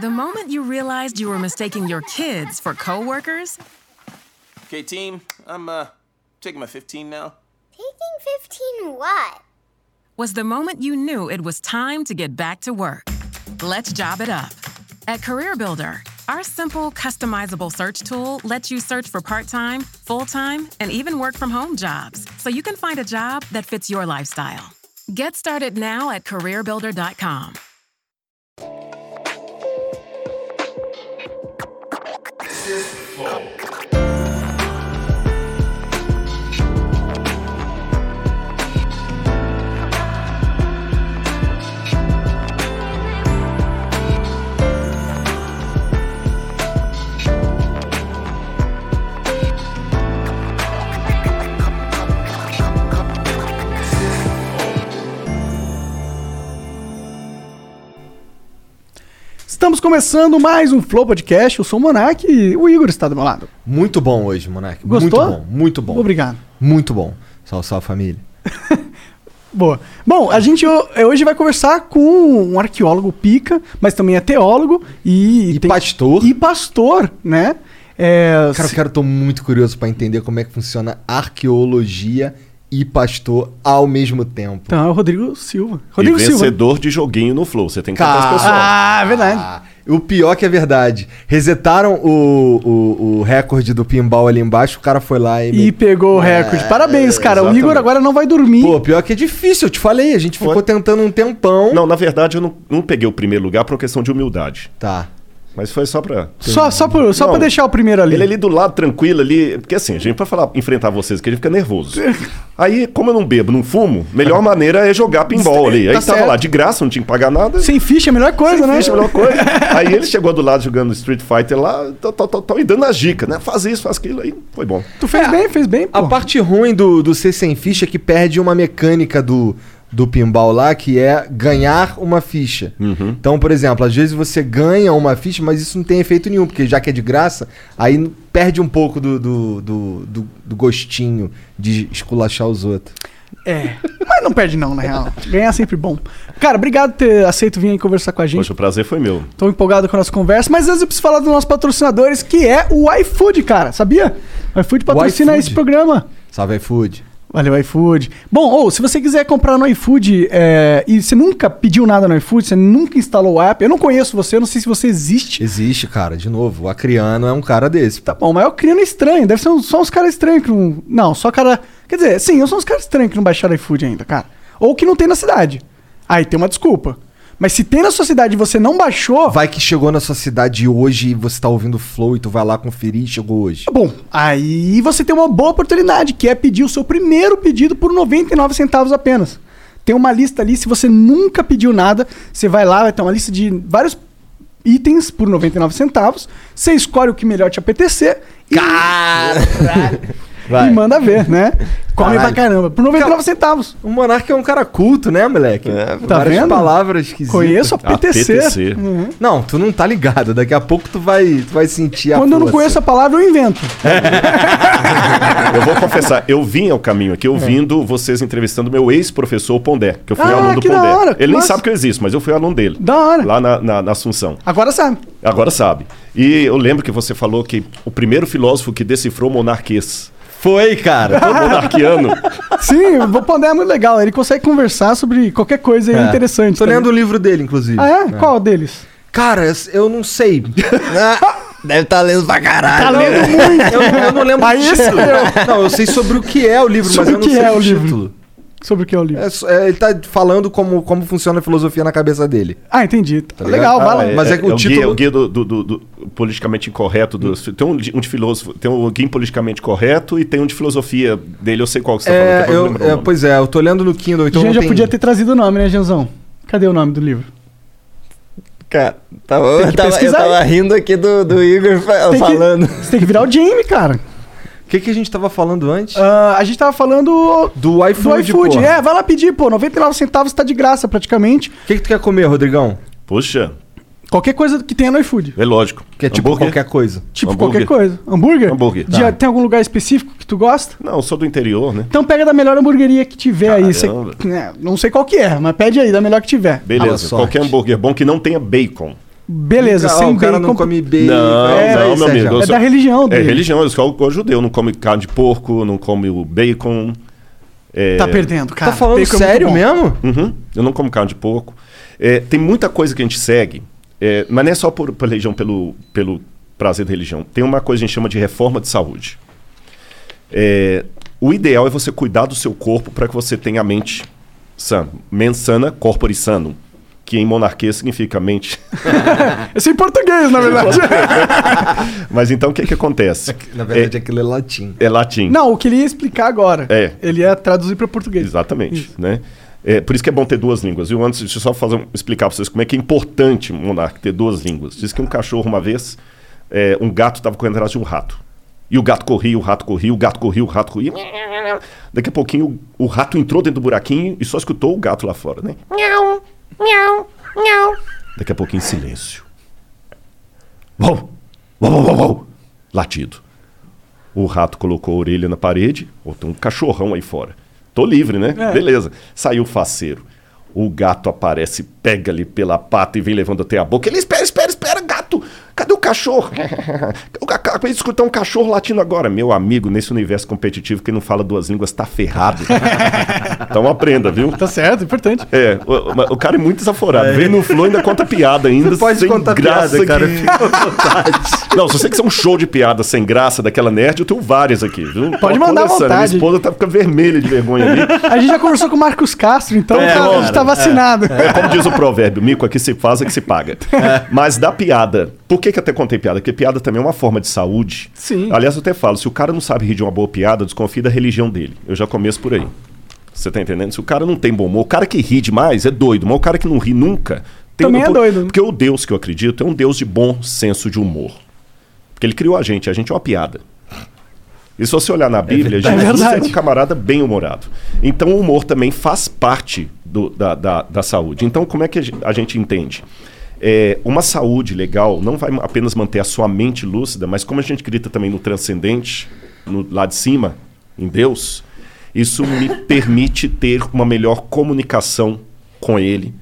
The moment you realized you were mistaking your kids for coworkers, Okay, team, I'm uh taking my 15 now. Taking 15 what? was the moment you knew it was time to get back to work. Let's job it up. At CareerBuilder, our simple, customizable search tool lets you search for part time, full time, and even work from home jobs so you can find a job that fits your lifestyle. Get started now at CareerBuilder.com. Estamos começando mais um Flow Podcast. Eu sou o Monark e o Igor está do meu lado. Muito bom hoje, Monark. Gostou? Muito bom, muito bom. Obrigado. Muito bom. Salve, salve família. Boa. Bom, a gente ho- hoje vai conversar com um arqueólogo pica, mas também é teólogo e... E pastor. E pastor, né? É, Cara, se- eu tô muito curioso pra entender como é que funciona arqueologia e pastor ao mesmo tempo. Então, é o Rodrigo Silva. Rodrigo e Silva. vencedor de joguinho no Flow. Você tem que contar as pessoas. Ah, é verdade. Ah, o pior que é verdade. Resetaram o, o, o recorde do pinball ali embaixo, o cara foi lá e... E me- pegou o recorde. Parabéns, cara. O Igor exatamente. agora não vai dormir. Pô, pior que é difícil, eu te falei. A gente ficou Foi. tentando um tempão. Não, na verdade, eu não, não peguei o primeiro lugar por questão de humildade. Tá. Mas foi só pra. só só, por, só Não, pra deixar o primeiro ali. Ele ali do lado, tranquilo ali. Porque assim, a gente pra falar, enfrentar vocês aqui, a gente fica nervoso. Aí, como eu não bebo, não fumo, melhor maneira é jogar pinball ali. Aí Tá tava certo. lá de graça, não tinha que pagar nada. Sem ficha é a melhor coisa, Sem né? ficha, a melhor coisa. Aí ele chegou do lado jogando Street Fighter lá, tô, tô, tô, tô me dando as dicas, né? Faz isso, faz aquilo aí. Foi bom. Tu fez bem, fez bem, pô. A parte ruim do, do ser sem ficha é que perde uma mecânica do, do pinball lá, que é ganhar uma ficha. Uhum. Então, por exemplo, às vezes você ganha uma ficha, mas isso não tem efeito nenhum, porque já que é de graça, aí perde um pouco do, do, do, do- do gostinho de esculachar os outros. É. Mas não perde não, na real. Ganhar é sempre bom. Cara, obrigado por ter aceito vir aí conversar com a gente. Poxa, o prazer foi meu. Tô empolgado com a nossa conversa, mas antes eu preciso falar dos nossos patrocinadores, que é o iFood, cara. Sabia? O iFood patrocina iFood? esse programa. Salve iFood. Valeu, iFood. Bom, ou se você quiser comprar no iFood é, e você nunca pediu nada no iFood, você nunca instalou o app, eu não conheço você, eu não sei se você existe. Existe, cara, de novo. O Acriano é um cara desse. Tá bom, mas eu criando estranho. Deve ser um- só uns caras estranhos que não. Não, só cara. Quer dizer, sim, eu sou uns caras estranhos que não baixaram iFood ainda, cara. Ou que não tem na cidade. Aí tem uma desculpa. Mas se tem na sua cidade e você não baixou. Vai que chegou na sua cidade hoje e você tá ouvindo o Flow e tu vai lá conferir e chegou hoje. Bom, aí você tem uma boa oportunidade, que é pedir o seu primeiro pedido por 99 centavos apenas. Tem uma lista ali, se você nunca pediu nada, você vai lá, vai ter uma lista de vários itens por 99 centavos. Você escolhe o que melhor te apetecer e, Vai. e manda ver, né? Come Caralho. pra caramba, por 99 centavos. O Monark é um cara culto, né, moleque? É, tá Várias vendo? palavras esquisitas. Conheço apetecer. Apetecer. Uhum. Não, tu não tá ligado. Daqui a pouco tu vai, tu vai sentir a Quando eu não conheço a palavra, eu invento. Eu vou confessar, eu vim ao caminho aqui ouvindo vocês entrevistando meu ex-professor Pondé, que eu fui Ah, aluno do que da Pondé. hora, Ele nem massa. sabe que eu existo, mas eu fui aluno dele. Da hora. Lá na, na- na Assunção. Agora sabe. Agora sabe. E eu lembro que você falou que o primeiro filósofo que decifrou monarquês Foi, cara. foi monarquiano. Sim, o Pondé é muito legal. Ele consegue conversar sobre qualquer coisa É. interessante. Tô tá lendo o livro dele, inclusive. Ah, é? Qual deles? Cara, eu não sei. Deve estar lendo pra caralho. Tá lendo muito. Eu, eu não lembro Aí título. Não, eu sei sobre o que é o livro, Sobre mas eu o não que sei é o, o livro. Sobre o que é o livro? É é, ele tá falando como, como funciona a filosofia na cabeça dele. Ah, entendi. Tá ligado? legal, vai Ah, lá. é. Mas é que o o título- guia, o guia do, do- do- do politicamente incorreto. Do, tem um, de- um de filósofo, tem um guia politicamente correto e tem um de filosofia dele. Eu sei qual que você tá É, falando. que eu eu- é, pois é, eu tô lendo no Kindle, então não já tem... podia ter trazido o nome, né, Janzão? Cadê o nome do livro? Cara, tava, Tem eu, tava, eu tava rindo aqui do, do Igor fa- Tem que- falando. Você tem que virar o Jamie, cara. O que, que a gente tava falando antes? Ah, a gente tava falando do do iFood, iFood. porra. É, vai lá pedir, pô. 99 centavos tá de graça praticamente. O que, que tu quer comer, Rodrigão? Puxa, Qualquer coisa que tenha no iFood. é lógico. Que é tipo Hambúrguer? qualquer coisa. Tipo Hambúrguer. qualquer coisa. Hambúrguer? Hambúrguer. De- Tá. Tem algum lugar específico que tu gosta? Não, eu sou do interior, né? Então pega da melhor hamburgueria que tiver aí. Cê- Caramba. né, não sei qual que é, mas pede aí, da melhor que tiver. Beleza. Qualquer hambúrguer bom que não tenha bacon. Beleza, Ah, sem o cara bacon. não come bacon. Não, é, não, meu é amigo. É só- da religião É dele. religião, eu sou judeu, não come carne de porco, não come o bacon. é, Tá perdendo, cara. Tá falando Bacon é sério bom. mesmo? Uhum, eu não como carne de porco. É, tem muita coisa que a gente segue, é, mas não é só por, por religião, pelo, pelo prazer da religião. Tem uma coisa que a gente chama de reforma de saúde. É, o ideal é você cuidar do seu corpo para que você tenha a mente sã. Mens sana, corpore sano. Que em monarquia significa mente. Isso é em português, na verdade. Mas então o que, que acontece? Na verdade, aquilo é latim. É latim. não, o que ele ia explicar agora. É. Ele ia traduzir pra português. Exatamente, né? É, por isso que é bom ter duas línguas. Viu? Antes, deixa eu só fazer, explicar para vocês como é que é importante, Monark, ter duas línguas. Diz que um cachorro, uma vez, é, um gato estava correndo atrás de um rato. E o gato corria, o rato corria, o gato corria, o rato corria. Daqui a pouquinho, o rato entrou dentro do buraquinho e só escutou o gato lá fora, né? Daqui a pouquinho, silêncio. Uau! Uau, uau, uau, uau! Latido. O rato colocou a orelha na parede. Ou tem um cachorrão aí fora. Tô livre, né? É. Beleza. Saiu o faceiro. O gato aparece, pega ali pela pata e vem levando até a boca. Ele espera, espera, espera, gato! Cadê o cachorro? Acabei de escutar um cachorro latindo agora. Meu amigo, nesse universo competitivo, quem não fala duas línguas tá ferrado. então aprenda, viu? Tá certo, importante. É, o, o cara é muito desaforado. Vem no flow e ainda conta piada ainda. Pode sem contar graça piada, cara. que- Fica à vontade. Não, se você quiser um show de piada sem graça daquela nerd, eu tenho várias aqui, viu? Pode Tô mandar à começando. Minha vontade. esposa tá ficando vermelha de vergonha ali. A gente já conversou com o Marcos Castro, então É, tá- a gente cara, tá vacinado. É como diz o provérbio, mico aqui se faz, aqui se paga. Mas da piada, por que, que até contei piada? Porque piada também é uma forma de saúde. Sim. Aliás, eu até falo, se o cara não sabe rir de uma boa piada, desconfie da religião dele. Eu já começo por aí. Você tá entendendo? Se o cara não tem bom humor, o cara que ri demais é doido, mas o cara que não ri nunca... Também é por- doido. Porque o Deus que eu acredito é um Deus de bom senso de humor. Porque ele criou a gente, a gente é uma piada. E se você olhar na Bíblia, É Jesus verdade. era um camarada bem humorado. Então o humor também faz parte do- da, da, da saúde. Então como é que a gente entende? É, uma saúde legal não vai apenas manter a sua mente lúcida, mas como a gente acredita também no transcendente, no, lá de cima, em Deus, isso me permite ter uma melhor comunicação com Ele,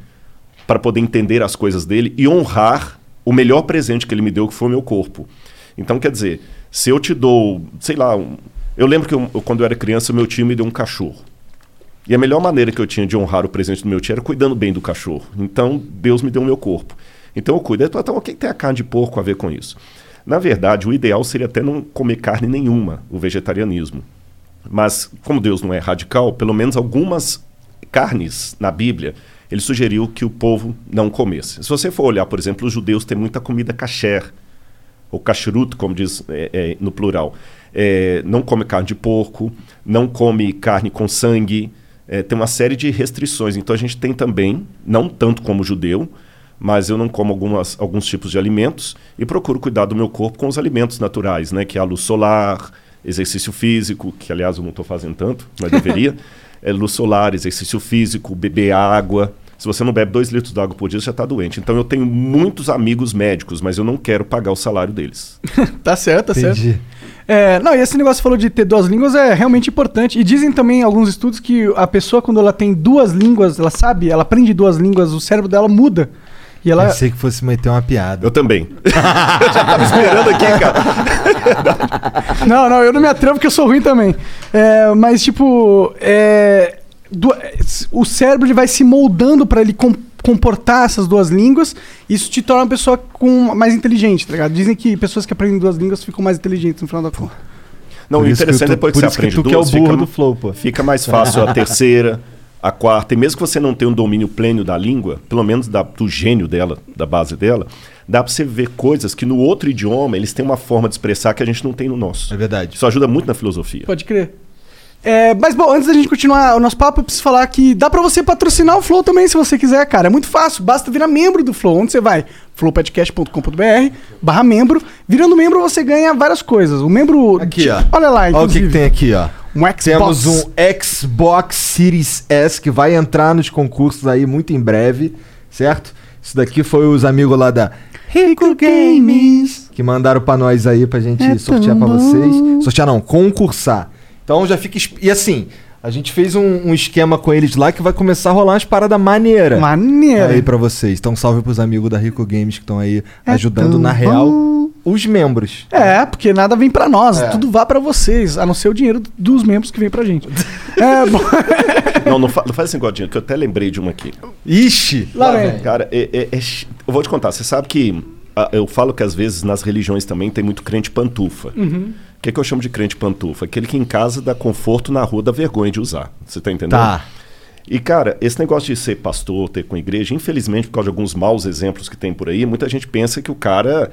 para poder entender as coisas dele e honrar o melhor presente que ele me deu, que foi o meu corpo. Então, quer dizer, se eu te dou, sei lá, um- eu lembro que eu, quando eu era criança, meu tio me deu um cachorro. E a melhor maneira que eu tinha de honrar o presente do meu tio era cuidando bem do cachorro. Então, Deus me deu o meu corpo. Então, eu cuido. Então, o que tem a carne de porco a ver com isso? Na verdade, o ideal seria até não comer carne nenhuma, o vegetarianismo. Mas, como Deus não é radical, pelo menos algumas carnes na Bíblia, ele sugeriu que o povo não comesse. Se você for olhar, por exemplo, os judeus têm muita comida kasher, ou kashrut, como diz é, é, no plural. É, não come carne de porco, não come carne com sangue, é, tem uma série de restrições. Então a gente tem também, não tanto como judeu, mas eu não como algumas, alguns tipos de alimentos e procuro cuidar do meu corpo com os alimentos naturais, né? Que é a luz solar, exercício físico, que aliás eu não estou fazendo tanto, mas deveria. é luz solar, exercício físico, beber água. Se você não bebe dois litros de água por dia, você já está doente. Então eu tenho muitos amigos médicos, mas eu não quero pagar o salário deles. Tá certo, tá certo. É, não, e esse negócio que você falou de ter duas línguas é realmente importante. E dizem também em alguns estudos que a pessoa, quando ela tem duas línguas, ela sabe, ela aprende duas línguas, o cérebro dela muda. E ela. Pensei que fosse meter uma piada. Eu também. eu já estava esperando aqui, cara. Não, não, eu não me atrevo porque eu sou ruim também. É, mas, tipo, é, du- o cérebro ele vai se moldando pra ele com- comportar essas duas línguas. Isso te torna uma pessoa com, mais inteligente, tá ligado? Dizem que pessoas que aprendem duas línguas ficam mais inteligentes no final da conta. Não, Por interessante é tô- depois que por você isso que aprende tu que é o duas, burro fica, do flow, pô. fica mais fácil a terceira, a quarta. E mesmo que você não tenha um domínio pleno da língua, pelo menos da- do gênio dela, da base dela, dá pra você ver coisas que no outro idioma eles têm uma forma de expressar que a gente não tem no nosso. É verdade. Isso ajuda muito na filosofia. Pode crer. É, mas bom, antes da gente continuar o nosso papo, eu preciso falar que dá pra você patrocinar o Flow também, se você quiser, cara. É muito fácil, basta virar membro do Flow. Onde você vai? flowpodcast.com.br barra membro. Virando membro, você ganha várias coisas. O membro... Aqui, ó. Olha lá, Olha o que, inclusive. que tem aqui, ó. Um Xbox. Temos um Xbox Series S que vai entrar nos concursos aí muito em breve, certo? Isso daqui foi os amigos lá da Rico Games que mandaram pra nós aí pra gente É sortear pra vocês. Sortear não, concursar. Então já fica. E assim, A gente fez um, um esquema com eles lá que vai começar a rolar umas paradas maneiras. Maneiro. Aí pra vocês. Então salve pros amigos da Rico Games que estão aí É ajudando na real bom. os membros. É, porque nada vem pra nós, É. tudo vá pra vocês, a não ser o dinheiro dos membros que vem pra gente. é, bom. Não, não, fa não faz de dinheiro, que eu até lembrei de uma aqui. Ixi! Lá vem. Cara, é- é- é eu vou te contar. Você sabe que ah, eu falo que às vezes nas religiões também tem muito crente pantufa. Uhum. O que, é que eu chamo de crente pantufa? Aquele que em casa dá conforto, na rua dá vergonha de usar. Você tá entendendo? Tá. E, cara, esse negócio de ser pastor, ter com igreja, infelizmente, por causa de alguns maus exemplos que tem por aí, muita gente pensa que o cara.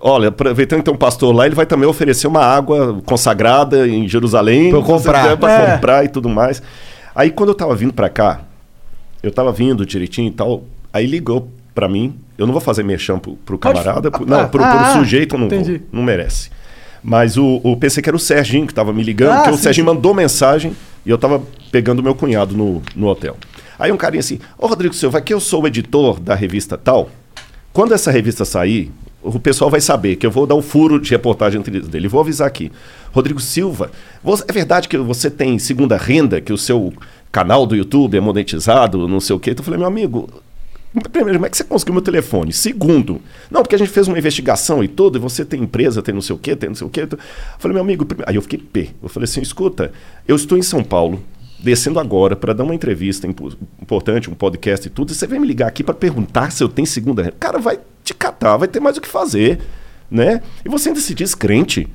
Olha, aproveitando então um pastor lá, ele vai também oferecer uma água consagrada em Jerusalém. Pra comprar. Para É. comprar e tudo mais. Aí, quando eu tava vindo pra cá, eu tava vindo direitinho e tal, aí ligou pra mim. Eu não vou fazer merchan pro, pro camarada, pro- ah, não, pro, pro ah, sujeito eu não vou, entendi. não merece. Mas o, o pensei que era o Serginho que tava me ligando, Ah, porque o Serginho mandou mensagem e eu tava pegando meu cunhado no, no hotel. Aí um carinha assim, ô Rodrigo Silva, aqui eu sou o editor da revista tal. Quando essa revista sair, o pessoal vai saber que eu vou dar o furo de reportagem entre eles dele. Vou avisar aqui. Rodrigo Silva, você- é verdade que você tem segunda renda, que o seu canal do YouTube é monetizado, não sei o quê? Então eu falei, meu amigo, Primeiro, como é que você conseguiu meu telefone? Segundo, não, porque a gente fez uma investigação e tudo, e você tem empresa, tem não sei o quê, tem não sei o quê. Eu falei, meu amigo, aí eu fiquei pé. Eu falei assim, escuta, eu estou em São Paulo, descendo agora para dar uma entrevista impo- importante, um podcast e tudo, e você vem me ligar aqui para perguntar se eu tenho segunda renda. Cara, vai te catar, vai ter mais o que fazer, né? E você ainda se diz crente.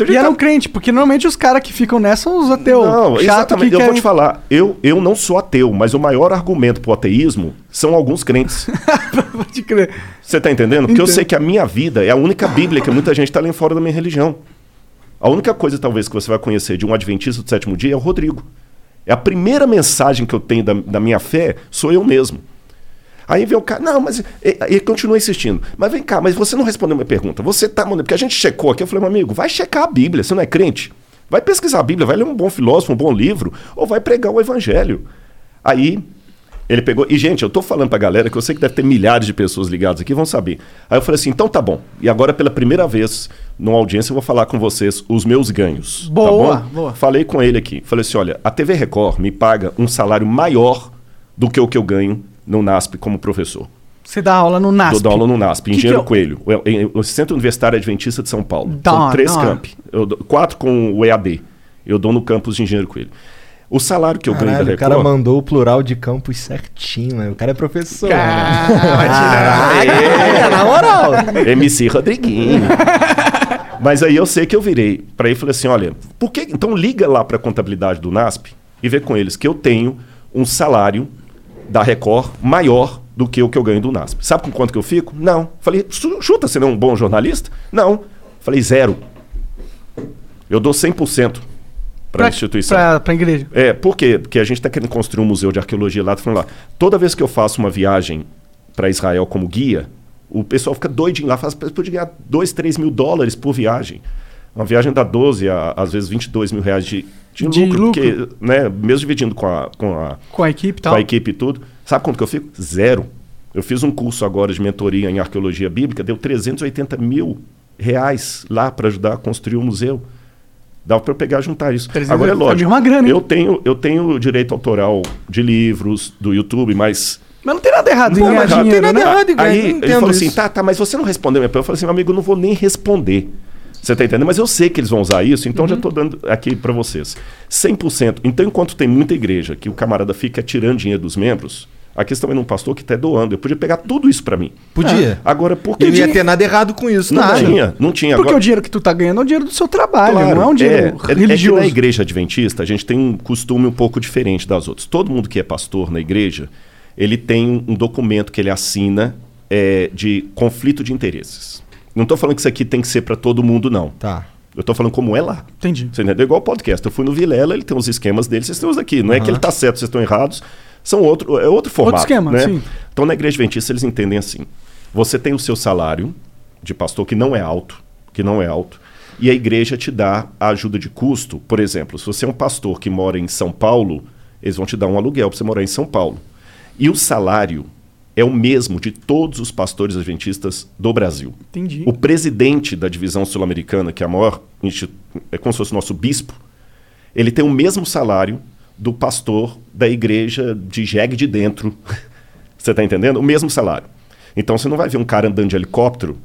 E tá- era um crente, porque normalmente os caras que ficam nessa são os ateus. não, chato exatamente. que Eu vou querem- te falar, eu, eu não sou ateu, mas o maior argumento pro ateísmo são alguns crentes. Pode crer. Você tá entendendo? Porque eu Entendo. sei que a minha vida é a única Bíblia que muita gente está lendo fora da minha religião. A única coisa, talvez, que você vai conhecer de um adventista do sétimo dia é o Rodrigo. É a primeira mensagem que eu tenho da, da minha fé, sou eu mesmo. Aí vem o cara, não, mas. E, e continua insistindo. Mas vem cá, mas você não respondeu minha pergunta. Você tá mandando. Porque a gente checou aqui, eu falei, meu amigo, vai checar a Bíblia, você não é crente? Vai pesquisar a Bíblia, vai ler um bom filósofo, um bom livro, ou vai pregar o Evangelho. Aí ele pegou. E, gente, eu tô falando pra galera que eu sei que deve ter milhares de pessoas ligadas aqui, vão saber. Aí eu falei assim: então tá bom. E agora, pela primeira vez, numa audiência, eu vou falar com vocês os meus ganhos. Boa, tá bom? boa. Falei com ele aqui. Falei assim: olha, a TV Record me paga um salário maior do que o que eu ganho no NASP como professor. Você dá aula no NASP. Dou dou aula no NASP, Que Engenheiro que é o- Coelho, o, o Centro Universitário Adventista de São Paulo. Da São três. Eu dou- quatro com o EAD. Eu dou no campus de Engenheiro Coelho. O salário que eu ganho Caralho, da o cara Record... mandou o plural de campus certinho, né? O cara é professor. É, na moral. MC Rodriguinho. Mas aí eu sei que eu virei para ele e falei assim, olha, por que então liga lá para a contabilidade do NASP e vê com eles que eu tenho um salário da Record maior do que o que eu ganho do NASP. Sabe com quanto que eu fico? Não. Falei, "Chu- chuta, você não é um bom jornalista? Não. Falei, zero. Eu dou 100% para a instituição. Pra, pra igreja. É, por quê? Porque a gente está querendo construir um museu de arqueologia lá, tô falando lá. Toda vez que eu faço uma viagem para Israel como guia, o pessoal fica doidinho lá, "Você pode ganhar 2, 3 mil dólares por viagem. Uma viagem dá 12 a, às vezes, 22 mil reais de, de, De lucro, lucro. porque, né, mesmo dividindo com a, com a, Com a equipe tal. com a equipe e tudo. Sabe quanto que eu fico? Zero. Eu fiz um curso agora de mentoria em arqueologia bíblica, deu 380 mil reais lá para ajudar a construir o museu. Dá para eu pegar e juntar isso. 380 Agora é mil, lógico. uma grana, hein? eu tenho eu tenho direito autoral de livros do YouTube, mas Mas não tem nada errado em Pô, ganhar mas não dinheiro, tem nada né? errado em ganhar, aí não ele falou assim: isso. "Tá, tá, mas você não respondeu minha pergunta". Eu falei assim: "Meu amigo, eu não vou nem responder". Você tá entendendo? Mas eu sei que eles vão usar isso, então Uhum. já tô dando aqui para vocês. 100%. Então, enquanto tem muita igreja que o camarada fica tirando dinheiro dos membros, aqui também num pastor que tá doando. Eu podia pegar tudo isso para mim. Podia. Agora, por que não ia ter nada errado com isso, Não nada. tinha, não tinha. Porque Agora- o dinheiro que tu tá ganhando é o dinheiro do seu trabalho, Claro, não é um dinheiro é, é- é que religioso. na igreja adventista, a gente tem um costume um pouco diferente das outras. Todo mundo que é pastor na igreja, ele tem um documento que ele assina é, de conflito de interesses. Não estou falando que isso aqui tem que ser para todo mundo, não. Tá. Eu estou falando como é lá. Entendi. Você entendeu? Igual o podcast. Eu fui no Vilela, ele tem os esquemas dele, vocês têm os aqui. Não é que ele está certo, vocês estão errados. São outro, é outro formato. esquema, né? sim. Então, na igreja adventista, eles entendem assim. Você tem o seu salário de pastor, que não é alto, que não é alto, e a igreja te dá a ajuda de custo. Por exemplo, se você é um pastor que mora em São Paulo, eles vão te dar um aluguel para você morar em São Paulo. E o salário é o mesmo de todos os pastores adventistas do Brasil. Entendi. O presidente da divisão sul-americana, que é a maior, é como se fosse o nosso bispo, ele tem o mesmo salário do pastor da igreja de jegue de dentro. você está entendendo? O mesmo salário. Então você não vai ver um cara andando de helicóptero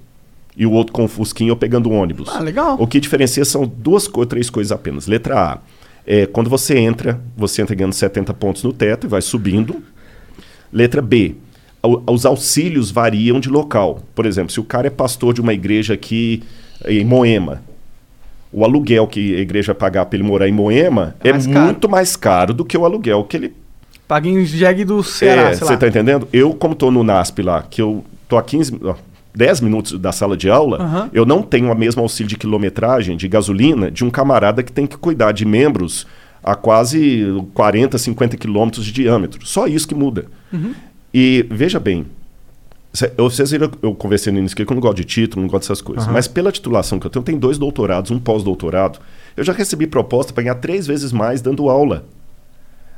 e o outro com um fusquinha ou pegando um ônibus. Ah, legal. O que diferencia são duas ou três coisas apenas. Letra A. É, quando você entra, você entra ganhando 70 pontos no teto e vai subindo. Letra B. Os auxílios variam de local. Por exemplo, se o cara é pastor de uma igreja aqui em Moema, o aluguel que a igreja pagar para ele morar em Moema é Mais caro. muito mais caro do que o aluguel que ele Paga em jegue do Ceará, é, você lá. tá entendendo? Eu, como tô no NASP lá, que eu tô a 15, ó, 10 minutos da sala de aula, Aham. eu não tenho a mesma auxílio de quilometragem, de gasolina, de um camarada que tem que cuidar de membros a quase 40, 50 quilômetros de diâmetro. Só isso que muda. E veja bem, vocês viram, eu conversei no início que eu não gosto de título, não gosto dessas coisas. Mas pela titulação que eu tenho, eu tenho dois doutorados, um pós-doutorado. Eu já recebi proposta para ganhar três vezes mais dando aula.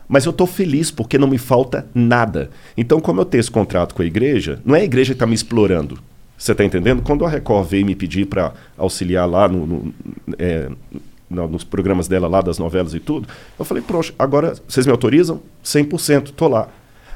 Mas eu estou feliz porque não me falta nada. Então, como eu tenho esse contrato com a igreja, não é a igreja que está me explorando. Você está entendendo? Quando a Record veio me pedir para auxiliar lá no, no- é, no- nos programas dela lá, das novelas e tudo, eu falei, poxa, agora vocês me autorizam? 100%, tô lá.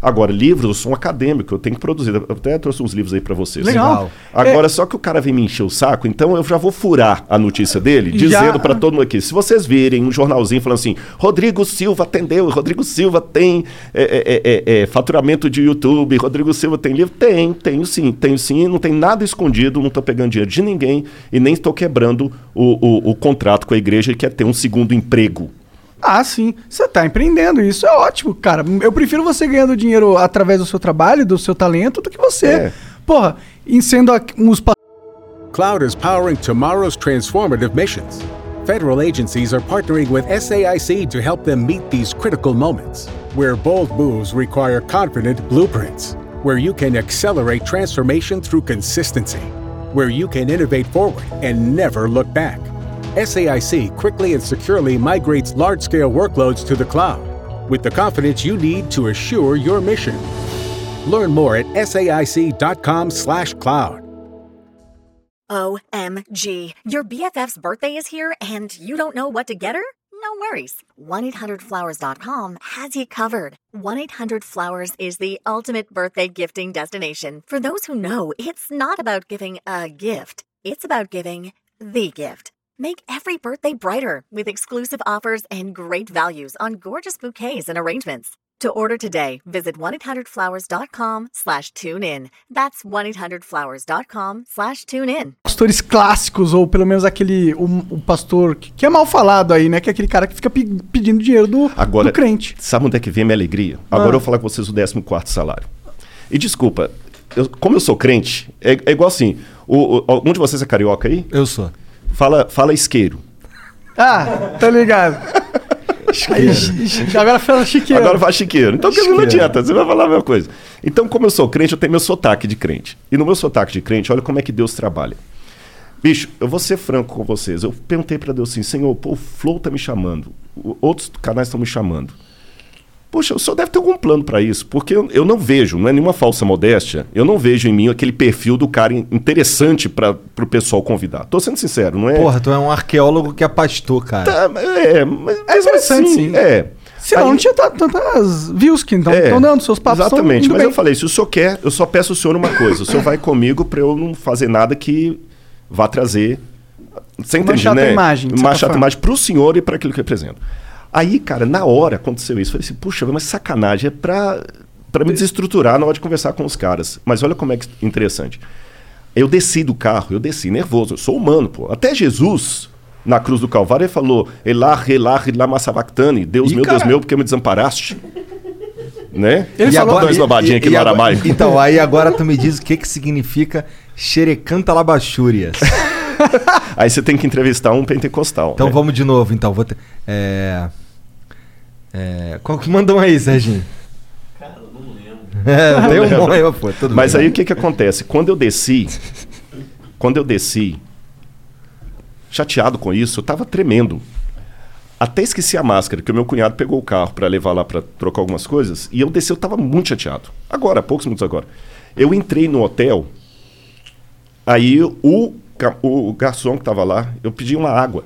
Agora, livros, eu sou um acadêmico, eu tenho que produzir. Eu até trouxe uns livros aí para vocês. Legal. Agora, só que o cara vem me encher o saco, então eu já vou furar a notícia dele, Já- dizendo para todo mundo aqui: se vocês virem um jornalzinho falando assim, Rodrigo Silva atendeu, Rodrigo Silva tem é, é, é, é, faturamento de YouTube, Rodrigo Silva tem livro, tem, tenho sim, tenho sim, não tem nada escondido, não estou pegando dinheiro de ninguém e nem estou quebrando o, o, o contrato com a igreja que é ter um segundo emprego. Ah, sim. Você tá empreendendo, isso é ótimo, cara. Eu prefiro você ganhando dinheiro através do seu trabalho, do seu talento, do que você. É. Porra, em sendo uns Cloud is powering tomorrow's transformative missions. Federal agencies are partnering with SAIC to help them meet these critical moments, where bold moves require confident blueprints, where you can accelerate transformation through consistency, where you can innovate forward and never look back. SAIC quickly and securely migrates large scale workloads to the cloud with the confidence you need to assure your mission. Learn more at saic.com/slash cloud. OMG. Your BFF's birthday is here and you don't know what to get her? No worries. 1-800-Flowers.com has you covered. 1-800-Flowers is the ultimate birthday gifting destination. For those who know, it's not about giving a gift. It's about giving the gift. Make every birthday brighter with exclusive offers and great values on gorgeous bouquets and arrangements. To order today, visit 1-800-Flowers.com slash tune in. That's 1-800-Flowers.com slash tune in. pastores clássicos, ou pelo menos aquele. O, o pastor que, que é mal falado aí, né? Que é aquele cara que fica pe- pedindo dinheiro do, Agora, do crente. sabe onde é que vem a minha alegria? Agora Ah. eu vou falar com vocês o 14 salário. E desculpa, eu- como eu sou crente, é, é igual assim, o, o- um de vocês é carioca aí? Eu sou. Fala, fala isqueiro. Ah, tá ligado. Agora fala chiqueiro. Agora fala chiqueiro. Então dizer, não adianta, você vai falar a mesma coisa. Então, como eu sou crente, eu tenho meu sotaque de crente. E no meu sotaque de crente, olha como é que Deus trabalha. Bicho, eu vou ser franco com vocês. Eu perguntei pra Deus assim, Senhor, pô, o Flow tá me chamando. Outros canais estão me chamando. Poxa, o senhor deve ter algum plano pra isso, porque eu, eu não vejo, não é nenhuma falsa modéstia, eu não vejo em mim aquele perfil do cara in- interessante para o pessoal convidar. Tô sendo sincero, não é? Porra, tu é um arqueólogo que é pastor, cara. Tá, é, mas É interessante, assim, sim. É. Senão Aí- não tinha ta- tantas views que estão é, dando, seus papos Exatamente, mas bem. eu falei, se o senhor quer, eu só peço ao senhor uma coisa. O senhor vai comigo para eu não fazer nada que vá trazer. Você entende, chata né? imagem, Uma chata forma. imagem para o senhor e para aquilo que eu represento. Aí, cara, na hora aconteceu isso. Eu falei assim, puxa, mas sacanagem, é para para me desestruturar na hora de conversar com os caras. Mas olha como é que interessante. Eu desci do carro, eu desci nervoso, eu sou humano, pô. Até Jesus, na cruz do Calvário, ele falou: Elar, Elar, Lama Sabactani, Deus Ih, meu, Deus cara. meu, porque me desamparaste. né? Ele E falou agora- Dois lobadinhos aqui no agora- aramaico. Então, aí agora tu me diz o que que significa xerecanta labachúrias. Aí você tem que entrevistar um pentecostal. Então né? vamos de novo, então. Vou ter, é... É... Qual que mandam aí, Serginho? Cara, eu não lembro. É, tem um bom aí, pô. Tudo Mas bem. aí o que que acontece? Quando eu desci, quando eu desci, chateado com isso, eu tava tremendo. Até esqueci a máscara, que o meu cunhado pegou o carro para levar lá para trocar algumas coisas, e eu desci, eu tava muito chateado. Agora, poucos minutos agora. Eu entrei no hotel, aí o, o garçom que tava lá, eu pedi uma água.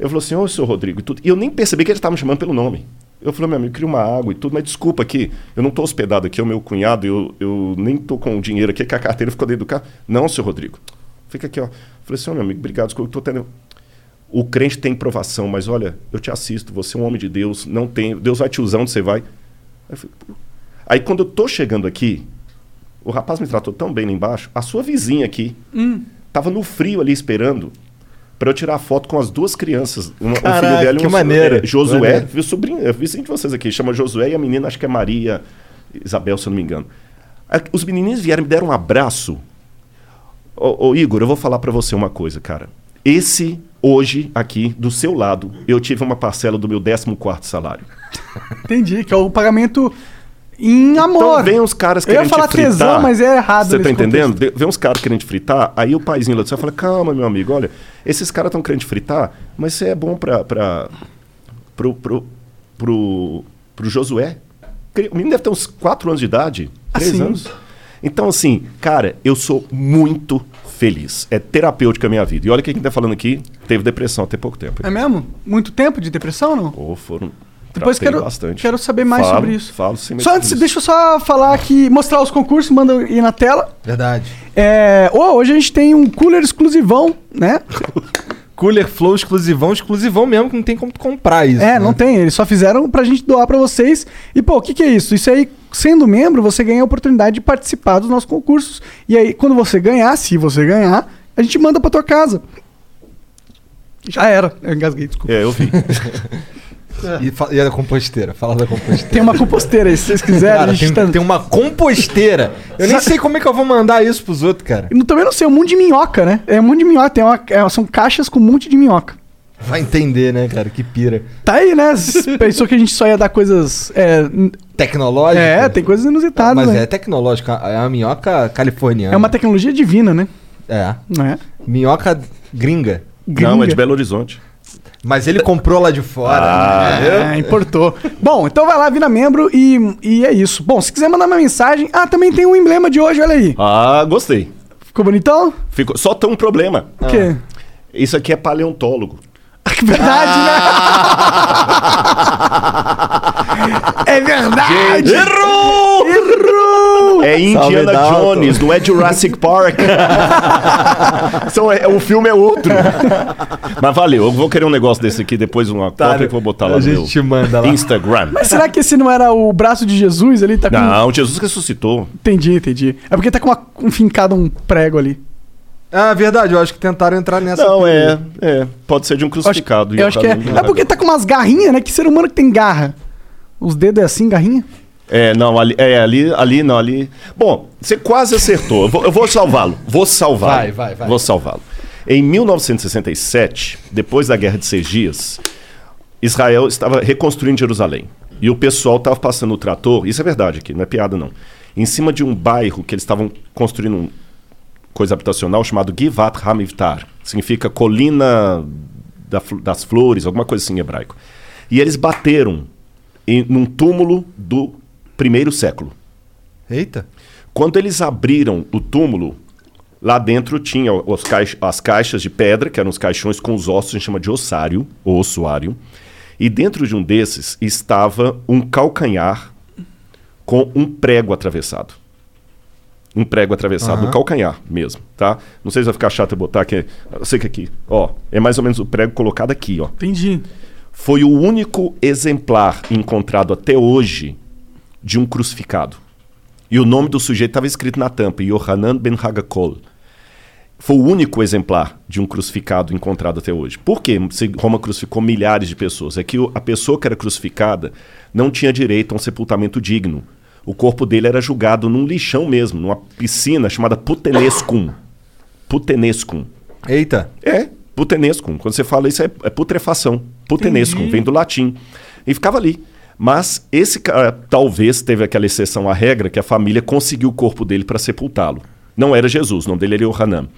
Eu falou assim, ô, senhor Rodrigo, e tudo. E eu nem percebi que ele estava me chamando pelo nome. Eu falei, meu amigo, queria uma água e tudo, mas desculpa aqui, eu não tô hospedado aqui, é o meu cunhado, eu, eu nem tô com o dinheiro aqui, que a carteira ficou dentro do carro. Não, seu Rodrigo, fica aqui, ó. Eu falei assim, ó, meu amigo, obrigado, desculpa, eu tô tendo... O crente tem provação, mas olha, eu te assisto, você é um homem de Deus, não tem... Deus vai te usar onde você vai. Aí, eu falei. Aí quando eu tô chegando aqui, o rapaz me tratou tão bem lá embaixo, a sua vizinha aqui, tava no frio ali esperando para eu tirar foto com as duas crianças. Uma, um Caraca, filho dela e que um maneiro. é, Josué, Maneiro. viu sobrinho, é vizinho de vocês aqui, chama Josué e a menina acho que é Maria Isabel, se eu não me engano. Os menininhos vieram me deram um abraço. Ô, ô, Igor, eu vou falar para você uma coisa, cara. Esse hoje aqui do seu lado, eu tive uma parcela do meu 14º salário. Entendi, que é o pagamento em amor. Então vem uns caras Eu ia querendo falar te fritar. tesão, mas é errado Você tá entendendo? De- Vem uns caras querendo fritar, aí o paizinho lá do céu fala, calma, meu amigo, olha, esses caras estão querendo te fritar, mas você é bom pra, pra, pro, pro, pro, pro Josué. O menino deve ter uns 4 anos de idade, Ah, 3 sim. anos. Então, assim, cara, eu sou muito feliz. É terapêutica a minha vida. E olha que quem tá falando aqui teve depressão até pouco tempo. É mesmo? Muito tempo de depressão, não? Ou foram. Depois quero, bastante. quero saber mais Falo, sobre isso. Falo sim, Só antes, deixa eu só falar aqui, mostrar os concursos, manda aí na tela. Verdade. É, ô, hoje a gente tem um cooler exclusivão, né? Cooler Flow exclusivão, exclusivão mesmo, que não tem como comprar isso. É, né? não tem, eles só fizeram pra gente doar pra vocês. E, pô, o que, que é isso? Isso aí, sendo membro, você ganha a oportunidade de participar dos nossos concursos. E aí, quando você ganhar, se você ganhar, a gente manda pra tua casa. Já era, eu engasguei, desculpa. É, eu vi. E, e a composteira? Fala da composteira. Tem uma composteira aí, se vocês quiserem. Cara, a gente tem, tá- tem uma composteira. Eu nem sei como é que eu vou mandar isso pros outros, cara. Eu também não sei, um monte de minhoca, né? É um monte de minhoca, tem uma- é, são caixas com um monte de minhoca. Vai entender, né, cara? Que pira. Tá aí, né? Pensou que a gente só ia dar coisas. É, n- Tecnológica? é tem coisas inusitadas. Mas né? é tecnológica. É uma minhoca californiana. É uma tecnologia divina, né? É. Não é? Minhoca gringa. Não, é Gringa. de Belo Horizonte. Mas ele comprou lá de fora. Ah, É, importou. Bom, então vai lá, vira membro e, e é isso. Bom, se quiser mandar uma mensagem. Ah, também tem um emblema de hoje, olha aí. Ah, gostei. Ficou bonitão? Ficou... Só tem um problema. O quê? Isso aqui é paleontólogo. Que verdade, né? é verdade! Errou! Errou! É Indiana Dalton. Jones, não é Jurassic Park. São, é, o filme é outro. Mas valeu, eu vou querer um negócio desse aqui, depois uma Tá, cópia que eu vou botar lá a no gente meu te manda lá. Instagram. Mas será que esse não era o braço de Jesus ali? Tá com... Não, Jesus ressuscitou. Entendi, entendi. É porque tá com uma, um fincado um prego ali. Ah, verdade. Eu acho que tentaram entrar nessa. Não, é, é. Pode ser de um Eu acho, crucificado. eu acho que é. É porque tá com umas garrinhas, né? Que ser humano que tem garra. Os dedos é assim, garrinha? É, não, ali, é, ali, ali, não, ali. Bom, você quase acertou. Eu vou, salvá-lo. Vou salvá-lo. Vai, vai, vai. Vou salvá-lo. Em 1967, depois da Guerra de Seis Dias, Israel estava reconstruindo Jerusalém. E o pessoal estava passando o trator, isso é verdade aqui, não é piada não, em cima de um bairro que eles estavam construindo um coisa habitacional chamado Givat Hamivtar. Significa colina da das flores, alguma coisa assim em hebraico. E eles bateram em, num túmulo do primeiro século. Eita. Quando eles abriram o túmulo, lá dentro tinha as caixas de pedra, que eram os caixões com os ossos, a gente chama de ossário, ou ossuário. E dentro de um desses estava um calcanhar com um prego atravessado. Um prego atravessado Aham. no calcanhar mesmo, tá? Não sei se vai ficar chato eu botar aqui. Eu sei que aqui, ó, é mais ou menos o prego colocado aqui, ó Entendi. foi o único exemplar encontrado até hoje de um crucificado. E o nome do sujeito estava escrito na tampa, Yohanan ben Hagakol. Foi o único exemplar de um crucificado encontrado até hoje. Por quê? Se Roma crucificou milhares de pessoas. É que a pessoa que era crucificada não tinha direito a um sepultamento digno. O corpo dele era julgado num lixão mesmo, numa piscina chamada Putenescum. Putenescum. Eita. É, putenescum. Quando você fala isso, é, é putrefação. Putenescum, vem do latim. E ficava ali. Mas esse cara talvez teve aquela exceção à regra que a família conseguiu o corpo dele para sepultá-lo. Não era Jesus, o nome dele era Yohanan.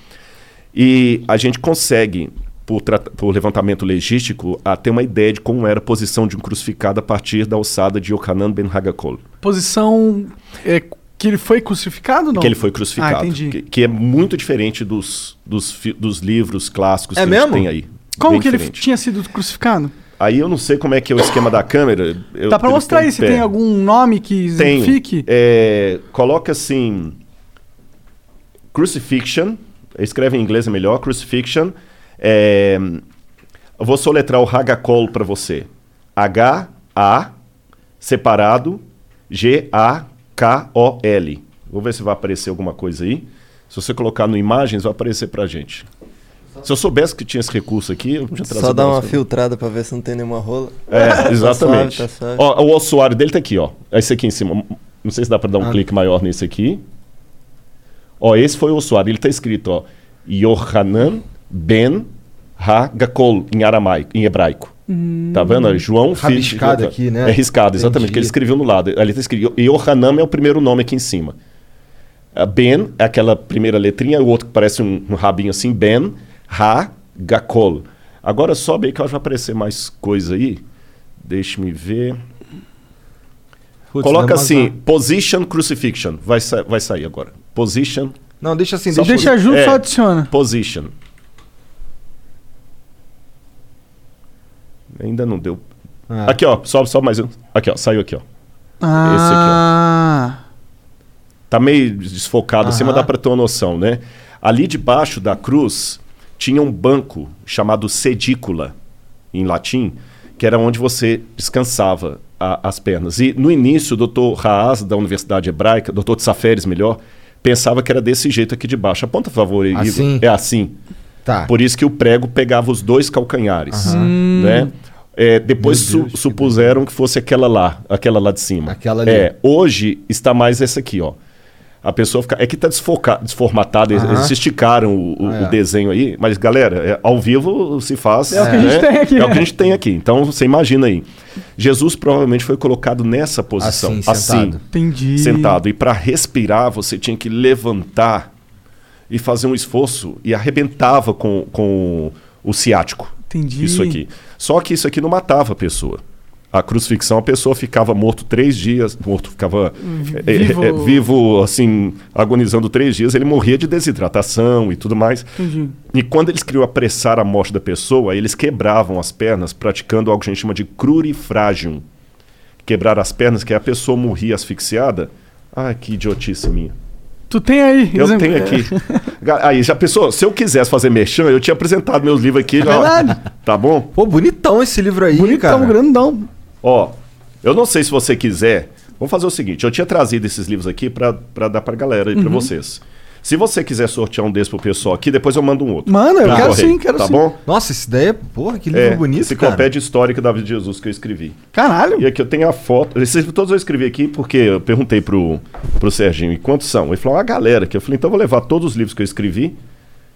E a gente consegue, por, por levantamento legístico, a ter uma ideia de como era a posição de um crucificado a partir da alçada de Yohanan ben Hagakol. Posição. é, que ele foi crucificado não? Que ele foi crucificado. Ah, entendi. que, que é muito diferente dos, dos, dos livros clássicos É que a gente mesmo? tem aí. Como Bem que ele diferente. tinha sido crucificado? Aí eu não sei como é que é o esquema da câmera. Eu Dá pra teria mostrar aí se tem algum nome que Tem. exemplifique? É, coloca assim. Crucifixion. Escreve em inglês é melhor. Crucifixion. É, eu vou soletrar o Hagakol para você. H-A separado G-A-K-O-L. Vou ver se vai aparecer alguma coisa aí. Se você colocar no imagens, vai aparecer pra gente. Se eu soubesse que tinha esse recurso aqui, eu já trazia Só dá uma você. filtrada pra ver se não tem nenhuma rola. É, exatamente. Tá suave, tá suave. Ó, o ossuário dele tá aqui, ó. Esse aqui em cima. Não sei se dá pra dar um Ah. clique maior nesse aqui. Ó, esse foi o ossuário. Ele tá escrito, ó. Yohanan ben Ha-Gakol, em aramaico, em hebraico. Tá vendo? João filho de- Rabiscado aqui, né? É riscado, exatamente, Entendi. que ele escreveu no lado. Ali tá escrito. Yohanan é o primeiro nome aqui em cima. Ben é aquela primeira letrinha, o outro que parece um, um rabinho assim, Ben, Ha, Gakol. Agora sobe aí que vai aparecer mais coisa aí. Deixe-me ver. Putz, Coloca não é assim, mais Position Crucifixion. Vai, sa- vai sair agora. Position. Não, deixa assim. Deixa, Deixa junto, é. só adiciona. Position. Ainda não deu. Ah. Aqui, ó. Sobe, sobe mais um. Aqui, ó. Saiu aqui, ó. Ah, Tá meio desfocado assim, mas dá pra ter uma noção, né? Ali debaixo da cruz tinha um banco chamado sedícula, em latim, que era onde você descansava a- as pernas. E no início, o doutor Haas, da Universidade Hebraica, doutor de Saferes, melhor, pensava que era desse jeito aqui de baixo. Aponta, por favor, Igor. Assim? É assim. Tá. Por isso que o prego pegava os dois calcanhares, né? É, depois Meu Deus, su- que supuseram que fosse aquela lá, aquela lá de cima. Aquela ali. É, hoje está mais essa aqui, ó. A pessoa fica. É que tá desfoca, desformatado, eles, esticaram o, o- É. o desenho aí, mas galera, é, ao vivo se faz. É o que a gente né? tem aqui, É o que a gente tem aqui. Então você imagina aí. Jesus provavelmente foi colocado nessa posição. Assim, sentado. entendi. sentado. E para respirar, você tinha que levantar e fazer um esforço e arrebentava com, com o ciático. Entendi. Isso aqui. Só que isso aqui não matava a pessoa. A crucifixão, a pessoa ficava morto três dias, morto, ficava é, é, vivo. é, vivo, assim, agonizando três dias. Ele morria de desidratação e tudo mais. Entendi. E quando eles queriam apressar a morte da pessoa, eles quebravam as pernas, praticando algo que a gente chama de crurifrágium. Quebrar as pernas, que é a pessoa morria asfixiada. Ah, que idiotice minha. Tu tem aí. Eu exemplo- tenho aqui. Aí, já pensou? Se eu quisesse fazer merchan, eu tinha apresentado meus livros aqui. já, ó. verdade. Tá bom? Pô, bonitão esse livro aí, Bonitão, cara. grandão. Ó, eu não sei se você quiser. Vamos fazer o seguinte: eu tinha trazido esses livros aqui pra pra dar pra galera e Uhum. pra vocês. Se você quiser sortear um desses pro pessoal aqui, depois eu mando um outro. Manda, eu Pra quero correio, sim, quero tá sim. bom? Nossa, esse daí é. Porra, que livro É, bonito, cara. enciclopédia histórica da vida de Jesus que eu escrevi. Caralho. E aqui eu tenho a foto. Esses livros todos eu escrevi aqui porque eu perguntei pro, pro Serginho, e quantos são? Ele falou, uma galera. Que eu falei, então eu vou levar todos os livros que eu escrevi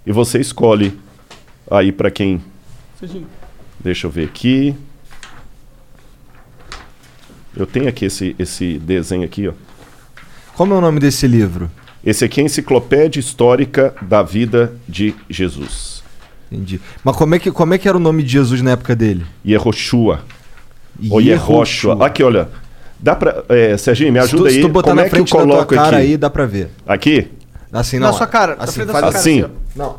e você escolhe aí pra quem. Deixa eu ver aqui. Eu tenho aqui esse, esse desenho aqui, ó. Como é o nome desse livro? Esse aqui é a Enciclopédia Histórica da Vida de Jesus. Entendi. Mas como é que, como é que era o nome de Jesus na época dele? Yehoshua. Ou Yehoshua. Aqui, olha. Dá pra. É, Serginho, me Se tu, ajuda se aí. tu botar Como na é que eu frente da tua cara aqui? aí, dá pra ver. Aqui? Assim, não. Na sua cara, Assim, da faz sua cara, assim. ó. Não.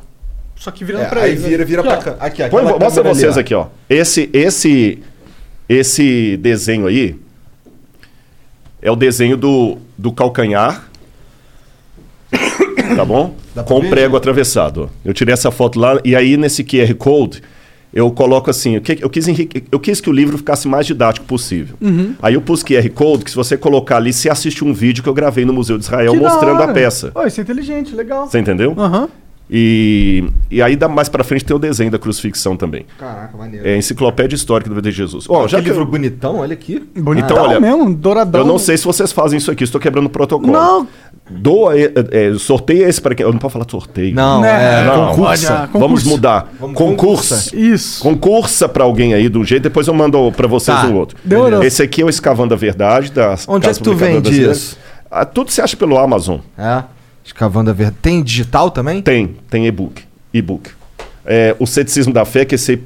Só que virando É, pra aí ele. vira, vira Aqui, pra cá. Aqui, aquela mostra ali, vocês ó. aqui, ó. Esse, esse, esse desenho aí é o desenho do, do calcanhar. tá bom? Dá Com ver? o prego atravessado. ó. Eu tirei essa foto lá e aí nesse QR Code eu coloco assim, eu, que- eu quis, enrique- eu quis que o livro ficasse mais didático possível. Uhum. Aí eu pus QR Code que se você colocar ali, você assiste um vídeo que eu gravei no Museu de Israel Que mostrando a peça. Ó, isso é inteligente, legal. Você entendeu? Aham. E, e aí dá mais pra frente tem o desenho da crucifixão também. Caraca, maneiro. É a enciclopédia histórica vida de Jesus. Ó, Ó, já que livro eu, bonitão, olha aqui. Bonitão Então, olha, mesmo, douradão. eu não sei se vocês fazem isso aqui, estou quebrando o protocolo. Não. Doa, é, é, sorteia esse para quem. Eu não posso falar sorteio. Não, Né? é. Não, concursa. Vamos Concurso. mudar. Vamos concursa. Isso. Concursa pra alguém aí de um jeito, depois eu mando pra vocês Tá. um outro. Demorou. Esse aqui é o Escavando a Verdade. Da Onde é que tu vende isso? Ah, tudo se acha pelo Amazon. É. Escavando a verdade. Tem digital também? Tem, tem e-book. E-book. É, o Ceticismo da Fé, que esse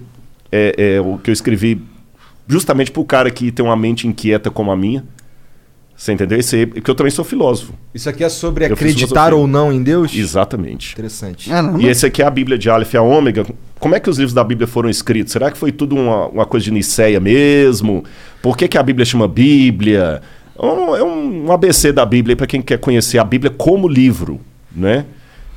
é, é o que eu escrevi justamente pro cara que tem uma mente inquieta como a minha. Você entendeu? Esse, porque eu também sou filósofo. Isso aqui é sobre Eu acreditar ou não em Deus? Exatamente. Interessante. Caramba. E esse aqui é a Bíblia de Aleph e a Ômega. Como é que os livros da Bíblia foram escritos? Será que foi tudo uma, uma coisa de Niceia mesmo? Por que, que a Bíblia chama Bíblia? É um, é um ABC da Bíblia para quem quer conhecer a Bíblia como livro, né?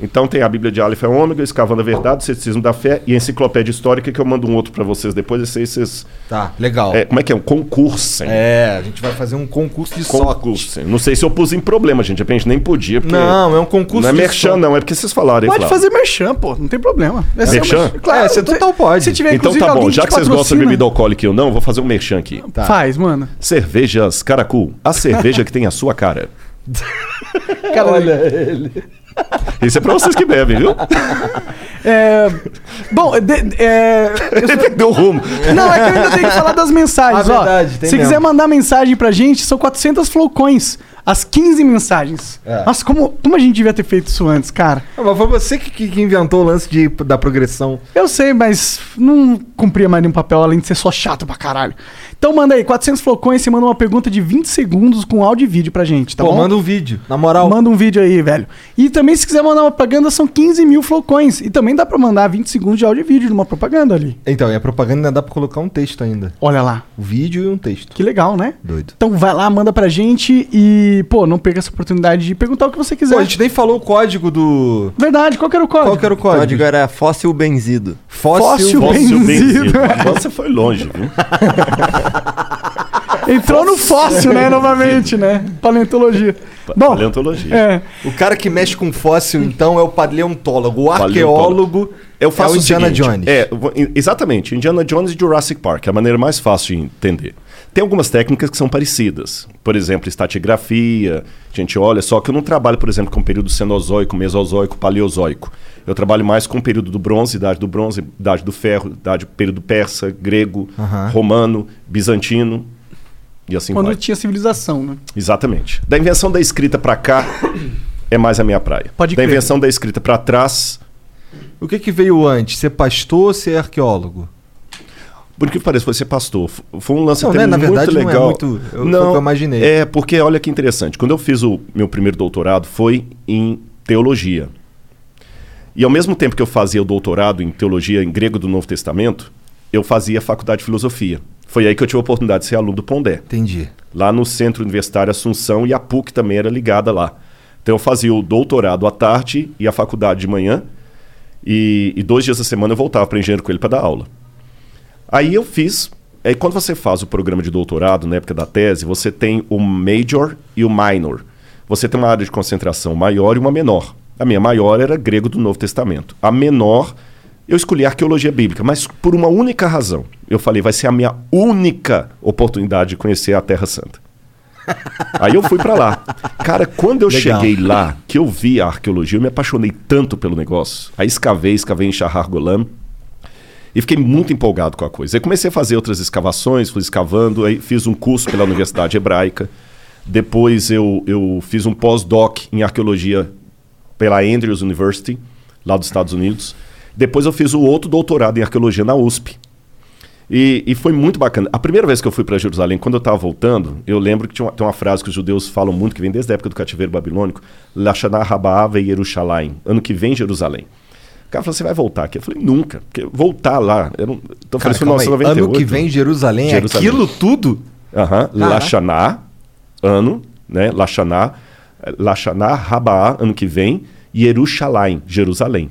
Então tem a Bíblia de Aleph e a Ômega, Escavando a Verdade, o Ceticismo da Fé e a Enciclopédia Histórica, que eu mando um outro para vocês depois. Esse aí vocês... Tá, legal. É, como é que é? Um concurso. hein? É, a gente vai fazer um concurso de. Concurso. Não sei se eu pus em problema, gente. De repente nem podia. Porque Não, é um concurso Não é merchan, Sócrates. não. É porque vocês falaram Pode fazer merchan, pô. Não tem problema. É Merchan? É, você total pode. Se tiver, Então tá bom, já que vocês gostam de bebida alcoólica e eu não, eu vou fazer um merchan aqui. Tá. Faz, mano. Cervejas Caracu, a cerveja que tem a sua cara. Cara, Olha ele. Isso é pra vocês que bebem, viu? É... Bom, de- é... eu sou- Deu rumo. Não, é que eu ainda tenho que falar das mensagens, Ah, ó. verdade, tem Se mesmo. quiser mandar mensagem pra gente, são 400 flowcoins. As 15 mensagens. É. Nossa, como, como a gente devia ter feito isso antes, cara. Não, mas foi você que, que- que inventou o lance de, da progressão. Eu sei, mas não cumpria mais nenhum papel além de ser só chato pra caralho. Então manda aí, 400 flowcoins, você manda uma pergunta de 20 segundos com áudio e vídeo pra gente, tá Pô, bom? manda um vídeo. Na moral. Manda um vídeo aí, velho. E também, se quiser mandar uma propaganda, são 15 mil flowcoins. E também dá pra mandar 20 segundos de áudio e vídeo de uma propaganda ali. Então, e a propaganda ainda dá pra colocar um texto ainda. Olha lá. Um vídeo e um texto. Que legal, né? Doido. Então vai lá, manda pra gente e, pô, não perca essa oportunidade de perguntar o que você quiser. Pô, a gente nem falou o código do. Verdade, qual que era o código? Qual que era o O código? código era fóssil benzido. Fóssil. Fóssil. Fóssil Benzido. benzido. Foi longe, viu? Entrou no fóssil, né, novamente, né? Paleontologia. Bom, Paleontologia. é, O cara que mexe com fóssil, então, é o paleontólogo. O Paleontólogo. arqueólogo Eu faço é o Indiana seguinte, Jones. É, exatamente. Indiana Jones e Jurassic Park, é a maneira mais fácil de entender. Tem algumas técnicas que são parecidas. Por exemplo, estatigrafia. A gente olha, só que eu não trabalho, por exemplo, com o período cenozoico, mesozoico, paleozoico. Eu trabalho mais com o período do bronze, idade do bronze, idade do ferro, idade período persa, grego, romano, bizantino e assim quando vai. tinha civilização, né? Exatamente. Da invenção da escrita pra cá é mais a minha praia. Pode da crer. invenção da escrita pra trás O que que veio antes? Ser pastor ou ser arqueólogo? Por que parece, foi ser pastor. Foi um lance Não, até né? Na muito verdade, não é legal. muito- eu- foi o que eu imaginei. É, porque olha que interessante. Quando eu fiz o meu primeiro doutorado, foi em teologia. E ao mesmo tempo que eu fazia o doutorado em teologia em grego do Novo Testamento, eu fazia a faculdade de filosofia. Foi aí que eu tive a oportunidade de ser aluno do Pondé Entendi. lá no Centro Universitário Assunção e a PUC também era ligada lá. Então eu fazia o doutorado à tarde e a faculdade de manhã e, e dois dias da semana eu voltava para Engenheiro Coelho para dar aula. Aí eu fiz. Aí quando você faz o programa de doutorado, na época da tese, você tem o major e o minor. Você tem uma área de concentração maior e uma menor. A minha maior era grego do Novo Testamento. A menor, eu escolhi arqueologia bíblica, mas por uma única razão. Eu falei, vai ser a minha única oportunidade de conhecer a Terra Santa. Aí eu fui pra lá. Cara, quando eu Legal. cheguei lá, que eu vi a arqueologia, eu me apaixonei tanto pelo negócio. Aí escavei, escavei em Shahar Golan. E fiquei muito empolgado com a coisa. Aí comecei a fazer outras escavações, fui escavando, aí fiz um curso pela Universidade Hebraica. Depois eu, eu fiz um pós-doc em arqueologia pela Andrews University, lá dos Estados Unidos. Depois eu fiz o outro doutorado em arqueologia na USP. E, e foi muito bacana. A primeira vez que eu fui para Jerusalém, quando eu estava voltando, eu lembro que tinha uma, tem uma frase que os judeus falam muito, que vem desde a época do cativeiro babilônico, Lashana Rabaa Yerushalayim, ano que vem Jerusalém. Cara falou, você vai voltar aqui? Eu falei, nunca. Porque voltar lá... Era um... Então eu Cara, falei, calma aí. 1998. Ano que vem, Jerusalém, Jerusalém. é aquilo tudo? Aham. Lashaná, ano, né? Lashaná, Lashaná, Rabaa, ano que vem, e Yerushalayim, Jerusalém.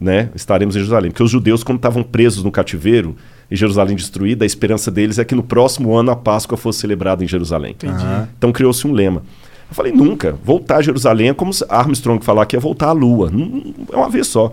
Né? Estaremos em Jerusalém. Porque os judeus, quando estavam presos no cativeiro, e Jerusalém destruída, a esperança deles é que no próximo ano a Páscoa fosse celebrada em Jerusalém. Então criou-se um lema. Eu falei, nunca. Voltar a Jerusalém é como se Armstrong falar que é voltar à Lua. Não- não- É uma vez só.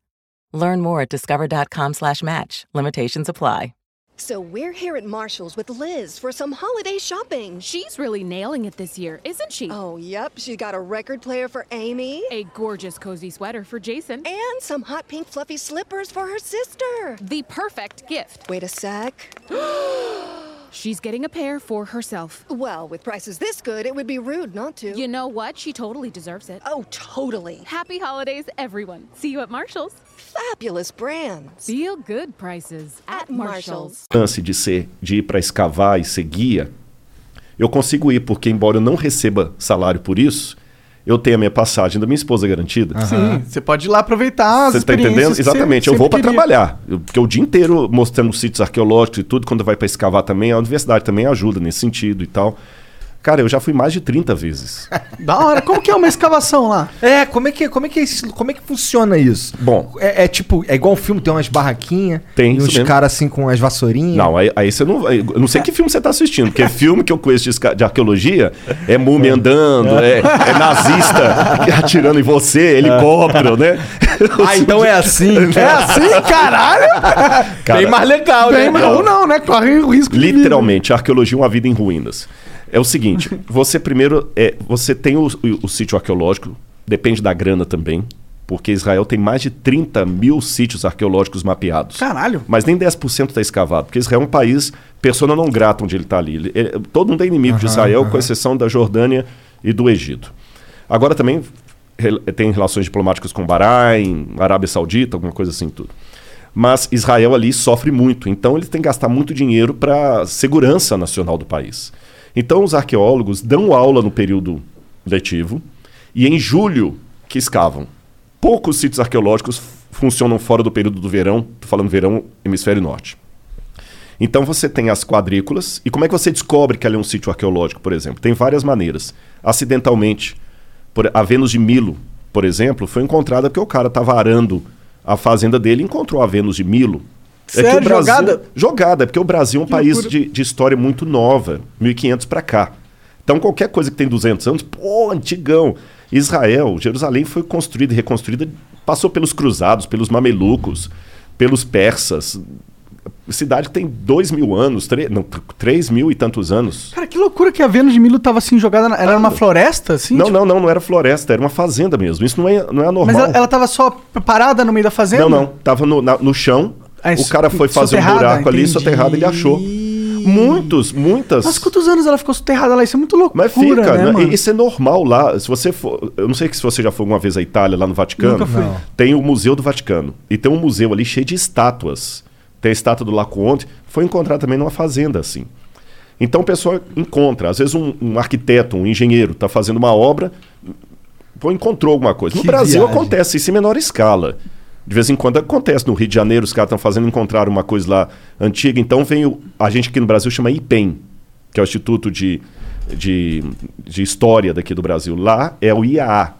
Learn more at discover.com slash match. Limitations apply. So we're here at Marshall's with Liz for some holiday shopping. She's really nailing it this year, isn't she? Oh, yep. She got a record player for Amy. A gorgeous cozy sweater for Jason. And some hot pink fluffy slippers for her sister. The perfect gift. Wait a sec. She's getting a pair for herself. Well, with prices this good, it would be rude not to. You know what? She totally deserves it. Oh, totally. Happy holidays, everyone. See you at Marshall's. Fabulous brands. Feel good prices at Marshall's. lance de ser de ir para escavar e ser guia, eu consigo ir porque embora eu não receba salário por isso, eu tenho a minha passagem da minha esposa garantida. Sim, você pode ir lá aproveitar as Você está entendendo? Exatamente. Eu vou para trabalhar. Eu- Porque o dia inteiro mostrando sítios arqueológicos e tudo, quando vai para escavar também, a universidade também ajuda nesse sentido e tal. Cara, eu já fui mais de 30 vezes. Da hora. Como que é uma escavação lá? É, como é que, como é que, é como é que funciona isso? Bom, É, é tipo, é igual um filme, tem umas barraquinhas, Tem e uns caras assim com as vassourinhas. não, aí, aí você não. Eu não sei que filme você está assistindo, porque filme que eu conheço de, de arqueologia é múmia andando, é, é nazista atirando em você, helicóptero, né? Ah, então é assim. É assim, caralho? Cara, Bem mais legal, Bem, né? mas ou não, né? Corre o risco de vida. Literalmente, a arqueologia é uma vida em ruínas. É o seguinte, você primeiro, é, você tem o, o- o sítio arqueológico, depende da grana também, porque Israel tem mais de 30 mil sítios arqueológicos mapeados. Caralho. Mas nem 10% está escavado, porque Israel é um país persona não grata onde ele está ali. Ele- ele- todo mundo é inimigo de Israel, com exceção da Jordânia e do Egito. Agora também tem relações diplomáticas com Bahrein, Arábia Saudita, alguma coisa assim tudo. Mas Israel ali sofre muito, então eles têm que gastar muito dinheiro para segurança nacional do país. Então os arqueólogos dão aula no período letivo e em julho que escavam. Poucos sítios arqueológicos funcionam fora do período do verão, tô falando verão, hemisfério norte. Então você tem as quadrículas. E como é que você descobre que ali é um sítio arqueológico, por exemplo? Tem várias maneiras. Acidentalmente. Por, a Vênus de Milo, por exemplo, foi encontrada porque o cara estava arando a fazenda dele e encontrou a Vênus de Milo. Sério? Jogada? Jogada, porque o Brasil é um Que país de, de história muito nova, 1500 para cá. Então qualquer coisa que tem 200 anos, pô, antigão. Israel, Jerusalém foi construída e reconstruída, passou pelos cruzados, pelos mamelucos, pelos persas. Cidade que tem dois mil anos, tre- não, três mil e tantos anos. Cara, que loucura que a Vênus de Milo tava assim jogada. Na... Era uma floresta, assim? não, tipo- não, não, não era floresta, era uma fazenda mesmo. Isso não é, não é anormal. Mas ela, ela tava só parada no meio da fazenda? Não, não. Tava no, na- no chão. Ah, o cara foi fazer um buraco ali, entendi. soterrado, ele achou. Muitos, muitas. Mas quantos anos ela ficou soterrada lá? Isso é muito loucura, Mas fica, né, né? mano? Isso é normal lá. Se você for. Eu não sei se você já foi alguma vez à Itália, lá no Vaticano. Nunca fui. Não. Tem o Museu do Vaticano. E tem um museu ali cheio de estátuas. Tem a estátua do Laconte. Foi encontrada também numa fazenda, assim. Então o pessoal encontra. Às vezes um, um arquiteto, um engenheiro, está fazendo uma obra, encontrou alguma coisa. No Que Brasil viagem. acontece isso em menor escala. De vez em quando acontece. No Rio de Janeiro, os caras estão fazendo, encontraram uma coisa lá antiga. Então vem o. A gente aqui no Brasil chama IPEM, que é o Instituto de, de, de História daqui do Brasil. Lá é o IAA,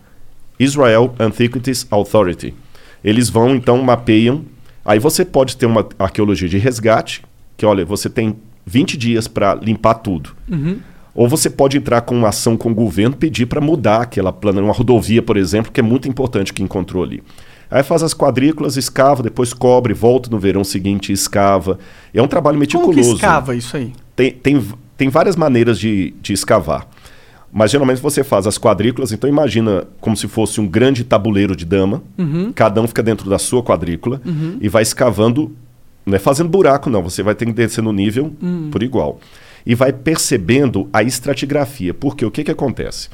Israel Antiquities Authority. Eles vão, então, mapeiam. Aí você pode ter uma arqueologia de resgate, que olha, você tem 20 dias para limpar tudo. Ou você pode entrar com uma ação com o governo, pedir para mudar aquela plana, uma rodovia, por exemplo, que é muito importante que encontrou ali. Aí faz as quadrículas, escava, depois cobre, volta no verão seguinte e escava. É um trabalho Como meticuloso. que escava isso aí? Tem, tem, tem várias maneiras de, de escavar. Mas geralmente você faz as quadrículas, então imagina como se fosse um grande tabuleiro de dama. Uhum. Cada um fica dentro da sua quadrícula e vai escavando, não é fazendo buraco, não. Você vai ter que descer no nível Hum. por igual. E vai percebendo a estratigrafia. Porque o que, que acontece?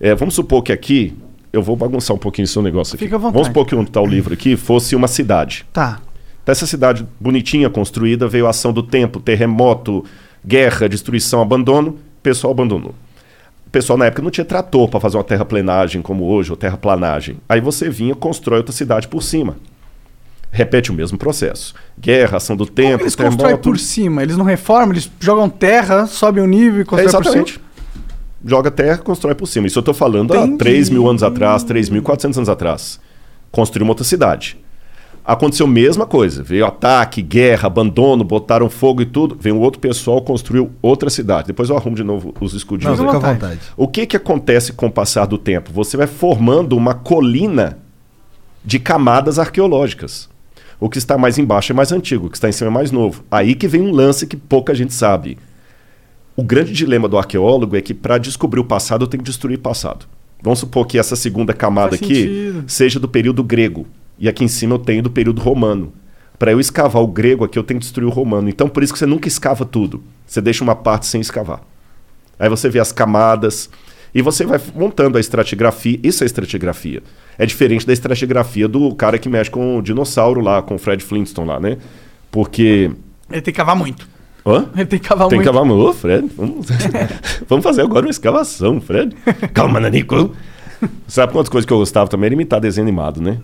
É, vamos supor que aqui, eu vou bagunçar um pouquinho o seu negócio aqui. Fica à vontade. Vamos supor que onde está o livro aqui fosse uma cidade. Tá. Dessa cidade bonitinha, construída, veio a ação do tempo, terremoto, guerra, destruição, abandono, o pessoal abandonou. O pessoal na época não tinha trator para fazer uma terraplenagem como hoje, ou terraplanagem. Aí você vinha, constrói outra cidade por cima. Repete o mesmo processo. Guerra, ação do tempo, Eles constroem por cima, eles não reformam, eles jogam terra, sobem o nível e É, constroem por exatamente. cima. Joga terra, constrói por cima. Isso eu estou falando há Entendi. 3 mil anos atrás, 3.400 anos atrás. Construiu uma outra cidade. Aconteceu a mesma coisa. Veio ataque, guerra, abandono, botaram fogo e tudo. Veio um outro pessoal, construiu outra cidade. Depois eu arrumo de novo os escudinhos. Não, fica à vontade. O que, que acontece com o passar do tempo? Você vai formando uma colina de camadas arqueológicas. O que está mais embaixo é mais antigo, o que está em cima é mais novo. Aí que vem um lance que pouca gente sabe. O grande dilema do arqueólogo é que para descobrir o passado eu tenho que destruir o passado. Vamos supor que essa segunda camada Faz aqui sentido. seja do período grego e aqui em cima eu tenho do período romano. Para eu escavar o grego aqui eu tenho que destruir o romano. Então por isso que você nunca escava tudo. Você deixa uma parte sem escavar. Aí você vê as camadas e você vai montando a estratigrafia. Isso é estratigrafia. É diferente da estratigrafia do cara que mexe com o dinossauro lá, com o Fred Flintstone lá, né? Porque. Ele tem que cavar muito. Hã? Ele tem que cavar Tem que muito. cavar muito. Ô, Fred, vamos... vamos fazer agora uma escavação, Fred. Calma, Nanico. Sabe quantas coisas que eu gostava também? Era imitar desenho animado, né?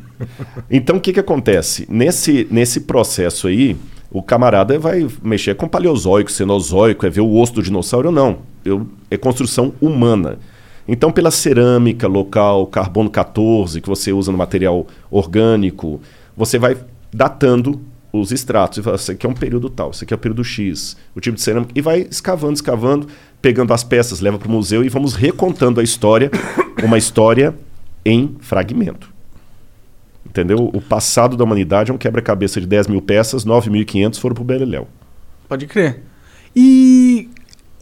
Então, o que que acontece? Nesse, nesse processo aí, o camarada vai mexer com paleozoico, cenozoico, é ver o osso do dinossauro ou não. Eu, é construção humana. Então, pela cerâmica local, carbono 14, que você usa no material orgânico, você vai datando os estratos. E fala, isso aqui é um período tal, isso aqui é o período X, o tipo de cerâmica. E vai escavando, escavando, pegando as peças, leva para o museu e vamos recontando a história, uma história em fragmento. Entendeu? O passado da humanidade é um quebra-cabeça de 10 mil peças, 9.500 foram para o Beleléu. Pode crer. E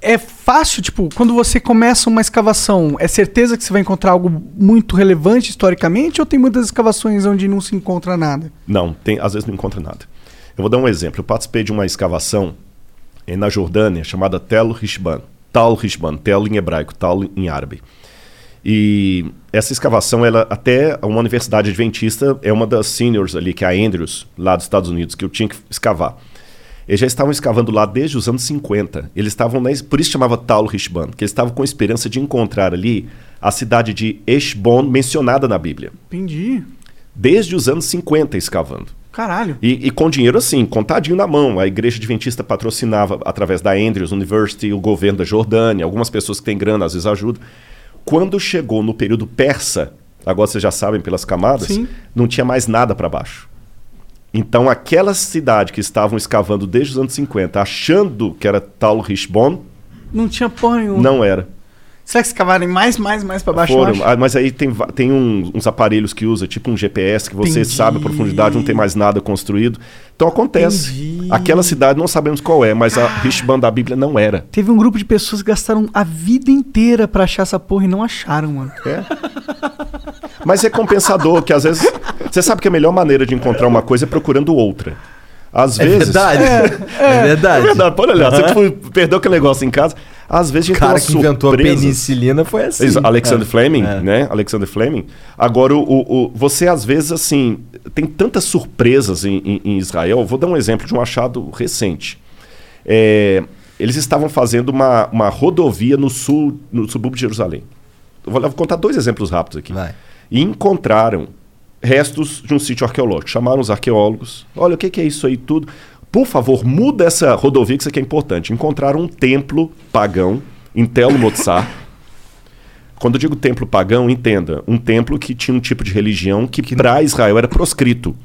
é fácil, tipo, quando você começa uma escavação, é certeza que você vai encontrar algo muito relevante historicamente ou tem muitas escavações onde não se encontra nada? Não, tem, às vezes não encontra nada. Eu vou dar um exemplo. Eu participei de uma escavação na Jordânia chamada Tel Rishban. Tal Rishban, Tel em hebraico, Tal em árabe. E essa escavação, ela até uma universidade adventista é uma das seniors ali, que é a Andrews, lá dos Estados Unidos, que eu tinha que escavar. Eles já estavam escavando lá desde os anos 50. Eles estavam na, por isso chamava Tal Rishban, que eles estavam com a esperança de encontrar ali a cidade de Eshbon mencionada na Bíblia. Entendi. Desde os anos 50 escavando. Caralho. E, e com dinheiro assim, contadinho na mão. A igreja adventista patrocinava através da Andrews University, o governo da Jordânia, algumas pessoas que têm grana às vezes ajudam. Quando chegou no período persa, agora vocês já sabem pelas camadas, Sim. não tinha mais nada para baixo. Então aquela cidade que estavam escavando desde os anos 50, achando que era Tal Rishbon, Não tinha porra nenhuma. não era. Será que escavarem mais, mais, mais pra baixo? Foram, ah, mas aí tem, tem um- uns aparelhos que usa, tipo um GPS, que você Entendi. sabe a profundidade, não tem mais nada construído. Então acontece. Entendi. Aquela cidade não sabemos qual é, mas a Rishban da Bíblia não era. Teve um grupo de pessoas que gastaram a vida inteira pra achar essa porra e não acharam, mano. É. Mas é compensador, que às vezes. Você sabe que a melhor maneira de encontrar uma coisa é procurando outra. Às É vezes. verdade. É, verdade. É verdade, pode olhar. Você Aham. tipo, perdeu aquele negócio em casa. Às vezes a O gente tem cara que inventou a surpresa. penicilina foi assim. Exa- Alexander É. Fleming, É. né? Alexander Fleming. Agora, o, o- o- você às vezes, assim, tem tantas surpresas em, em- em Israel. Vou dar um exemplo de um achado recente. É, eles estavam fazendo uma, uma rodovia no sul, no subúrbio de Jerusalém. Eu vou, eu vou contar dois exemplos rápidos aqui. E encontraram restos de um sítio arqueológico. Chamaram os arqueólogos. Olha, o que, que é isso aí tudo? Por favor, muda essa rodovia que isso aqui é importante. Encontraram um templo pagão em Tel Motsar. Quando eu digo templo pagão, entenda, um templo que tinha um tipo de religião que, para Israel era proscrito.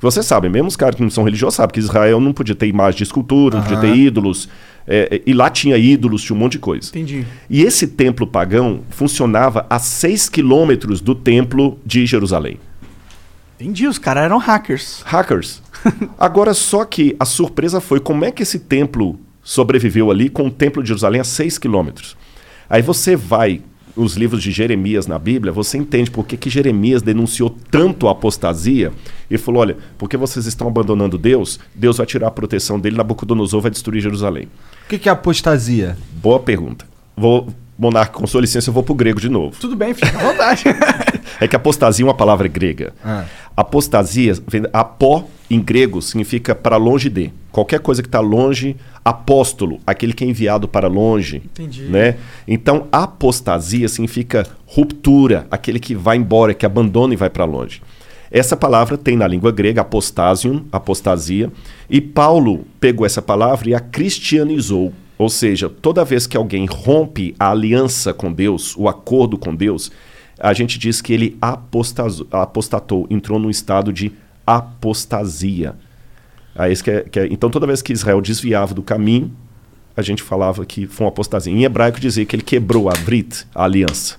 Você sabe, mesmo os caras que não são religiosos sabem que Israel não podia ter imagem de escultura, não podia ter ídolos. é, é, e lá tinha ídolos, tinha um monte de coisa. Entendi. E esse templo pagão funcionava a 6 quilômetros do templo de Jerusalém. Entendi, os caras eram hackers. Hackers. Agora, só que a surpresa foi como é que esse templo sobreviveu ali com o templo de Jerusalém a 6 quilômetros. Aí você vai nos livros de Jeremias na Bíblia, você entende por que, que Jeremias denunciou tanto a apostasia e falou: olha, porque vocês estão abandonando Deus, Deus vai tirar a proteção dele, Nabucodonosor vai destruir Jerusalém. O que, que é apostasia? Boa pergunta. Vou, Monarca, com sua licença, eu vou pro grego de novo. Tudo bem, fica à vontade. É que apostasia é uma palavra grega. Ah. Apostasia, apó em grego significa para longe de. Qualquer coisa que está longe, apóstolo, aquele que é enviado para longe. Entendi. Né? Então, apostasia significa ruptura, aquele que vai embora, que abandona e vai para longe. Essa palavra tem na língua grega apostasium, apostasia, e Paulo pegou essa palavra e a cristianizou. Ou seja, toda vez que alguém rompe a aliança com Deus, o acordo com Deus, a gente diz que ele apostatou, entrou num estado de apostasia. Aí esse que é- que é- então, toda vez que Israel desviava do caminho, a gente falava que foi uma apostasia. Em hebraico dizia que ele quebrou a brit, a aliança.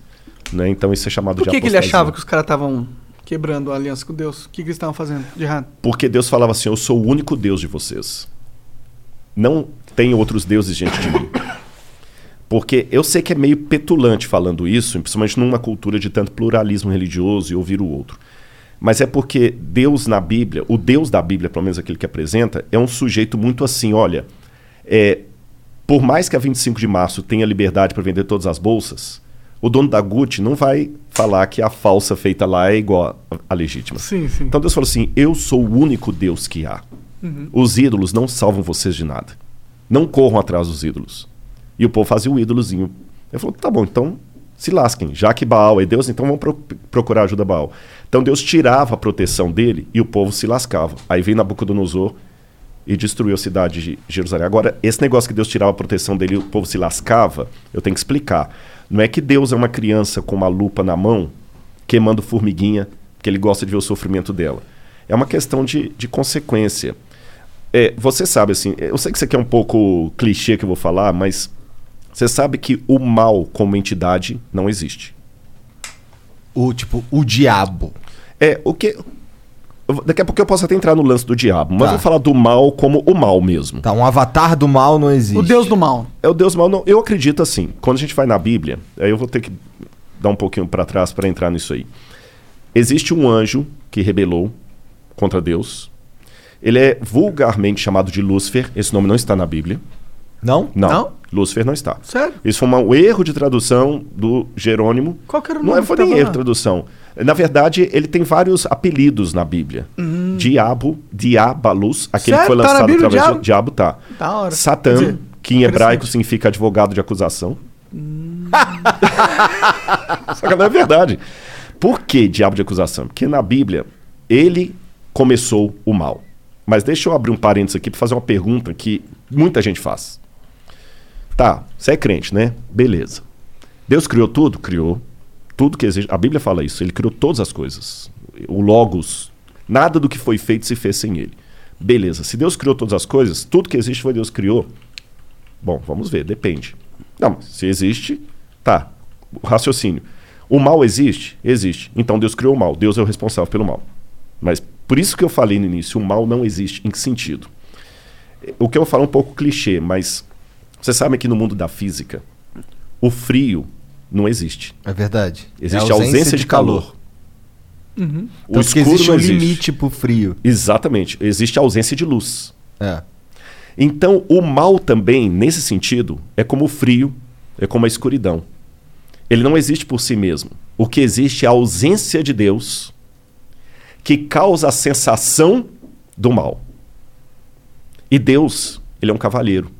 Né? Então isso é chamado Por de que, que ele apostasia. achava que os caras estavam Quebrando a aliança com Deus. O que, que eles estavam fazendo de errado? Porque Deus falava assim: Eu sou o único Deus de vocês. Não tem outros deuses diante de mim. Porque eu sei que é meio petulante falando isso, principalmente numa cultura de tanto pluralismo religioso e ouvir o outro. Mas é porque Deus na Bíblia, o Deus da Bíblia, pelo menos aquele que apresenta, é um sujeito muito assim: olha, é, por mais que a 25 de março tenha liberdade para vender todas as bolsas, o dono da Gucci não vai falar que a falsa feita lá é igual à legítima. Sim, sim. Então Deus falou assim: eu sou o único Deus que há. Uhum. Os ídolos não salvam vocês de nada. Não corram atrás dos ídolos. E o povo fazia o ídolozinho. Ele falou: tá bom, então se lasquem. Já que Baal é Deus, então vamos pro procurar ajuda a Baal. Então Deus tirava a proteção dele e o povo se lascava. Aí veio Nabucodonosor e destruiu a cidade de Jerusalém. Agora, esse negócio que Deus tirava a proteção dele e o povo se lascava, eu tenho que explicar. Não é que Deus é uma criança com uma lupa na mão, queimando formiguinha, que ele gosta de ver o sofrimento dela. É uma questão de, de consequência. É, você sabe, assim, eu sei que isso aqui é um pouco clichê que eu vou falar, mas você sabe que o mal como entidade não existe. O tipo, o diabo. É, o que. eu- Daqui a pouco eu posso até entrar no lance do diabo, mas Tá. vou falar do mal como o mal mesmo. Tá, um avatar do mal não existe. O Deus do mal. É o Deus mal, não. Eu acredito assim. Quando a gente vai na Bíblia, aí eu vou ter que dar um pouquinho para trás para entrar nisso aí. Existe um anjo que rebelou contra Deus. Ele é vulgarmente chamado de Lúcifer. Esse nome não está na Bíblia. Não? Não. Não? Lúcifer não está. Sério? Isso foi uma- um erro de tradução do Jerônimo. Qual que era o Não nome é, foi nem erro de tradução. Na verdade, ele tem vários apelidos na Bíblia. Diabo, Diabalus, aquele que foi Sério? Tá na lançado Bíblia, através diabo? do diabo, tá. Da hora. Satã, dizer, que em hebraico significa advogado de acusação. Só que não é verdade. Por que diabo de acusação? Porque na Bíblia ele começou o mal. Mas deixa eu abrir um parênteses aqui para fazer uma pergunta que muita gente faz. Tá, você é crente, né? Beleza. Deus criou tudo? Criou. Tudo que existe. A Bíblia fala isso. Ele criou todas as coisas. O Logos. Nada do que foi feito se fez sem ele. Beleza. Se Deus criou todas as coisas, tudo que existe foi Deus criou. Bom, vamos ver, depende. Não, se existe, tá. O raciocínio. O mal existe? Existe. Então Deus criou o mal. Deus é o responsável pelo mal. Mas por isso que eu falei no início, o mal não existe. Em que sentido? O que eu falo é um pouco clichê, mas você sabe que no mundo da física, o frio não existe. É verdade. Existe É a ausência, de calor. Uhum. O que escuro existe não um existe. limite pro frio. Exatamente. Existe a ausência de luz. É. Então, o mal também, nesse sentido, é como o frio, é como a escuridão. Ele não existe por si mesmo. O que existe é a ausência de Deus que causa a sensação do mal. E Deus, ele é um cavalheiro.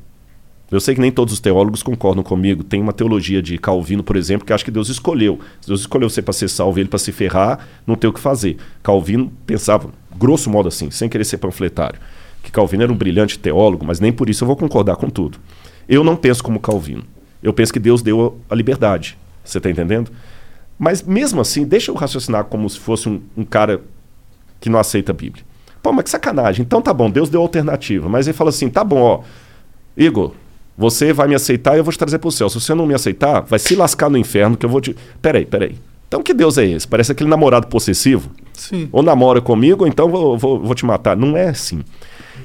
Eu sei que nem todos os teólogos concordam comigo. Tem uma teologia de Calvino, por exemplo, que acha que Deus escolheu. Se Deus escolheu você para ser salvo ele para se ferrar, não tem o que fazer. Calvino pensava, grosso modo assim, sem querer ser panfletário, que Calvino era um brilhante teólogo, mas nem por isso eu vou concordar com tudo. Eu não penso como Calvino. Eu penso que Deus deu a liberdade. Você está entendendo? Mas mesmo assim, deixa eu raciocinar como se fosse um, um cara que não aceita a Bíblia. Pô, mas que sacanagem. Então tá bom, Deus deu alternativa. Mas ele fala assim: tá bom, ó, Igor, você vai me aceitar e eu vou te trazer pro céu. Se você não me aceitar, vai se lascar no inferno que eu vou te. Peraí, peraí. Então que Deus é esse? Parece aquele namorado possessivo. Sim. Ou namora comigo, ou então vou, vou, vou te matar. Não é assim.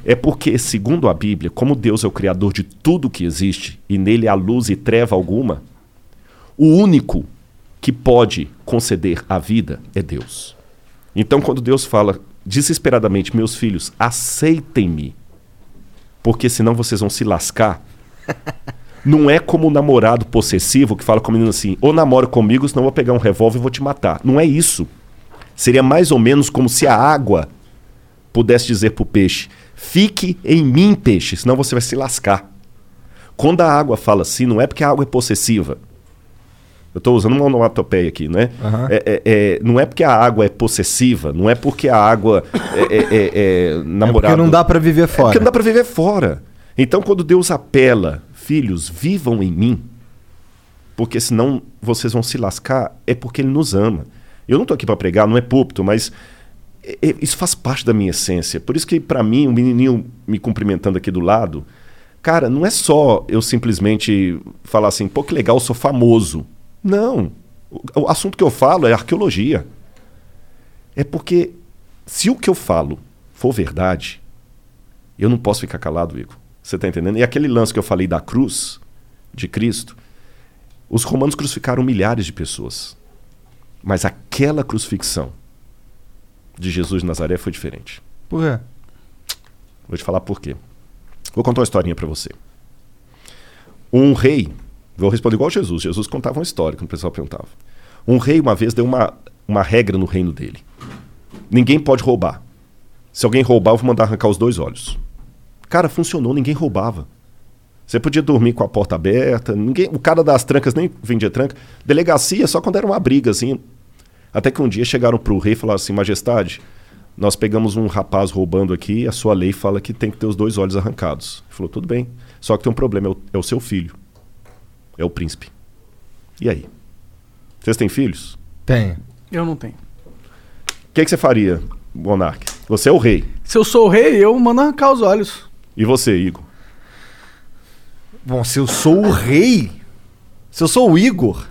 É porque, segundo a Bíblia, como Deus é o criador de tudo que existe e nele há luz e treva alguma, o único que pode conceder a vida é Deus. Então, quando Deus fala desesperadamente, meus filhos, aceitem-me, porque senão vocês vão se lascar. Não é como o namorado possessivo que fala com o menino assim: ou namora comigo, senão eu vou pegar um revólver e vou te matar. Não é isso. Seria mais ou menos como se a água pudesse dizer para o peixe: fique em mim, peixe, senão você vai se lascar. Quando a água fala assim, não é porque a água é possessiva. Eu estou usando uma onomatopeia aqui, né? Aham. É- é- é- não é porque a água é possessiva, não é porque a água é, é, é- é namorado. porque não dá pra viver É fora. porque não dá para viver fora. Então, quando Deus apela, filhos, vivam em mim, porque senão vocês vão se lascar, é porque Ele nos ama. Eu não estou aqui para pregar, não é púlpito, mas é- é- isso faz parte da minha essência. Por isso que, para mim, o menininho me cumprimentando aqui do lado, cara, não é só eu simplesmente falar assim, pô, que legal, eu sou famoso. Não. O assunto que eu falo é arqueologia. É porque se o que eu falo for verdade, eu não posso ficar calado, Igor. Você tá entendendo? E aquele lance que eu falei da cruz de Cristo, os romanos crucificaram milhares de pessoas. Mas aquela crucifixão de Jesus de Nazaré foi diferente. Por quê? Vou te falar por quê. Vou contar uma historinha para você. Um rei, vou responder igual Jesus. Jesus contava uma história quando o pessoal perguntava. Um rei uma vez deu uma, uma regra no reino dele. Ninguém pode roubar. Se alguém roubar, eu vou mandar arrancar os dois olhos. Cara, funcionou, ninguém roubava. Você podia dormir com a porta aberta, ninguém, o cara das trancas nem vendia tranca. Delegacia só quando era uma briga, assim. Até que um dia chegaram pro rei e falaram assim: Majestade, nós pegamos um rapaz roubando aqui e a sua lei fala que tem que ter os dois olhos arrancados. Ele falou: tudo bem, só que tem um problema, é o, é o seu filho. É o príncipe. E aí? Vocês têm filhos? Tenho. Eu não tenho. O que, que você faria, Monark? Você é o rei. Se eu sou o rei, eu mando arrancar os olhos. E você, Igor? Bom, se eu sou o rei, se eu sou o Igor,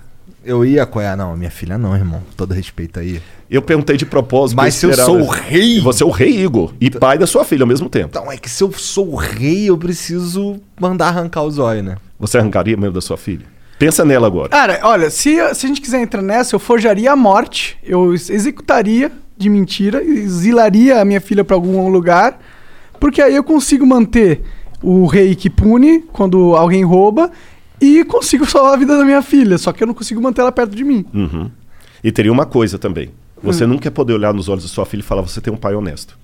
eu ia apoiar. Não, minha filha não, irmão. Todo respeito aí. Eu perguntei de propósito. Mas se eu sou o rei. Você é o rei, Igor. E pai da sua filha ao mesmo tempo. Então, é que se eu sou o rei, eu preciso mandar arrancar os olhos, né? Você arrancaria mesmo da sua filha? Pensa nela agora. Cara, olha, se, se a gente quiser entrar nessa, eu forjaria a morte, eu ex- executaria de mentira, exilaria a minha filha pra algum lugar, porque aí eu consigo manter o rei que pune quando alguém rouba e consigo salvar a vida da minha filha, só que eu não consigo manter ela perto de mim. Uhum. E teria uma coisa também. Você Hum. nunca poder olhar nos olhos da sua filha e falar: você tem um pai honesto.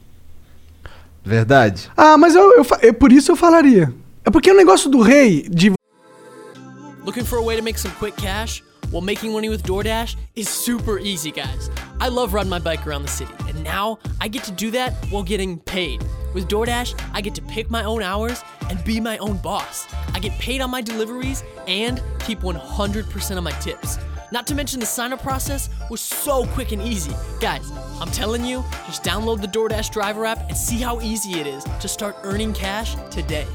Verdade. Ah, mas eu, eu, eu- por isso eu falaria. É porque o negócio do rei, de Looking for a way to make some quick cash? Well, making money with DoorDash is super easy, guys. I love riding my bike around the city, and now I get to do that while getting paid. With DoorDash, I get to pick my own hours and be my own boss. I get paid on my deliveries and keep 100% of my tips. Not to mention the sign up process was so quick and easy. Guys, I'm telling you, just download the DoorDash driver app and see how easy it is to start earning cash today.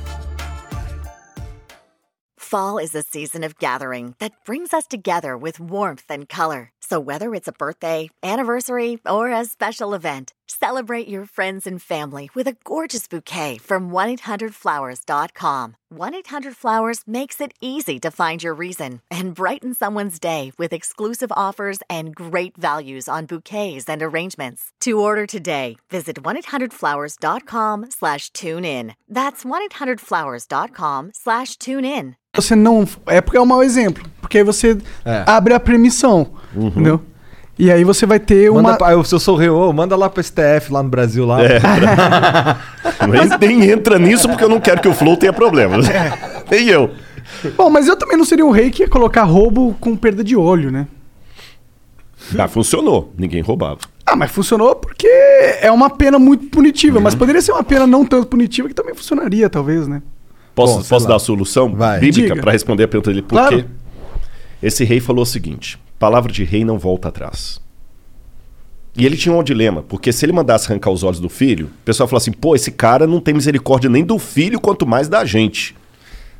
Fall is a season of gathering that brings us together with warmth and color. So whether it's a birthday, anniversary, or a special event, celebrate your friends and family with a gorgeous bouquet from 1-800-Flowers.com. 1-800-Flowers makes it easy to find your reason and brighten someone's day with exclusive offers and great values on bouquets and arrangements. To order today, visit 1-800-Flowers.com slash tune in. That's 1-800-Flowers.com slash tune in. você não. É porque é um mau exemplo. Porque aí você É. abre a permissão. Uhum. Entendeu? E aí você vai ter uma. Manda pra, eu, se eu sou o rei, ô, manda lá pro STF lá no Brasil lá. É. Nem, nem entra nisso porque eu não quero que o Flow tenha problemas. É. Nem eu. Bom, mas eu também não seria um rei que ia colocar roubo com perda de olho, né? Ah, funcionou. Ninguém roubava. Ah, mas funcionou porque é uma pena muito punitiva. Mas poderia ser uma pena não tanto punitiva que também funcionaria, talvez, né? Posso, Bom, posso lá. dar a solução bíblica Diga. para responder a pergunta dele? Por Claro. quê? Esse rei falou o seguinte: palavra de rei não volta atrás. E ele tinha um dilema, porque se ele mandasse arrancar os olhos do filho, o pessoal falou assim: pô, esse cara não tem misericórdia nem do filho, quanto mais da gente.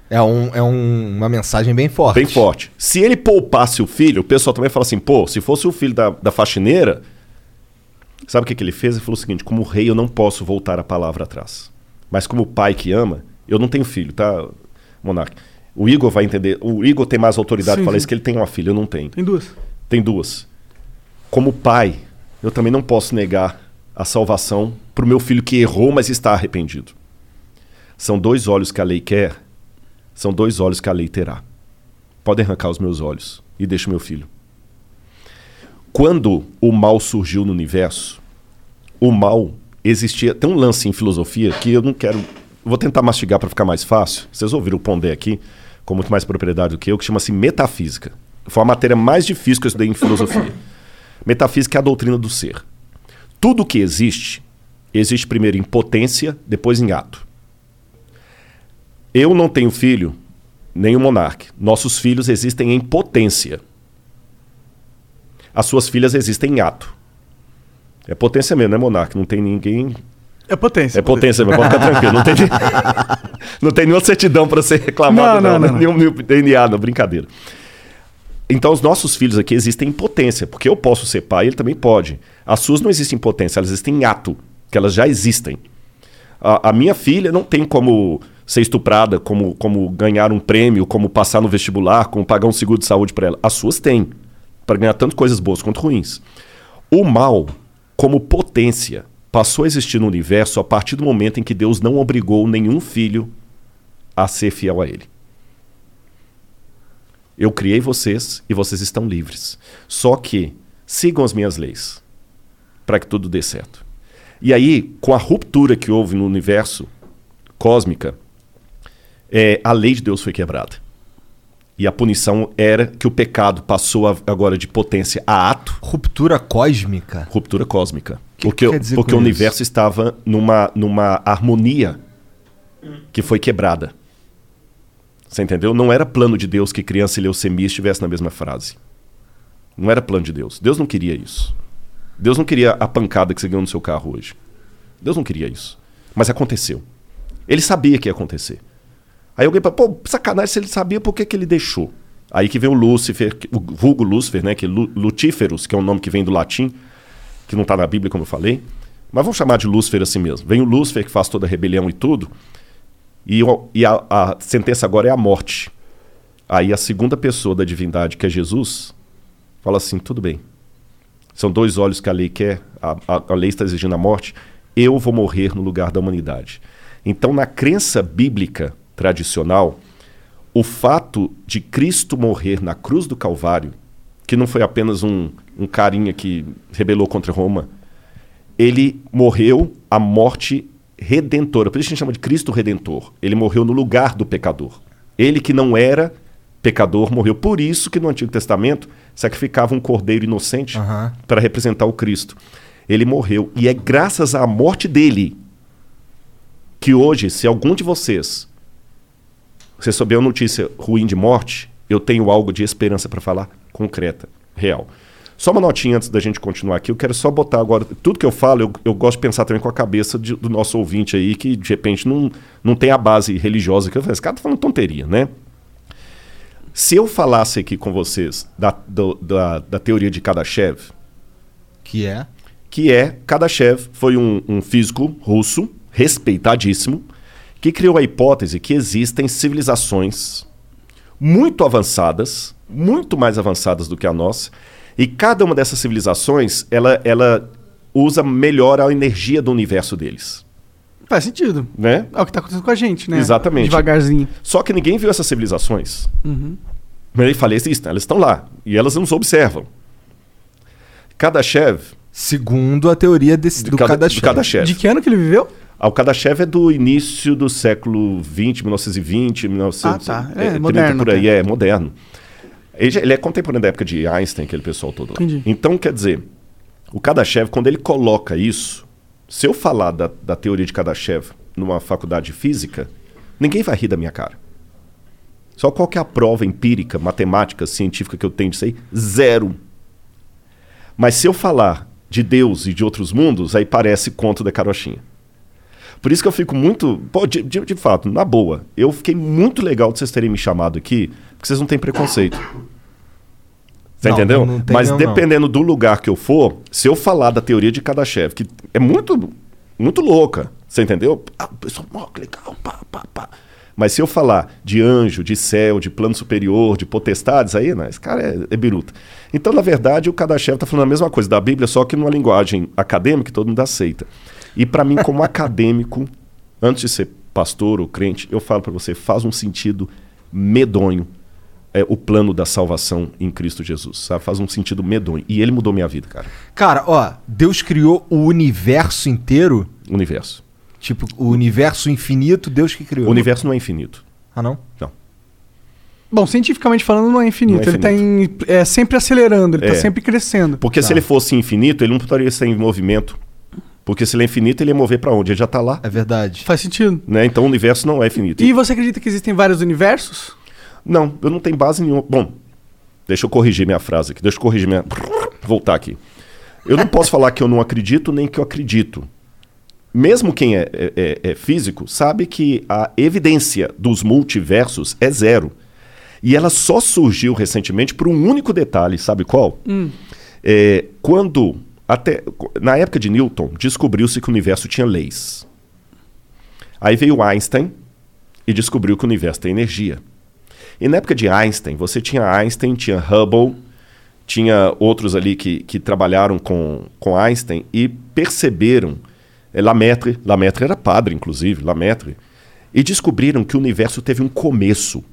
É, um, é um- uma mensagem bem forte. Bem forte. Se ele poupasse o filho, o pessoal também fala assim: pô, se fosse o filho da, da faxineira. Sabe o que, que ele fez? Ele falou o seguinte: como rei, eu não posso voltar a palavra atrás. Mas como pai que ama, eu não tenho filho, tá, Monark? O Igor vai entender. O Igor tem mais autoridade para falar isso que ele tem uma filha, eu não tenho. Tem duas. Tem duas. Como pai, eu também não posso negar a salvação para o meu filho que errou, mas está arrependido. São dois olhos que a lei quer, são dois olhos que a lei terá. Podem arrancar os meus olhos e deixa o meu filho. Quando o mal surgiu no universo, o mal existia. Tem um lance em filosofia que eu não quero. Vou tentar mastigar para ficar mais fácil. Vocês ouviram o Pondé aqui, com muito mais propriedade do que eu, que chama-se metafísica. Foi a matéria mais difícil que eu estudei em filosofia. Metafísica é a doutrina do ser. Tudo que existe, existe primeiro em potência, depois em ato. Eu não tenho filho, nem o monarca. Nossos filhos existem em potência. As suas filhas existem em ato. É potência mesmo, né, monarca? Não tem ninguém. É potência. É potência mesmo, pode ficar tranquilo. Não tem, não tem nenhuma certidão para ser reclamado, Não, não, não, né? não. Nenhum, nenhum DNA, não, brincadeira. Então, os nossos filhos aqui existem em potência, porque eu posso ser pai, ele também pode. As suas não existem em potência, elas existem em ato, que elas já existem. A, a minha filha não tem como ser estuprada, como, como ganhar um prêmio, como passar no vestibular, como pagar um seguro de saúde para ela. As suas têm, para ganhar tanto coisas boas quanto ruins. O mal, como potência, passou a existir no universo a partir do momento em que Deus não obrigou nenhum filho a ser fiel a ele. Eu criei vocês e vocês estão livres. Só que sigam as minhas leis para que tudo dê certo. E aí, com a ruptura que houve no universo cósmica, é, a lei de Deus foi quebrada. E a punição era que o pecado passou a, agora de potência a ato. Ruptura cósmica? Ruptura cósmica. Que porque que porque o isso? universo estava numa, numa harmonia que foi quebrada. Você entendeu? Não era plano de Deus que criança e leucemia estivessem na mesma frase. Não era plano de Deus. Deus não queria isso. Deus não queria a pancada que você ganhou no seu carro hoje. Deus não queria isso. Mas aconteceu. Ele sabia que ia acontecer. Aí alguém fala, pô, sacanagem, se ele sabia, por que, que ele deixou? Aí que vem o Lúcifer, o vulgo Lúcifer, né? Que é Lu- Lutíferos, que é um nome que vem do latim, que não está na Bíblia, como eu falei. Mas vamos chamar de Lúcifer assim mesmo. Vem o Lúcifer, que faz toda a rebelião e tudo. E, e a, a sentença agora é a morte. Aí a segunda pessoa da divindade, que é Jesus, fala assim: tudo bem. São dois olhos que a lei quer, a, a, a lei está exigindo a morte. Eu vou morrer no lugar da humanidade. Então, na crença bíblica tradicional, o fato de Cristo morrer na cruz do Calvário, que não foi apenas um, um carinha que rebelou contra Roma, ele morreu a morte redentora. Por isso a gente chama de Cristo Redentor. Ele morreu no lugar do pecador. Ele que não era pecador morreu. Por isso que no Antigo Testamento sacrificava um cordeiro inocente para representar o Cristo. Ele morreu. E é graças à morte dele que hoje, se algum de vocês você souber uma notícia ruim de morte, eu tenho algo de esperança para falar concreta, real. Só uma notinha antes da gente continuar aqui. Eu quero só botar agora. Tudo que eu falo, eu, eu gosto de pensar também com a cabeça de- do nosso ouvinte aí, que de repente não, não tem a base religiosa. Que eu falei, esse cara tá falando tonteria, né? Se eu falasse aqui com vocês da, do- da, da teoria de Kardashev, Que é? que é Kardashev foi um, um físico russo respeitadíssimo que criou a hipótese que existem civilizações muito avançadas, muito mais avançadas do que a nossa, e cada uma dessas civilizações ela, ela usa melhor a energia do universo deles. Faz sentido. Né? É o que tá acontecendo com a gente, né? Exatamente. Devagarzinho. Só que ninguém viu essas civilizações. Uhum. Mas ele falei, existem, elas estão lá. E elas nos observam. Kardashev. Segundo a teoria desse, do Kardashev. do Kardashev. De que ano que ele viveu? O Kardashev é do início do século XX, 1920, 1930, Ah, tá. É, 30 moderno por aí, até. é moderno. Ele, ele é contemporâneo da época de Einstein, aquele pessoal todo lá. Entendi. Então, quer dizer, o Kardashev, quando ele coloca isso, se eu falar da, da teoria de Kardashev numa faculdade de física, ninguém vai rir da minha cara. Só qual que é a prova empírica, matemática, científica que eu tenho disso aí? Zero. Mas se eu falar de Deus e de outros mundos, aí parece conto da carochinha. Por isso que eu fico muito. Pô, de, de- de fato, na boa, eu fiquei muito legal de vocês terem me chamado aqui, porque vocês não têm preconceito. Você Não, entendeu? não Mas não. dependendo do lugar que eu for, se eu falar da teoria de Kardashev, que é muito, muito louca, você entendeu? Ah, pessoal, que legal, pá, pá, pá. Mas se eu falar de anjo, de céu, de plano superior, de potestades, aí, né, esse cara é, é biruta. Então, na verdade, o Kardashev está falando a mesma coisa da Bíblia, só que numa linguagem acadêmica que todo mundo aceita. E para mim, como acadêmico, antes de ser pastor ou crente, eu falo para você, faz um sentido medonho é, o plano da salvação em Cristo Jesus, sabe? Faz um sentido medonho. E ele mudou minha vida, cara. Cara, ó, Deus criou o universo inteiro. Universo. Tipo, o universo infinito, Deus que criou. O universo não é infinito. Ah, não? Não. Bom, cientificamente falando, não é infinito. Não é Ele tá em, é, sempre acelerando, ele É. tá sempre crescendo. Porque se ele fosse infinito, ele não poderia ser em movimento. Porque se ele é infinito, ele ia mover para onde? Ele já está lá. É verdade. Faz sentido. Né? Então o universo não é infinito. E você acredita que existem vários universos? Não, eu não tenho base nenhuma. Bom, deixa eu corrigir minha frase aqui. Deixa eu corrigir minha. Voltar aqui. Eu não posso falar que eu não acredito nem que eu acredito. Mesmo quem é, é- é- é físico sabe que a evidência dos multiversos é zero. E ela só surgiu recentemente por um único detalhe, sabe qual? Hum. É, quando, até na época de Newton, descobriu-se que o universo tinha leis. Aí veio Einstein e descobriu que o universo tem energia. E na época de Einstein, você tinha Einstein, tinha Hubble, tinha outros ali que, que trabalharam com, com Einstein e perceberam, é, Lamaitre, Lamaitre era padre, inclusive, Lamaitre, e descobriram que o universo teve um começo.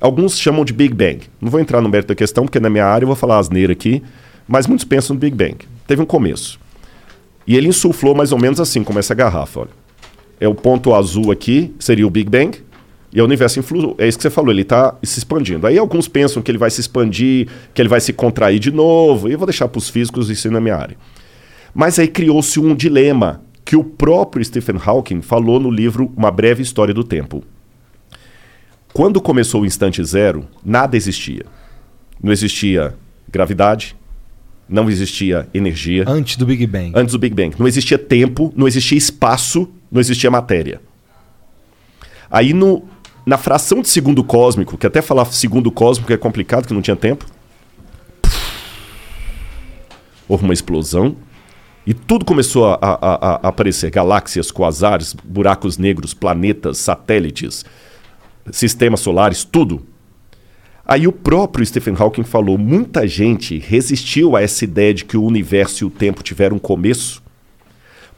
Alguns chamam de Big Bang. Não vou entrar no mérito da questão, porque na minha área eu vou falar asneira aqui, mas muitos pensam no Big Bang. Teve um começo. E ele insuflou mais ou menos assim, como essa garrafa, olha. É o ponto azul aqui, seria o Big Bang, e o universo influ... é isso que você falou, ele está se expandindo. Aí alguns pensam que ele vai se expandir, que ele vai se contrair de novo, e eu vou deixar para os físicos isso na minha área. Mas aí criou-se um dilema que o próprio Stephen Hawking falou no livro Uma Breve História do Tempo. Quando começou o instante zero, nada existia. Não existia gravidade, não existia energia. Antes do Big Bang. Antes do Big Bang. Não existia tempo, não existia espaço, não existia matéria. Aí no, na fração de segundo cósmico, que até falar segundo cósmico é complicado, que não tinha tempo, houve uma explosão e tudo começou a, a, a, a aparecer: galáxias, quasares, buracos negros, planetas, satélites, sistemas solares, tudo. Aí o próprio Stephen Hawking falou: muita gente resistiu a essa ideia de que o universo e o tempo tiveram um começo,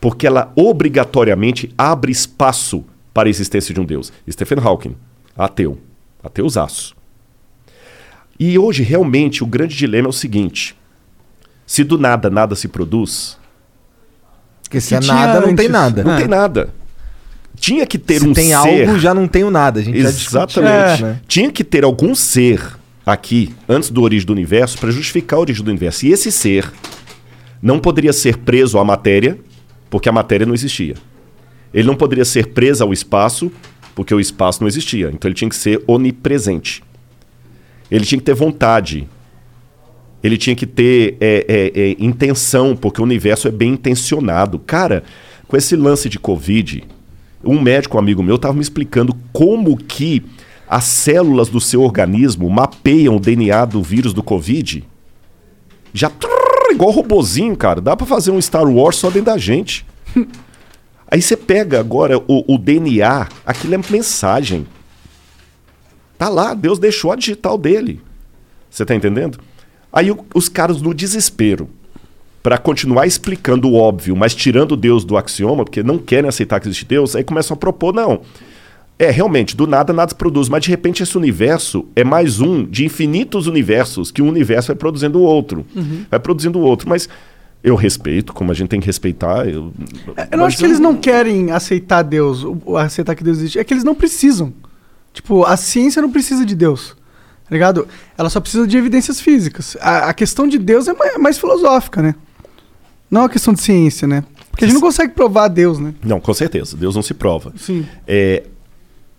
porque ela obrigatoriamente abre espaço para a existência de um Deus. Stephen Hawking, ateu, ateusaço. E hoje realmente o grande dilema é o seguinte: se do nada nada se produz, porque se é nada, não tem nada. Não tem nada. Tinha que ter se um tem ser. algo, já não tenho nada. A gente Exatamente. Já né? Tinha que ter algum ser aqui, antes do origem do universo, para justificar a origem do universo. E esse ser não poderia ser preso à matéria, porque a matéria não existia. Ele não poderia ser preso ao espaço, porque o espaço não existia. Então ele tinha que ser onipresente. Ele tinha que ter vontade. Ele tinha que ter é, é, é, intenção, porque o universo é bem intencionado. Cara, com esse lance de Covid, um médico amigo meu estava me explicando como que as células do seu organismo mapeiam o DNA do vírus do Covid. Já trrr, igual robozinho, cara. Dá para fazer um Star Wars só dentro da gente. Aí você pega agora o, o, DNA, aquilo é mensagem. Tá lá, Deus deixou a digital dele. Você tá entendendo? Aí os caras no desespero, para continuar explicando o óbvio, mas tirando Deus do axioma, porque não querem aceitar que existe Deus, aí começam a propor, não. É, realmente, do nada nada se produz, mas de repente esse universo é mais um de infinitos universos, que um universo vai produzindo o outro. Uhum. Vai produzindo o outro, mas eu respeito, como a gente tem que respeitar. Eu, eu não acho que eles não querem aceitar Deus, aceitar que Deus existe. É que eles não precisam. Tipo, a ciência não precisa de Deus. Tá ligado? Ela só precisa de evidências físicas. A, a questão de Deus é mais, mais, filosófica, né? Não é uma questão de ciência, né? Porque a gente não consegue provar Deus, né? Não, com certeza. Deus não se prova. Sim. É,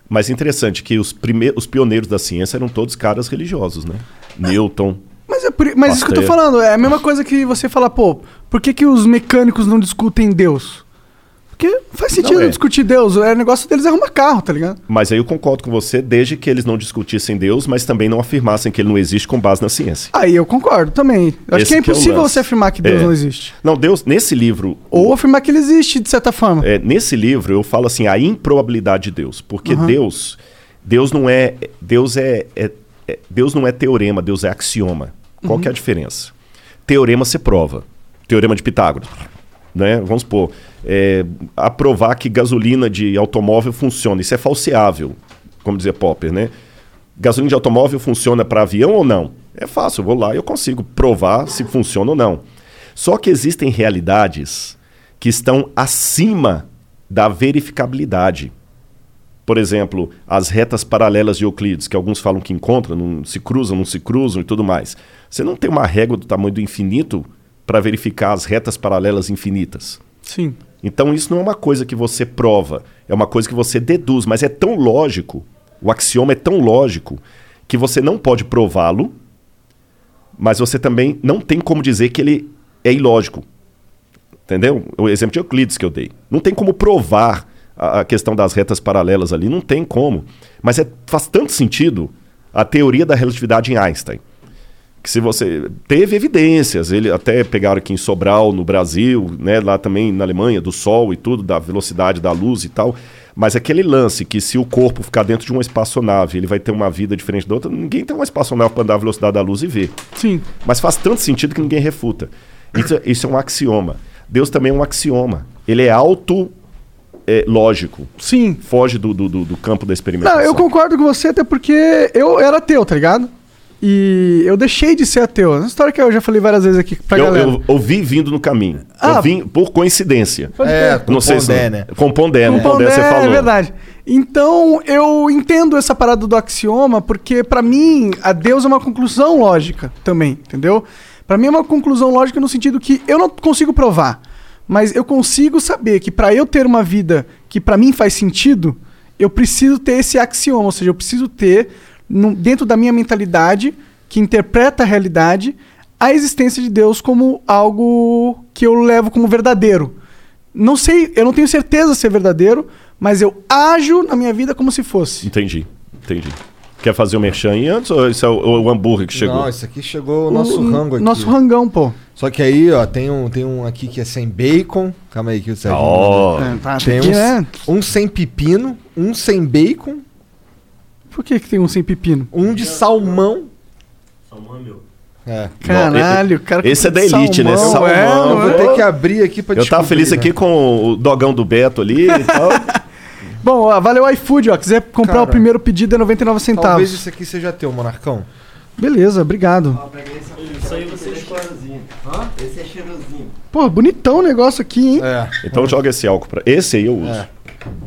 mas interessante que os, primeiros, os pioneiros da ciência eram todos caras religiosos, né? Newton. Mas, é mas isso que eu tô falando, é a mesma coisa que você falar, pô, por que, que os mecânicos não discutem Deus? Porque faz sentido não, é. discutir Deus. O negócio deles é arrumar carro, tá ligado? Mas aí eu concordo com você, desde que eles não discutissem Deus, mas também não afirmassem que ele não existe com base na ciência. Aí eu concordo também. Eu acho que é impossível que é você afirmar que Deus é. não existe. Não, Deus, nesse livro. Ou afirmar que ele existe, de certa forma. É, nesse livro eu falo assim, a improbabilidade de Deus. Porque uhum. Deus. Deus não é. Deus é, é, é, Deus não é teorema, Deus é axioma. Qual uhum. que é a diferença? Teorema se prova. Teorema de Pitágoras né? Vamos supor, é, aprovar que gasolina de automóvel funciona. Isso é falseável, como dizia Popper, né? Gasolina de automóvel funciona para avião ou não? É fácil, eu vou lá e eu consigo provar se funciona ou não. Só que existem realidades que estão acima da verificabilidade. Por exemplo, as retas paralelas de Euclides, que alguns falam que encontram, não se cruzam, não se cruzam e tudo mais. Você não tem uma régua do tamanho do infinito para verificar as retas paralelas infinitas. Sim. Então isso não é uma coisa que você prova, é uma coisa que você deduz, mas é tão lógico, o axioma é tão lógico, que você não pode prová-lo, mas você também não tem como dizer que ele é ilógico. Entendeu? O exemplo de Euclides que eu dei. Não tem como provar a, questão das retas paralelas ali, não tem como. Mas é, faz tanto sentido a teoria da relatividade em Einstein. Que se você teve evidências, ele até pegaram aqui em Sobral, no Brasil, né, lá também na Alemanha, do Sol e tudo, da velocidade da luz e tal. Mas aquele lance que se o corpo ficar dentro de uma espaçonave, ele vai ter uma vida diferente da outra, ninguém tem uma espaçonave para andar a velocidade da luz e ver. Sim. Mas faz tanto sentido que ninguém refuta. Isso, isso é um axioma. Deus também é um axioma. Ele é auto é, lógico. Sim. Foge do, do, do- campo da experimentação. Não, eu concordo com você, até porque eu era ateu, tá ligado? E eu deixei de ser ateu. Essa história que eu já falei várias vezes aqui pra eu, galera. eu ouvi vindo no caminho. Ah. eu vim por coincidência. É, com não sei Pondé, se, né? Com Pondé, né? Com Pondé, você falou. É verdade. Então, eu entendo essa parada do axioma, porque pra mim, a Deus é uma conclusão lógica também, entendeu? Pra mim é uma conclusão lógica no sentido que eu não consigo provar, mas eu consigo saber que pra eu ter uma vida que pra mim faz sentido, eu preciso ter esse axioma, ou seja, eu preciso ter no- dentro da minha mentalidade que interpreta a realidade a existência de Deus como algo que eu levo como verdadeiro. Não sei, eu não tenho certeza se é verdadeiro, mas eu ajo na minha vida como se fosse. Entendi, entendi. Quer fazer o merchan aí antes ou isso é o, o hambúrguer que chegou? Não, isso aqui chegou o nosso O- rango aqui. Nosso rangão, pô. Só que aí, ó, tem um, tem um aqui que é sem bacon. Calma aí que o Sérgio. Ó. É, tá, tem um, né? um sem pepino, um sem bacon, Por que, que tem um sem pepino? um de salmão. É. Caralho, o cara Esse é da elite, né? salmão, Salmão. é, Eu vou é. ter que abrir aqui pra Eu tava feliz né? aqui com o dogão do Beto ali e tal. Bom, ó, valeu o iFood, ó. Quiser comprar Cara, o primeiro pedido é 99 centavos. Talvez esse aqui seja teu, Monarcão. Beleza, obrigado. Isso aí você é cheirosinho. Esse é cheirosinho. Pô, bonitão o negócio aqui, hein? É. Então joga esse álcool pra. Esse aí eu uso. É.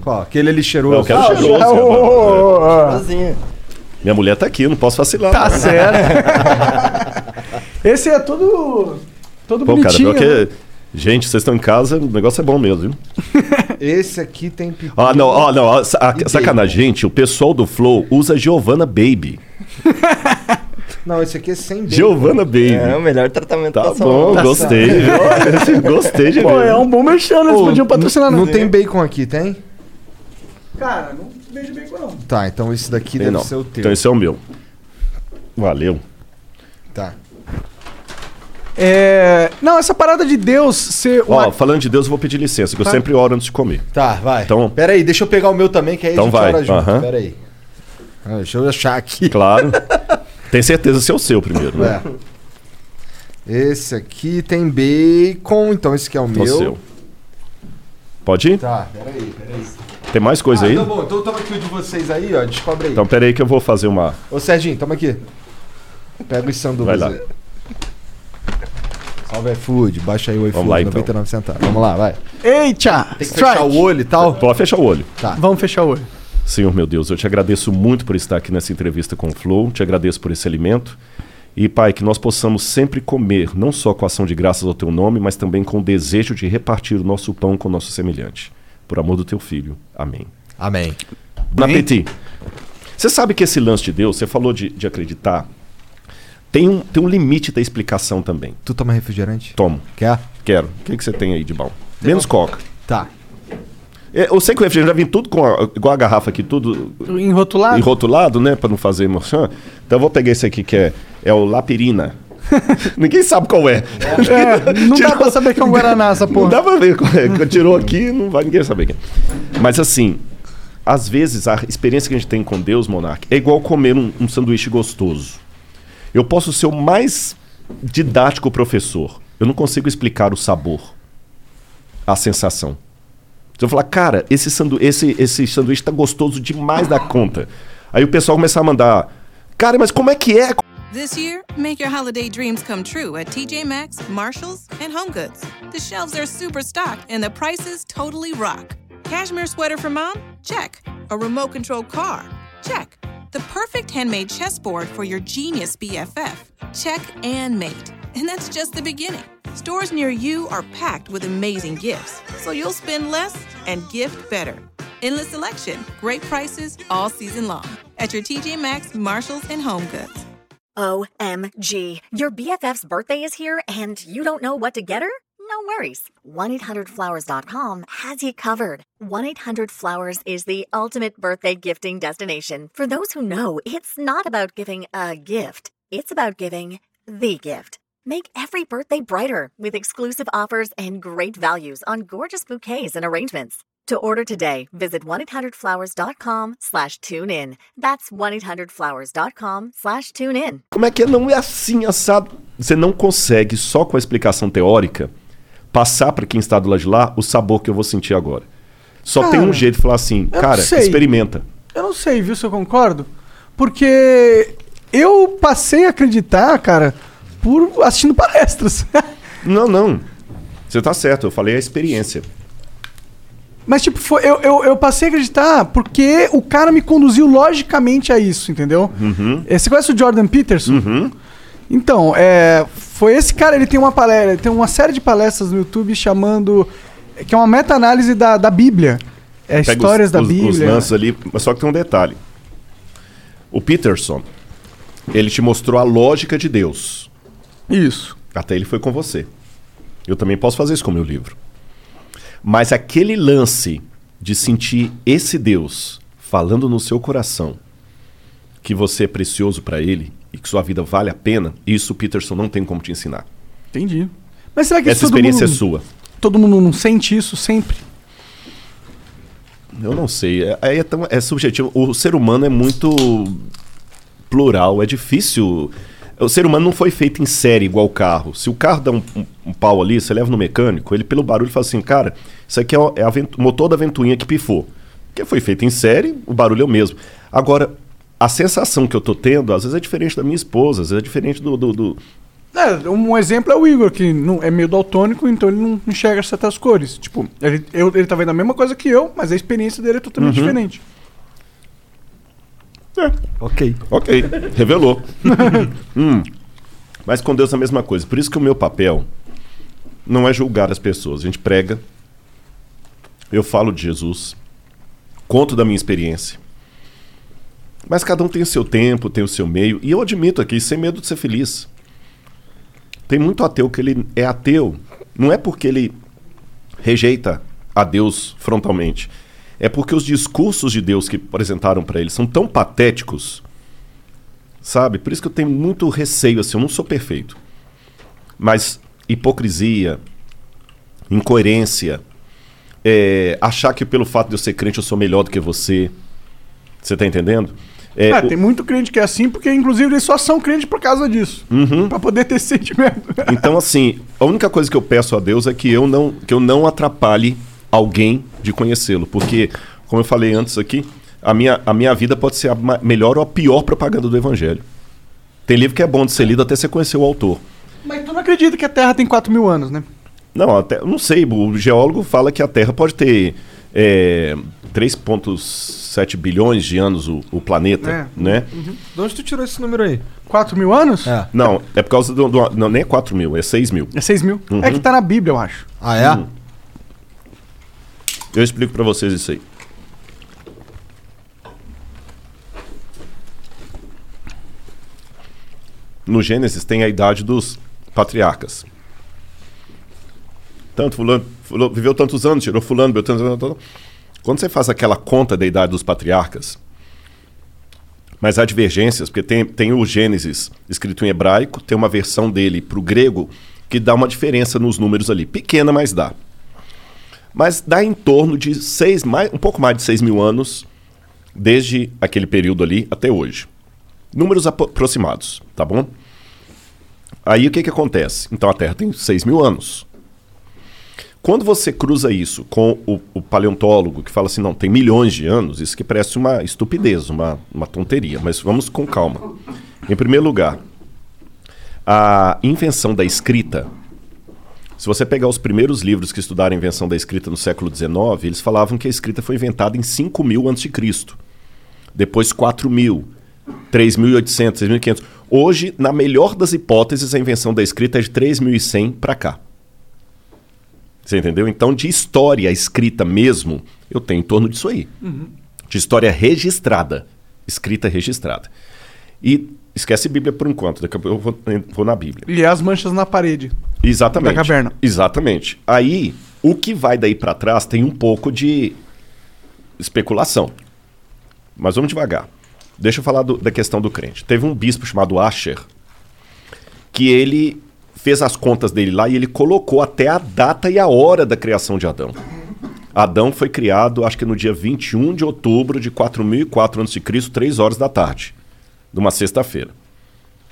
Qual? Aquele ali Não, cheiroso. eu quero Ah, cheiroso. Cheirosinho. Minha mulher tá aqui, não posso vacilar. Tá não. certo. Esse é todo. Todo Pô, cara, bonitinho. pior né? que. Gente, vocês estão em casa, o negócio é bom mesmo, viu? Esse aqui tem pepino. Ah, não, ó, não, ó, sa- a- E sacanagem, gente, o pessoal do Flow usa Giovanna Baby. Não, esse aqui é sem bacon. Giovanna Baby. É o melhor tratamento Tá pra bom, saúde. gostei. Olha, gostei de Pô, é um bom merchan, né? Eles Ô, podiam patrocinar não, tem bacon aqui, tem? Cara, não vejo bacon não. Tá, então esse daqui Tem deve não. ser o teu. Então esse é o meu. Valeu. Tá. É... Não, essa parada de Deus ser... Ó, falando de Deus, eu vou pedir licença, que eu Tá. sempre oro antes de comer. Tá, vai. Então- Pera aí, deixa eu pegar o meu também, que aí Então a gente vai, ora junto. aham. Pera aí. Ah, deixa eu achar aqui. Claro. Tem certeza se é o seu primeiro, né? É. Esse aqui tem bacon, então esse aqui é o Então meu. o seu. Pode ir? Tá, peraí, peraí. Tem mais coisa ah, aí? Tá bom, então toma aqui o de vocês aí, ó. Descobre aí. Então pera aí que eu vou fazer uma. Ô Serginho, toma aqui. Pega os sanduíches. Vai lá. aí. Salve iFood, baixa aí o iFood, Vamos lá, então. 99 centavos. Vamos lá, vai. Eita! Tem que strike. fechar o olho e tal. Pode fechar o olho. Tá. Vamos fechar o olho. Senhor meu Deus, eu te agradeço muito por estar aqui nessa entrevista com o Flow, te agradeço por esse alimento. E, Pai, que nós possamos sempre comer, não só com ação de graças ao Teu nome, mas também com o desejo de repartir o nosso pão com o nosso semelhante. Por amor do Teu Filho. Amém. Amém. Bon appétit. Você sabe que esse lance de Deus, você falou de, de acreditar, tem um, tem um limite da explicação também. Tu toma refrigerante? Tomo. Quer? Quero. O que, que você tem aí de bom? Menos coca. Tá. Eu sei que o refrigerante já vem tudo com a, igual a garrafa aqui, tudo Enrotulado? enrotulado, né? Pra não fazer emoção. Então eu vou pegar esse aqui que é, é o Lapirina. Ninguém sabe qual é. É, não dá Tirou- pra saber que é um Guaraná essa Não porra. dá pra ver. qual é. Tirou aqui, não vai ninguém saber quem. é. Mas assim, às vezes a experiência que a gente tem com Deus, Monark, é igual comer um, um sanduíche gostoso. Eu posso ser o mais didático professor. Eu não consigo explicar o sabor, a sensação. Se eu falar, cara, esse, sandu esse, esse sanduíche tá gostoso demais da conta. Aí o pessoal começa a mandar, cara, mas como é que é? This year, make your holiday dreams come true at TJ Maxx, Marshalls, and HomeGoods. The shelves are super stocked and the prices totally rock. Cashmere sweater for mom? Check. A remote control car? Check. The perfect handmade chessboard for your genius BFF? Check and mate. And that's just the beginning. Stores near you are packed with amazing gifts, so you'll spend less and gift better. Endless selection, great prices all season long at your TJ Maxx, Marshalls, and HomeGoods. OMG. Your BFF's birthday is here and you don't know what to get her? No worries. 1-800-Flowers.com has you covered. 1-800-Flowers is the ultimate birthday gifting destination for those who know it's not about giving a gift. It's about giving the gift. Make every birthday brighter with exclusive offers and great values on gorgeous bouquets and arrangements. To order today, visit 1-800-Flowers.com slash tune in. That's 1-800-Flowers.com slash tune in. Como é que é? Não é assim, assado. Você não consegue, só com a explicação teórica, passar para quem está do lado de lá o sabor que eu vou sentir agora. Só tem Cara, um jeito de falar assim, cara, experimenta. Eu não sei, viu, se eu concordo. Porque eu passei a acreditar, cara, por assistindo palestras. Não, não. Você tá certo, eu falei a experiência. Mas, tipo, foi, eu, eu, eu passei a acreditar porque o cara me conduziu logicamente a isso, entendeu? Uhum. Eh, Você conhece o Jordan Peterson? Então, é, foi esse cara, ele tem uma palestra, tem uma série de palestras no YouTube chamando. que é uma meta-análise da, da Bíblia. É Pega histórias os, da os, Bíblia. Os lances ali, mas só que tem um detalhe. O Peterson, ele te mostrou a lógica de Deus. Isso. Até ele foi com você. Eu também posso fazer isso com o meu livro. Mas aquele lance de sentir esse Deus falando no seu coração que você é precioso para ele e que sua vida vale a pena, isso Peterson não tem como te ensinar. Entendi. Mas será que Essa experiência mundo, é sua. Todo mundo não sente isso sempre? Eu não sei. É, é, tão, é subjetivo. O ser humano é muito plural. É difícil. O ser humano não foi feito em série igual o carro. Se o carro dá um, um- um pau ali, você leva no mecânico, ele pelo barulho fala assim, cara, isso aqui é, o- é o motor da ventoinha que pifou. Porque foi feito em série, o barulho é o mesmo. Agora, a sensação que eu tô tendo, às vezes é diferente da minha esposa, às vezes é diferente do- do- do, É, um exemplo é o Igor, que não, é meio daltônico, então ele não enxerga certas cores. Tipo, ele, eu- ele tá vendo a mesma coisa que eu, mas a experiência dele é totalmente Uhum. diferente. Ok. Ok, revelou. Hum. Mas com Deus é a mesma coisa. Por isso que o meu papel não é julgar as pessoas. A gente prega, eu falo de Jesus, conto da minha experiência. Mas cada um tem o seu tempo, tem o seu meio. E eu admito aqui, sem medo de ser feliz. Tem muito ateu que ele é ateu. Não é porque ele rejeita a Deus frontalmente. É porque os discursos de Deus que apresentaram para ele são tão patéticos, sabe? Por isso que eu tenho muito receio, assim, eu não sou perfeito. Mas hipocrisia, incoerência, é, achar que pelo fato de eu ser crente eu sou melhor do que você. Você tá entendendo? É, ah, o- tem muito crente que é assim, porque inclusive eles só são crentes por causa disso. Uhum. Pra poder ter sentimento. Então, assim, a única coisa que eu peço a Deus é que eu não, que eu não atrapalhe alguém de conhecê-lo. Porque, como eu falei antes aqui, a minha, a minha vida pode ser a melhor ou a pior propaganda do Evangelho. Tem livro que é bom de ser lido até você conhecer o autor. Mas tu não acredita que a Terra tem 4 mil anos, né? Não, até, não sei, o geólogo fala que a Terra pode ter é, 3,7 bilhões de anos o, o planeta, É. né? De onde tu tirou esse número aí? 4 mil anos? É. Não, é por causa do. do- não, nem é 4 mil, é 6 mil. É 6 mil. Uhum. É que tá na Bíblia, eu acho. Ah, é? Uhum. Eu explico pra vocês isso aí. No Gênesis tem a idade dos patriarcas. Tanto fulano, fulano viveu tantos anos, tirou fulano, viveu tantos anos. Quando você faz aquela conta da idade dos patriarcas, mas há divergências, porque tem, tem o Gênesis escrito em hebraico, tem uma versão dele para o grego que dá uma diferença nos números ali. Pequena, mas dá. Mas dá em torno de seis, mais, um pouco mais de 6 mil anos, desde aquele período ali até hoje. Números apro- aproximados, tá bom? Aí o que, que acontece? Então a Terra tem 6 mil anos. Quando você cruza isso com o, o paleontólogo que fala assim, não, tem milhões de anos, isso que parece uma estupidez, uma, uma tonteria, mas vamos com calma. Em primeiro lugar, a invenção da escrita. Se você pegar os primeiros livros que estudaram a invenção da escrita no século XIX, eles falavam que a escrita foi inventada em 5000 a.C. Depois 4000, 3800, 6500. Hoje, na melhor das hipóteses, a invenção da escrita é de 3100 para cá. Você entendeu? Então, de história escrita mesmo, eu tenho em torno disso aí. De história registrada. Escrita registrada. E esquece Bíblia por enquanto, daqui a pouco eu vou, vou na Bíblia. E as manchas na parede. Exatamente. Da caverna. Exatamente. Aí, o que vai daí pra trás tem um pouco de especulação. Mas vamos devagar. Deixa eu falar do- da questão do crente. Teve um bispo chamado Asher que ele fez as contas dele lá e ele colocou até a data e a hora da criação de Adão. Adão foi criado, acho que no dia 21 de outubro de 4004 a.C., 3 horas da tarde, de uma sexta-feira.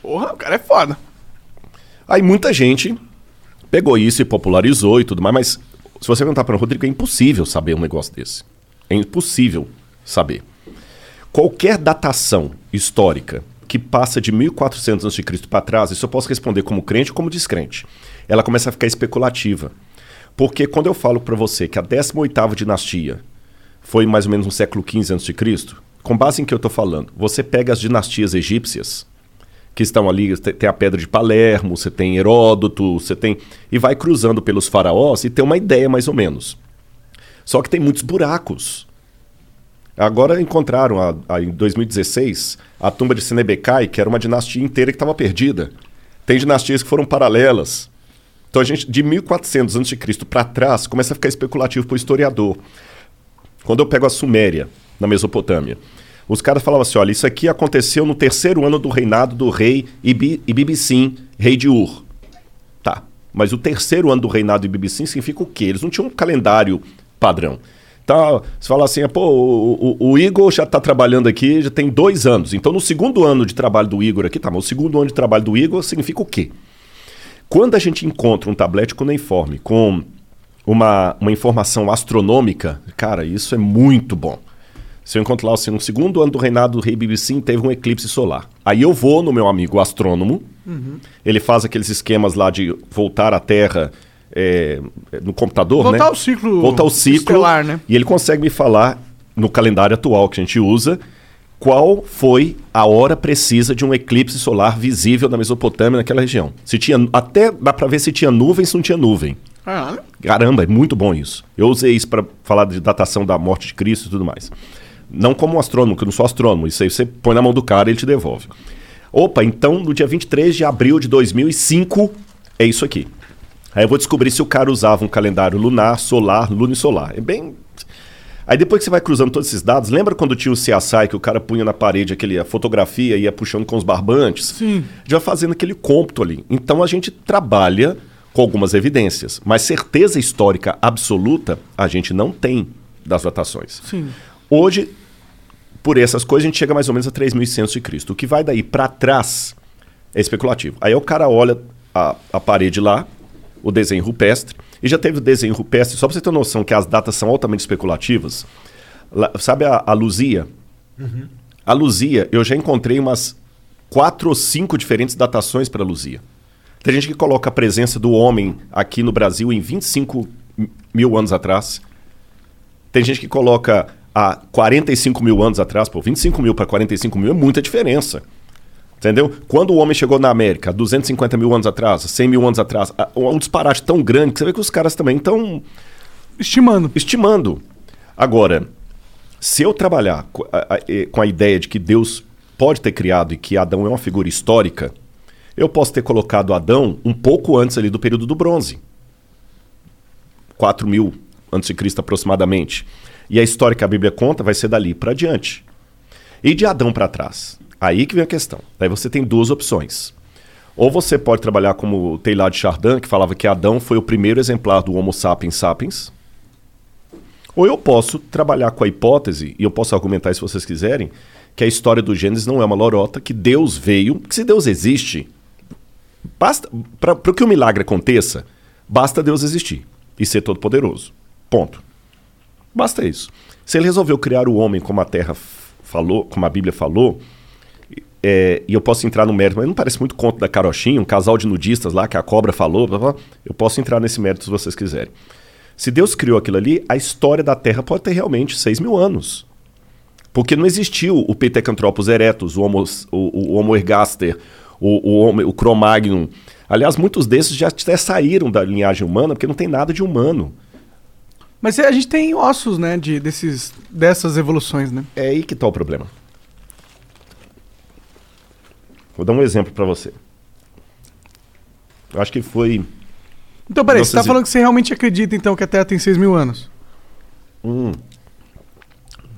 Porra, o cara é foda. Aí muita gente pegou isso e popularizou e tudo mais, mas se você perguntar para o Rodrigo, é impossível saber um negócio desse. É impossível saber. Qualquer datação histórica que passa de 1400 a.C. para trás, isso eu posso responder como crente ou como descrente. Ela começa a ficar especulativa. Porque quando eu falo para você que a 18ª dinastia foi mais ou menos no século XV a.C., com base em que eu estou falando, você pega as dinastias egípcias, que estão ali, te- tem a Pedra de Palermo, você tem Heródoto, você tem... E vai cruzando pelos faraós e tem uma ideia mais ou menos. Só que tem muitos buracos. Agora encontraram, a- a- em 2016, a tumba de Senebecai, que era uma dinastia inteira que estava perdida. Tem dinastias que foram paralelas. Então a gente, de 1400 a.C. para trás, começa a ficar especulativo para o historiador. Quando eu pego a Suméria, na Mesopotâmia, os caras falavam assim: olha, isso aqui aconteceu no terceiro ano do reinado do rei Ibi, Ibibissim, rei de Ur. Tá, mas o terceiro ano do reinado de Ibibissim significa o quê? Eles não tinham um calendário padrão. Então, você fala assim, pô, o, o- o Igor já está trabalhando aqui, já tem dois anos. Então, no segundo ano de trabalho do Igor aqui, tá, mas o segundo ano de trabalho do Igor significa o quê? Quando a gente encontra um tablete cuneiforme com uma, uma informação astronômica, cara, isso é muito bom. Se eu encontro lá assim, no segundo ano do reinado do rei Bibissim, teve um eclipse solar. Aí eu vou no meu amigo astrônomo, ele faz aqueles esquemas lá de voltar à Terra é, no computador, Voltar né? ao ciclo Voltar ao ciclo. estelar, né? E ele consegue me falar, no calendário atual que a gente usa, qual foi a hora precisa de um eclipse solar visível na Mesopotâmia, naquela região. Se tinha, até dá pra ver se tinha nuvem, se não tinha nuvem. Ah, Caramba, é muito bom isso. Eu usei isso para falar de datação da morte de Cristo e tudo mais. Não como um astrônomo, que eu não sou astrônomo. Isso aí você põe na mão do cara e ele te devolve. Opa, então no dia 23 de abril de 2005 é isso aqui. Aí eu vou descobrir se o cara usava um calendário lunar, solar, lunisolar. É bem. Aí depois que você vai cruzando todos esses dados, lembra quando tinha o CSI que o cara punha na parede aquele, a fotografia e ia puxando com os barbantes? Sim. Já fazendo aquele cômputo ali. Então a gente trabalha com algumas evidências, mas certeza histórica absoluta a gente não tem das datações. Sim. Hoje, por essas coisas, a gente chega mais ou menos a 3.100 de Cristo. O que vai daí para trás é especulativo. Aí o cara olha a, a parede lá, o desenho rupestre, e já teve o desenho rupestre, só para você ter noção que as datas são altamente especulativas. Lá- sabe a, a Luzia? A Luzia, eu já encontrei umas quatro ou cinco diferentes datações para Luzia. Tem gente que coloca a presença do homem aqui no Brasil em 25 mi- mil anos atrás. Tem gente que coloca há 45 mil anos atrás. Pô, 25 mil para 45 mil é muita diferença. Entendeu? Quando o homem chegou na América, 250 mil anos atrás, 100 mil anos atrás, um disparate tão grande que você vê que os caras também estão Estimando. Estimando. Agora, se eu trabalhar co- a, a- com a ideia de que Deus pode ter criado e que Adão é uma figura histórica, eu posso ter colocado Adão um pouco antes ali do período do bronze. 4 mil antes de Cristo aproximadamente. E a história que a Bíblia conta vai ser dali para diante. E de Adão para trás? Aí que vem a questão. Daí você tem duas opções. Ou você pode trabalhar como o Teilhard de Chardin, que falava que Adão foi o primeiro exemplar do Homo sapiens sapiens. Ou eu posso trabalhar com a hipótese, e eu posso argumentar se vocês quiserem, que a história do Gênesis não é uma lorota, que Deus veio, que se Deus existe, basta para que o milagre aconteça, basta Deus existir e ser todo poderoso. Ponto. Basta isso. Se ele resolveu criar o homem como a Terra falou, como a Bíblia falou, é, e eu posso entrar no mérito, mas não parece muito conto da Carochinha, um casal de nudistas lá que a cobra falou, blá, blá, eu posso entrar nesse mérito se vocês quiserem. Se Deus criou aquilo ali, a história da Terra pode ter realmente 6 mil anos. Porque não existiu o Pithecanthropus erectus, o Homo, o, o Homo ergaster, o, o, o Cro-Magnon. Aliás, muitos desses já até saíram da linhagem humana, porque não tem nada de humano. Mas a gente tem ossos, né, de, desses, dessas evoluções, né? É aí que está o problema. Vou dar um exemplo para você. Eu acho que foi Então, peraí, você tá Nossas- falando que você realmente acredita, então, que a Terra tem 6 mil anos? Hum.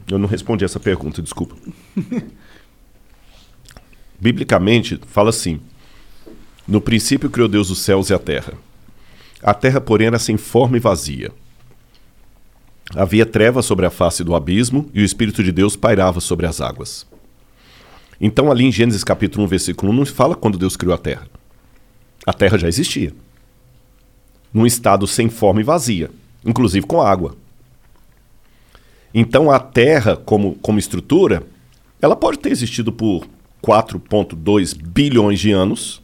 Eu não respondi essa pergunta, desculpa. Biblicamente, fala assim: No princípio criou Deus os céus e a terra. A terra, porém, era sem forma e vazia. Havia trevas sobre a face do abismo e o Espírito de Deus pairava sobre as águas. Então, ali em Gênesis capítulo 1, versículo 1, não fala quando Deus criou a terra. A terra já existia. Num estado sem forma e vazia, inclusive com água. Então a Terra, como, como estrutura, ela pode ter existido por 4,2 bilhões de anos.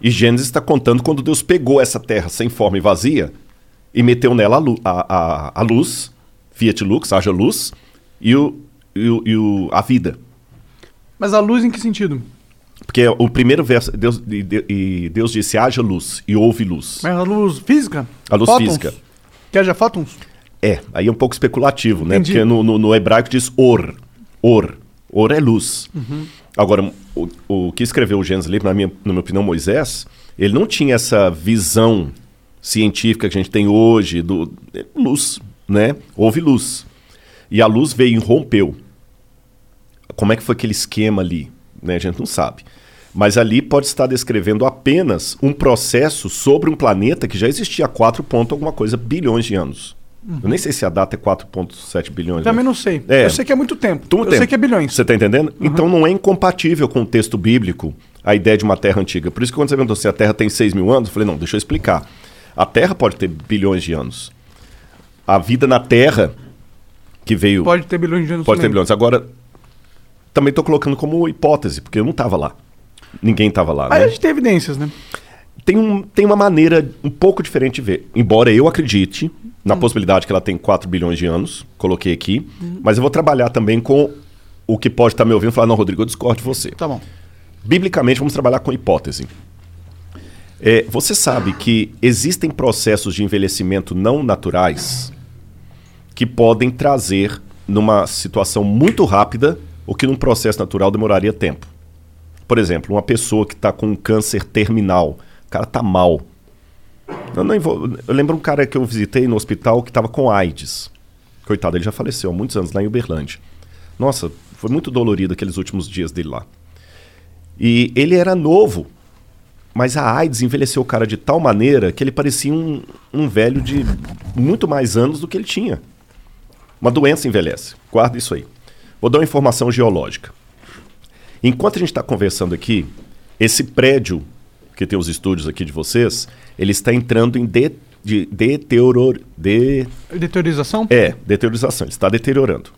E Gênesis está contando quando Deus pegou essa Terra sem forma e vazia e meteu nela a, lu- a, a, a luz, Fiat Lux, haja luz, e, o, e, o, e o, a vida. Mas a luz em que sentido? Porque o primeiro verso, Deus, e, de- e Deus disse: haja luz e houve luz. Mas a luz física? A luz Fótons? física. Que haja fótons? É, aí é um pouco especulativo, né? Entendi. Porque no, no, no hebraico diz or. Or. Or é luz. Uhum. Agora, o, o que escreveu o Gênesis ali, na minha, na minha opinião, Moisés, ele não tinha essa visão científica que a gente tem hoje do é, luz, né? Houve luz. E a luz veio e rompeu. Como é que foi aquele esquema ali? Né? A gente não sabe. Mas ali pode estar descrevendo apenas um processo sobre um planeta que já existia há 4 ponto alguma coisa bilhões de anos. Uhum. Eu nem sei se a data é 4,7 bilhões. Também né? não sei. É. Eu sei que é muito tempo. Muito eu tempo. sei que é bilhões. Você está entendendo? Então não é incompatível com o texto bíblico a ideia de uma terra antiga. Por isso que quando você perguntou se a Terra tem 6 mil anos, eu falei, não, deixa eu explicar. A Terra pode ter bilhões de anos. A vida na Terra, que veio. Pode ter bilhões de anos Pode ter também. bilhões. Agora, também estou colocando como hipótese, porque eu não estava lá. Ninguém estava lá. Mas né? a gente tem evidências, né? Tem, um, tem uma maneira um pouco diferente de ver. Embora eu acredite na possibilidade que ela tem 4 bilhões de anos, coloquei aqui, mas eu vou trabalhar também com o que pode estar me ouvindo e falar, não, Rodrigo, eu discordo de você. Tá bom. Biblicamente, vamos trabalhar com hipótese. É, você sabe que existem processos de envelhecimento não naturais que podem trazer, numa situação muito rápida, o que num processo natural demoraria tempo. Por exemplo, uma pessoa que está com um câncer terminal, o cara está mal. Eu, nem vou- eu lembro um cara que eu visitei no hospital que estava com AIDS. Coitado, ele já faleceu há muitos anos lá em Uberlândia. Nossa, foi muito dolorido aqueles últimos dias dele lá. E ele era novo, mas a AIDS envelheceu o cara de tal maneira que ele parecia um, um velho de muito mais anos do que ele tinha. Uma doença envelhece. Guarda isso aí. Vou dar uma informação geológica. Enquanto a gente está conversando aqui, esse prédio que tem os estúdios aqui de vocês, ele está entrando em de, de, deterioro, de, Deteriorização? é, deteriorização. Ele está deteriorando.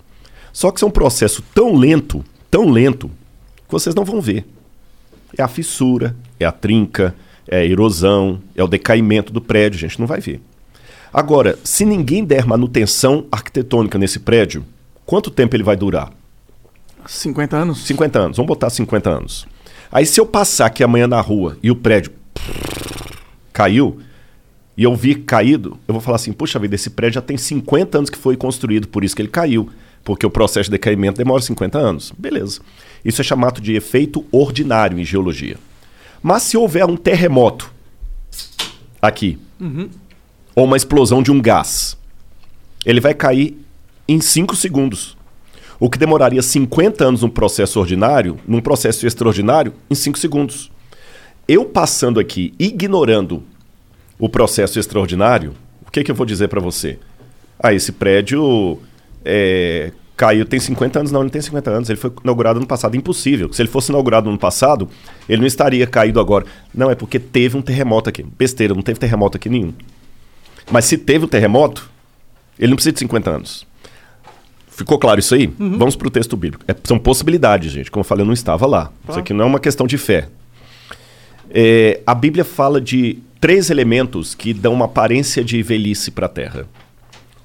Só que isso é um processo tão lento, tão lento, que vocês não vão ver. É a fissura, é a trinca, é a erosão, é o decaimento do prédio, a gente não vai ver. Agora, se ninguém der manutenção arquitetônica nesse prédio, quanto tempo ele vai durar? 50 anos? 50 anos, vamos botar 50 anos. Aí se eu passar aqui amanhã na rua e o prédio caiu, e eu vi caído, eu vou falar assim, puxa vida, esse prédio já tem 50 anos que foi construído, por isso que ele caiu. Porque o processo de decaimento demora 50 anos. Beleza. Isso é chamado de efeito ordinário em geologia. Mas se houver um terremoto aqui, Uhum. ou uma explosão de um gás, ele vai cair em 5 segundos. O que demoraria 50 anos num processo ordinário, num processo extraordinário, em 5 segundos. Eu passando aqui, ignorando o processo extraordinário, o que, que eu vou dizer para você? Ah, esse prédio é, caiu, tem 50 anos? Não, ele não tem 50 anos, ele foi inaugurado no passado. Impossível. Se ele fosse inaugurado no passado, ele não estaria caído agora. Não, é porque teve um terremoto aqui. Besteira, não teve terremoto aqui nenhum. Mas se teve um terremoto, ele não precisa de 50 anos. Ficou claro isso aí? Vamos para o texto bíblico. É- são possibilidades, gente. Como eu falei, eu não estava lá. Isso aqui não é uma questão de fé. É, a Bíblia fala de três elementos que dão uma aparência de velhice para a terra.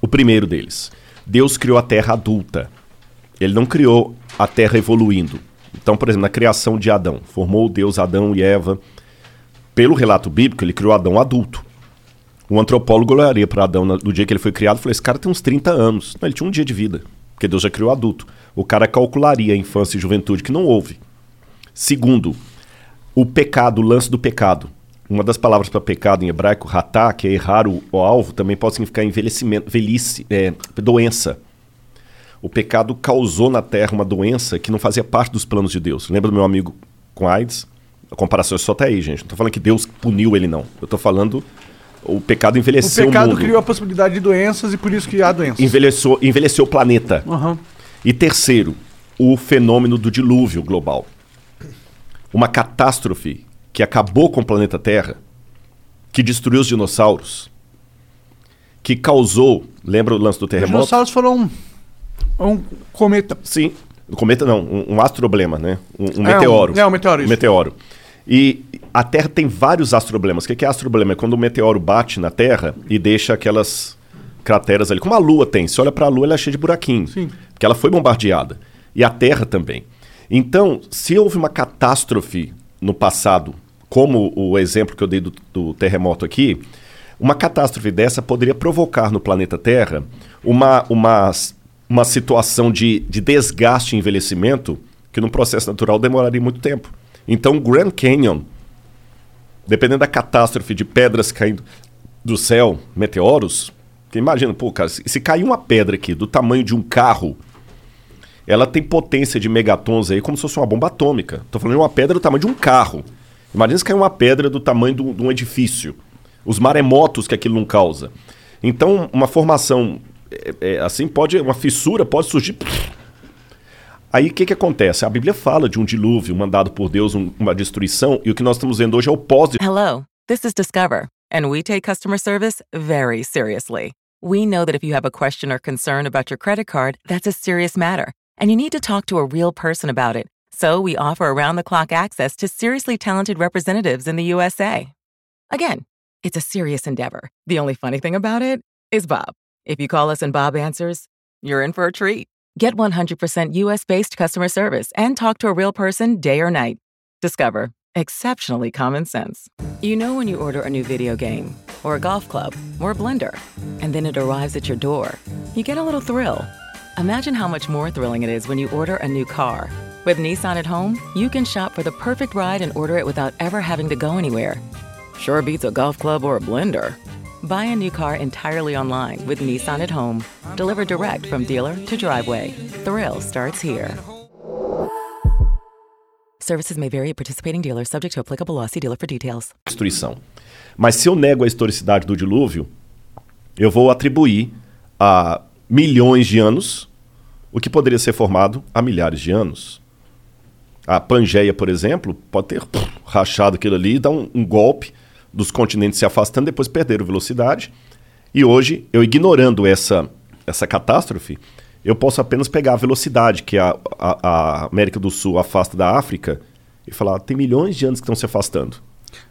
O primeiro deles, Deus criou a terra adulta. Ele não criou a terra evoluindo. Então, por exemplo, na criação de Adão, formou Deus Adão e Eva. Pelo relato bíblico, ele criou Adão adulto. Um antropólogo olharia para Adão no dia que ele foi criado e falou: Esse cara tem uns 30 anos. Não, ele tinha um dia de vida, porque Deus já criou adulto. O cara calcularia a infância e juventude, que não houve. Segundo, o pecado, o lance do pecado. uma das palavras para pecado em hebraico, ratá, que é errar o, o alvo, também pode significar envelhecimento, velhice, é, doença. O pecado causou na terra uma doença que não fazia parte dos planos de Deus. Lembra do meu amigo com AIDS? A comparação é só até aí, gente. Não tô falando que Deus puniu ele, não. Eu tô falando o pecado O envelheceu o, pecado mundo. criou a possibilidade de doenças e por isso que há doenças. Envelheceu, envelheceu o planeta. Aham. E terceiro, o fenômeno do dilúvio global. Uma catástrofe que acabou com o planeta Terra, que destruiu os dinossauros, que causou, lembra o lance do Os terremoto? dinossauros foram um, um cometa. Sim, um cometa não, um, um astroblema, né? Um, um É, meteoro. um- é, um meteoro, isso. meteoro. E a Terra tem vários astroblemas. O que é astroblema? É quando o meteoro bate na Terra e deixa aquelas crateras ali. Como a Lua tem. Se olha para a Lua, ela é cheia de buraquinhos. Sim. Porque ela foi bombardeada. E a Terra também. Então, se houve uma catástrofe no passado, como o exemplo que eu dei do, do terremoto aqui, uma catástrofe dessa poderia provocar no planeta Terra uma, uma, uma situação de, de desgaste e envelhecimento que num processo natural demoraria muito tempo. Então, o Grand Canyon, dependendo da catástrofe de pedras caindo do céu, meteoros, que imagina, pô, cara, se, se cair uma pedra aqui do tamanho de um carro, ela tem potência de megatons aí como se fosse uma bomba atômica. Tô falando de uma pedra do tamanho de um carro. Imagina se cair uma pedra do tamanho de um- de um edifício. Os maremotos que aquilo não causa. Então, uma formação é, é, assim pode, uma fissura pode surgir. Aí o que, que acontece? A Bíblia fala de um dilúvio mandado por Deus, um- uma destruição, e o que nós estamos vendo hoje é o pós Hello, this is Discover, and we take customer service very seriously. We know that if you have a question or concern about your credit card, that's a serious matter, and you need to talk to a real person about it. So we offer around the clock access to seriously talented representatives in the USA. Again, it's a serious endeavor. The only funny thing about it is Bob. If you call us and Bob answers, you're in for a treat. Get 100% US based customer service and talk to a real person day or night. Discover exceptionally common sense. You know when you order a new video game, or a golf club, or a blender, and then it arrives at your door, you get a little thrill. Imagine how much more thrilling it is when you order a new car. With Nissan at home, you can shop for the perfect ride and order it without ever having to go anywhere. Sure beats a golf club or a blender. Buy a new car entirely online with Nissan at home. Delivered direct from dealer to driveway. Thrill starts here. Services may vary at participating dealers, subject to applicable law. See dealer for details. destruição. Mas se eu nego a historicidade do dilúvio, eu vou atribuir a milhões de anos o que poderia ser formado há milhares de anos. A Pangeia, por exemplo, pode ter rachado aquilo ali, dar um, um golpe dos continentes se afastando, depois perderam velocidade. E hoje, eu ignorando essa, essa catástrofe, eu posso apenas pegar a velocidade que a, a, a América do Sul afasta da África e falar: tem milhões de anos que estão se afastando.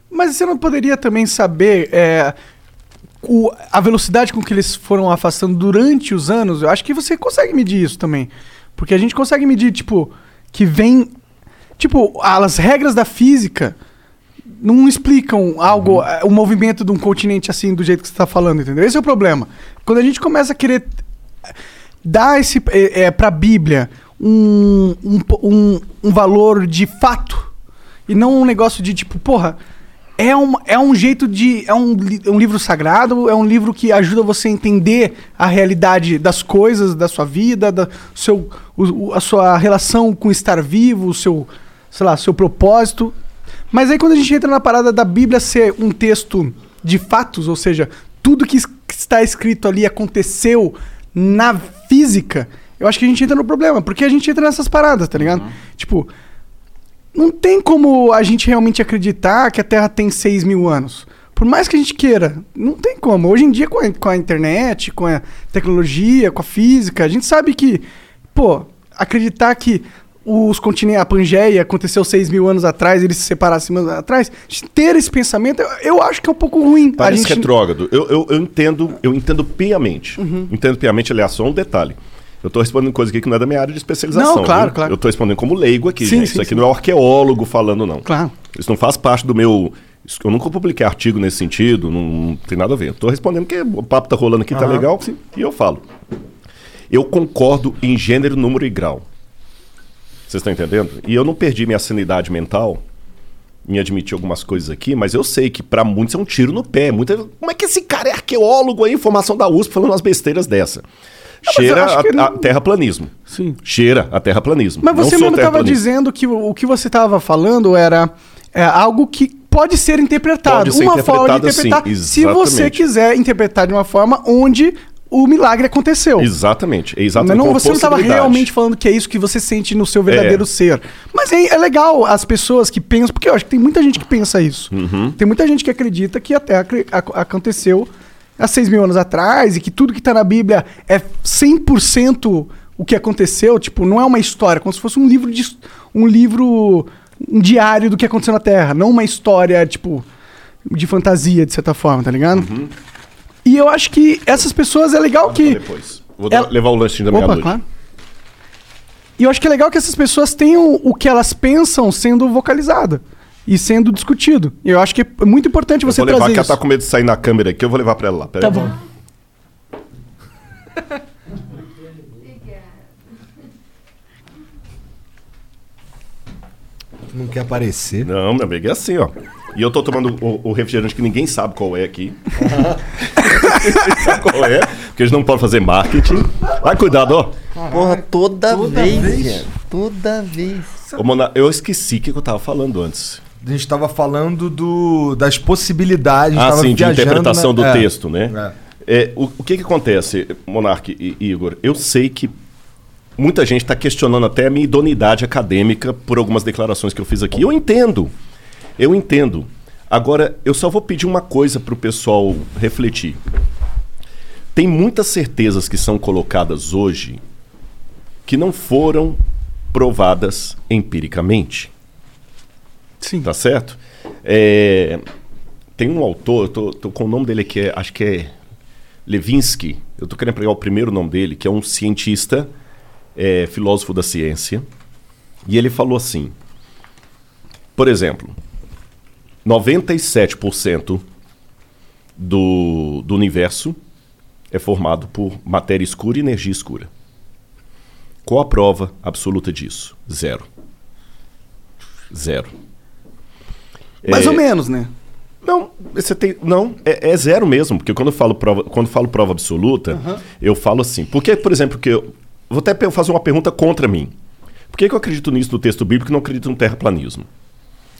Mas você não poderia também saber é, o- a velocidade com que eles foram afastando durante os anos? Eu acho que você consegue medir isso também. Porque a gente consegue medir, tipo, que vem. Tipo, as regras da física não explicam algo, é, o movimento de um continente assim, do jeito que você está falando, entendeu? Esse é o problema. Quando a gente começa a querer dar esse, é, é, pra Bíblia um, um, um, um valor de fato e não um negócio de tipo, porra, é um, é um jeito de. É um, é um livro sagrado, é um livro que ajuda você a entender a realidade das coisas, da sua vida, da seu, o- a sua relação com estar vivo, o seu, sei lá, seu propósito. Mas aí quando a gente entra na parada da Bíblia ser um texto de fatos, ou seja, tudo que es- que está escrito ali aconteceu na física, eu acho que a gente entra no problema, porque a gente entra nessas paradas, tá ligado? Tipo, não tem como a gente realmente acreditar que a Terra tem 6 mil anos. Por mais que a gente queira, não tem como. Hoje em dia, com a, com a internet, com a tecnologia, com a física, a gente sabe que, pô, acreditar que os continentes, a Pangeia aconteceu 6 mil anos atrás, eles se separaram 6 mil anos atrás, ter esse pensamento, eu, eu acho que é um pouco ruim. Parece gente- retrógrado. Eu, eu, eu entendo, eu entendo piamente. Uhum. Entendo piamente, aliás, só um detalhe. Eu estou respondendo coisa aqui que não é da minha área de especialização. Não, claro, claro. Eu estou respondendo como leigo aqui, Sim, gente. sim, Isso aqui sim. não é arqueólogo falando, não. Claro. Isso não faz parte do meu. Eu nunca publiquei artigo nesse sentido, não, não tem nada a ver. Estou respondendo porque o papo tá rolando aqui, tá Aham, legal, e eu falo. Eu concordo em gênero, número e grau. Vocês estão entendendo? E eu não perdi minha sanidade mental em admitir algumas coisas aqui, mas eu sei que pra muitos é um tiro no pé. Muita... Como é que esse cara é arqueólogo aí, informação da USP, falando umas besteiras dessa? Cheira a, ele- a terraplanismo. Sim. Cheira a terraplanismo. Mas Não você mesmo estava dizendo que o, o que você estava falando era é, algo que pode ser interpretado. Pode ser uma forma de interpretar. se você quiser interpretar de uma forma onde o milagre aconteceu. Exatamente. É exatamente. não, você não estava realmente falando que é isso que você sente no seu verdadeiro É. ser. Mas é, é legal as pessoas que pensam, porque eu acho que tem muita gente que pensa isso. Uhum. Tem muita gente que acredita que a Terra aconteceu há 6 mil anos atrás e que tudo que está na Bíblia é 100% o que aconteceu. Tipo, não é uma história, como se fosse um livro de um livro, um diário do que aconteceu na Terra, não uma história, tipo, de fantasia, de certa forma, tá ligado? Uhum. E eu acho que essas pessoas é legal que. Depois. Vou dar- levar o lanchinho da Opa, meia-noite. claro. E eu acho que é legal que essas pessoas tenham o que elas pensam sendo vocalizado e sendo discutido. E eu acho que é muito importante Eu você vou levar, trazer que ela isso. tá com medo de sair na câmera aqui, eu vou levar pra ela lá. Pera Tá aí. bom. Não quer aparecer. Não, meu amigo, é assim, ó. E eu tô tomando o, o refrigerante que ninguém sabe qual é aqui. ninguém sabe qual é, porque eles não podem fazer marketing. Vai, cuidado, ó. Porra, toda, Toda vez, vez? Toda vez. Ô, Mona, eu esqueci o que eu tava falando antes. A gente tava falando do, das possibilidades. Ah, sim, de interpretação na- do é. texto, né? É, o, o que que acontece, Monark e e Igor? Eu sei que muita gente está questionando até a minha idoneidade acadêmica por algumas declarações que eu fiz aqui. Eu entendo. Eu entendo. Agora, eu só vou pedir uma coisa para o pessoal refletir. Tem muitas certezas que são colocadas hoje que não foram provadas empiricamente. Sim. Tá certo? É, tem um autor, tô, tô com o nome dele aqui, é- acho que é Levinsky. Eu tô querendo pegar o primeiro nome dele, que é um cientista, é, filósofo da ciência. E ele falou assim: por exemplo, 97% do, do universo é formado por matéria escura e energia escura. Qual a prova absoluta disso? Zero. Zero. Mais É, ou menos, né? Não, você tem. Não, é, é zero mesmo, porque quando eu falo prova, quando falo prova absoluta, Aham. eu falo assim. Porque, por exemplo, que eu. Vou até fazer uma pergunta contra mim. Por que, que eu acredito nisso no texto bíblico e não acredito no terraplanismo?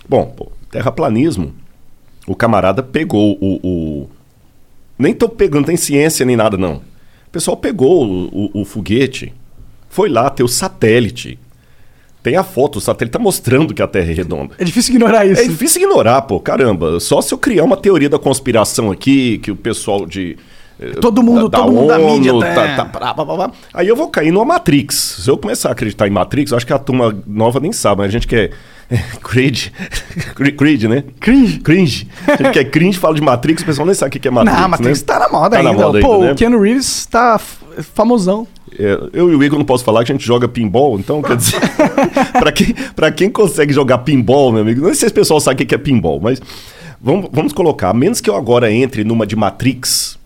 Bom, pô, terraplanismo, o camarada pegou o. o- nem tô pegando, não tem ciência nem nada, não. O pessoal pegou o, o- o foguete, foi lá ter o satélite. Tem a foto, o satélite tá mostrando que a Terra é redonda. É difícil ignorar isso. É difícil ignorar, pô, caramba. Só se eu criar uma teoria da conspiração aqui, que o pessoal de. eh, Todo mundo- da todo mundo da mídia ONU tá- tá- tá- pá, pá, pá, pá. Aí eu vou cair numa Matrix. Se eu começar a acreditar em Matrix, acho que a turma nova nem sabe, mas a gente que é. é Creed. Cre- Creed, né? Cringe. Cringe. Gente que é cringe, fala de Matrix, o pessoal nem sabe o que é Matrix. não, Matrix né? tá na moda Tá na ainda. moda Pô, ainda, né? o Keanu Reeves tá famosão. É, eu e o Igor não posso falar que a gente joga pinball, então quer dizer. pra, quem, pra quem consegue jogar pinball, meu amigo, não sei se o pessoal sabe o que que é pinball, mas vamos, vamos colocar, a menos que eu agora entre numa de Matrix,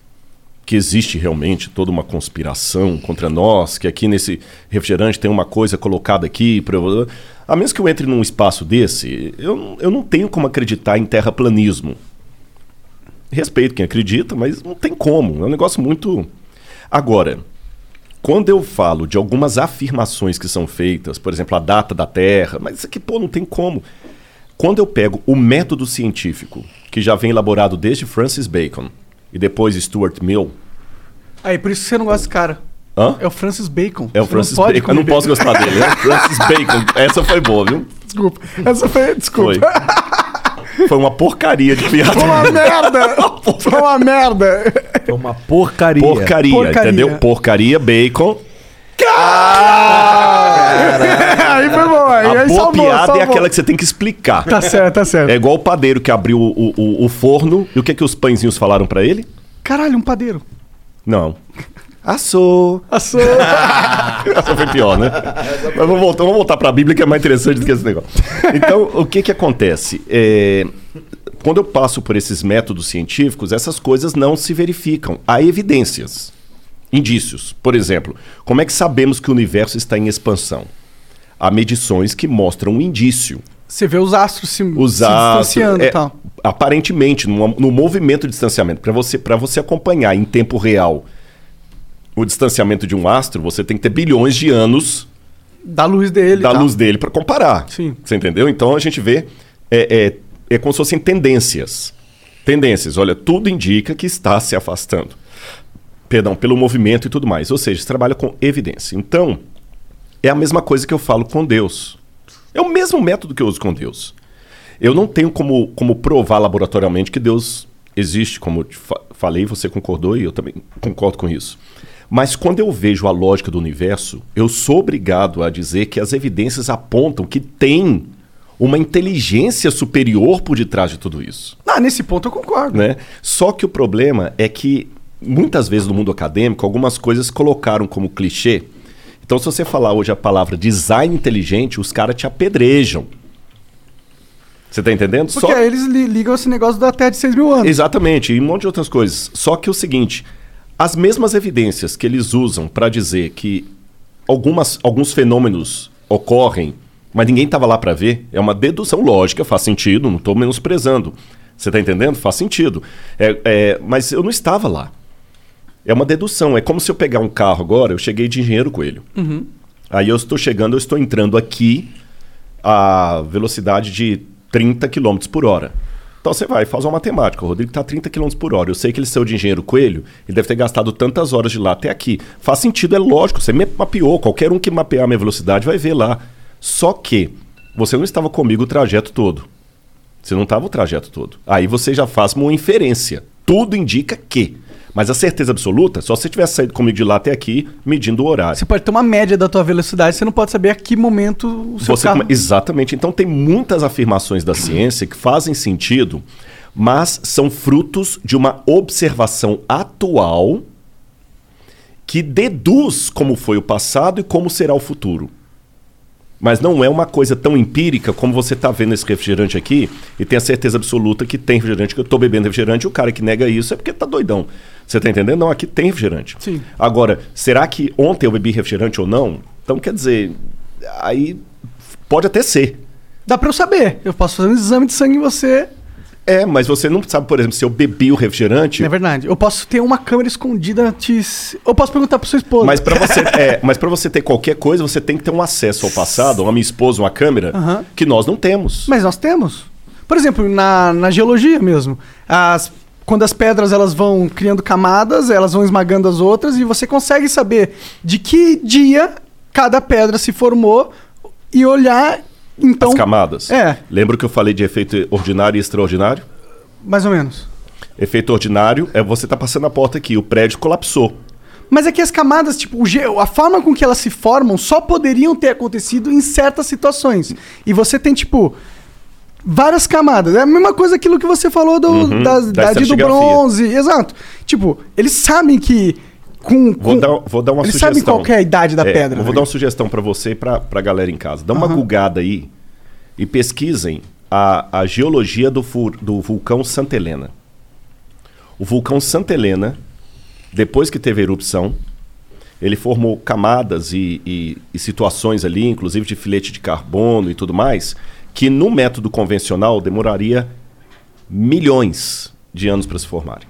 que existe realmente toda uma conspiração contra nós, que aqui nesse refrigerante tem uma coisa colocada aqui. Pra, a menos que eu entre num espaço desse, eu, eu não tenho como acreditar em terraplanismo. Respeito quem acredita, mas não tem como. É um negócio muito. Agora, quando eu falo de algumas afirmações que são feitas, por exemplo, a data da Terra, mas isso aqui, pô, não tem como. Quando eu pego o método científico, que já vem elaborado desde Francis Bacon e depois Stuart Mill, Aí, por isso que você não gosta desse cara. Hã? É o Francis Bacon. é o Você Francis Bacon. Eu não posso gostar dele, né? Francis Bacon. Essa foi boa, viu? Desculpa. Essa foi. Desculpa. Foi. Foi uma porcaria de piada. Foi uma merda! Foi uma merda! Foi uma porcaria. Porcaria, Porcaria. entendeu? Porcaria, bacon. aí foi bom, aí, A aí boa salvou, piada é salvou. aquela que você tem que explicar. Tá certo, tá certo. É igual o padeiro que abriu o, o, o forno e o que, que os pãezinhos falaram pra ele? Caralho, um padeiro. Não. Assou. Assou. Essa foi pior, né? Mas vamos voltar, vamos voltar pra Bíblia que é mais interessante do que esse negócio. Então, o que que acontece? É, quando eu passo por esses métodos científicos, essas coisas não se verificam. Há evidências, indícios. Por exemplo, como é que sabemos que o universo está em expansão? Há medições que mostram um indício. Você vê os astros se, Os se astros, distanciando é, tal. aparentemente, no, no movimento de distanciamento, para você, pra você acompanhar em tempo real o distanciamento de um astro, você tem que ter bilhões de anos Da luz dele. da tal. luz dele para comparar. Sim. Você entendeu? Então a gente vê é, é, é como se fossem tendências. Tendências. Olha, tudo indica que está se afastando. Perdão, pelo movimento e tudo mais. Ou seja, você trabalha com evidência. Então, é a mesma coisa que eu falo com Deus. É o mesmo método que eu uso com Deus. Eu não tenho como, como provar laboratorialmente que Deus existe, como eu te fa- falei, você concordou e eu também concordo com isso. Mas quando eu vejo a lógica do universo, eu sou obrigado a dizer que as evidências apontam que tem uma inteligência superior por detrás de tudo isso. Ah, nesse ponto eu concordo. Né? Só que o problema é que muitas vezes no mundo acadêmico algumas coisas colocaram como clichê. Então, se você falar hoje a palavra design inteligente, os caras te apedrejam. Você tá entendendo? Porque aí eles li- ligam esse negócio da Terra de 6 mil anos. Exatamente, e um monte de outras coisas. Só que é o seguinte: as mesmas evidências que eles usam para dizer que algumas, alguns fenômenos ocorrem, mas ninguém estava lá para ver, é uma dedução lógica, faz sentido, não estou menosprezando. Você está entendendo? Faz sentido. É, é, mas eu não estava lá. É uma dedução. É como se eu pegar um carro agora, eu cheguei de engenheiro coelho. Uhum. Aí eu estou chegando, eu estou entrando aqui a velocidade de 30 km por hora. Então você vai, faz uma matemática. O Rodrigo está a 30 km por hora. Eu sei que ele saiu de engenheiro coelho e deve ter gastado tantas horas de lá até aqui. Faz sentido, é lógico. Você me mapeou. Qualquer um que mapear a minha velocidade vai ver lá. Só que você não estava comigo o trajeto todo. Você não estava o trajeto todo. Aí você já faz uma inferência. Tudo indica que. Mas a certeza absoluta, só se você tivesse saído comigo de lá até aqui, medindo o horário. Você pode ter uma média da tua velocidade, você não pode saber a que momento o seu Você carro... come- Exatamente. Então tem muitas afirmações da ciência que fazem sentido, mas são frutos de uma observação atual que deduz como foi o passado e como será o futuro. Mas não é uma coisa tão empírica como você está vendo esse refrigerante aqui e tem a certeza absoluta que tem refrigerante, que eu estou bebendo refrigerante e o cara que nega isso é porque tá doidão. Você está entendendo? Não, aqui tem refrigerante. Sim. Agora, será que ontem eu bebi refrigerante ou não? Então, quer dizer, aí pode até ser. Dá pra eu saber. Eu posso fazer um exame de sangue em você. É, mas você não sabe, por exemplo, se eu bebi o refrigerante. É verdade. Eu posso ter uma câmera escondida. Te... Eu posso perguntar pra sua esposa. Mas para você, é, mas pra você ter qualquer coisa, você tem que ter um acesso ao passado, a minha esposa, uma câmera, Aham. que nós não temos. Mas nós temos. Por exemplo, na, na geologia mesmo. As, quando as pedras elas vão criando camadas, elas vão esmagando as outras e você consegue saber de que dia cada pedra se formou e olhar. Então, As camadas. É. Lembra que eu falei de efeito ordinário e extraordinário? mais ou menos. Efeito ordinário é você tá passando a porta aqui, o prédio colapsou. Mas é que as camadas, tipo, o a forma com que elas se formam só poderiam ter acontecido em certas situações. E você tem, tipo, várias camadas. É a mesma coisa aquilo que você falou do, Uhum, da, da da idade do bronze. Exato. Tipo, eles sabem que. Com, Vou, com- dar, vou dar uma eles sugestão. sabem qual é a idade da É, pedra. eu Vou né? dar uma sugestão para você e para a galera em casa. Dá uma Aham. gulgada aí e pesquisem a, a geologia do, fu- do vulcão Santa Helena. O vulcão Santa Helena, depois que teve a erupção, ele formou camadas e, e- e situações ali, inclusive de filete de carbono e tudo mais, que no método convencional demoraria milhões de anos para se formarem.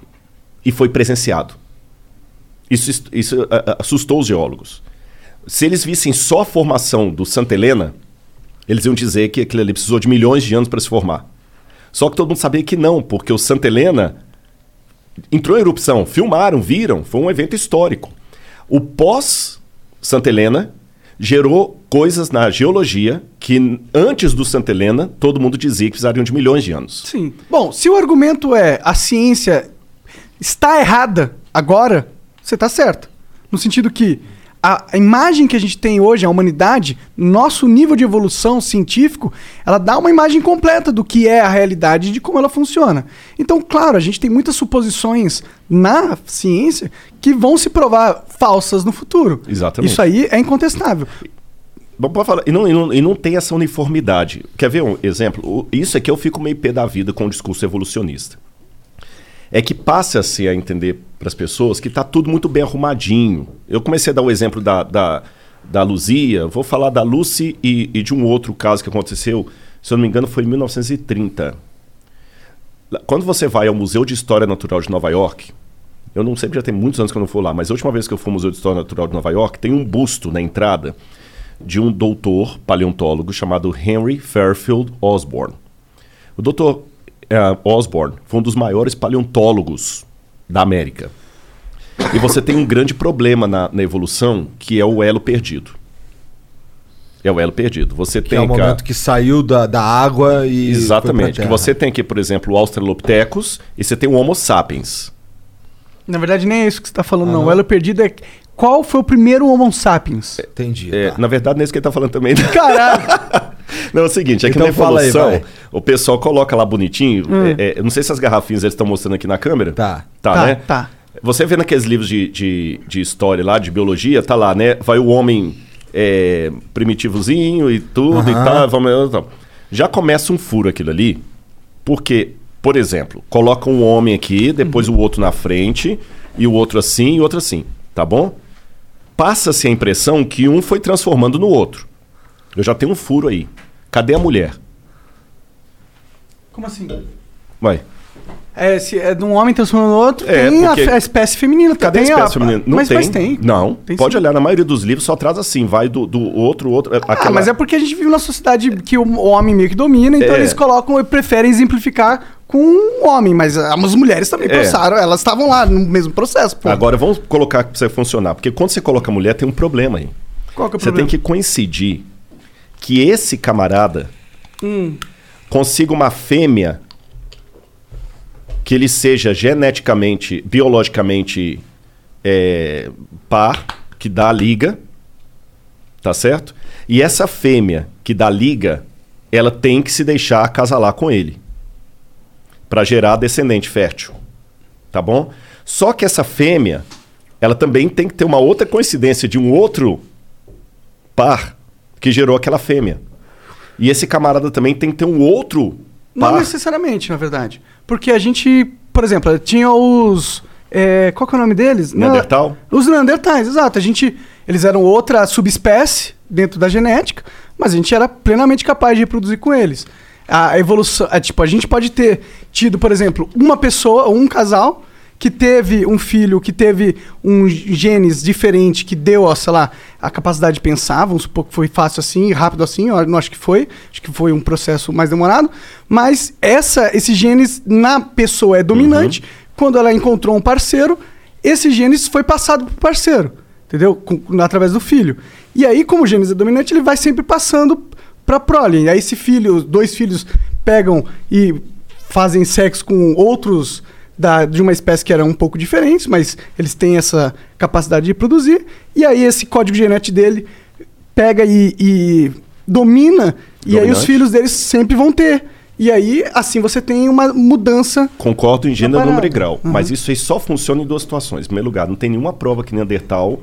E foi presenciado. Isso, isso assustou os geólogos. Se eles vissem só a formação do Santa Helena, eles iam dizer que aquilo ali precisou de milhões de anos para se formar. Só que todo mundo sabia que não, porque o Santa Helena entrou em erupção, filmaram, viram, foi um evento histórico. O pós-Santa Helena gerou coisas na geologia que antes do Santa Helena todo mundo dizia que precisariam de milhões de anos. Sim. Bom, se o argumento é a ciência está errada agora, você está certo. No sentido que a, imagem que a gente tem hoje, a humanidade, nosso nível de evolução científico, ela dá uma imagem completa do que é a realidade e de como ela funciona. Então, claro, a gente tem muitas suposições na ciência que vão se provar falsas no futuro. Exatamente. Isso aí é incontestável. Pode falar, e não, e, não, e não tem essa uniformidade. Quer ver um exemplo? Isso é que eu fico meio pé da vida com o discurso evolucionista. É que passa-se a entender para as pessoas que está tudo muito bem arrumadinho. Eu comecei a dar o exemplo da, da, da Luzia, vou falar da Lucy e, e de um outro caso que aconteceu, se eu não me engano, foi em 1930. Lá- Quando você vai ao Museu de História Natural de Nova York, eu não sei porque já tem muitos anos que eu não fui lá, mas a última vez que eu fui ao Museu de História Natural de Nova York, tem um busto na entrada de um doutor paleontólogo chamado Henry Fairfield Osborn. O doutor Osborn foi um dos maiores paleontólogos da América. E você tem um grande problema na, na evolução, que é o elo perdido. É o elo perdido. Você Que tem é o cara- momento que saiu da, da água e. Exatamente. foi Que você tem aqui, por exemplo, o Australopithecus e você tem o Homo sapiens. Na verdade, nem é isso que você tá falando, Ah, não. não? O elo perdido é qual foi o primeiro Homo sapiens? Entendi. É, Na verdade, não é isso que ele tá falando também. Caralho! Não, é o seguinte, é que Então na fala aí, evolução, vai. o pessoal coloca lá bonitinho. Hum. é, é, eu não sei se as garrafinhas eles estão mostrando aqui na câmera. Tá. Tá, Tá, né? tá. Você vê naqueles livros de, de, de história lá, de biologia, tá lá, né? Vai o homem é, primitivozinho e tudo e tal, vamos, tal. Já começa um furo aquilo ali, porque, por exemplo, coloca um homem aqui, depois Uhum. o outro na frente, e o outro assim, e o outro assim, tá bom? Passa-se a impressão que um foi transformando no outro. Eu já tenho um furo aí. Cadê a mulher? Como assim? Vai. É, se é de um homem transformando no outro, É, tem a porque- a, espécie feminina. Cadê tem a espécie feminina? Não mas, tem. mas tem. Não. Tem Pode sim. olhar, na maioria dos livros só traz assim, vai do, do outro, outro. Ah, mas é porque a gente vive numa sociedade que o homem meio que domina, então É. eles colocam e preferem exemplificar com um homem. Mas as mulheres também É. passaram, elas estavam lá no mesmo processo, pô. Agora vamos colocar pra você funcionar. Porque quando você coloca mulher, tem um problema aí. Qual que é o você problema? tem que coincidir que esse camarada Hum. consiga uma fêmea que ele seja geneticamente, biologicamente é, par, que dá liga, tá certo? E essa fêmea que dá liga, ela tem que se deixar acasalar com ele para gerar descendente fértil, tá bom? Só que essa fêmea, ela também tem que ter uma outra coincidência de um outro par que gerou aquela fêmea. E esse camarada também tem que ter um outro Não par. necessariamente, na verdade. Porque a gente, por exemplo, tinha os. é, qual que é o nome deles? Não, Neandertal? os Neandertais, exato. A gente, eles eram outra subespécie dentro da genética, mas a gente era plenamente capaz de reproduzir com eles. A evolução. é, tipo, a gente pode ter tido, por exemplo, uma pessoa, um casal, que teve um filho que teve um genes diferente, que deu, ó, sei lá, a capacidade de pensar, vamos supor que foi fácil assim, rápido assim, eu não acho que foi, acho que foi um processo mais demorado, mas essa, esse genes na pessoa é dominante, quando ela encontrou um parceiro, esse genes foi passado pro parceiro, entendeu? Com- através do filho. E aí, como o genes é dominante, ele vai sempre passando pra prole. E aí, esse filho, dois filhos pegam e fazem sexo com outros da, de uma espécie que era um pouco diferentes, mas eles têm essa capacidade de reproduzir. E aí, esse código genético dele pega e, e domina, e aí os Dominante. filhos deles sempre vão ter. E aí, assim, você tem uma mudança. Concordo em gênero, número e grau. Uhum. Mas isso aí só funciona em duas situações. Em primeiro lugar, não tem nenhuma prova que Neandertal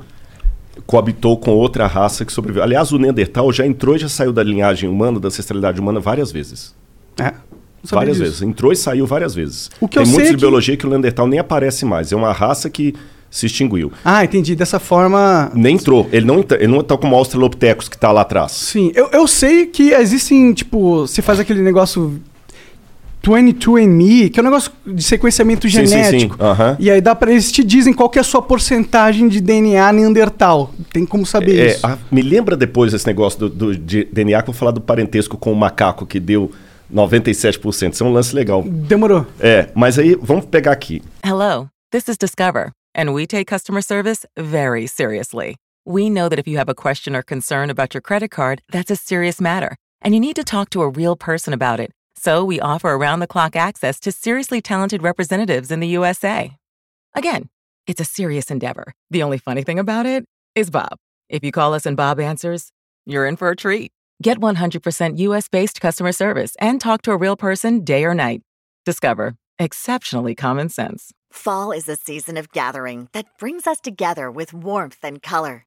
coabitou com outra raça que sobreviveu. Aliás, o Neandertal já entrou e já saiu da linhagem humana, da ancestralidade humana, várias vezes. É. Várias disso. vezes. Entrou e saiu várias vezes. O que tem eu sei muitos é de que- biologia que o Neandertal nem aparece mais. É uma raça que se extinguiu. Ah, entendi. Dessa forma. Nem entrou. Ele não, ele não tá como o Australopithecus que está lá atrás. Sim, eu, eu sei que existem, tipo, você faz aquele negócio 22andMe, que é um negócio de sequenciamento Sim, sim, sim. genético. Aham. E aí dá para eles te dizem qual é a sua porcentagem de DNA neandertal. Tem como saber É, isso. a- me lembra depois esse negócio do, do- de DNA que eu vou falar do parentesco com o macaco que deu 97%. Isso é um lance legal. Demorou. É, mas aí vamos pegar aqui. Hello, this is Discover, and we take customer service very seriously. We know that if you have a question or concern about your credit card, that's a serious matter, and you need to talk to a real person about it. So we offer around the clock access to seriously talented representatives in the USA. Again, it's a serious endeavor. The only funny thing about it is Bob. If you call us and Bob answers, you're in for a treat. Get 100% US based customer service and talk to a real person day or night. Discover exceptionally common sense. Fall is a season of gathering that brings us together with warmth and color.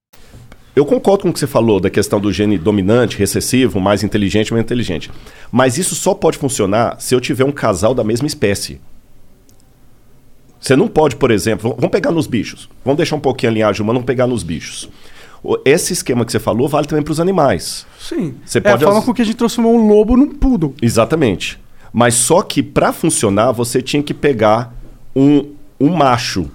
Eu concordo com o que você falou da questão do gene dominante, recessivo, mais inteligente, menos inteligente. Mas isso só pode funcionar se eu tiver um casal da mesma espécie. Você não pode, por exemplo, vamos pegar nos bichos. Vamos deixar um pouquinho a linhagem humana, vamos pegar nos bichos. Esse esquema que você falou vale também para os animais. Sim. Você é pode a forma as- com que a gente transformou um lobo num poodle. Exatamente. Mas só que para funcionar, você tinha que pegar um, um macho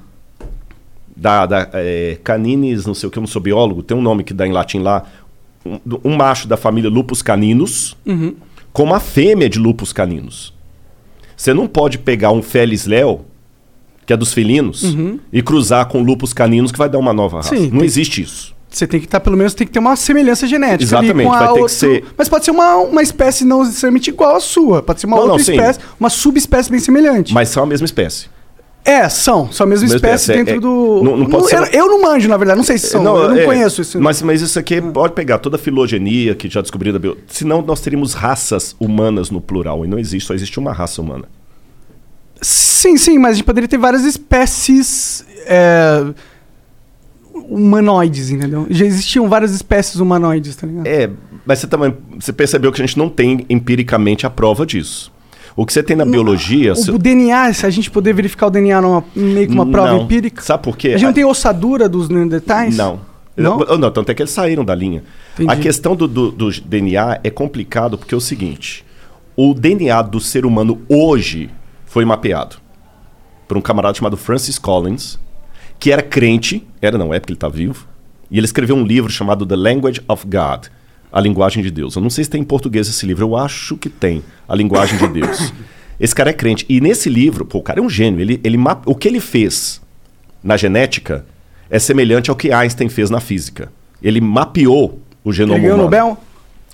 da, da é, caninis, não sei o que, eu não sou biólogo, tem um nome que dá em latim lá. Um, um macho da família Lupus caninos Uhum. com uma fêmea de Lupus caninos. Você não pode pegar um Felis leo, que é dos felinos, Uhum. e cruzar com Lupus caninos que vai dar uma nova raça. Sim, não tem- existe isso. Você tem que estar, pelo menos, tem que ter uma semelhança genética. Exatamente, vai ter que ser- Mas pode ser uma, uma espécie não necessariamente igual à sua. Pode ser uma Não, não, outra sim. espécie, uma subespécie bem semelhante. Mas são a mesma espécie. É, são. São a mesma Mesma espécie é- dentro é- do. não- não pode ser- eu, eu não manjo, na verdade. Não sei se são. eu não é, conheço isso. Mas, mas isso aqui pode pegar toda a filogenia que já descobriram da bio... Senão nós teríamos raças humanas no plural. E não existe, só existe uma raça humana. Sim, sim, mas a gente poderia ter várias espécies. é, humanoides, entendeu? Já existiam várias espécies humanoides, tá ligado? É, mas você também você percebeu que a gente não tem empiricamente a prova disso. O que você tem na biologia. O, se- o DNA, se a gente poder verificar o DNA numa, meio que uma prova Não. empírica. Sabe por quê? A gente não tem ossadura dos neandertais? Não. Não? Não, não, tanto é que eles saíram da linha. Entendi. A questão do, do- do DNA é complicado porque é o seguinte: o DNA do ser humano hoje foi mapeado por um camarada chamado Francis Collins, que era crente, era não é porque ele está vivo, e ele escreveu um livro chamado The Language of God, a linguagem de Deus. Eu não sei se tem em português esse livro, eu acho que tem, a linguagem de Deus. Esse cara é crente e nesse livro, pô, o cara é um gênio. Ele, ele o que ele fez na genética é semelhante ao que Einstein fez na física. Ele mapeou o genoma Ele ganhou o humano. Nobel?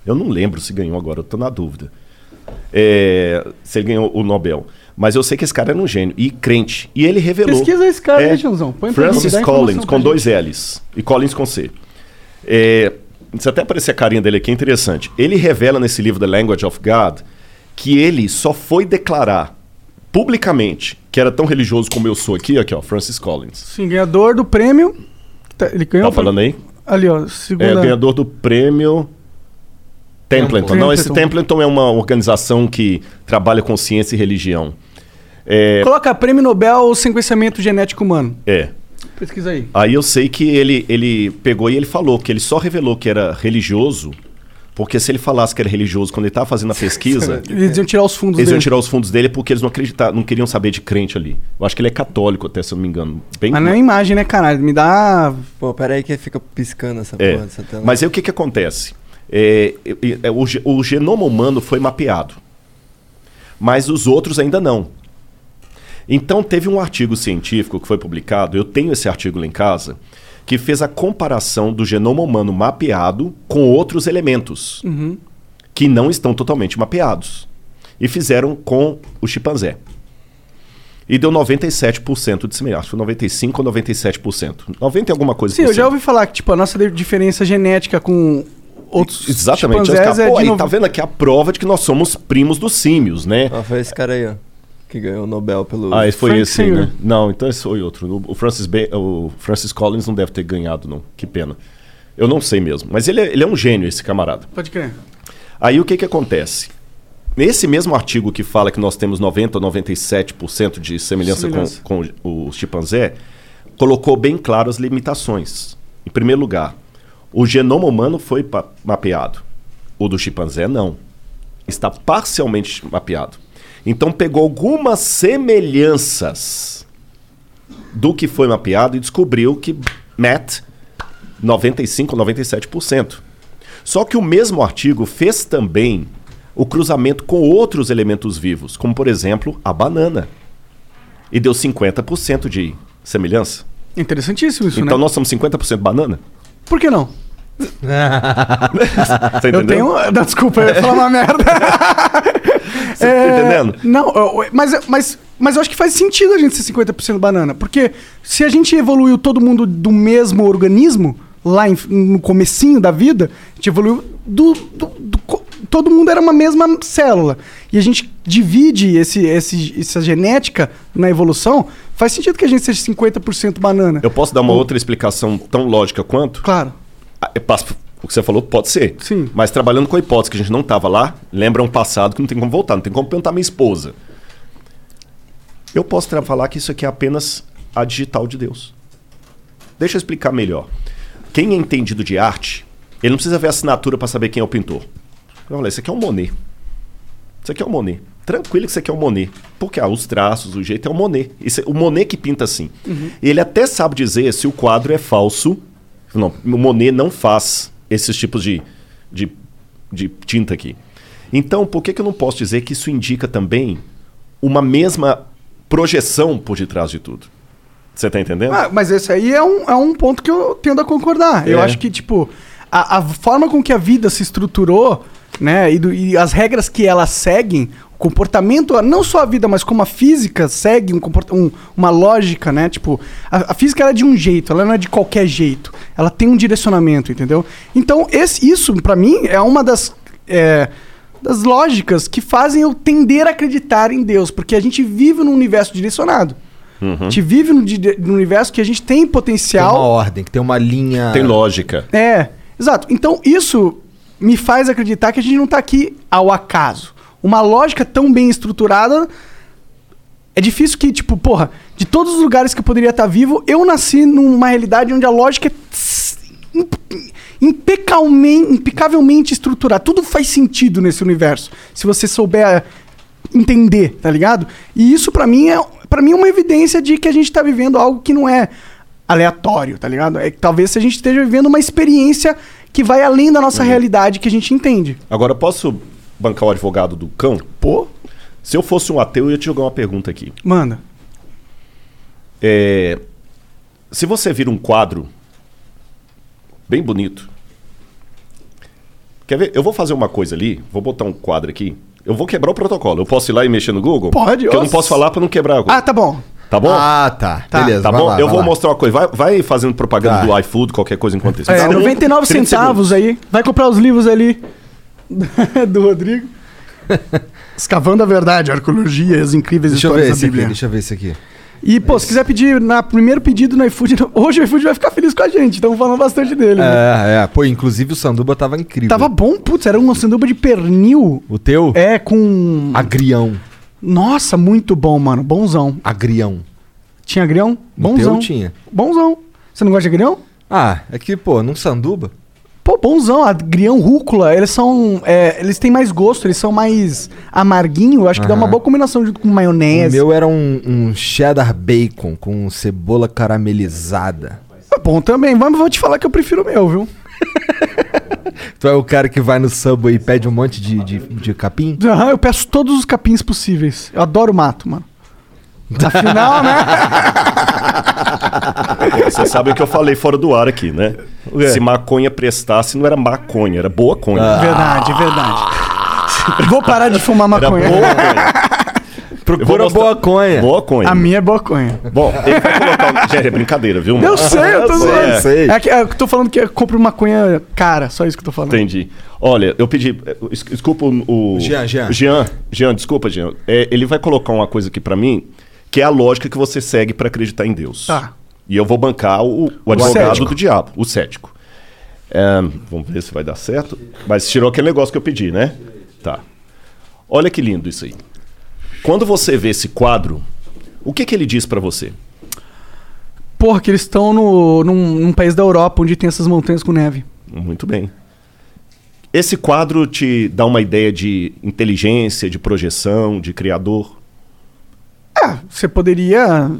Eu não lembro se ganhou agora, eu tô na dúvida. É, se ele ganhou o Nobel. Mas eu sei que esse cara era um gênio e crente. E ele revelou. Pesquisa esse cara É, Joãozão. Põe Francis Collins, com dois L's. E Collins com C. É, se até aparecer a carinha dele aqui, é interessante. Ele revela nesse livro The Language of God que ele só foi declarar publicamente que era tão religioso como eu sou aqui, aqui ó, Francis Collins. Sim, ganhador do prêmio. Tá- Ele ganhou. Tá falando aí? Ali, ó. Segunda. É, ganhador do prêmio Templeton. Não, esse Templeton é uma organização que trabalha com ciência e religião. É, Coloca prêmio Nobel sequenciamento genético humano. é. Pesquisa aí. Aí eu sei que ele, ele pegou e ele falou que ele só revelou que era religioso, porque se ele falasse que era religioso quando ele estava fazendo a pesquisa, Eles iam tirar os fundos eles iam dele. tirar os fundos dele porque eles não acreditavam, não queriam saber de crente ali. Eu acho que ele é católico, até se eu não me engano. Bem Mas não é imagem, né, caralho? Me dá. Pô, peraí que fica piscando essa É. porra dessa tela. Mas aí o que, que acontece? É, é, é, o, o genoma humano foi mapeado, mas os outros ainda não. Então teve um artigo científico que foi publicado, eu tenho esse artigo lá em casa, que fez a comparação do genoma humano mapeado com outros elementos Uhum. que não estão totalmente mapeados. E fizeram com o chimpanzé. E deu 97% de semelhança. Acho que foi 95% ou 97%. 90% e alguma coisa Sim, por eu já ouvi falar que, tipo, a nossa de- diferença genética com outros Exatamente. chimpanzés é pô, de aí novo- tá vendo aqui a prova de que nós somos primos dos símios, né? Ah, foi esse cara aí, ó. Que ganhou o Nobel pelo. Ah, esse foi Frank esse, aí, Singer. né? Não, então esse foi outro. O- Francis, Ba- o Francis Collins não deve ter ganhado, não. Que pena. Eu não sei mesmo. Mas ele é, ele é um gênio, esse camarada. Pode crer. Aí o que que acontece? Nesse mesmo artigo que fala que nós temos 90 ou 97% de semelhança, Semelhança. Com, com o chimpanzé, colocou bem claro as limitações. Em primeiro lugar, o genoma humano foi mapeado. O do chimpanzé não. Está parcialmente mapeado. Então pegou algumas semelhanças do que foi mapeado e descobriu que Matt 95 ou 97%. Só que o mesmo artigo fez também o cruzamento com outros elementos vivos, como por exemplo a banana. E deu 50% de semelhança. Interessantíssimo isso, então né? nós somos 50% banana? Por que não? Eu tenho. Não, desculpa, eu ia falar uma merda. Você tá entendendo? Não, mas, mas, mas eu acho que faz sentido a gente ser 50% banana. Porque se a gente evoluiu todo mundo do mesmo organismo, lá em- no comecinho da vida, a gente evoluiu do, do- do todo mundo era uma mesma célula. E a gente divide esse, esse, essa genética na evolução, faz sentido que a gente seja 50% banana. Eu posso dar uma outra explicação tão lógica quanto? Claro. Ah, eu passo- O que você falou pode ser. Sim. Mas trabalhando com a hipótese que a gente não estava lá, lembra um passado que não tem como voltar, não tem como perguntar à minha esposa. Eu posso falar que isso aqui é apenas a digital de Deus. Deixa eu explicar melhor. Quem é entendido de arte, ele não precisa ver a assinatura para saber quem é o pintor. Olha, isso aqui é um Monet. Isso aqui é um Monet. Tranquilo que isso aqui é um Monet. Porque ah, os traços, o jeito é um Monet. Isso é o Monet que pinta assim. Ele até sabe dizer se o quadro é falso. Não, o Monet não faz esses tipos de, de, de tinta aqui. Então, por que, que eu não posso dizer que isso indica também uma mesma projeção por detrás de tudo? Você tá entendendo? Ah, mas esse aí é um, é um ponto que eu tendo a concordar. Eu É. acho que, tipo, a, a forma com que a vida se estruturou, né, e, do- e as regras que elas seguem, comportamento, não só a vida, mas como a física segue um, comporta- um- uma lógica, né? Tipo, a, a física ela é de um jeito, ela não é de qualquer jeito. Ela tem um direcionamento, entendeu? Então, esse, isso, pra mim, é uma das. é, das lógicas que fazem eu tender a acreditar em Deus, porque a gente vive num universo direcionado. Uhum. A gente vive num, num universo que a gente tem Tem potencial. uma ordem, que tem uma linha. Tem lógica. É, exato. Então isso me faz acreditar que a gente não tá aqui ao acaso. Uma lógica tão bem estruturada. É difícil que, tipo, porra, de todos os lugares que eu poderia estar vivo, eu nasci numa realidade onde a lógica é impecavelmente, impecavelmente estruturada. Tudo faz sentido nesse universo. Se você souber entender, tá ligado? E isso pra mim é para mim é uma evidência de que a gente tá vivendo algo que não é aleatório, tá ligado? É que talvez a gente esteja vivendo uma experiência que vai além da nossa realidade que a gente entende. Agora, posso bancar o advogado do cão? Pô. Se eu fosse um ateu, eu ia te jogar uma pergunta aqui. Manda. É, se você vira um quadro bem bonito. Quer ver? Eu vou fazer uma coisa ali, vou botar um quadro aqui. Eu vou quebrar o protocolo. Eu posso ir lá e mexer no Google? Pode, Porque eu não posso falar para não quebrar. o- Ah, tá bom. Tá bom? Ah, tá. Tá. Beleza, Tá vai bom? lá, eu vou lá. mostrar uma coisa. Vai, vai fazendo propaganda Tá. do iFood, qualquer coisa enquanto isso. É, Dá um 99 30 centavos segundos. aí. Vai comprar os livros ali do Rodrigo. Escavando a Verdade, a Arqueologia e as incríveis Deixa eu histórias da esse aqui, Bíblia. deixa eu ver esse aqui. E, pô, se quiser pedir na primeiro pedido no iFood, hoje o iFood vai ficar feliz com a gente. Estamos falando bastante dele. né? É, é. Pô, inclusive o sanduba tava incrível. Tava bom, putz, era um sanduba de pernil. O teu? É, com. Agrião. Nossa, muito bom, mano. Bonzão. Agrião. Tinha agrião? Bonzão. teu tinha. Bonzão. Você não gosta de agrião? Ah, é que, pô, num sanduba. Pô, bonzão. Agrião, rúcula, eles são. é, eles têm mais gosto, eles são mais amarguinho. Acho que dá uma boa combinação junto com O maionese. meu era um, um cheddar bacon com cebola caramelizada. É bom também. Mas vou te falar que eu prefiro o meu, viu? Tu é o cara que vai no Subway e pede um monte de, de, de capim? Aham, eu peço todos os capins possíveis. Eu adoro mato, mano. Afinal, né? Você sabe o que eu falei fora do ar aqui, né? Se maconha prestasse, não era maconha, era boa conha. Ah. Verdade, verdade. Vou parar de fumar Era maconha. boa conha. Procura boa conha. Boa conha. A minha é boa conha. Bom, ele vai colocar. Gente, é brincadeira, viu? mano? Eu sei, eu tô É. zoando. É que é, eu tô falando que eu compro maconha cara, só isso que eu tô falando. Entendi. Olha, eu pedi. es- Desculpa o. o Jean, Jean. Jean, Jean, desculpa, Jean. É, ele vai colocar uma coisa aqui pra mim, que é a lógica que você segue pra acreditar em Deus. Tá. E eu vou bancar o, o advogado cético. do diabo, o cético. É, vamos ver se vai dar certo. Mas tirou aquele negócio que eu pedi, né? Tá. Olha que lindo isso aí. Quando você vê esse quadro, o que, que ele diz pra você? Porra, que eles estão no, num, num país da Europa onde tem essas montanhas com neve. Muito bem. Esse quadro te dá uma ideia de inteligência, de projeção, de criador? É, você poderia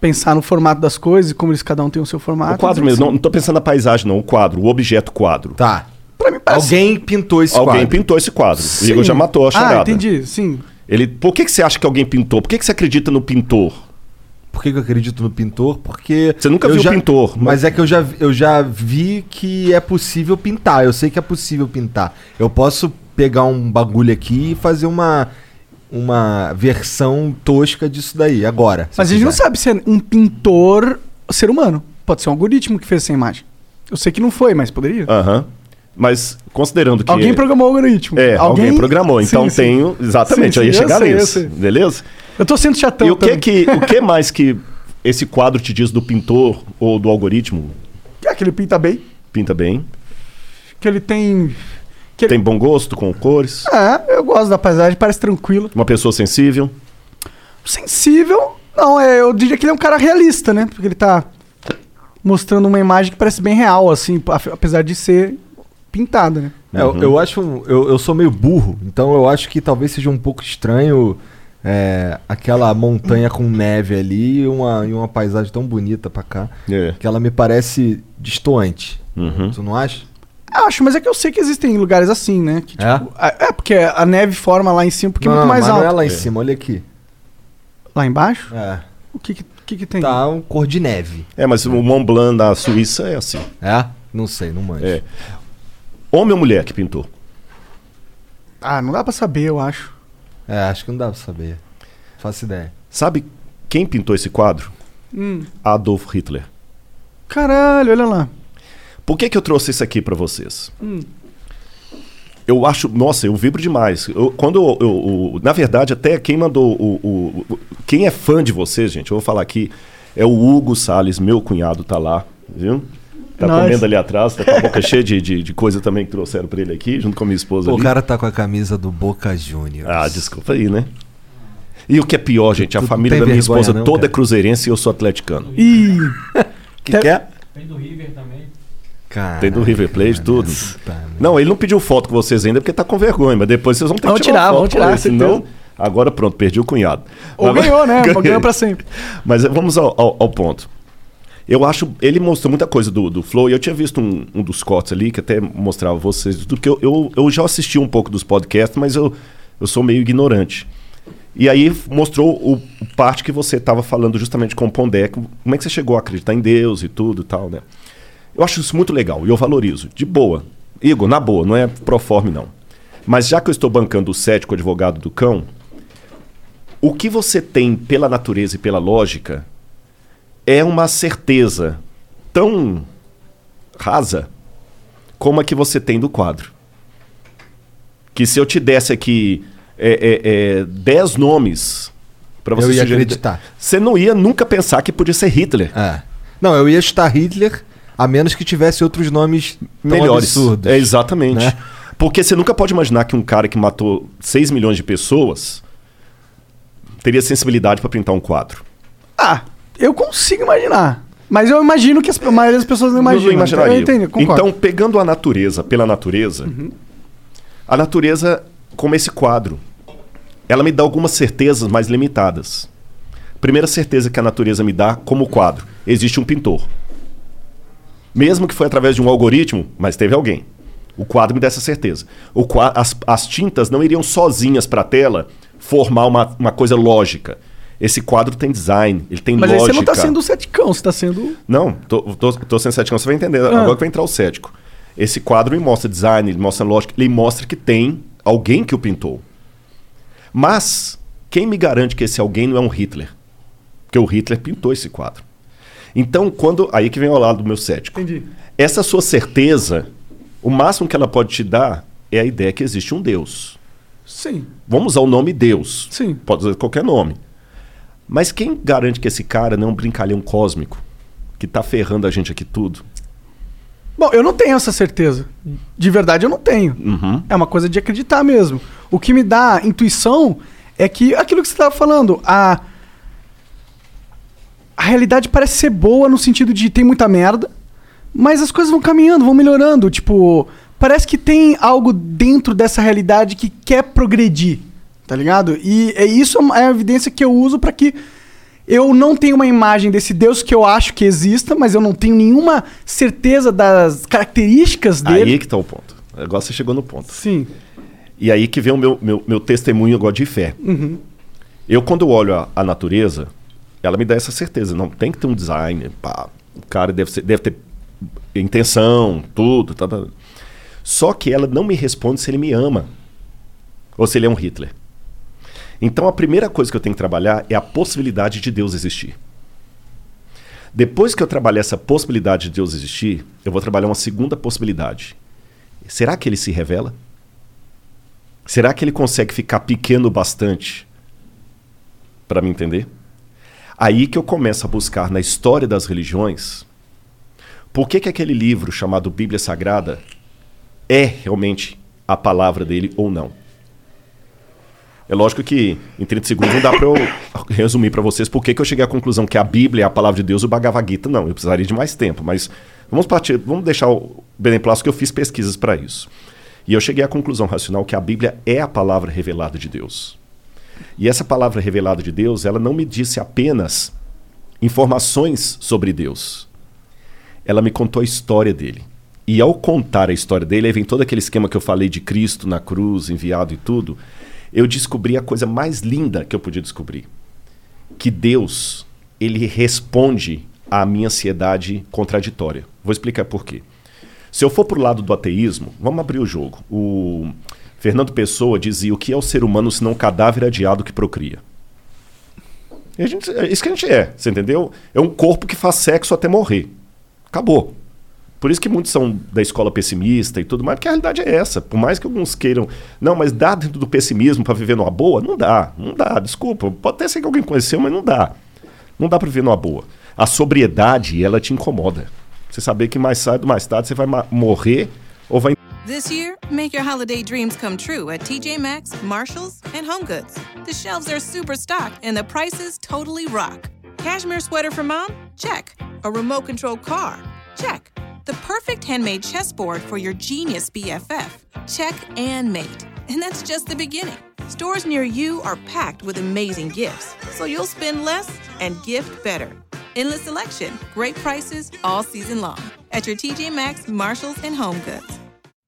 pensar no formato das coisas e como eles cada um tem o seu formato. o quadro mas, mesmo. Não, assim, não tô pensando na paisagem, não. O quadro, o objeto quadro. Tá. Pra mim parece... Alguém pintou esse Alguém quadro. pintou esse quadro. O Sim. Igor já matou a charada. Ah, entendi, sim. Ele, por que, que você acha que alguém pintou? Por que, que você acredita no pintor? por que que eu acredito no pintor? Porque. Você nunca viu já- pintor, Mas mas- é que eu já, eu já vi que é possível pintar. Eu sei que é possível pintar. Eu posso pegar um bagulho aqui e fazer uma. Uma versão tosca disso daí, agora. Mas a eu gente não sabe se é um pintor ser humano. Pode ser um algoritmo que fez essa imagem. Eu sei que não foi, mas poderia. Aham. Mas considerando que. Alguém programou o algoritmo. É, alguém, programou. Sim, Então sim. tenho. Exatamente, Sim, eu ia sim, eu chegar sei, eu nisso. sei. Beleza? Eu tô sendo chatão E o que, também. que, o que mais que esse quadro te diz do pintor ou do algoritmo? É que ele pinta bem, Pinta bem. que ele tem... Que. Tem bom gosto com cores. É, eu gosto da paisagem, parece tranquilo. Uma pessoa sensível. Sensível, não, é, eu diria que ele é um cara realista, né? Porque ele tá mostrando uma imagem que parece bem real, assim, ap- apesar de ser pintada, né? É, eu, eu acho. um- Eu, eu sou meio burro, então eu acho que talvez seja um pouco estranho é, aquela montanha com neve ali e uma, e uma paisagem tão bonita pra cá. É. Que ela me parece distoante. Uhum. Tu não acha? Eu acho, mas é que eu sei que existem lugares assim, né? Que, É? tipo, a- é? porque a neve forma lá em cima porque é não, muito não, mais mas alto. não é lá em cima, olha aqui. Lá embaixo? É. O que que, que, que tem? Tá um cor de neve. É, mas o Mont Blanc da Suíça é assim. É? Não sei, não manjo. É. Homem ou mulher que pintou? Ah, não dá pra saber, eu acho. É, acho que não dá pra saber. Faço ideia. Sabe quem pintou esse quadro? Hum. Adolf Hitler. Caralho, olha lá. Por que, que eu trouxe isso aqui pra vocês? Hum. Eu acho, nossa, eu vibro demais. Eu- quando eu, eu- eu- na verdade, até quem mandou o, o- o- Quem é fã de vocês, gente, eu vou falar aqui, é o Hugo Salles, meu cunhado, tá lá, viu? Tá Nice. comendo ali atrás, tá com a boca cheia de, de, de coisa também que trouxeram pra ele aqui, junto com a minha esposa o ali. cara tá com a camisa do Boca Juniors. Ah, desculpa aí, né? E o que é pior, gente, a tu família tem da minha vergonha, esposa não, toda cara? é cruzeirense e eu sou atleticano. Ih. que, que é? Vem do River também. Tem do River Plate, tudo. Não, ele não pediu foto com vocês ainda porque tá com vergonha, mas depois vocês vão ter Vamos que tirar, tirar, vamos tirar, senão agora pronto, perdi o cunhado. Ou Mas- ganhou, né? Ganhei. Ganhou pra sempre. Mas vamos ao, ao- ao ponto. Eu acho, ele mostrou muita coisa do, do Flow e eu tinha visto um, um dos cortes ali que até mostrava vocês tudo que eu, eu, eu já assisti um pouco dos podcasts, mas eu, eu sou meio ignorante. E aí mostrou o, o parte que você estava falando justamente com o Pondé, como é que você chegou a acreditar em Deus e tudo e tal, né? Eu acho isso muito legal e eu valorizo. De boa. Igor, na boa, não é proforme não. Mas já que eu estou bancando o cético advogado do cão, o que você tem pela natureza e pela lógica é uma certeza tão rasa como a que você tem do quadro. Que se eu te desse aqui é, é, é, dez nomes para você Eu ia sugerir- acreditar. Você não ia nunca pensar que podia ser Hitler. É. Não, eu ia estar Hitler, a menos que tivesse outros nomes tão melhores. absurdos. É, exatamente. né? Porque você nunca pode imaginar que um cara que matou 6 milhões de pessoas teria sensibilidade para pintar um quadro. Ah, eu consigo imaginar. Mas eu imagino que as- a maioria das pessoas não imaginam. Não imaginaria. Eu entendo, concordo. Então, pegando a natureza pela natureza, a natureza, como esse quadro, ela me dá algumas certezas mais limitadas. Primeira certeza que a natureza me dá como quadro: existe um pintor. Mesmo que foi através de um algoritmo, mas teve alguém. O quadro me dá essa certeza. O as, as tintas não iriam sozinhas para a tela formar uma, uma coisa lógica. Esse quadro tem design, ele tem Mas lógica. você não tá sendo ceticão, você tá sendo. Não, tô, tô, tô sendo cético, você vai entender. Ah. Agora que vai entrar o cético. Esse quadro me mostra design, ele mostra lógica, ele mostra que tem alguém que o pintou. Mas, quem me garante que esse alguém não é um Hitler? Porque o Hitler pintou esse quadro. Então, quando. Aí que vem ao lado do meu cético. Entendi. Essa sua certeza, o máximo que ela pode te dar é a ideia que existe um Deus. Sim. Vamos usar o nome Deus. Sim. Pode usar qualquer nome. Mas quem garante que esse cara não é um brincalhão cósmico que tá ferrando a gente aqui tudo? Bom, eu não tenho essa certeza. De verdade, eu não tenho. Uhum. É uma coisa de acreditar mesmo. O que me dá intuição é que aquilo que você estava falando, a. A realidade parece ser boa no sentido de tem muita merda, mas as coisas vão caminhando, vão melhorando. Tipo, parece que tem algo dentro dessa realidade que quer progredir, tá ligado? E é isso é a evidência que eu uso para que eu não tenho uma imagem desse Deus que eu acho que exista, mas eu não tenho nenhuma certeza das características dele. Aí que tá o ponto. Agora você chegou no ponto. Sim. E aí que vem o meu, meu, meu testemunho agora de fé. Uhum. Eu, quando eu olho a, a natureza, Ela me dá essa certeza. Não, tem que ter um design. Pá, o cara deve, ser, deve ter intenção, tudo. Tá, tá. Só que ela não me responde se ele me ama ou se ele é um Hitler. Então a primeira coisa que eu tenho que trabalhar é a possibilidade de Deus existir. Depois que eu trabalhar essa possibilidade de Deus existir, eu vou trabalhar uma segunda possibilidade. Será que ele se revela? Será que ele consegue ficar pequeno bastante para me entender? Aí que eu começo a buscar na história das religiões por que, que aquele livro chamado Bíblia Sagrada é realmente a palavra dele ou não. É lógico que em 30 segundos não dá para eu resumir para vocês por que eu cheguei à conclusão que a Bíblia é a palavra de Deus e o Bhagavad Gita não. Eu precisaria de mais tempo, mas vamos partir, vamos deixar o beneplácito que eu fiz pesquisas para isso. E eu cheguei à conclusão racional que a Bíblia é a palavra revelada de Deus. E essa palavra revelada de Deus, ela não me disse apenas informações sobre Deus. Ela me contou a história dele. E ao contar a história dele, aí vem todo aquele esquema que eu falei de Cristo na cruz, enviado e tudo. Eu descobri a coisa mais linda que eu podia descobrir. Que Deus, ele responde à minha ansiedade contraditória. Vou explicar por quê. Se eu for pro lado do ateísmo, vamos abrir o jogo. O Fernando Pessoa dizia o que é o ser humano se não um cadáver adiado que procria. Gente, é isso que a gente é, você entendeu? É um corpo que faz sexo até morrer. Acabou. Por isso que muitos são da escola pessimista e tudo mais, porque a realidade é essa. Por mais que alguns queiram, não, mas dá dentro do pessimismo para viver numa boa? Não dá, não dá, desculpa. Pode até ser que alguém conheceu, mas não dá. Não dá para viver numa boa. A sobriedade, ela te incomoda. Você saber que mais cedo, mais tarde, você vai morrer ou vai. This year, make your holiday dreams come true at TJ Maxx, Marshalls, and HomeGoods. The shelves are super stocked and the prices totally rock. Cashmere sweater for mom? Check. A remote control car? Check. The perfect handmade chessboard for your genius BFF? Check and mate. And that's just the beginning. Stores near you are packed with amazing gifts, so you'll spend less and gift better. Endless selection, great prices all season long at your TJ Maxx, Marshalls, and Home Goods.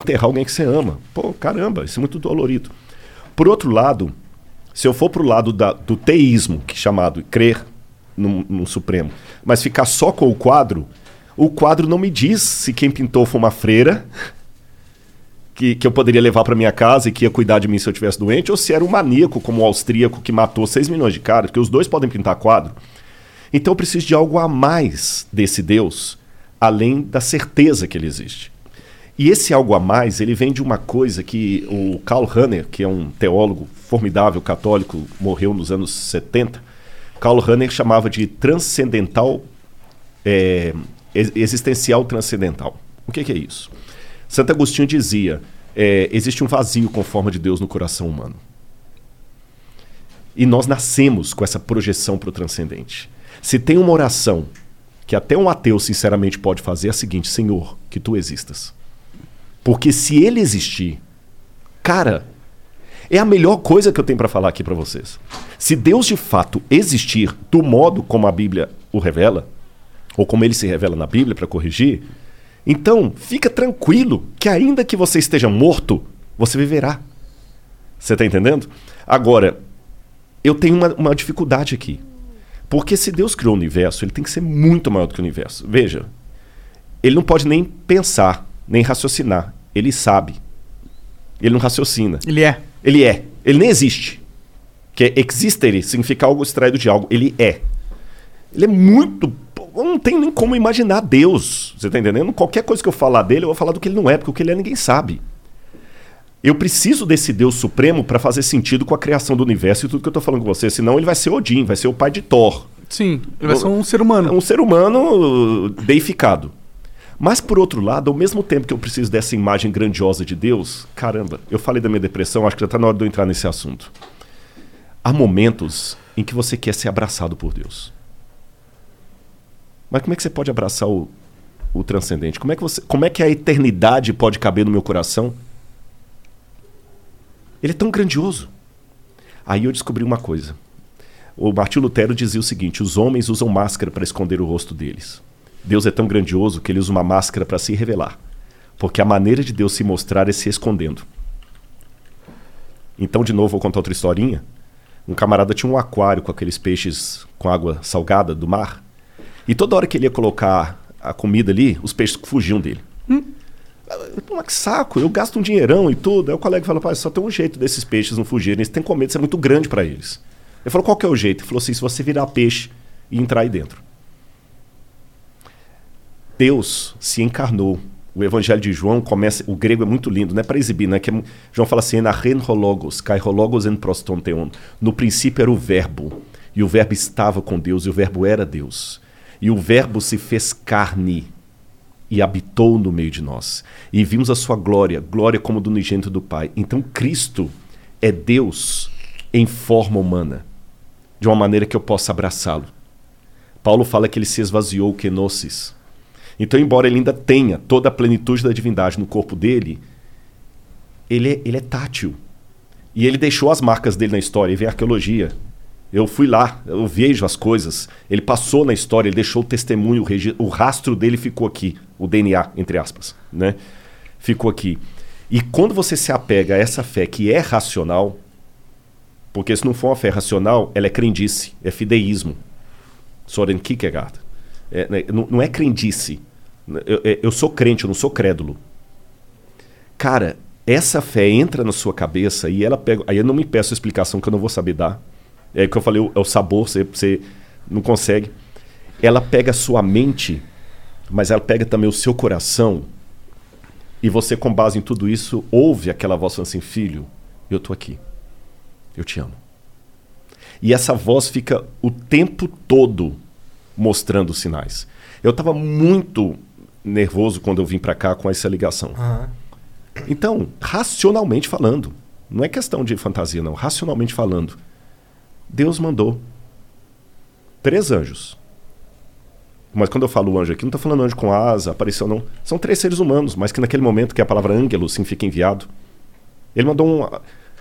Enterrar alguém que você ama. Pô, caramba, isso é muito dolorido. Por outro lado, se eu for pro lado da, do teísmo, que é chamado crer no, no Supremo, mas ficar só com o quadro, o quadro não me diz se quem pintou foi uma freira que, que eu poderia levar para minha casa e que ia cuidar de mim se eu tivesse doente, ou se era um maníaco como o austríaco que matou 6 milhões de caras, porque os dois podem pintar quadro. Então eu preciso de algo a mais desse Deus, além da certeza que ele existe. E esse algo a mais, ele vem de uma coisa que o Karl Rahner, que é um teólogo formidável católico, morreu nos anos 70. Karl Rahner chamava de transcendental, é, existencial transcendental. O que, que, é isso? Santo Agostinho dizia: é, existe um vazio com forma de Deus no coração humano. E nós nascemos com essa projeção para o transcendente. Se tem uma oração que até um ateu sinceramente pode fazer, é a seguinte: Senhor, que tu existas. Porque se ele existir, cara, é a melhor coisa que eu tenho para falar aqui para vocês. Se Deus de fato existir do modo como a Bíblia o revela, ou como ele se revela na Bíblia para corrigir, então fica tranquilo que ainda que você esteja morto, você viverá. Você está entendendo? Agora, eu tenho uma, uma dificuldade aqui. Porque se Deus criou o universo, ele tem que ser muito maior do que o universo. Veja, ele não pode nem pensar nem raciocinar. Ele sabe. Ele não raciocina. Ele é. Ele é. Ele nem existe. Que é existere significa algo extraído de algo. Ele é. Ele é muito. Não tem nem como imaginar Deus. Você está entendendo? Qualquer coisa que eu falar dele, eu vou falar do que ele não é, porque o que ele é ninguém sabe. Eu preciso desse Deus supremo para fazer sentido com a criação do universo e tudo que eu estou falando com você. Senão ele vai ser Odin, vai ser o pai de Thor. Sim, ele vai ser um ser humano. Um ser humano deificado. Mas, por outro lado, ao mesmo tempo que eu preciso dessa imagem grandiosa de Deus, caramba, eu falei da minha depressão, acho que já está na hora de eu entrar nesse assunto. Há momentos em que você quer ser abraçado por Deus. Mas como é que você pode abraçar o, o transcendente? Como é, que você, como é que a eternidade pode caber no meu coração? Ele é tão grandioso. Aí eu descobri uma coisa. O Martinho Lutero dizia o seguinte: os homens usam máscara para esconder o rosto deles. Deus é tão grandioso que ele usa uma máscara para se revelar. Porque a maneira de Deus se mostrar é se escondendo. Então, de novo, vou contar outra historinha. Um camarada tinha um aquário com aqueles peixes com água salgada do mar. E toda hora que ele ia colocar a comida ali, os peixes fugiam dele. Hum. Pô, mas que saco, eu gasto um dinheirão e tudo. Aí o colega falou, pai, só tem um jeito desses peixes não fugirem. Eles têm com medo, isso é muito grande para eles. Ele falou, qual que é o jeito? Ele falou assim, se você virar peixe e entrar aí dentro. Deus se encarnou. O Evangelho de João começa, o grego é muito lindo, não é para exibir, né? Que é, João fala assim, "Enachen hologos, kai hologos en prostonteon". No princípio era o verbo, e o verbo estava com Deus, e o verbo era Deus. E o verbo se fez carne e habitou no meio de nós. E vimos a sua glória, glória como do unigênito do Pai. Então Cristo é Deus em forma humana, de uma maneira que eu possa abraçá-lo. Paulo fala que ele se esvaziou kenosis. Então, embora ele ainda tenha toda a plenitude da divindade no corpo dele, ele é, ele é tátil. E ele deixou as marcas dele na história. E vem arqueologia. Eu fui lá, eu vejo as coisas. Ele passou na história, ele deixou o testemunho, o, o rastro dele ficou aqui. O DNA, entre aspas. Né? Ficou aqui. E quando você se apega a essa fé que é racional, porque se não for uma fé racional, ela é crendice, é fideísmo. Soren Kierkegaard. É, né, não, não é crendice. Eu, eu- eu sou crente, eu não sou crédulo. Cara, essa fé entra na sua cabeça e ela pega. Aí eu não me peço explicação que eu não vou saber dar. É o que eu falei, é o sabor, você, você não consegue. Ela pega a sua mente, mas ela pega também o seu coração. E você, com base em tudo isso, ouve aquela voz falando assim: Filho, eu tô aqui. Eu te amo. E essa voz fica o tempo todo mostrando sinais. Eu estava muito nervoso quando eu vim para cá com essa ligação. Então, racionalmente falando, não é questão de fantasia, não. Racionalmente falando, Deus mandou três anjos. Mas quando eu falo anjo aqui, não estou falando anjo com asa, apareceu, não. São três seres humanos, mas que naquele momento que a palavra ângelo significa enviado, ele mandou um.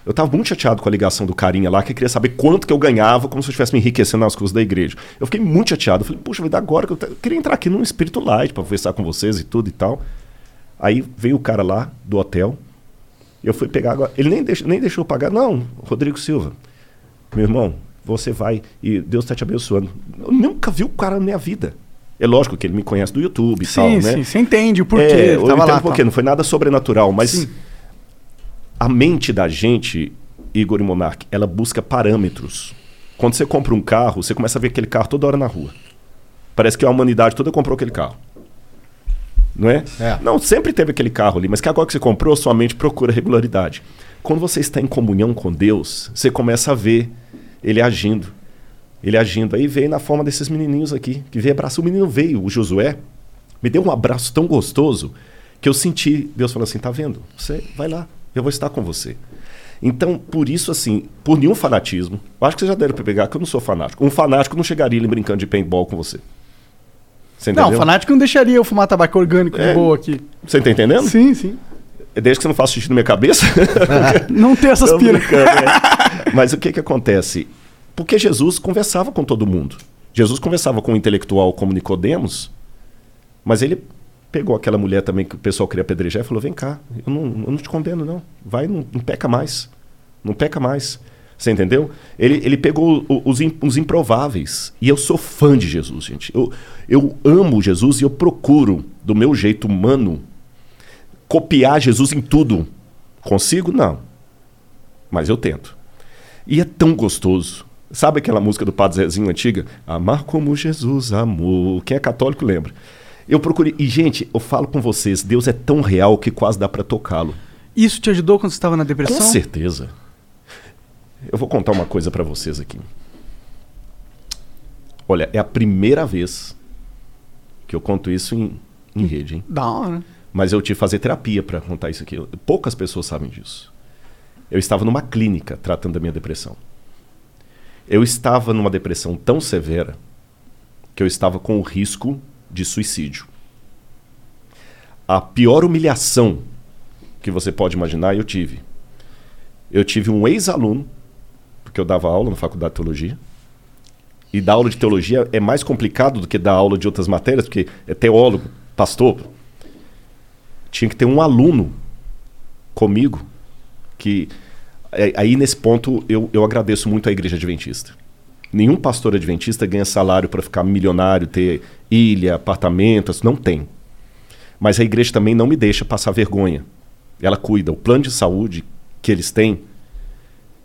Eu estava muito chateado com a ligação do carinha lá, que queria saber quanto que eu ganhava, como se eu estivesse me enriquecendo nas coisas da igreja. Eu fiquei muito chateado. Eu falei, puxa vida, agora que eu, eu queria entrar aqui num espírito light para conversar com vocês e tudo e tal. Aí veio o cara lá do hotel. Eu fui pegar agora. Ele nem, deixou, nem deixou eu pagar. Não, Rodrigo Silva. Meu irmão, você vai e Deus está te abençoando. Eu nunca vi o cara na minha vida. É lógico que ele me conhece do YouTube e Sim, tal, né? sim, você entende o porquê, É, eu entendo lá, o porquê, tal. não foi nada sobrenatural, mas Sim. A mente da gente, Igor e Monark, ela busca parâmetros. Quando você compra um carro, você começa a ver aquele carro toda hora na rua. Parece que a humanidade toda comprou aquele carro. Não é? Não, sempre teve aquele carro ali, mas que agora que você comprou, sua mente procura regularidade. Quando você está em comunhão com Deus, você começa a ver ele agindo. Ele agindo. Aí veio na forma desses menininhos aqui, que veio abraçar. O menino veio, o Josué, me deu um abraço tão gostoso que eu senti Deus falando assim: tá vendo? Você vai lá, eu vou estar com você. Então, por isso, assim, por nenhum fanatismo, eu acho que você já deve pegar que eu não sou fanático. Um fanático não chegaria ali brincando de paintball com você. Você Não, o fanático não deixaria eu fumar tabaco orgânico de É. boa aqui. Você tá entendendo? Sim, sim. Desde que você não faça xixi na minha cabeça. Não tem essas Tô pira. brincando, é. Mas o que que acontece? Porque Jesus conversava com todo mundo. Jesus conversava com o intelectual como Nicodemos, mas ele pegou aquela mulher também que o pessoal queria apedrejar e falou: "Vem cá, eu não, eu não te condeno não. Vai, não, não peca mais. Não peca mais." Você entendeu? Ele, ele pegou os, os improváveis. E eu sou fã de Jesus, gente. Eu, eu amo Jesus e eu procuro, do meu jeito humano, copiar Jesus em tudo. Consigo? Não. Mas eu tento. E é tão gostoso. Sabe aquela música do Padre Zezinho antiga? Amar como Jesus amou. Quem é católico lembra. Eu procurei. E, gente, eu falo com vocês, Deus é tão real que quase dá para tocá-lo. Isso te ajudou quando você estava na depressão? Com certeza. Eu vou contar uma coisa para vocês aqui. Olha, é a primeira vez que eu conto isso em, em rede, hein? Da hora. Mas eu tive que fazer terapia para contar isso aqui. Poucas pessoas sabem disso. Eu estava numa clínica tratando da minha depressão. Eu estava numa depressão tão severa que que eu estava com o risco de suicídio. A pior humilhação que você pode imaginar eu tive. Eu tive um ex-aluno, porque eu dava aula na faculdade de teologia. E dar aula de teologia é mais complicado do que dar aula de outras matérias, porque é teólogo, pastor. Tinha que ter um aluno comigo que. é- Aí nesse ponto eu, eu agradeço muito à Igreja Adventista. Nenhum pastor adventista ganha salário para ficar milionário, ter ilha, apartamentos, não tem. Mas a igreja também não me deixa passar vergonha. Ela cuida. O plano de saúde que eles têm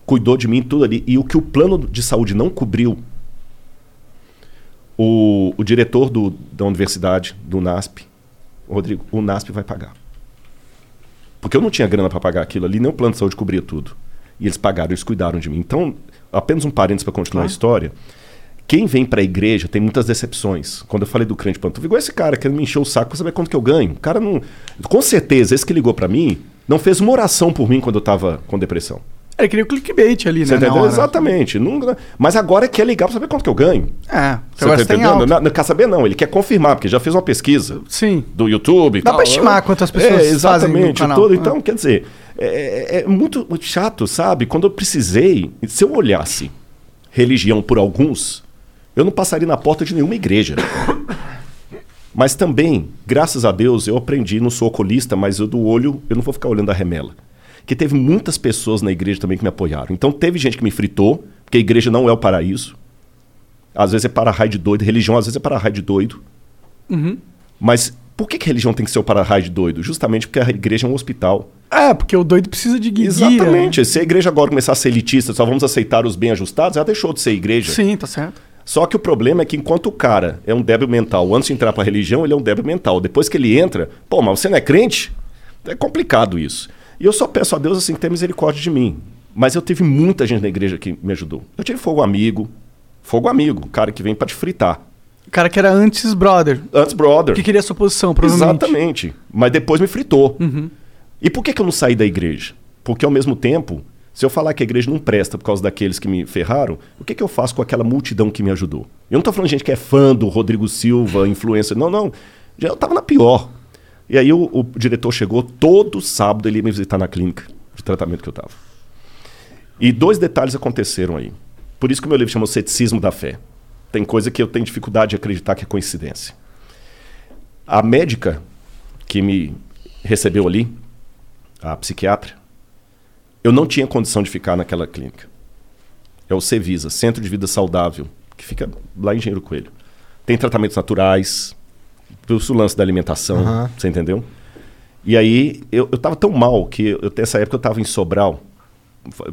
cuidou de mim tudo ali. E o que o plano de saúde não cobriu, o, o diretor do, da universidade, do NASP, Rodrigo, o NASP vai pagar. Porque eu não tinha grana para pagar aquilo ali, nem o plano de saúde cobria tudo. E eles pagaram, eles cuidaram de mim. Então, apenas um parênteses para continuar a história. Quem vem para a igreja tem muitas decepções. Quando eu falei do crente pantufa, igual esse cara que me encheu o saco para saber quanto que eu ganho. O cara não. Com certeza, esse que ligou para mim não fez uma oração por mim quando eu tava com depressão. Ele queria o clickbait ali, né? hora. Exatamente. Não- mas agora quer ligar para saber quanto que eu ganho. É, Você agora tá entendendo? Não, não quer saber, não. Ele quer confirmar, porque já fez uma pesquisa. Sim. Do YouTube. Dá tal. pra estimar quantas pessoas é, fazem exatamente, canal. tudo. Então, quer dizer, é, é muito, muito chato, sabe? Quando eu precisei, se eu olhasse religião por alguns, eu não passaria na porta de nenhuma igreja. Mas também, graças a Deus, eu aprendi, não sou oculista, mas eu do olho, eu não vou ficar olhando a remela. Que teve muitas pessoas na igreja também que me apoiaram. Então teve gente que me fritou, porque a igreja não é o paraíso. Às vezes é para-raio de doido, religião às vezes é para-raio de doido. Uhum. Mas por que, que religião tem que ser o para-raio de doido? Justamente porque a igreja é um hospital. É, porque o doido precisa de guia. Exatamente. Se a igreja agora começar a ser elitista, só vamos aceitar os bem ajustados, ela deixou de ser igreja. Sim, tá certo. Só que o problema é que enquanto o cara é um débil mental, antes de entrar pra religião, ele é um débil mental. Depois que ele entra, pô, mas você não é crente? É complicado isso. E eu só peço a Deus assim que tenha misericórdia de mim. Mas eu tive muita gente na igreja que me ajudou. Eu tive fogo amigo, fogo amigo, cara que vem pra te fritar. O cara que era antes brother. Antes brother. Que queria sua posição, provavelmente. Exatamente. Mas depois me fritou. Uhum. E por que, que eu não saí da igreja? Porque ao mesmo tempo, se eu falar que a igreja não presta por causa daqueles que me ferraram, o que, que eu faço com aquela multidão que me ajudou? Eu não tô falando de gente que é fã do Rodrigo Silva, influencer. Não, não. Já eu tava na pior. E aí o, o diretor chegou, todo sábado ele ia me visitar na clínica de tratamento que eu tava. E dois detalhes aconteceram aí. Por isso que o meu livro chama O Ceticismo da Fé. Tem coisa que eu tenho dificuldade de acreditar que é coincidência. A médica que me recebeu ali, a psiquiatra, eu não tinha condição de ficar naquela clínica. É o Cevisa, Centro de Vida Saudável, que fica lá em Engenheiro Coelho. Tem tratamentos naturais, o lance da alimentação, Aham. você entendeu? E aí, eu, eu tava tão mal que eu, nessa época eu tava em Sobral,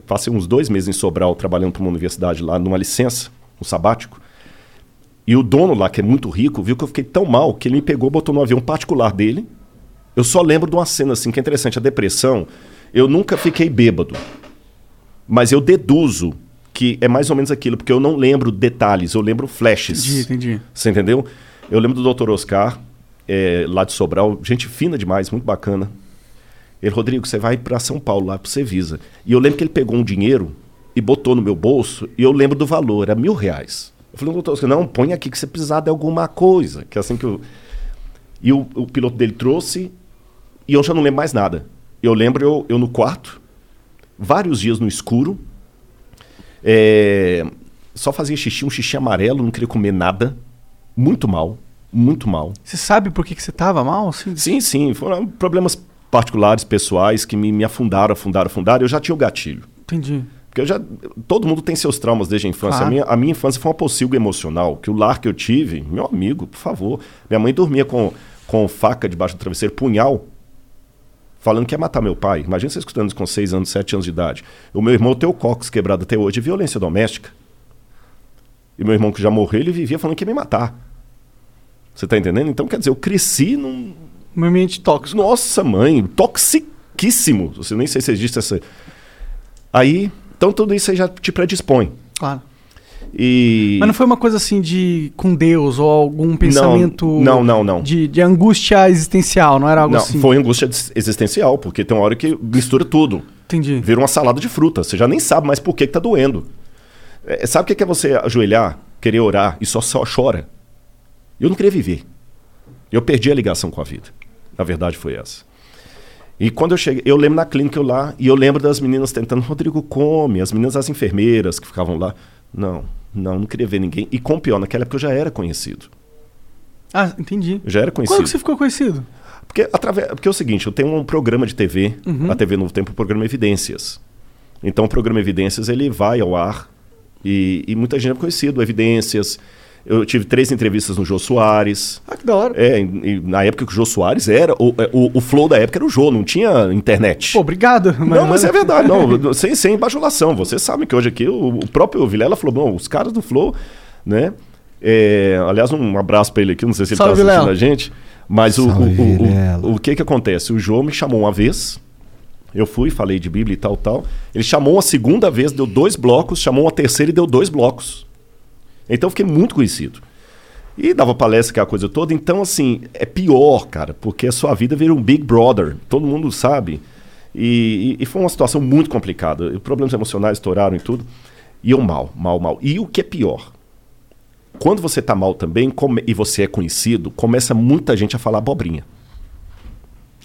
passei uns dois meses em Sobral trabalhando para uma universidade lá, numa licença, um sabático. E o dono lá, que é muito rico, viu que eu fiquei tão mal que ele me pegou, botou no avião particular dele. Eu só lembro de uma cena assim que é interessante, a depressão. Eu nunca fiquei bêbado. Mas eu deduzo que é mais ou menos aquilo, porque eu não lembro detalhes, eu lembro flashes. Entendi, entendi. Você entendeu? Eu lembro do Dr. Oscar, é, lá de Sobral, gente fina demais, muito bacana. Ele, Rodrigo, você vai para São Paulo, lá pro Cevisa. E eu lembro que ele pegou um dinheiro e botou no meu bolso, e eu lembro do valor, era mil reais. Eu falei, doutor Oscar, não, põe aqui que você precisar de alguma coisa. Que é assim que eu... E o, o piloto dele trouxe, e eu já não lembro mais nada. Eu lembro eu, eu no quarto, vários dias no escuro, é, só fazia xixi, um xixi amarelo, não queria comer nada. Muito mal, muito mal. Você sabe por que, que você tava mal? Assim? Sim, sim. Foram problemas particulares, pessoais, que me, me afundaram, afundaram, afundaram. Eu já tinha o gatilho. Entendi. Porque eu já. Todo mundo tem seus traumas desde a infância. Claro. A, minha, a minha infância foi uma pocilga emocional. Que o lar que eu tive, meu amigo, por favor. Minha mãe dormia com, com faca debaixo do travesseiro, punhal, falando que ia matar meu pai. Imagina você escutando isso com 6 anos, 7 anos de idade. O meu irmão tem o cóccix quebrado até hoje de violência doméstica. E meu irmão que já morreu, ele vivia falando que ia me matar. Você tá entendendo? Então, quer dizer, eu cresci num. Um ambiente tóxico. Nossa, mãe, toxiquíssimo. Você nem sei se existe essa. Aí, então tudo isso aí já te predispõe. Claro. E. Mas não foi uma coisa assim de com Deus ou algum pensamento não, não, não. De, de angústia existencial, não era algo Não, assim? foi angústia existencial, porque tem uma hora que mistura tudo. Entendi. Vira uma salada de fruta. Você já nem sabe mais por que, que tá doendo. É, sabe o que que é você ajoelhar, querer orar e só, só chora? Eu não queria viver. Eu perdi a ligação com a vida. A verdade foi essa. E quando eu cheguei, eu lembro na clínica eu lá, e eu lembro das meninas tentando, Rodrigo, come, as meninas, as enfermeiras que ficavam lá. Não, não, não queria ver ninguém. E com pior, naquela época eu já era conhecido. Ah, entendi. Eu já era conhecido. Quando que você ficou conhecido? Porque, através, porque é o seguinte, eu tenho um programa de TV, Uhum. a TV Novo Tempo, o programa Evidências. Então o programa Evidências, ele vai ao ar e, e muita gente é conhecido, Evidências. Eu tive três entrevistas no Jô Soares. Ah, que da hora. É, e, e na época que o Jô Soares era, o, o, o flow da época era o Jô, não tinha internet. Pô, obrigado. Não, mas é verdade, não, sem, sem bajulação. Vocês sabem que hoje aqui o, o próprio Vilela falou: bom, os caras do Flow, né? É, aliás, um abraço pra ele aqui, não sei se ele Salve, tá assistindo Vilela. a gente. Mas o, Salve, o, o, Vilela. o, o que que acontece? O João me chamou uma vez, eu fui, falei de Bíblia e tal, tal. Ele chamou uma segunda vez, deu dois blocos, chamou uma terceira e deu dois blocos. Então eu fiquei muito conhecido. E dava palestra, que é a coisa toda. Então, assim, é pior, cara, porque a sua vida vira um Big Brother. Todo mundo sabe. E, e- e foi uma situação muito complicada. Problemas emocionais estouraram e tudo. E eu mal, mal, mal. E o que é pior? Quando você tá mal também come- e você é conhecido, começa muita gente a falar abobrinha.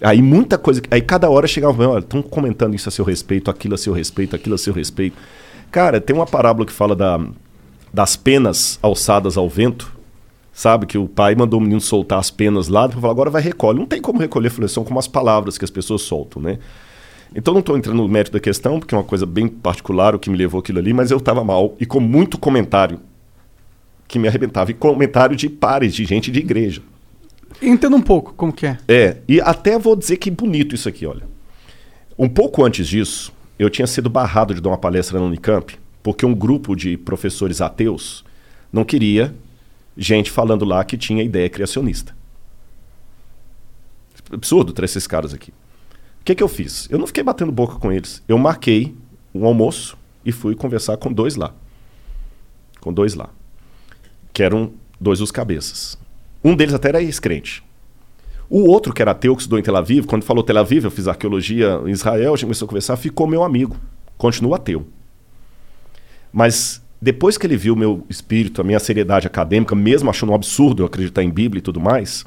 Aí muita coisa. Aí cada hora chegava, olha, estão comentando isso a seu respeito, aquilo a seu respeito, aquilo a seu respeito. Cara, tem uma parábola que fala da, das penas alçadas ao vento. Sabe? Que o pai mandou o menino soltar as penas lá, depois falou, agora vai recolhe. Não tem como recolher, falei, são como as palavras que as pessoas soltam, né? Então não estou entrando no mérito da questão, porque é uma coisa bem particular o que me levou aquilo ali, mas eu estava mal e com muito comentário que me arrebentava. E comentário de pares, de gente de igreja. Entenda um pouco como que é. É, e até vou dizer que bonito isso aqui, olha. Um pouco antes disso, eu tinha sido barrado de dar uma palestra na Unicamp, porque um grupo de professores ateus não queria gente falando lá que tinha ideia criacionista. Absurdo trazer esses caras aqui. O que, que eu fiz? Eu não fiquei batendo boca com eles. Eu marquei um almoço e fui conversar com dois lá. Com dois lá. Que eram dois dos cabeças. Um deles até era ex-crente. O outro, que era ateu, que estudou em Tel Aviv, quando falou Tel Aviv, eu fiz arqueologia em Israel, a gente começou a conversar, ficou meu amigo. Continua ateu. Mas depois que ele viu o meu espírito, a minha seriedade acadêmica, mesmo achando um absurdo eu acreditar em Bíblia e tudo mais,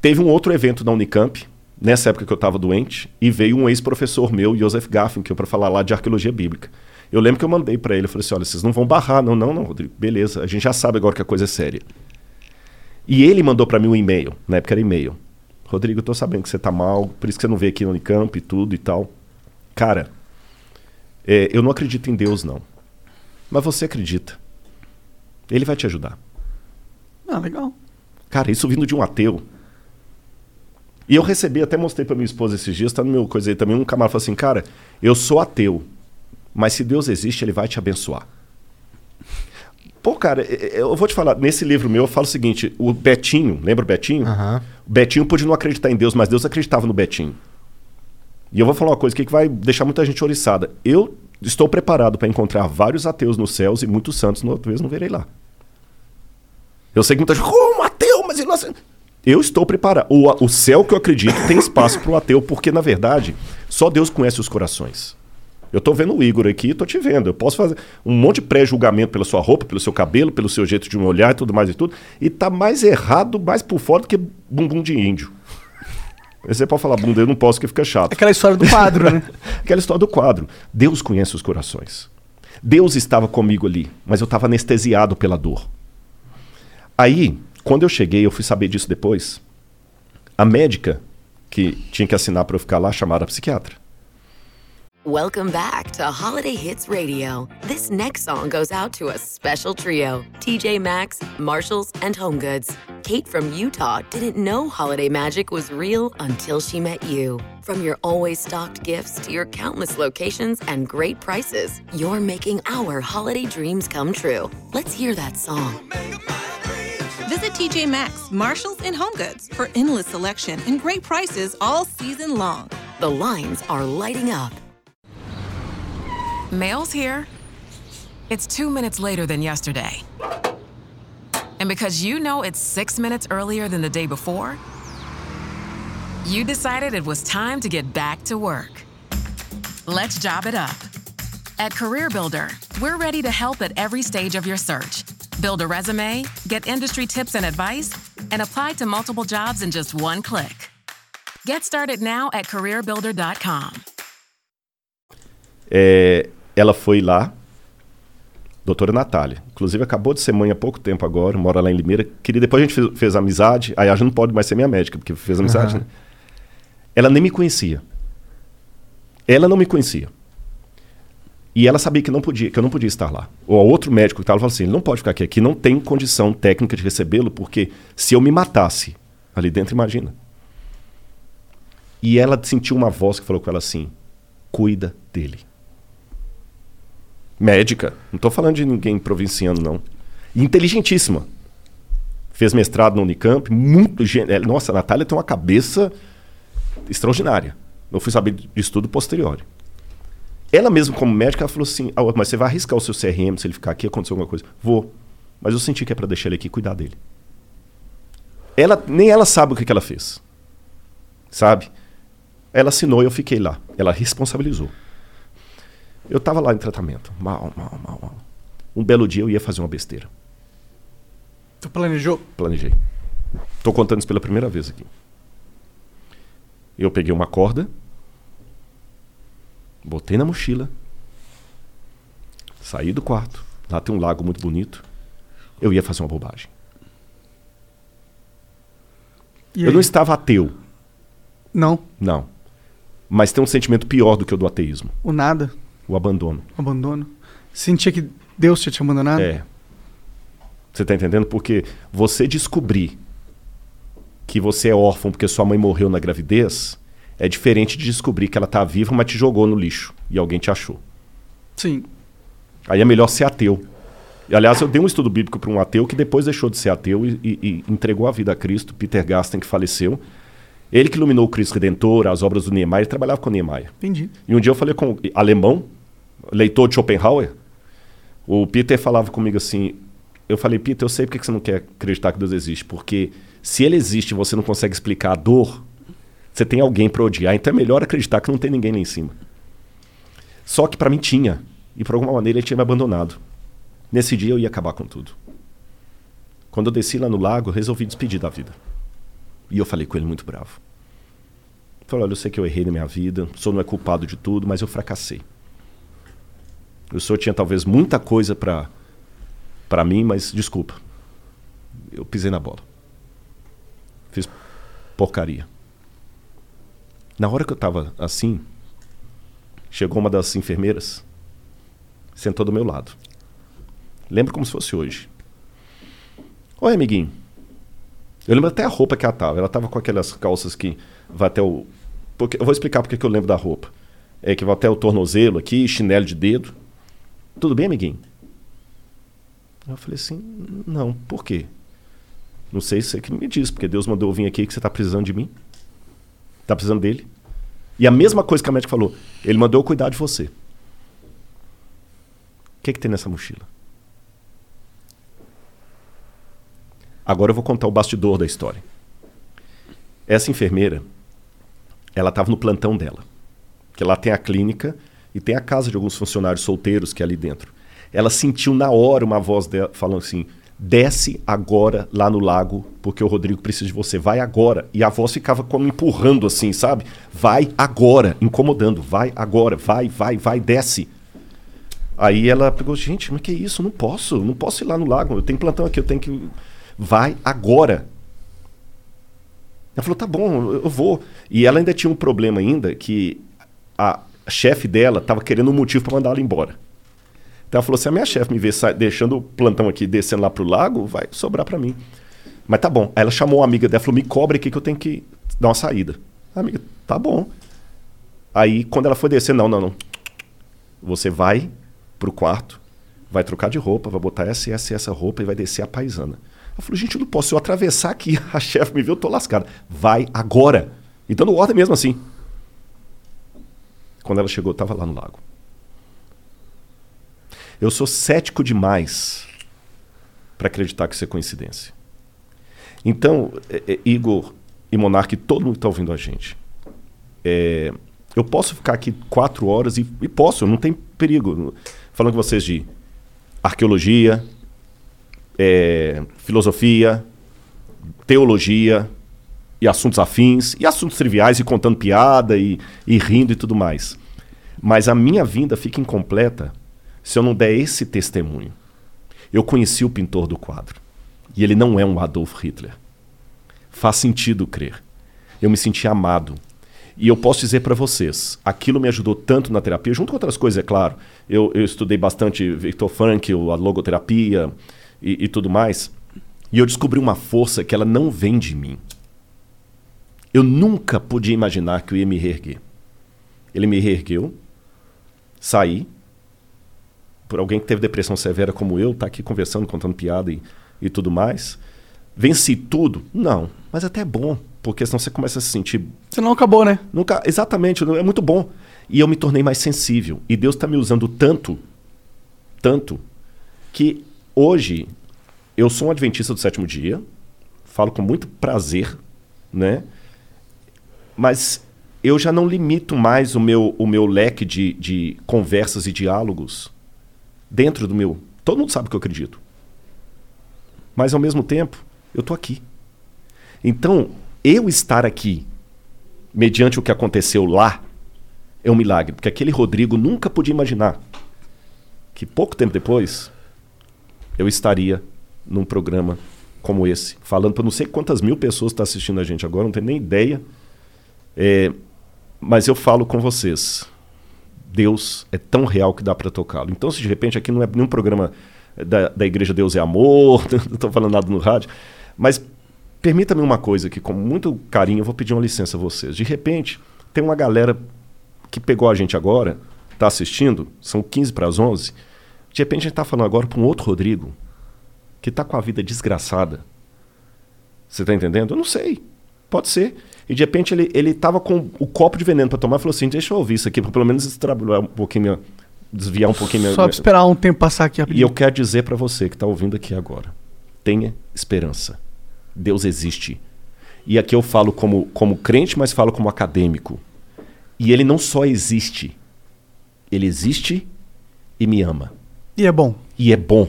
teve um outro evento na Unicamp, nessa época que eu estava doente, e veio um ex-professor meu, Joseph Gaffin, que é para falar lá de arqueologia bíblica. Eu lembro que eu mandei para ele, eu falei assim, olha, vocês não vão barrar, não, não, não, Rodrigo, beleza, a gente já sabe agora que a coisa é séria. E ele mandou para mim um e-mail, na época era e-mail. Rodrigo, eu tô sabendo que você tá mal, por isso que você não veio aqui no Unicamp e tudo e tal. Cara, é, eu não acredito em Deus, não. Mas você acredita. Ele vai te ajudar. Ah, legal. Cara, isso vindo de um ateu. E eu recebi, até mostrei pra minha esposa esses dias, tá no meu coisa aí também, um camarada falou assim, cara, eu sou ateu, mas se Deus existe, ele vai te abençoar. Pô, cara, eu vou te falar, nesse livro meu eu falo o seguinte, o Betinho, lembra o Betinho? O Betinho pôde não acreditar em Deus, mas Deus acreditava no Betinho. E eu vou falar uma coisa aqui que vai deixar muita gente oriçada. Eu estou preparado para encontrar vários ateus nos céus e muitos santos, no- talvez não verei lá. Eu sei que muita gente, como ateu, mas ele não acredita." Eu estou preparado. O, o céu que eu acredito tem espaço para o ateu, porque, na verdade, só Deus conhece os corações. Eu tô vendo o Igor aqui, tô te vendo. Eu posso fazer um monte de pré-julgamento pela sua roupa, pelo seu cabelo, pelo seu jeito de me olhar e tudo mais e tudo. E tá mais errado, mais por fora do que bumbum de índio. Você pode falar bunda, eu não posso, que fica chato. Aquela história do quadro, né? Aquela história do quadro. Deus conhece os corações. Deus estava comigo ali, mas eu estava anestesiado pela dor. Aí, quando eu cheguei, eu fui saber disso depois. A médica que tinha que assinar para eu ficar lá chamaram a psiquiatra. Welcome back to Holiday Hits Radio. This next song goes out to a special trio TJ Maxx, Marshalls, and Home Goods. Kate from Utah didn't know holiday magic was real until she met you. From your always stocked gifts to your countless locations and great prices, you're making our holiday dreams come true. Let's hear that song. Visit TJ Maxx, Marshalls, and Home Goods for endless selection and great prices all season long. The lines are lighting up. Mail's here. It's two minutes later than yesterday. And because you know it's six minutes earlier than the day before, you decided it was time to get back to work. Let's job it up. At CareerBuilder, we're ready to help at every stage of your search. Build a resume, get industry tips and advice, and apply to multiple jobs in just one click. Get started now at careerbuilder.com. É, ela foi lá, doutora Natália. Inclusive, acabou de ser mãe há pouco tempo agora, mora lá em Limeira. Queria, depois a gente fez, fez amizade. Aí a gente não pode mais ser minha médica, porque fez amizade, Aham. né? Ela nem me conhecia. Ela não me conhecia. E ela sabia que, não podia, que eu não podia estar lá. O outro médico que estava falou assim: ele não pode ficar aqui, aqui não tem condição técnica de recebê-lo, porque se eu me matasse ali dentro, imagina. E ela sentiu uma voz que falou com ela assim: cuida dele. Médica, não estou falando de ninguém provinciano, não. Inteligentíssima. Fez mestrado na Unicamp, muito. é, Nossa, a Natália tem uma cabeça extraordinária. Eu fui saber disso tudo posterior. Ela mesma, como médica, ela falou assim: "Ah, mas você vai arriscar o seu CRM se ele ficar aqui, acontecer alguma coisa? Vou. Mas eu senti que é para deixar ele aqui cuidar dele. Ela, nem ela sabe o que, que ela fez. Sabe? Ela assinou e eu fiquei lá. Ela responsabilizou. Eu estava lá em tratamento. Mal, mal, mal, mal. Um belo dia eu ia fazer uma besteira. Tu planejou? Planejei. Tô contando isso pela primeira vez aqui. Eu peguei uma corda, botei na mochila, saí do quarto. Lá tem um lago muito bonito. Eu ia fazer uma bobagem. E eu aí? não estava ateu, Não, não. Mas tem um sentimento pior do que o do ateísmo: o nada, o abandono. o abandono. Sentia que Deus tinha te abandonado? É. Você tá entendendo? Porque você descobrir que você é órfão porque sua mãe morreu na gravidez é diferente de descobrir que ela tá viva, mas te jogou no lixo e alguém te achou. Sim. Aí é melhor ser ateu. E, aliás, eu dei um estudo bíblico para um ateu que depois deixou de ser ateu e, e- e entregou a vida a Cristo, Peter Gasten, que faleceu. Ele que iluminou o Cristo Redentor, as obras do Niemeyer, ele trabalhava com o Niemeyer. Entendi. E um dia eu falei com alemão, leitor de Schopenhauer. O Peter falava comigo assim. Eu falei, Peter, eu sei porque que você não quer acreditar que Deus existe. Porque se ele existe e você não consegue explicar a dor, você tem alguém para odiar. Então é melhor acreditar que não tem ninguém lá em cima. Só que para mim tinha. E por alguma maneira ele tinha me abandonado. Nesse dia eu ia acabar com tudo. Quando eu desci lá no lago, eu resolvi despedir da vida. E eu falei com ele muito bravo. Falei, olha, eu sei que eu errei na minha vida, o senhor não é culpado de tudo, mas eu fracassei. O senhor tinha talvez muita coisa para para mim, mas desculpa. Eu pisei na bola. Fiz porcaria. Na hora que eu estava assim, chegou uma das enfermeiras, sentou do meu lado. Lembro como se fosse hoje. Oi, amiguinho. Eu lembro até a roupa que ela tava. Ela tava com aquelas calças que vai até o. Porque, eu vou explicar porque que eu lembro da roupa. É que vai até o tornozelo aqui, chinelo de dedo. Tudo bem, amiguinho? Eu falei assim, não, por quê? Não sei se você que me diz, porque Deus mandou eu vir aqui que você tá precisando de mim. Tá precisando dele. E a mesma coisa que a médica falou, ele mandou eu cuidar de você. O que, que tem nessa mochila? Agora eu vou contar o bastidor da história. Essa enfermeira, ela estava no plantão dela. Que lá tem a clínica e tem a casa de alguns funcionários solteiros que é ali dentro. Ela sentiu na hora uma voz dela falando assim: desce agora lá no lago, porque o Rodrigo precisa de você. Vai agora. E a voz ficava como empurrando assim, sabe? Vai agora, incomodando. Vai agora, vai, vai, vai, desce. Aí ela pegou, gente, mas que isso? Não posso, não posso ir lá no lago. Eu tenho plantão aqui, eu tenho que. Vai agora. Ela falou, tá bom, eu vou. E ela ainda tinha um problema ainda, que a chefe dela estava querendo um motivo para mandar ela embora. Então ela falou, se a minha chefe me ver deixando o plantão aqui, descendo lá pro lago, vai sobrar para mim. Mas tá bom. Aí ela chamou uma amiga dela, falou, me cobre aqui que eu tenho que dar uma saída. A amiga, tá bom. Aí quando ela foi descer, não, não, não. Você vai pro quarto, vai trocar de roupa, vai botar essa essa e essa roupa e vai descer a paisana. Eu falei, gente, eu não posso. Se eu atravessar aqui, a chefe me viu, eu tô lascado. Vai agora. E dando ordem mesmo assim. Quando ela chegou, eu tava lá no lago. Eu sou cético demais para acreditar que isso é coincidência. Então, é, é, Igor e Monark, todo mundo que está ouvindo a gente, é, eu posso ficar aqui quatro horas e, e posso, não tem perigo. Falando com vocês de arqueologia, é, filosofia, teologia e assuntos afins, e assuntos triviais, e contando piada, e, e rindo e tudo mais. Mas a minha vinda fica incompleta se eu não der esse testemunho. Eu conheci o pintor do quadro. E ele não é um Adolf Hitler. Faz sentido crer. Eu me senti amado. E eu posso dizer para vocês, aquilo me ajudou tanto na terapia, junto com outras coisas, é claro. Eu, eu estudei bastante Victor Frankl, a logoterapia e, e tudo mais. E eu descobri uma força que ela não vem de mim. Eu nunca podia imaginar que eu ia me reerguer. Ele me reergueu, saí. Por alguém que teve depressão severa como eu, tá aqui conversando, contando piada e, e tudo mais. Venci tudo? Não, mas até é bom, porque senão você começa a se sentir. Você não acabou, né? Nunca, exatamente, é muito bom. E eu me tornei mais sensível. E Deus está me usando tanto, tanto, que hoje eu sou um adventista do sétimo dia, falo com muito prazer, né? Mas eu já não limito mais o meu, o meu leque de, de conversas e diálogos dentro do meu. Todo mundo sabe o que eu acredito. Mas ao mesmo tempo, eu estou aqui. Então, eu estar aqui, mediante o que aconteceu lá, é um milagre. Porque aquele Rodrigo nunca podia imaginar que pouco tempo depois eu estaria num programa como esse, falando para não sei quantas mil pessoas estão tá assistindo a gente agora, não tenho nem ideia. É, mas eu falo com vocês, Deus é tão real que dá para tocá-lo. Então, se de repente aqui não é nenhum programa da, da Igreja Deus é Amor, não estou falando nada no rádio, mas permita-me uma coisa que, com muito carinho, eu vou pedir uma licença a vocês. De repente, tem uma galera que pegou a gente agora, está assistindo, são 15 para as 11. De repente, a gente está falando agora para um outro Rodrigo, que está com a vida desgraçada. Você está entendendo? Eu não sei. Pode ser. E de repente ele, ele tava com o copo de veneno para tomar e falou assim: deixa eu ouvir isso aqui, para pelo menos trabalhar um pouquinho, desviar um pouquinho. Só minha... esperar um tempo passar aqui E eu quero dizer para você que está ouvindo aqui agora: tenha esperança. Deus existe. E aqui eu falo como, como crente, mas falo como acadêmico. E ele não só existe, ele existe e me ama. E é bom. E é bom.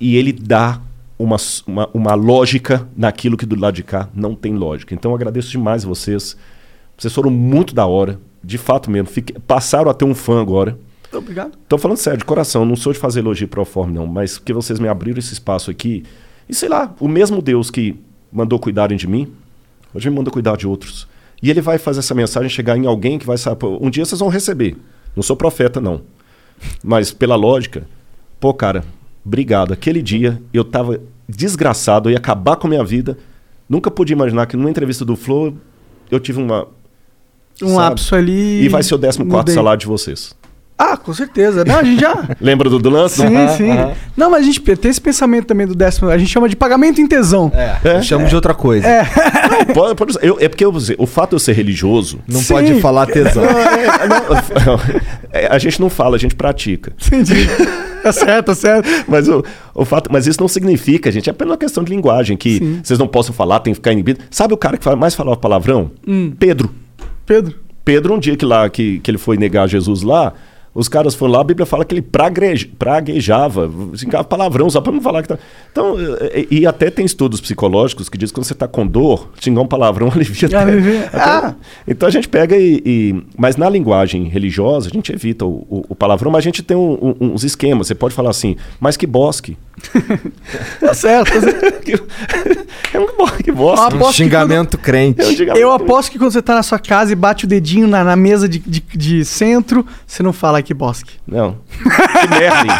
E ele dá uma, uma, uma, lógica naquilo que do lado de cá não tem lógica. Então eu agradeço demais vocês. Vocês foram muito da hora, de fato mesmo. Fique, passaram a ter um fã agora. Obrigado. Estou falando sério, de coração. Não sou de fazer elogio pro forma, não. Mas que vocês me abriram esse espaço aqui. E sei lá, o mesmo Deus que mandou cuidarem de mim, hoje me manda cuidar de outros. E ele vai fazer essa mensagem chegar em alguém que vai saber. Um dia vocês vão receber. Não sou profeta, não. Mas pela lógica, pô, cara, obrigado. Aquele dia eu estava desgraçado, eu ia acabar com a minha vida. Nunca pude imaginar que numa entrevista do Flow eu tive uma. Um lapso ali. E vai ser o 14 salário de vocês. Ah, com certeza. Não, a gente já. Lembra do, do lance? Sim, uhum, sim. Uhum. Não, mas a gente tem esse pensamento também do décimo. A gente chama de pagamento em tesão. É. é. Chama é. de outra coisa. É. Não, pode, pode, eu, é porque eu, o fato de eu ser religioso. Não sim. pode falar tesão. Não, é, não, é, a gente não fala, a gente pratica. Entendi. Tá certo, tá certo. Mas, o, o fato, mas isso não significa, gente. É apenas uma questão de linguagem que sim. vocês não possam falar, tem que ficar inibido. Sabe o cara que mais falava palavrão? Hum. Pedro. Pedro. Pedro, um dia que, lá, que, que ele foi negar Jesus lá, os caras foram lá, a Bíblia fala que ele pragueja, praguejava, xingava palavrão só para não falar que tá. Então, e, e, até tem estudos psicológicos que dizem que quando você está com dor, xingar um palavrão alivia até. até ah. Então a gente pega e, e, Mas na linguagem religiosa, a gente evita o, o, o palavrão, mas a gente tem um, um, uns esquemas. Você pode falar assim, mas que bosque. tá certo. é um que bosta. Um xingamento quando... crente. É um xingamento eu aposto que quando você está na sua casa e bate o dedinho na, na mesa de, de, de centro, você não fala que bosque. Não. Que Merlin.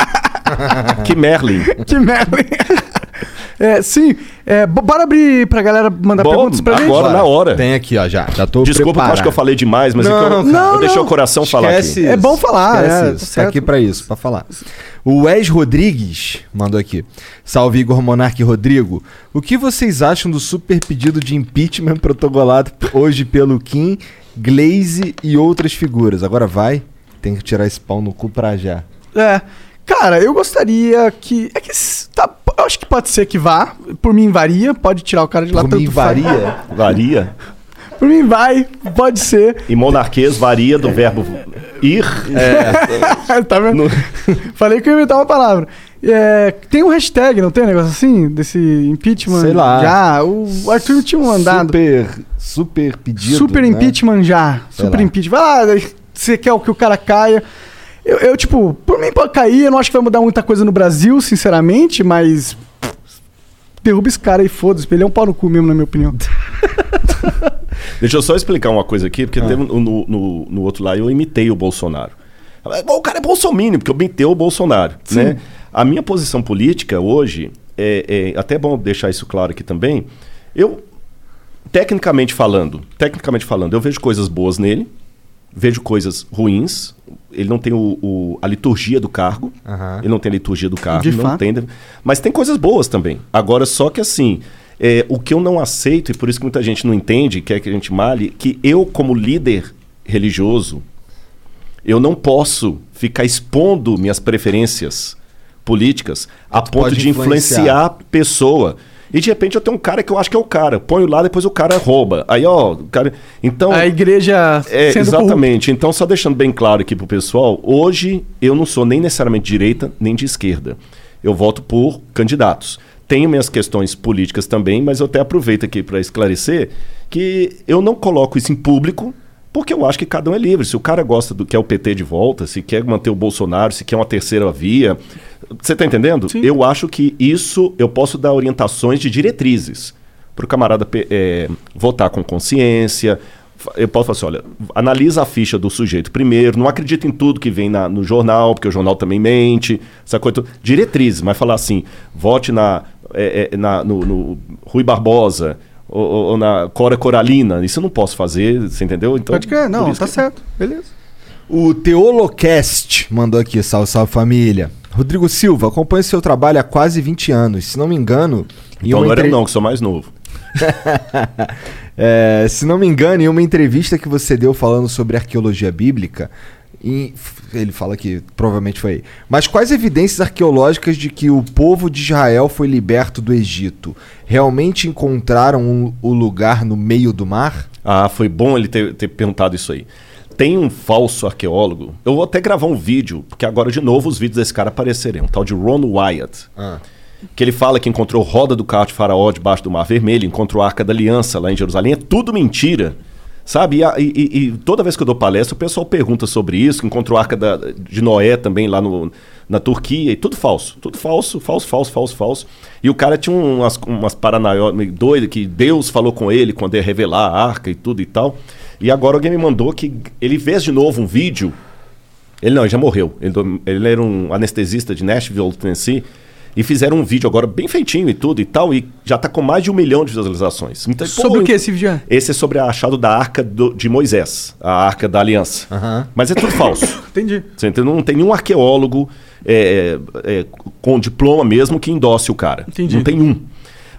que Merlin. Que Merlin. É, sim, é, bora abrir pra galera mandar Bom, perguntas pra agora, gente? Agora, na hora. Tem aqui, ó, já. Já tô Desculpa, preparado. eu acho que eu falei demais, mas não, é que eu, não, eu deixei o coração Esquece falar aqui. Isso. É bom falar, Esquece é, isso. Tá, aqui pra isso, pra falar. O Wes Rodrigues mandou aqui. Salve Igor Monarque Rodrigo. O que vocês acham do super pedido de impeachment protocolado hoje pelo Kim, Glaze e outras figuras? Agora vai, tem que tirar esse pau no cu pra já. É. Cara, eu gostaria que. É que. Tá, eu acho que pode ser que vá. Por mim varia. Pode tirar o cara de lá Por mim varia? Varia. Por mim vai, pode ser. E monarquês varia do verbo ir. É. tá vendo? No... Falei que eu ia inventar uma palavra. É, tem um hashtag, não tem um negócio assim? Desse impeachment? Sei lá. Já. O Arthur tinha mandado. Super, super pedido. Super né? impeachment já. Sei Super lá. impeachment. Vai lá, você quer que o cara caia. Eu, eu, tipo, por mim pode cair, eu não acho que vai mudar muita coisa no Brasil, sinceramente, mas. Derruba esse cara aí, foda-se. Ele é um pau no cu mesmo, na minha opinião. Deixa eu só explicar uma coisa aqui, Ah. porque teve um- no, no, no outro lá eu imitei o Bolsonaro. O cara é bolsominion, porque eu imitei o Bolsonaro. Né? A minha posição política hoje, é, é até bom deixar isso claro aqui também, eu, tecnicamente falando, tecnicamente falando, eu vejo coisas boas nele, vejo coisas ruins. Ele não tem o, o- a liturgia do cargo. Aham. Ele não tem a liturgia do cargo. De não fato. tem. Mas tem coisas boas também. Agora, só que assim, é, o que eu não aceito, e por isso que muita gente não entende, quer que a gente male, que eu, como líder religioso, eu não posso ficar expondo minhas preferências políticas a ponto pode de influenciar. influenciar a pessoa. E de repente eu tenho um cara que eu acho que é o cara. Ponho lá, depois o cara rouba. Aí, ó, o cara. Então. A igreja É, exatamente. Então, só deixando bem claro aqui pro pessoal, hoje eu não sou nem necessariamente de direita nem de esquerda. Eu voto por candidatos. Tenho minhas questões políticas também, mas eu até aproveito aqui para esclarecer que eu não coloco isso em público, porque eu acho que cada um é livre. Se o cara gosta do que é o PT de volta, se quer manter o Bolsonaro, se quer uma terceira via. Você tá entendendo? Eu acho que isso eu posso dar orientações de diretrizes para o camarada é, votar com consciência. Eu posso falar assim: olha, analisa a ficha do sujeito primeiro, não acredita em tudo que vem na- no jornal, porque o jornal também mente, essa coisa. Diretrizes, mas falar assim: vote na, é, é, na- no, no Rui Barbosa ou, ou- ou na Cora Coralina. Isso eu não posso fazer, você entendeu? Então, Pode crer, não, tá que- certo. Beleza. O Teolocast mandou aqui, salve, salve família. Rodrigo Silva, acompanho seu trabalho há quase 20 anos. Se não me engano. Então não era eu entre- não, que sou mais novo. É, se não me engano, em uma entrevista que você deu falando sobre arqueologia bíblica, ele fala que provavelmente foi aí. Mas quais evidências arqueológicas de que o povo de Israel foi liberto do Egito? Realmente encontraram um- o lugar no meio do mar? Ah, foi bom ele ter, ter perguntado isso aí. Tem um falso arqueólogo. Eu vou até gravar um vídeo, porque agora de novo os vídeos desse cara aparecerão. Um tal de Ron Wyatt. Que ele fala que encontrou roda do carro de Faraó debaixo do Mar Vermelho, encontrou a Arca da Aliança lá em Jerusalém. É tudo mentira. Sabe? E, e- e- toda vez que eu dou palestra, o pessoal pergunta sobre isso, encontrou a Arca da- de Noé também lá no, na Turquia, e tudo falso. Tudo falso, falso, falso, falso, falso. E o cara tinha umas, umas paranoias doidas, que Deus falou com ele quando ia revelar a arca e tudo e tal. E agora alguém me mandou que ele fez de novo um vídeo. Ele não, ele já morreu. Ele, ele era um anestesista de Nashville, Tennessee. E fizeram um vídeo agora bem feitinho e tudo e tal. E já tá com mais de um milhão de visualizações. Então, Sobre o que esse vídeo é? Esse é sobre a achado da arca do- de Moisés, a arca da aliança. Mas é tudo falso. Entendi. Você entendeu? Não tem nenhum arqueólogo é, é, com diploma mesmo que endosse o cara. Entendi. Não tem um.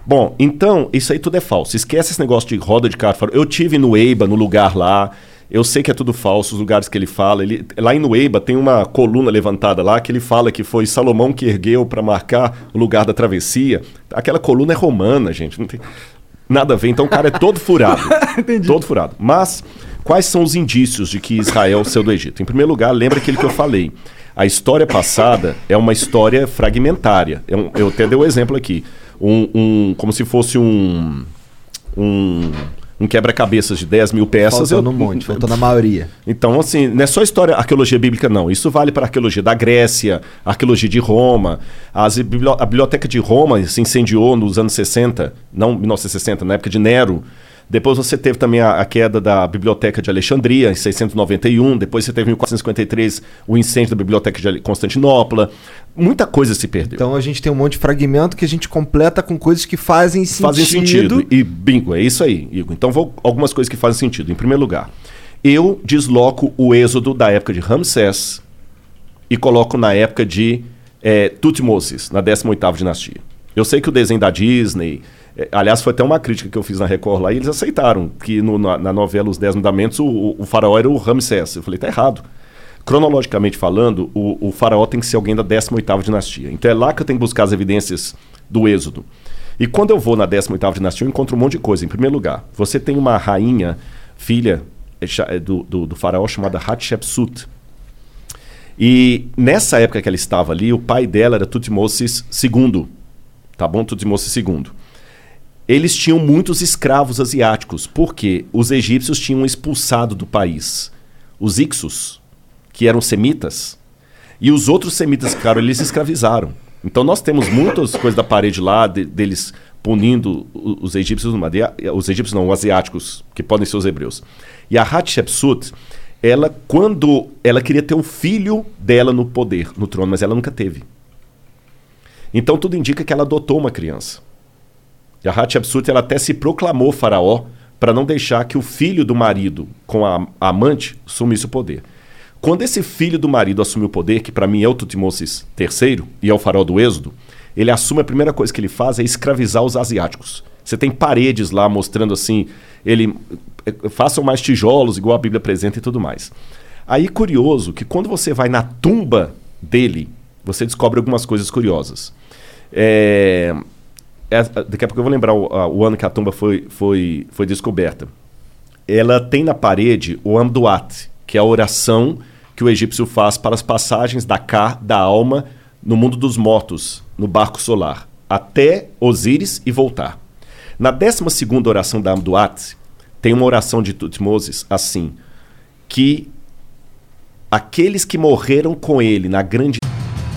Bom, então, isso aí tudo é falso. Esquece esse negócio de roda de carro. Eu tive no Eiba, no lugar lá. Eu sei que é tudo falso, os lugares que ele fala. Ele, lá em Nueiba tem uma coluna levantada lá que ele fala que foi Salomão que ergueu para marcar o lugar da travessia. Aquela coluna é romana, gente. Não tem nada a ver. Então o cara é todo furado. Todo furado. Mas quais são os indícios de que Israel saiu do Egito? Em primeiro lugar, lembra aquilo que eu falei. A história passada é uma história fragmentária. É um- eu até dei o exemplo aqui. Um, um- como se fosse um. Um, um quebra-cabeças de 10 mil peças. Faltando um monte, faltando a maioria. Então, assim, não é só história, arqueologia bíblica, não. Isso vale para a arqueologia da Grécia, arqueologia de Roma. As a biblioteca de Roma se incendiou nos anos 60, não 1960, na época de Nero. Depois você teve também a, a queda da Biblioteca de Alexandria, em 691. Depois você teve em 1453 o incêndio da Biblioteca de Constantinopla. Muita coisa se perdeu. Então a gente tem um monte de fragmento que a gente completa com coisas que fazem sentido. Fazem sentido. E bingo, é isso aí, Igor. Então vou algumas coisas que fazem sentido. Em primeiro lugar, eu desloco o êxodo da época de Ramsés e coloco na época de é, Tutmosis, na 18ª dinastia. Eu sei que o desenho da Disney, aliás, foi até uma crítica que eu fiz na Record lá, e eles aceitaram que no- na, na novela Os Dez Mandamentos o, o- faraó era o Ramsés. Eu falei, tá errado. Cronologicamente falando, o, o faraó tem que ser alguém da 18ª dinastia. Então é lá que eu tenho que buscar as evidências do êxodo. E quando eu vou na 18ª dinastia, eu encontro um monte de coisa. Em primeiro lugar, você tem uma rainha, filha é, é, do, do, do faraó chamada Hatshepsut. E nessa época que ela estava ali, o pai dela era Tutmosis II. Tá bom? Tutmosis II. Eles tinham muitos escravos asiáticos, porque os egípcios tinham expulsado do país os Ixos, que eram semitas, e os outros semitas ficaram, eles escravizaram. Então nós temos muitas coisas da parede lá, de, deles punindo os egípcios, os egípcios não, os asiáticos, que podem ser os hebreus. E a Hatshepsut, ela, quando ela queria ter um filho dela no poder, no trono, mas ela nunca teve. Então tudo indica que ela adotou uma criança. E a Hatshepsut ela até se proclamou faraó para não deixar que o filho do marido com a, amante assumisse o poder. Quando esse filho do marido assumiu o poder, que para mim é o Tutmosis III e é o faraó do Êxodo, ele assume a primeira coisa que ele faz é escravizar os asiáticos. Você tem paredes lá mostrando assim, ele eh, façam mais tijolos igual a Bíblia apresenta e tudo mais. Aí curioso que quando você vai na tumba dele, você descobre algumas coisas curiosas. É, daqui a pouco eu vou lembrar o, o ano que a tumba foi, foi, foi descoberta. Ela tem na parede o Amduat, que é a oração que o egípcio faz para as passagens da Ka, da alma, no mundo dos mortos, no barco solar, até Osíris e voltar. Na 12 oração da Amduat, tem uma oração de Tutmoses assim, que aqueles que morreram com ele na grande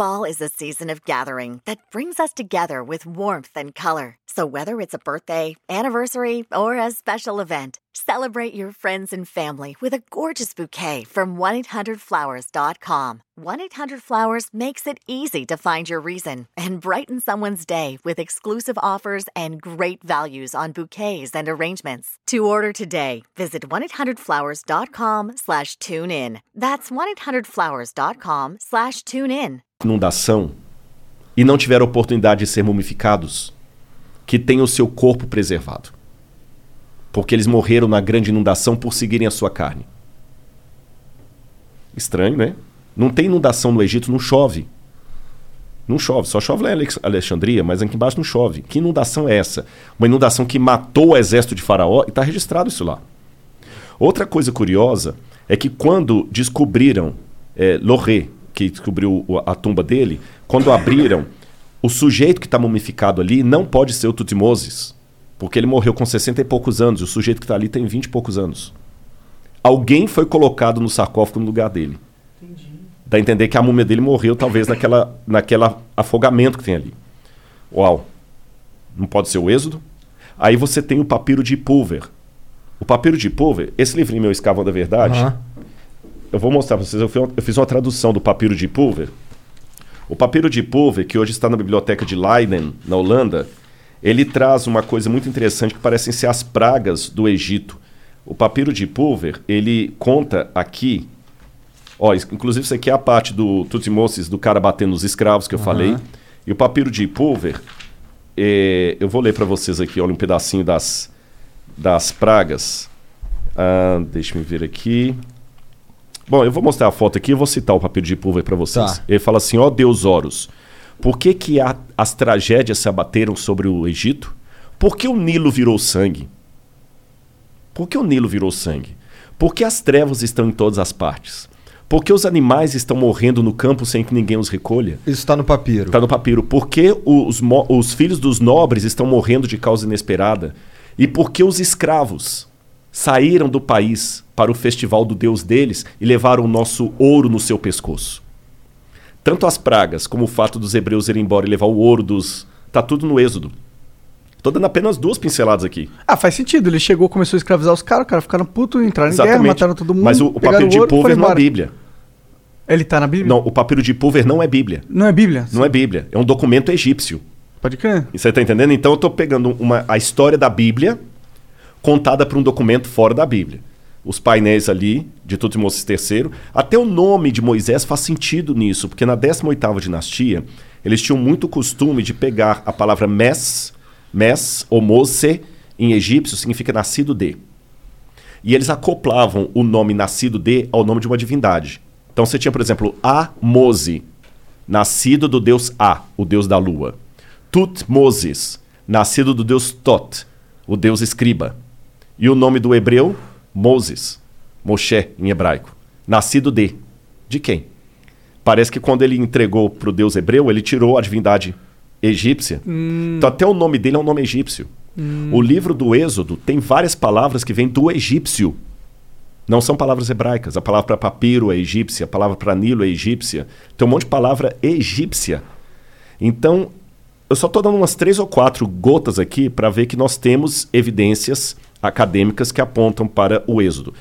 Fall is a season of gathering that brings us together with warmth and color. So, whether it's a birthday, anniversary, or a special event, celebrate your friends and family with a gorgeous bouquet from 1-800-Flowers.com. 1-800-Flowers makes it easy to find your reason and brighten someone's day with exclusive offers and great values on bouquets and arrangements. To order today, visit 1-800-Flowers.com slash tune in. That's 1-800-Flowers.com slash tune in. Inundação e não tiveram oportunidade de ser mumificados, que tenham o seu corpo preservado. Porque eles morreram na grande inundação por seguirem a sua carne. Estranho, né? Não tem inundação no Egito, não chove. Não chove, só chove lá em Alex- Alexandria, mas aqui embaixo não chove. Que inundação é essa? Uma inundação que matou o exército de Faraó e está registrado isso lá. Outra coisa curiosa é que quando descobriram é, Loré, que descobriu a tumba dele, quando abriram, o sujeito que está mumificado ali não pode ser o Tutmoses, porque ele morreu com 60 e poucos anos, e o sujeito que está ali tem 20 e poucos anos. Alguém foi colocado no sarcófago no lugar dele. Dá a entender que a múmia dele morreu, talvez, naquela, naquela afogamento que tem ali. Uau! Não pode ser o Êxodo? Aí você tem o papiro de Pulver. O papiro de Pulver, esse livrinho meu Escavão da Verdade, Aham. Eu vou mostrar para vocês. Eu fiz, uma, tradução do papiro de Pulver. O papiro de Pulver, que hoje está na biblioteca de Leiden, na Holanda, ele traz uma coisa muito interessante que parecem ser as pragas do Egito. O papiro de Pulver, ele conta aqui. Ó, inclusive isso aqui é a parte do Tutmosis, do cara batendo nos escravos que eu Aham. falei. E o papiro de Pulver, é, eu vou ler para vocês aqui, olha um pedacinho das, das pragas. Ah, deixa eu ver aqui. Bom, eu vou mostrar a foto aqui e vou citar o papiro de pulver para vocês. Tá. Ele fala assim: ó Deus Horus, por que, que a- as tragédias se abateram sobre o Egito? Por que o Nilo virou sangue? Por que o Nilo virou sangue? Por que as trevas estão em todas as partes? Por que os animais estão morrendo no campo sem que ninguém os recolha? Isso está no papiro. Está no papiro. Por que os, os filhos dos nobres estão morrendo de causa inesperada? E por que os escravos saíram do país para o festival do Deus deles e levaram o nosso ouro no seu pescoço? Tanto as pragas como o fato dos hebreus irem embora e levar o ouro dos. Tá tudo no Êxodo. Tô dando apenas duas pinceladas aqui. Ah, faz sentido. Ele chegou, começou a escravizar os caras, os caras ficaram putos, entraram em guerra, mataram todo mundo. Mas o, o papiro de pulver não é. Bíblia. Ele tá na Bíblia? Não, o papiro de pulver não é Bíblia. Não é Bíblia? Não é Bíblia. É um documento egípcio. Pode crer. E Você tá entendendo? Então eu tô pegando uma, a história da Bíblia contada por um documento fora da Bíblia. Os painéis ali, de Tutmosis III. Até o nome de Moisés faz sentido nisso, porque na 18ª dinastia, eles tinham muito costume de pegar a palavra mes, mes ou Mose, em egípcio, significa nascido de. E eles acoplavam o nome nascido de ao nome de uma divindade. Então você tinha, por exemplo, A-Mose, nascido do deus A, o deus da lua. Tutmoses, nascido do deus Tot, o deus escriba. E o nome do hebreu, Moses, Moshe em hebraico, nascido de. De quem? Parece que quando ele entregou para o deus hebreu, ele tirou a divindade egípcia. Hum. Então até o nome dele é um nome egípcio. Hum. O livro do Êxodo tem várias palavras que vêm do egípcio. Não são palavras hebraicas. A palavra para papiro é egípcia, a palavra para Nilo é egípcia. Tem um monte de palavra egípcia. Então, eu só estou dando umas três ou quatro gotas aqui para ver que nós temos evidências acadêmicas que apontam para o Êxodo.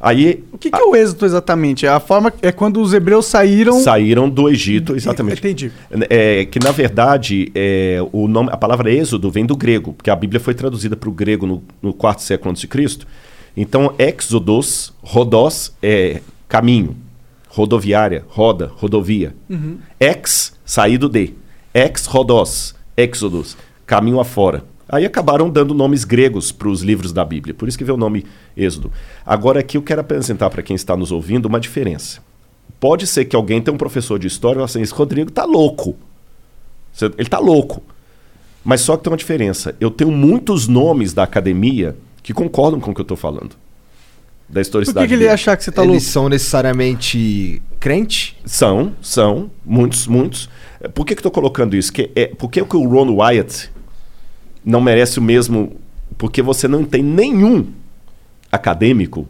Aí, O que, que é o êxito exatamente? É a forma é quando os hebreus saíram. saíram do Egito, exatamente. Entendi. É, que na verdade é, o nome, a palavra êxodo vem do grego, porque a Bíblia foi traduzida para o grego no, no quarto século antes de Cristo. Então, exodos, rodós é caminho, rodoviária, roda, rodovia. Uhum. Ex, saído de. Ex rodós, exodus, caminho afora. Aí acabaram dando nomes gregos para os livros da Bíblia, por isso que veio o nome Êxodo. Agora aqui eu quero apresentar para quem está nos ouvindo uma diferença. Pode ser que alguém tenha um professor de história e fale assim, esse Rodrigo tá louco. Ele tá louco. Mas só que tem uma diferença. Eu tenho muitos nomes da academia que concordam com o que eu estou falando. Da Por historicidade. que, que ele achar que você tá Eles louco? são necessariamente crente? São, são, muitos, muitos. Por que, que eu tô colocando isso? Que é, por que, que o Ron Wyatt não merece o mesmo. Porque você não tem nenhum acadêmico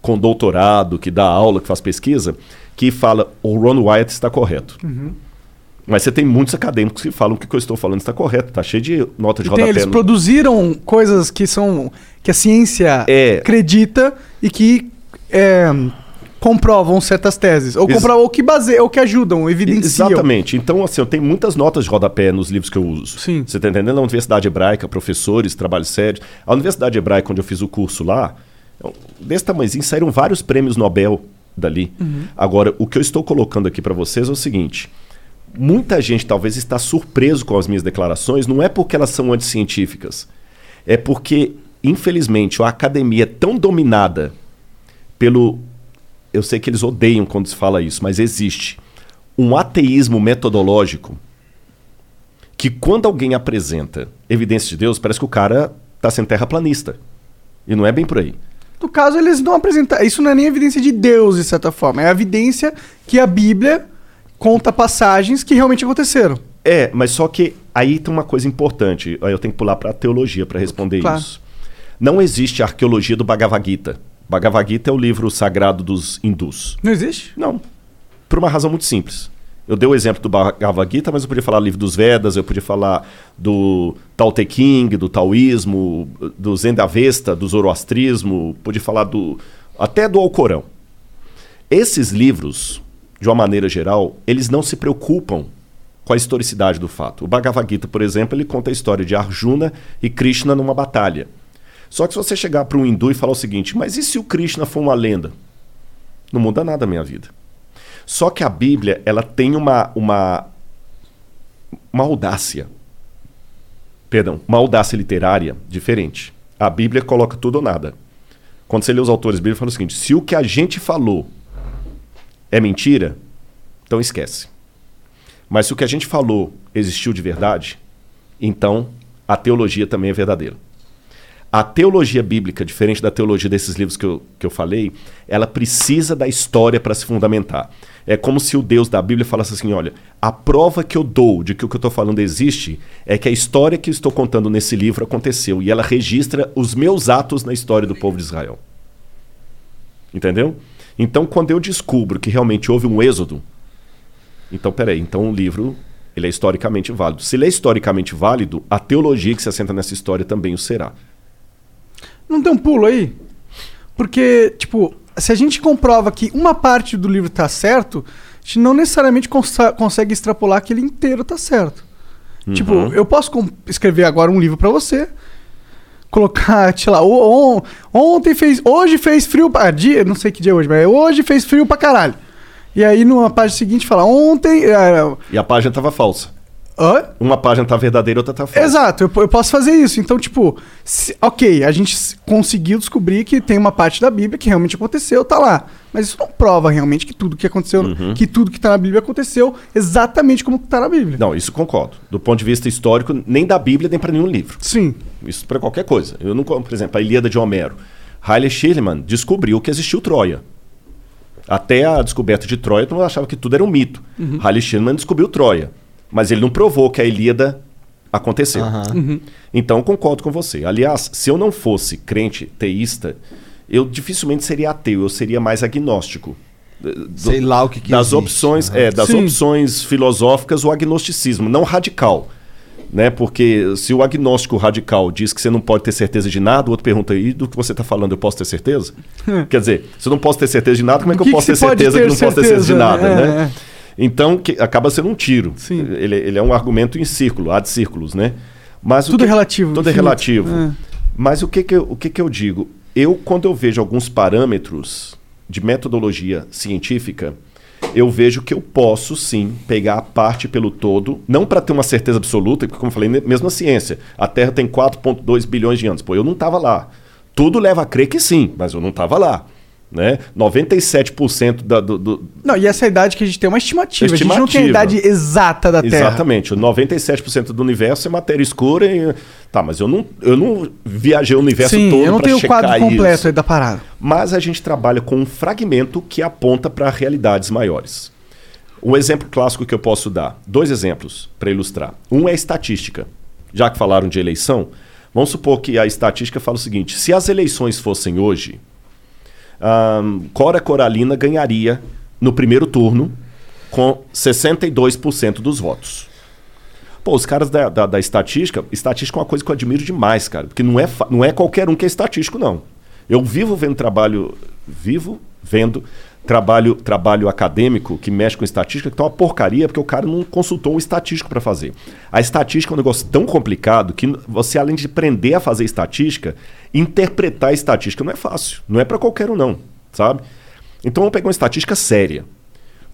com doutorado, que dá aula, que faz pesquisa, que fala o Ron Wyatt está correto. Uhum. Mas você tem muitos acadêmicos que falam que o que eu estou falando está correto, está cheio de nota de E tem- rodapé. eles no- produziram coisas que são. que a ciência É. acredita e que é, comprovam certas teses. Ou Ex- comprovam, ou que baseiam, ou que ajudam, evidenciam. Exatamente. Então, assim, eu tenho muitas notas de rodapé nos livros que eu uso. Sim. Você está entendendo? Na Universidade Hebraica, professores, trabalho sério. A Universidade Hebraica, onde eu fiz o curso lá, eu- desse tamanhozinho, saíram vários prêmios Nobel dali. Uhum. Agora, o que eu estou colocando aqui para vocês é o seguinte. Muita gente talvez está surpreso com as minhas declarações, não é porque elas são anticientíficas. É porque, infelizmente, a academia é tão dominada pelo. Eu sei que eles odeiam quando se fala isso, mas existe um ateísmo metodológico que, quando alguém apresenta evidência de Deus, parece que o cara está sendo terraplanista. E não é bem por aí. No caso, eles não apresentam. Isso não é nem evidência de Deus, de certa forma. É a evidência que a Bíblia conta passagens que realmente aconteceram. É, mas só que aí tem uma coisa importante. Aí eu tenho que pular para a teologia para responder Claro. isso. Não existe a arqueologia do Bhagavad Gita. Bhagavad Gita é o livro sagrado dos hindus. Não existe? Não. Por uma razão muito simples. Eu dei o exemplo do Bhagavad Gita, mas eu podia falar livro dos Vedas, eu podia falar do Tao Te Ching, do taoísmo, do Zen da Vesta, do zoroastrismo, podia falar do até do Alcorão. Esses livros, de uma maneira geral, eles não se preocupam com a historicidade do fato. O Bhagavad Gita, por exemplo, ele conta a história de Arjuna e Krishna numa batalha. Só que se você chegar para um hindu e falar o seguinte, mas e se o Krishna for uma lenda? Não muda nada a minha vida. Só que a Bíblia, ela tem uma, uma, uma audácia. Perdão, uma audácia literária diferente. A Bíblia coloca tudo ou nada. Quando você lê os autores bíblicos, fala o seguinte: se o que a gente falou é mentira, então esquece. Mas se o que a gente falou existiu de verdade, então a teologia também é verdadeira. A teologia bíblica, diferente da teologia desses livros que eu, que eu falei, ela precisa da história para se fundamentar. É como se o Deus da Bíblia falasse assim: olha, a prova que eu dou de que o que eu estou falando existe é que a história que eu estou contando nesse livro aconteceu e ela registra os meus atos na história do povo de Israel. Entendeu? Então, quando eu descubro que realmente houve um êxodo, Então, peraí, então o livro ele é historicamente válido. Se ele é historicamente válido, a teologia que se assenta nessa história também o será. Não tem um pulo aí? Porque, tipo, se a gente comprova que uma parte do livro tá certo, a gente não necessariamente consegue extrapolar que ele inteiro tá certo. Uhum. Tipo, eu posso escrever agora um livro pra você, colocar, sei lá, on- ontem fez, hoje fez frio pra, ah, dia, não sei que dia é hoje, mas hoje fez frio pra caralho. E aí numa página seguinte fala, ontem, ah, E a página estava falsa. Hã? Uma página tá verdadeira, outra tá falsa. Exato, eu, eu posso fazer isso. Então, tipo, se- ok, a gente conseguiu descobrir que tem uma parte da Bíblia que realmente aconteceu, tá lá. Mas isso não prova realmente que tudo que aconteceu, Uhum. que tudo que tá na Bíblia aconteceu exatamente como tá na Bíblia. Não, isso concordo. Do ponto de vista histórico, nem da Bíblia, nem para nenhum livro. Sim. Isso para qualquer coisa. Eu não, por exemplo, a Ilíada de Homero. Haile Schirleman descobriu que existiu Troia. Até a descoberta de Troia, todo mundo achava que tudo era um mito. Uhum. Haile descobriu Troia, mas ele não provou que a Ilíada aconteceu. Aham. Uhum. Então, concordo com você. Aliás, se eu não fosse crente teísta, eu dificilmente seria ateu, eu seria mais agnóstico. Do- Sei lá o que que das existe. opções, Aham. é, das Sim. opções filosóficas, o agnosticismo, não radical. Né? Porque se o agnóstico radical diz que você não pode ter certeza de nada, o outro pergunta, e do que você está falando, eu posso ter certeza? Quer dizer, se eu não posso ter certeza de nada, como é que, que eu posso que ter certeza ter que não posso ter certeza de certeza, nada? né? né? Então, que acaba sendo um tiro. Ele, ele é um argumento em círculo, há de círculos, né? Mas Tudo que- é relativo, Tudo é infinito. relativo. É. Mas o que que, eu, o que que eu digo? Eu, quando eu vejo alguns parâmetros de metodologia científica, eu vejo que eu posso sim pegar a parte pelo todo, não para ter uma certeza absoluta, porque como eu falei, mesmo a ciência, a Terra tem 4.2 bilhões de anos. Pô, eu não estava lá. Tudo leva a crer que sim, mas eu não estava lá. Né? 97% da, do, do, Não, e essa é a idade que a gente tem uma estimativa. A gente não tem a Estimativa. idade exata da Terra. Exatamente. O 97% do universo é matéria escura. E... Tá, mas eu não, eu não viajei o universo Sim, todo eu não tenho o quadro completo da parada. Mas a gente trabalha com um fragmento que aponta para realidades maiores. Um exemplo clássico que eu posso dar, dois exemplos para ilustrar. Um é a estatística. Já que falaram de eleição, vamos supor que a estatística fala o seguinte: se as eleições fossem hoje, ahn, Cora Coralina ganharia no primeiro turno com 62% dos votos. Pô, os caras da, da, da estatística, estatística é uma coisa que eu admiro demais, cara, porque não é, não é qualquer um que é estatístico, não. Eu vivo vendo trabalho, vivo vendo trabalho, trabalho acadêmico que mexe com estatística, que tá uma porcaria, porque o cara não consultou um estatístico para fazer. A estatística é um negócio tão complicado que você, além de aprender a fazer estatística, interpretar estatística não é fácil. Não é para qualquer um, não, sabe? Então vamos pegar uma estatística séria.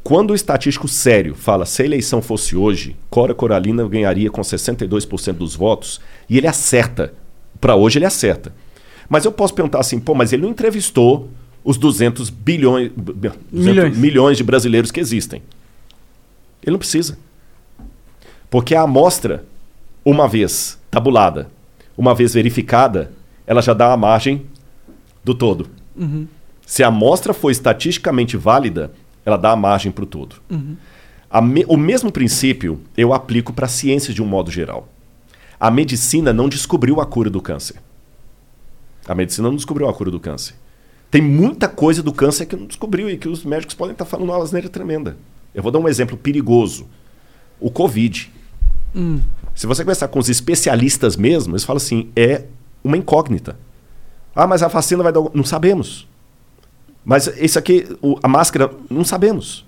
Quando o estatístico sério fala se a eleição fosse hoje, Cora Coralina ganharia com 62% dos votos, e ele acerta. Para hoje ele acerta. Mas eu posso perguntar assim, pô, mas ele não entrevistou os 200 bilhões, 200 Milhões. milhões de brasileiros que existem. Ele não precisa. Porque a amostra, uma vez tabulada, uma vez verificada, ela já dá a margem do todo. Uhum. Se a amostra for estatisticamente válida, ela dá a margem para o todo. Uhum. A me- o mesmo princípio eu aplico para a ciência de um modo geral. A medicina não descobriu a cura do câncer. A medicina não descobriu a cura do câncer. Tem muita coisa do câncer que não descobriu e que os médicos podem estar falando uma asneira tremenda. Eu vou dar um exemplo perigoso. O Covid. Hum. Se você conversar com os especialistas mesmo, eles falam assim, é uma incógnita. Ah, mas a vacina vai dar... algum-" Não sabemos. Mas isso aqui, o- a máscara, não sabemos.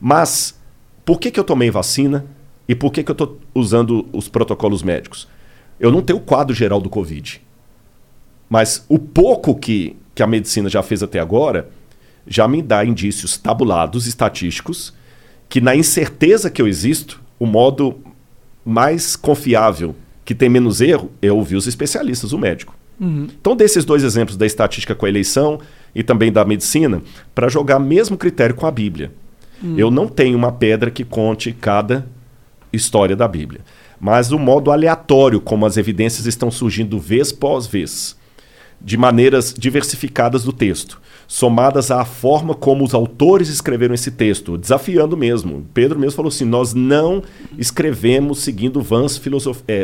Mas por que, que eu tomei vacina e por que, que eu estou usando os protocolos médicos? Eu não tenho o quadro geral do Covid. Mas o pouco que, que a medicina já fez até agora já me dá indícios tabulados, estatísticos, que na incerteza que eu existo, o modo mais confiável, que tem menos erro, é ouvir os especialistas, o médico. Uhum. Então, desses dois exemplos da estatística com a eleição e também da medicina, para jogar mesmo critério com a Bíblia. Hum. Eu não tenho uma pedra que conte cada história da Bíblia, mas o modo aleatório como as evidências estão surgindo vez pós vez, de maneiras diversificadas do texto, somadas à forma como os autores escreveram esse texto, desafiando mesmo. Pedro mesmo falou assim: nós não escrevemos seguindo vãs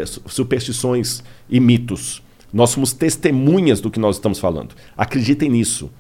su- superstições e mitos. Nós somos testemunhas do que nós estamos falando. Acreditem nisso.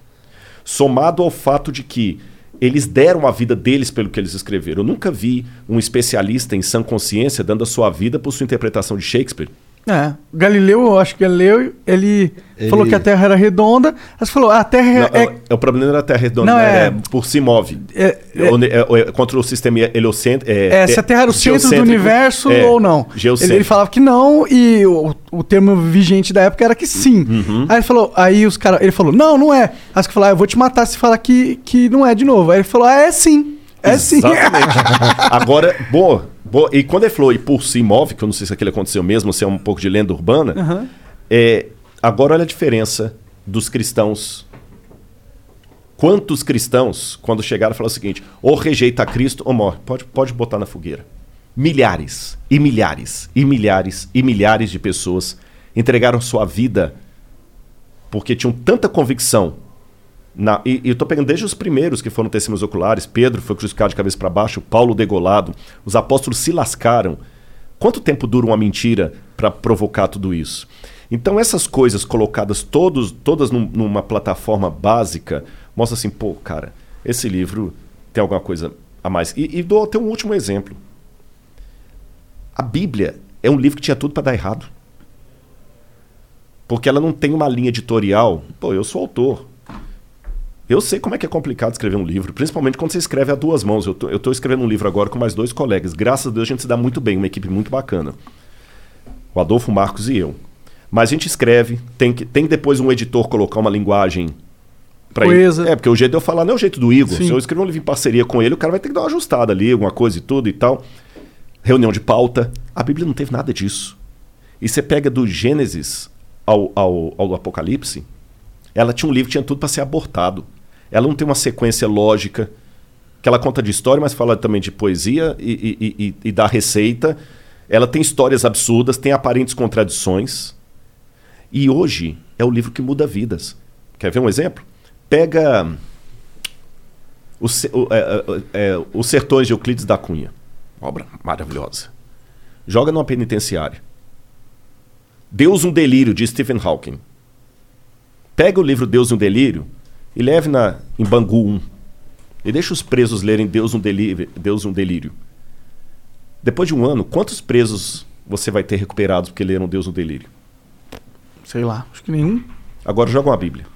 Somado ao fato de que eles deram a vida deles pelo que eles escreveram. Eu nunca vi um especialista em sã consciência dando a sua vida por sua interpretação de Shakespeare. É. Galileu, eu acho que Galileu, ele, Ele- falou que a Terra era redonda. Mas falou, a Terra Não, é. é, o problema não era a Terra redonda, Não, né? é- é por si move. É- É, é- é contra o sistema heliocêntrico. É, se a Terra era o centro do universo é, ou não. Ele, ele falava que não, e o, o termo vigente da época era que sim. Uhum. Aí ele falou, aí os caras, ele falou, não, não é. Aí os que falaram, ah, eu vou te matar se falar que, que não é de novo. Aí ele falou, ah, é sim. É sim. Exatamente. Agora, boa, boa. E quando ele falou e por si move, que eu não sei se aquilo aconteceu mesmo, se é um pouco de lenda urbana, Aham. é, agora olha a diferença dos cristãos. Quantos cristãos, quando chegaram, falaram o seguinte: ou rejeita Cristo ou morre. Pode, pode botar na fogueira. Milhares e milhares e milhares e milhares de pessoas entregaram sua vida porque tinham tanta convicção. Na, e, e eu estou pegando desde os primeiros que foram testemunhos oculares. Pedro foi crucificado de cabeça para baixo, Paulo degolado. Os apóstolos se lascaram. Quanto tempo dura uma mentira para provocar tudo isso? Então essas coisas colocadas todos, todas num- numa plataforma básica mostra assim, pô, cara, esse livro tem alguma coisa a mais. E, e dou até um último exemplo. A Bíblia é um livro que tinha tudo para dar errado. Porque ela não tem uma linha editorial. Pô, eu sou autor. Eu sei como é que é complicado escrever um livro, principalmente quando você escreve a duas mãos. Eu tô escrevendo um livro agora com mais dois colegas. Graças a Deus a gente se dá muito bem, uma equipe muito bacana. O Adolfo Marcos e eu. Mas a gente escreve, tem que tem depois um editor colocar uma linguagem pra ele. Coesa. É, porque o jeito de eu falar não é o jeito do Igor. Sim. Se eu escrever um livro em parceria com ele, o cara vai ter que dar uma ajustada ali, alguma coisa e tudo e tal. Reunião de pauta. A Bíblia não teve nada disso. E você pega do Gênesis ao, ao, ao Apocalipse, ela tinha um livro que tinha tudo para ser abortado. Ela não tem uma sequência lógica, que ela conta de história, mas fala também de poesia e, e, e, e da receita. Ela tem histórias absurdas, tem aparentes contradições. E hoje é o livro que muda vidas. Quer ver um exemplo? Pega o, Se- o, é, é, é, Os Sertões de Euclides da Cunha. Obra maravilhosa. Joga numa penitenciária. Deus um Delírio, de Stephen Hawking. Pega o livro Deus um Delírio e leve na, em Bangu 1. E deixa os presos lerem Deus um, Delírio, Deus um Delírio. Depois de um ano, quantos presos você vai ter recuperados porque leram Deus um Delírio? Sei lá, acho que nenhum. Agora joga uma Bíblia.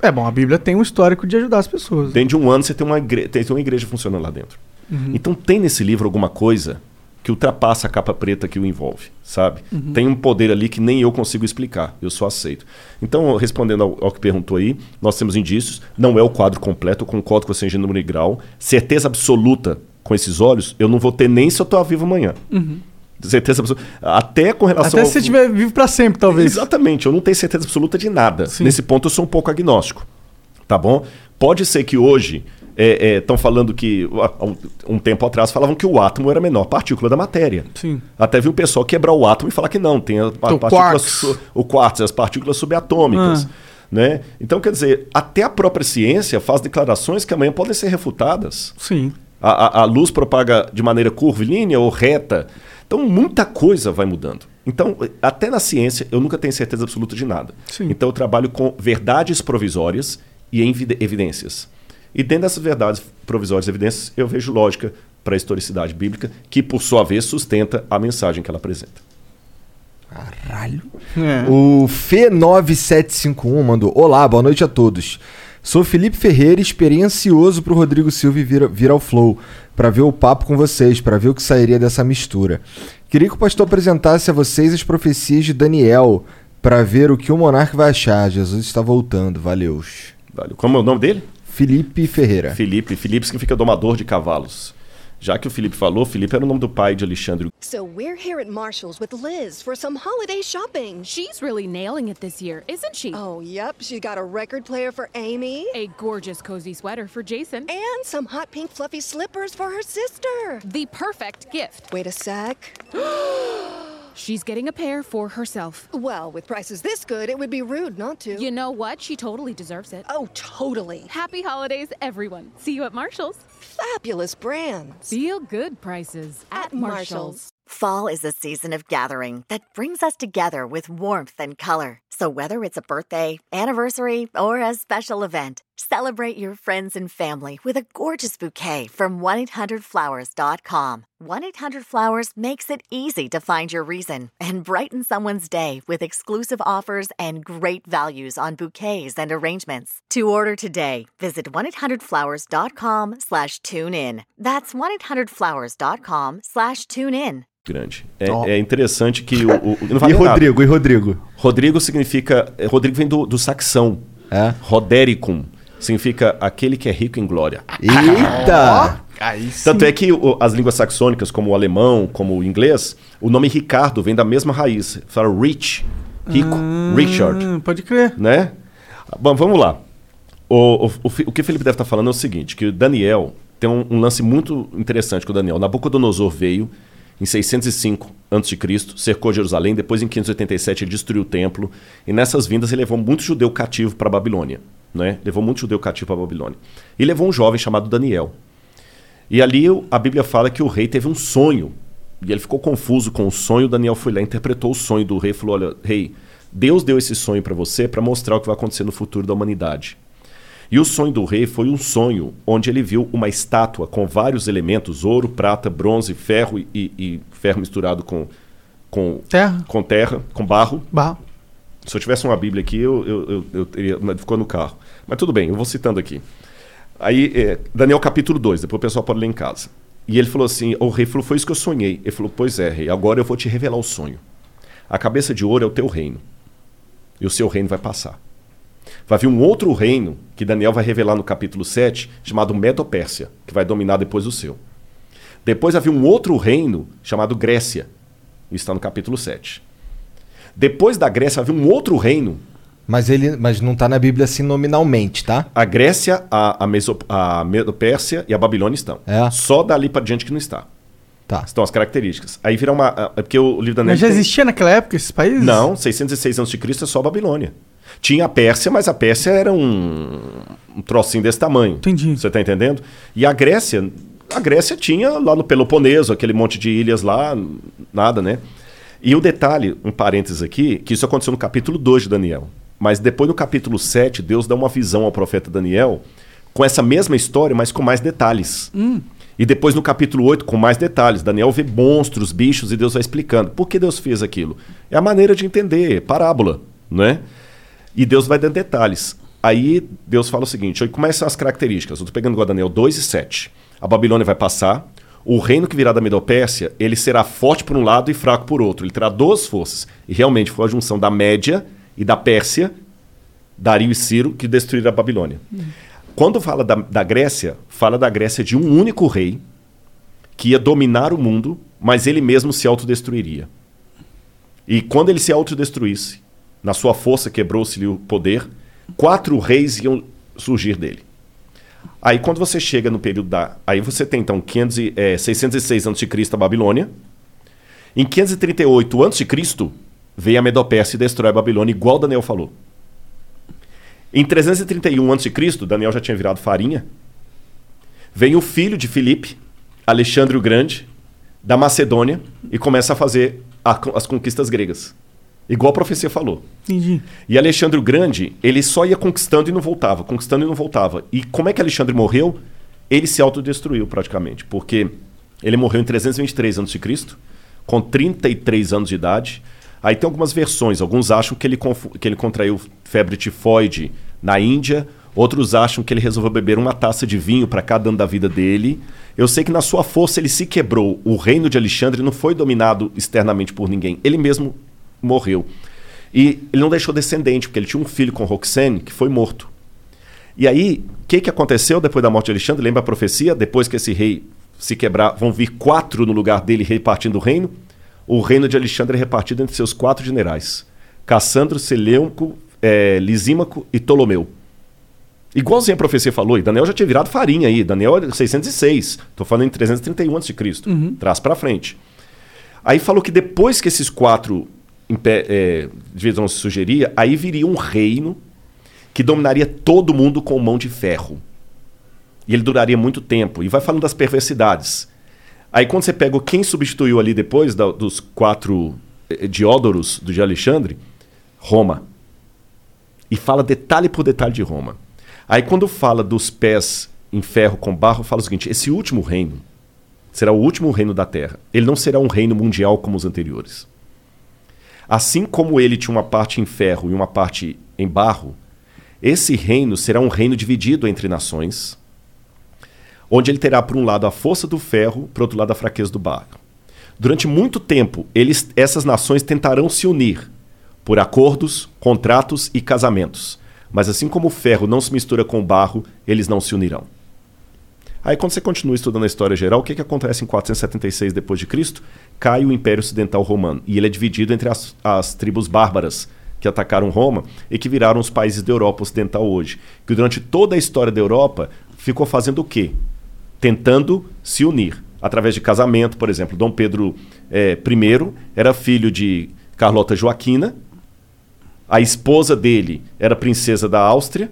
É bom, a Bíblia tem um histórico de ajudar as pessoas. Dentro de um ano você tem uma, igre tem uma igreja funcionando lá dentro. Uhum. Então tem nesse livro alguma coisa que ultrapassa a capa preta que o envolve, sabe? Uhum. Tem um poder ali que nem eu consigo explicar, eu só aceito. Então, respondendo ao, ao que perguntou aí, nós temos indícios, não é o quadro completo, eu concordo com você em gênero e grau. Certeza absoluta com esses olhos, eu não vou ter nem se eu estou vivo amanhã. Uhum. Certeza absoluta. Até com relação Até ao- se você estiver vivo pra sempre, talvez. Exatamente, eu não tenho certeza absoluta de nada. Sim. Nesse ponto eu sou um pouco agnóstico. Tá bom? Pode ser que hoje estão falando que. Um, tempo atrás falavam que o átomo era a menor partícula da matéria. Sim. Até viu o pessoal quebrar o átomo e falar que não, tem a, a partícula quarks. o quartzo, as partículas subatômicas. Ah. Né? Então, quer dizer, até a própria ciência faz declarações que amanhã podem ser refutadas. Sim. A, a- a luz propaga de maneira curvilínea ou reta. Então, muita coisa vai mudando. Então, até na ciência, eu nunca tenho certeza absoluta de nada. Sim. Então, eu trabalho com verdades provisórias e evidências. E dentro dessas verdades provisórias e evidências, eu vejo lógica para a historicidade bíblica, que, por sua vez, sustenta a mensagem que ela apresenta. Caralho. É. O F9751 mandou: Olá, boa noite a todos. Sou Felipe Ferreira e esperei ansioso pro Rodrigo Silva vir, vir ao Flow para ver o papo com vocês, para ver o que sairia dessa mistura. Queria que o pastor apresentasse a vocês as profecias de Daniel para ver o que o monarca vai achar. Jesus está voltando. Valeus. Valeu. Como é o nome dele? Felipe Ferreira. Felipe. Felipe significa domador de cavalos. Já que o Felipe falou, Felipe era o nome do pai de Alexandre. So we're here at Marshall's with Liz for some holiday shopping. She's really nailing it this year, isn't she? Oh, yep. She got a record player for Amy. A gorgeous cozy sweater for Jason. And some hot pink fluffy slippers for her sister. The perfect gift. Wait a sec. She's getting a pair for herself. Well, with prices this good, it would be rude not to. You know what? She totally deserves it. Oh, totally. Happy holidays, everyone. See you at Marshall's. Fabulous brands. Feel good prices at, Marshall's. Fall is a season of gathering that brings us together with warmth and color. So whether it's a birthday, anniversary, or a special event, celebrate your friends and family with a gorgeous bouquet from 1-800-Flowers.com. 1-800-Flowers makes it easy to find your reason and brighten someone's day with exclusive offers and great values on bouquets and arrangements. To order today, visit 1-800-Flowers.com slash tune in. That's 1-800-Flowers.com slash tune in. Grande. É, Ó. é interessante que o. o- não E vale nada. Rodrigo, e Rodrigo? Rodrigo significa. é, Rodrigo vem do, do saxão. É. Rodericum. Significa aquele que é rico em glória. Eita! Tanto é que o- as línguas saxônicas, como o alemão, como o inglês, o nome Ricardo vem da mesma raiz. Fala rich, rico, Richard, Hum, pode crer. né? Bom, vamos lá. O, o, o que o Felipe deve estar falando é o seguinte, que o Daniel tem um, um lance muito interessante com o Daniel. Nabucodonosor veio em 605 a.C., cercou Jerusalém, depois em 587 ele destruiu o templo, e nessas vindas ele levou muito judeu cativo para a Babilônia. Né? Levou muito judeu cativo para a Babilônia. E levou um jovem chamado Daniel. E ali a Bíblia fala que o rei teve um sonho. E ele ficou confuso com o sonho. Daniel foi lá, interpretou o sonho do rei e falou: Olha, rei, Deus deu esse sonho para você para mostrar o que vai acontecer no futuro da humanidade. E o sonho do rei foi um sonho onde ele viu uma estátua com vários elementos: ouro, prata, bronze, ferro e, e ferro misturado com, com, Terra. com terra, com barro. Barro. Se eu tivesse uma Bíblia aqui, eu, eu, eu, eu teria. Ficou no carro. Mas tudo bem, eu vou citando aqui. Aí, é, Daniel capítulo 2, depois o pessoal pode ler em casa. E ele falou assim: o rei falou, foi isso que eu sonhei. Ele falou, pois é, rei, agora eu vou te revelar o sonho. A cabeça de ouro é o teu reino. E o seu reino vai passar. Vai vir um outro reino que Daniel vai revelar no capítulo 7, chamado Medo-Pérsia, que vai dominar depois o seu. Depois havia um outro reino chamado Grécia. Isso está no capítulo 7. Depois da Grécia havia um outro reino. Mas ele mas não tá na Bíblia assim nominalmente, tá? A Grécia, a, a, Meso, a Medo-Pérsia e a Babilônia estão. É. Só dali para diante que não está. Tá. Estão as características. Aí vira uma. É porque o livro da Mas já tem- existia naquela época esses países? Não, 606 a.C. é só a Babilônia. Tinha a Pérsia, mas a Pérsia era um, um trocinho desse tamanho. Entendi. Você tá entendendo? E a Grécia, a Grécia tinha lá no Peloponeso, aquele monte de ilhas lá, nada, né? E o detalhe, um parênteses aqui, que isso aconteceu no capítulo 2 de Daniel. Mas depois no capítulo 7, Deus dá uma visão ao profeta Daniel com essa mesma história, mas com mais detalhes. Hum. E depois no capítulo 8, com mais detalhes, Daniel vê monstros, bichos, e Deus vai explicando. Por que Deus fez aquilo? É a maneira de entender, parábola, né? E Deus vai dando detalhes. Aí Deus fala o seguinte: olha, como são as características? Eu estou pegando Daniel 2 e 7. A Babilônia vai passar, o reino que virá da Medopérsia, ele será forte por um lado e fraco por outro. Ele terá duas forças. E realmente foi a junção da Média e da Pérsia, Dario e Ciro, que destruíram a Babilônia. Quando fala da, da Grécia, fala da Grécia de um único rei que ia dominar o mundo, mas ele mesmo se autodestruiria. E quando ele se autodestruísse, na sua força quebrou-se-lhe o poder, quatro reis iam surgir dele. Aí quando você chega no período da... Aí você tem então 500, e- é, 606 a.C. a Babilônia. Em 538 a.C. veio a Medopérsia e destrói a Babilônia, igual Daniel falou. Em 331 a.C., Daniel já tinha virado farinha. Vem o filho de Filipe, Alexandre o Grande, da Macedônia, e começa a fazer a- as conquistas gregas. Igual a profecia falou. Entendi. E Alexandre o Grande, ele só ia conquistando e não voltava, conquistando e não voltava. E como é que Alexandre morreu? Ele se autodestruiu praticamente, porque ele morreu em 323 a.C., com 33 anos de idade. Aí tem algumas versões, alguns acham que ele, que ele contraiu febre tifoide na Índia, outros acham que ele resolveu beber uma taça de vinho para cada ano da vida dele. Eu sei que na sua força ele se quebrou. O reino de Alexandre não foi dominado externamente por ninguém, ele mesmo morreu. E ele não deixou descendente, porque ele tinha um filho com Roxane que foi morto. E aí, o que, que aconteceu depois da morte de Alexandre? Lembra a profecia? Depois que esse rei se quebrar, vão vir quatro no lugar dele repartindo o reino. O reino de Alexandre é repartido entre seus quatro generais: Cassandro, Seleuco, eh, Lisímaco e Ptolomeu. Igualzinho a profecia falou, e Daniel já tinha virado farinha aí. Daniel é 606. Estou falando em 331 a.C. Uhum. Traz para frente. Aí falou que depois que esses quatro é, vão se sugerir, aí viria um reino que dominaria todo mundo com mão de ferro. E ele duraria muito tempo. E vai falando das perversidades. Aí quando você pega quem substituiu ali depois da- dos quatro eh, Diódoros do de Alexandre, Roma. E fala detalhe por detalhe de Roma. Aí quando fala dos pés em ferro com barro, fala o seguinte: esse último reino será o último reino da terra. Ele não será um reino mundial como os anteriores. Assim como ele tinha uma parte em ferro e uma parte em barro, esse reino será um reino dividido entre nações, onde ele terá, por um lado, a força do ferro, por outro lado, a fraqueza do barro. Durante muito tempo, eles, essas nações tentarão se unir por acordos, contratos e casamentos. Mas assim como o ferro não se mistura com o barro, eles não se unirão. Aí quando você continua estudando a história geral, o que, que acontece em 476 depois de Cristo? Cai o Império Ocidental Romano e ele é dividido entre as, as tribos bárbaras que atacaram Roma e que viraram os países da Europa Ocidental hoje. Que durante toda a história da Europa ficou fazendo o quê? Tentando se unir através de casamento, por exemplo. Dom Pedro eh, I era filho de Carlota Joaquina, a esposa dele era princesa da Áustria,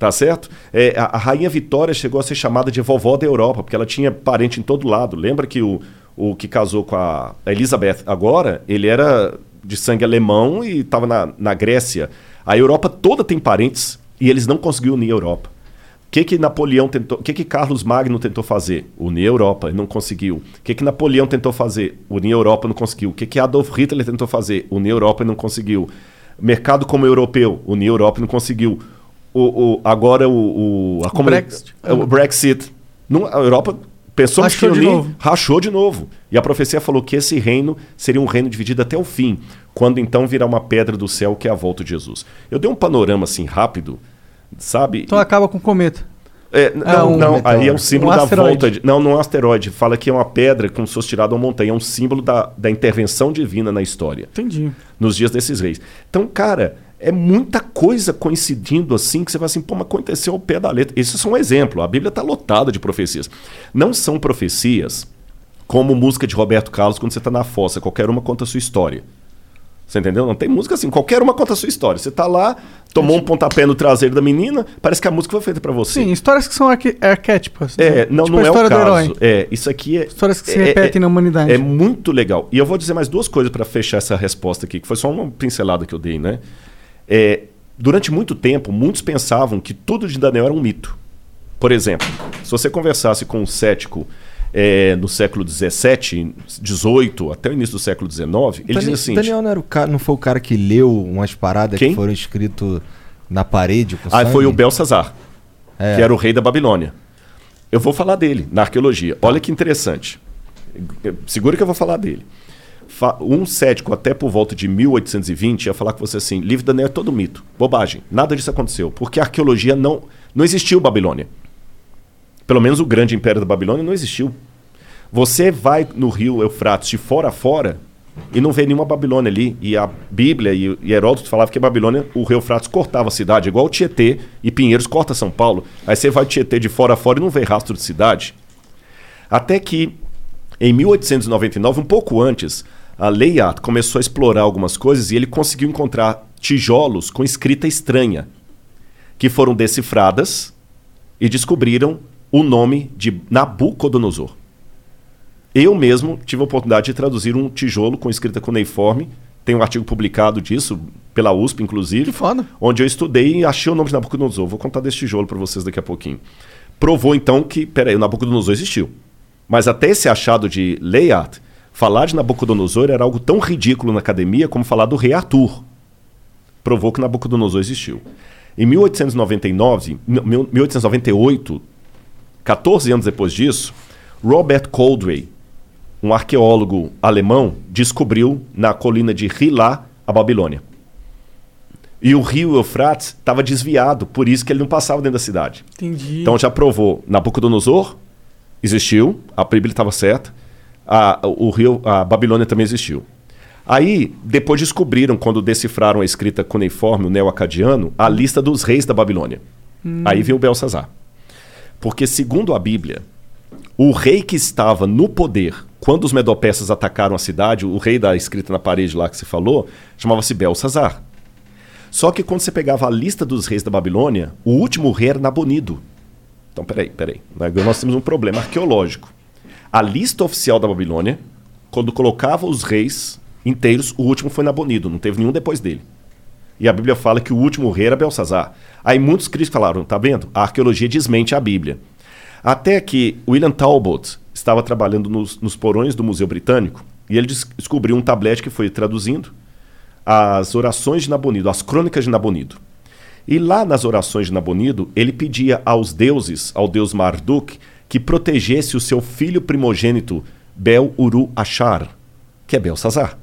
tá certo? É, a, a, rainha Vitória chegou a ser chamada de vovó da Europa, porque ela tinha parente em todo lado. Lembra que o, o que casou com a Elizabeth agora, ele era de sangue alemão e estava na, na Grécia. A Europa toda tem parentes e eles não conseguiram unir a Europa. O que que Napoleão tentou, o que que Carlos Magno tentou fazer? Unir a Europa, não conseguiu. O que que Napoleão tentou fazer? Unir a Europa, não conseguiu. O que que Adolf Hitler tentou fazer? Unir a Europa, não conseguiu. Mercado como europeu, unir a Europa, não conseguiu. O, o agora o, o, a o Brexit. O Brexit. Não, a Europa pensou Rachou unir, novo. rachou de novo. E a profecia falou que esse reino seria um reino dividido até o fim, quando então virá uma pedra do céu que é a volta de Jesus. Eu dei um panorama assim rápido, sabe? Então acaba com o cometa. É, não, um não, meteoro. aí é um símbolo Um da asteroide. volta. De, não, não é um asteroide. Fala que é uma pedra como se fosse tirada uma montanha. É um símbolo da, da intervenção divina na história. Entendi. Nos dias desses reis. Então, cara, é muita coisa coincidindo assim que você vai assim, pô, mas aconteceu ao pé da letra. Esse é só um exemplo. A Bíblia está lotada de profecias. Não são profecias como música de Roberto Carlos quando você está na fossa. Qualquer uma conta a sua história. Você entendeu? Não tem música assim. Qualquer uma conta a sua história. Você tá lá, tomou um pontapé no traseiro da menina, parece que a música foi feita para você. Sim, histórias que são arque- arquétipas. É, né? não, tipo não é o história do caso. herói. É, isso aqui é. Histórias que se é- repetem é- na humanidade. É muito legal. E eu vou dizer mais duas coisas para fechar essa resposta aqui, que foi só uma pincelada que eu dei, né? É, durante muito tempo, muitos pensavam que tudo de Daniel era um mito. Por exemplo, se você conversasse com um cético é, no século XVII, XVIII, até o início do século XIX, ele dizia assim: Daniel não, era o cara, não foi o cara que leu umas paradas Quem? que foram escritas na parede com Ah, sangue? foi o Belsazar, É. que era o rei da Babilônia. Eu vou falar dele na arqueologia. Olha que interessante. Segura que eu vou falar dele. Um cético, até por volta de 1820, ia falar com você assim: livro de Daniel é todo mito. Bobagem. Nada disso aconteceu. Porque a arqueologia não. Não existiu Babilônia. Pelo menos o grande império da Babilônia não existiu. Você vai no rio Eufrates de fora a fora e não vê nenhuma Babilônia ali. E a Bíblia e, e Heródoto falavam que a Babilônia, o rio Eufrates cortava a cidade, igual o Tietê e Pinheiros corta São Paulo. Aí você vai Tietê de fora a fora e não vê rastro de cidade. Até que, em 1899, um pouco antes, a Layard começou a explorar algumas coisas e ele conseguiu encontrar tijolos com escrita estranha, que foram decifradas e descobriram o nome de Nabucodonosor. Eu mesmo tive a oportunidade de traduzir um tijolo com escrita cuneiforme. Tem um artigo publicado disso, pela USP, inclusive. Onde eu estudei e achei o nome de Nabucodonosor. Vou contar desse tijolo para vocês daqui a pouquinho. Provou então que, peraí, o Nabucodonosor existiu. Mas até esse achado de Layard, falar de Nabucodonosor era algo tão ridículo na academia como falar do rei Arthur. Provou que Nabucodonosor existiu. Em 1899, n- 1898, 14 anos depois disso, Robert Coldray, um arqueólogo alemão, descobriu na colina de Hilá a Babilônia. E o rio Eufrates estava desviado, por isso que ele não passava dentro da cidade. Entendi. Então já provou, Nabucodonosor existiu, a Bíblia estava certa, a, o rio, a Babilônia também existiu. Aí, depois descobriram, quando decifraram a escrita cuneiforme, o neo-acadiano, a lista dos reis da Babilônia. Hum. Aí veio Belsazar. Porque, segundo a Bíblia, o rei que estava no poder quando os medopeças atacaram a cidade, o rei da escrita na parede lá que se falou, chamava-se Belsazar. Só que quando você pegava a lista dos reis da Babilônia, o último rei era Nabonido. Então, peraí, peraí. Nós temos um problema arqueológico. A lista oficial da Babilônia, quando colocava os reis inteiros, o último foi Nabonido, não teve nenhum depois dele. E a Bíblia fala que o último rei era Belsazar. Aí muitos críticos falaram, tá vendo? A arqueologia desmente a Bíblia. Até que William Talbot estava trabalhando nos, nos porões do Museu Britânico e ele des descobriu um tablete que foi traduzindo as orações de Nabonido, as crônicas de Nabonido. E lá nas orações de Nabonido, ele pedia aos deuses, ao deus Marduk, que protegesse o seu filho primogênito, Bel Uru Achar, que é Belsazar.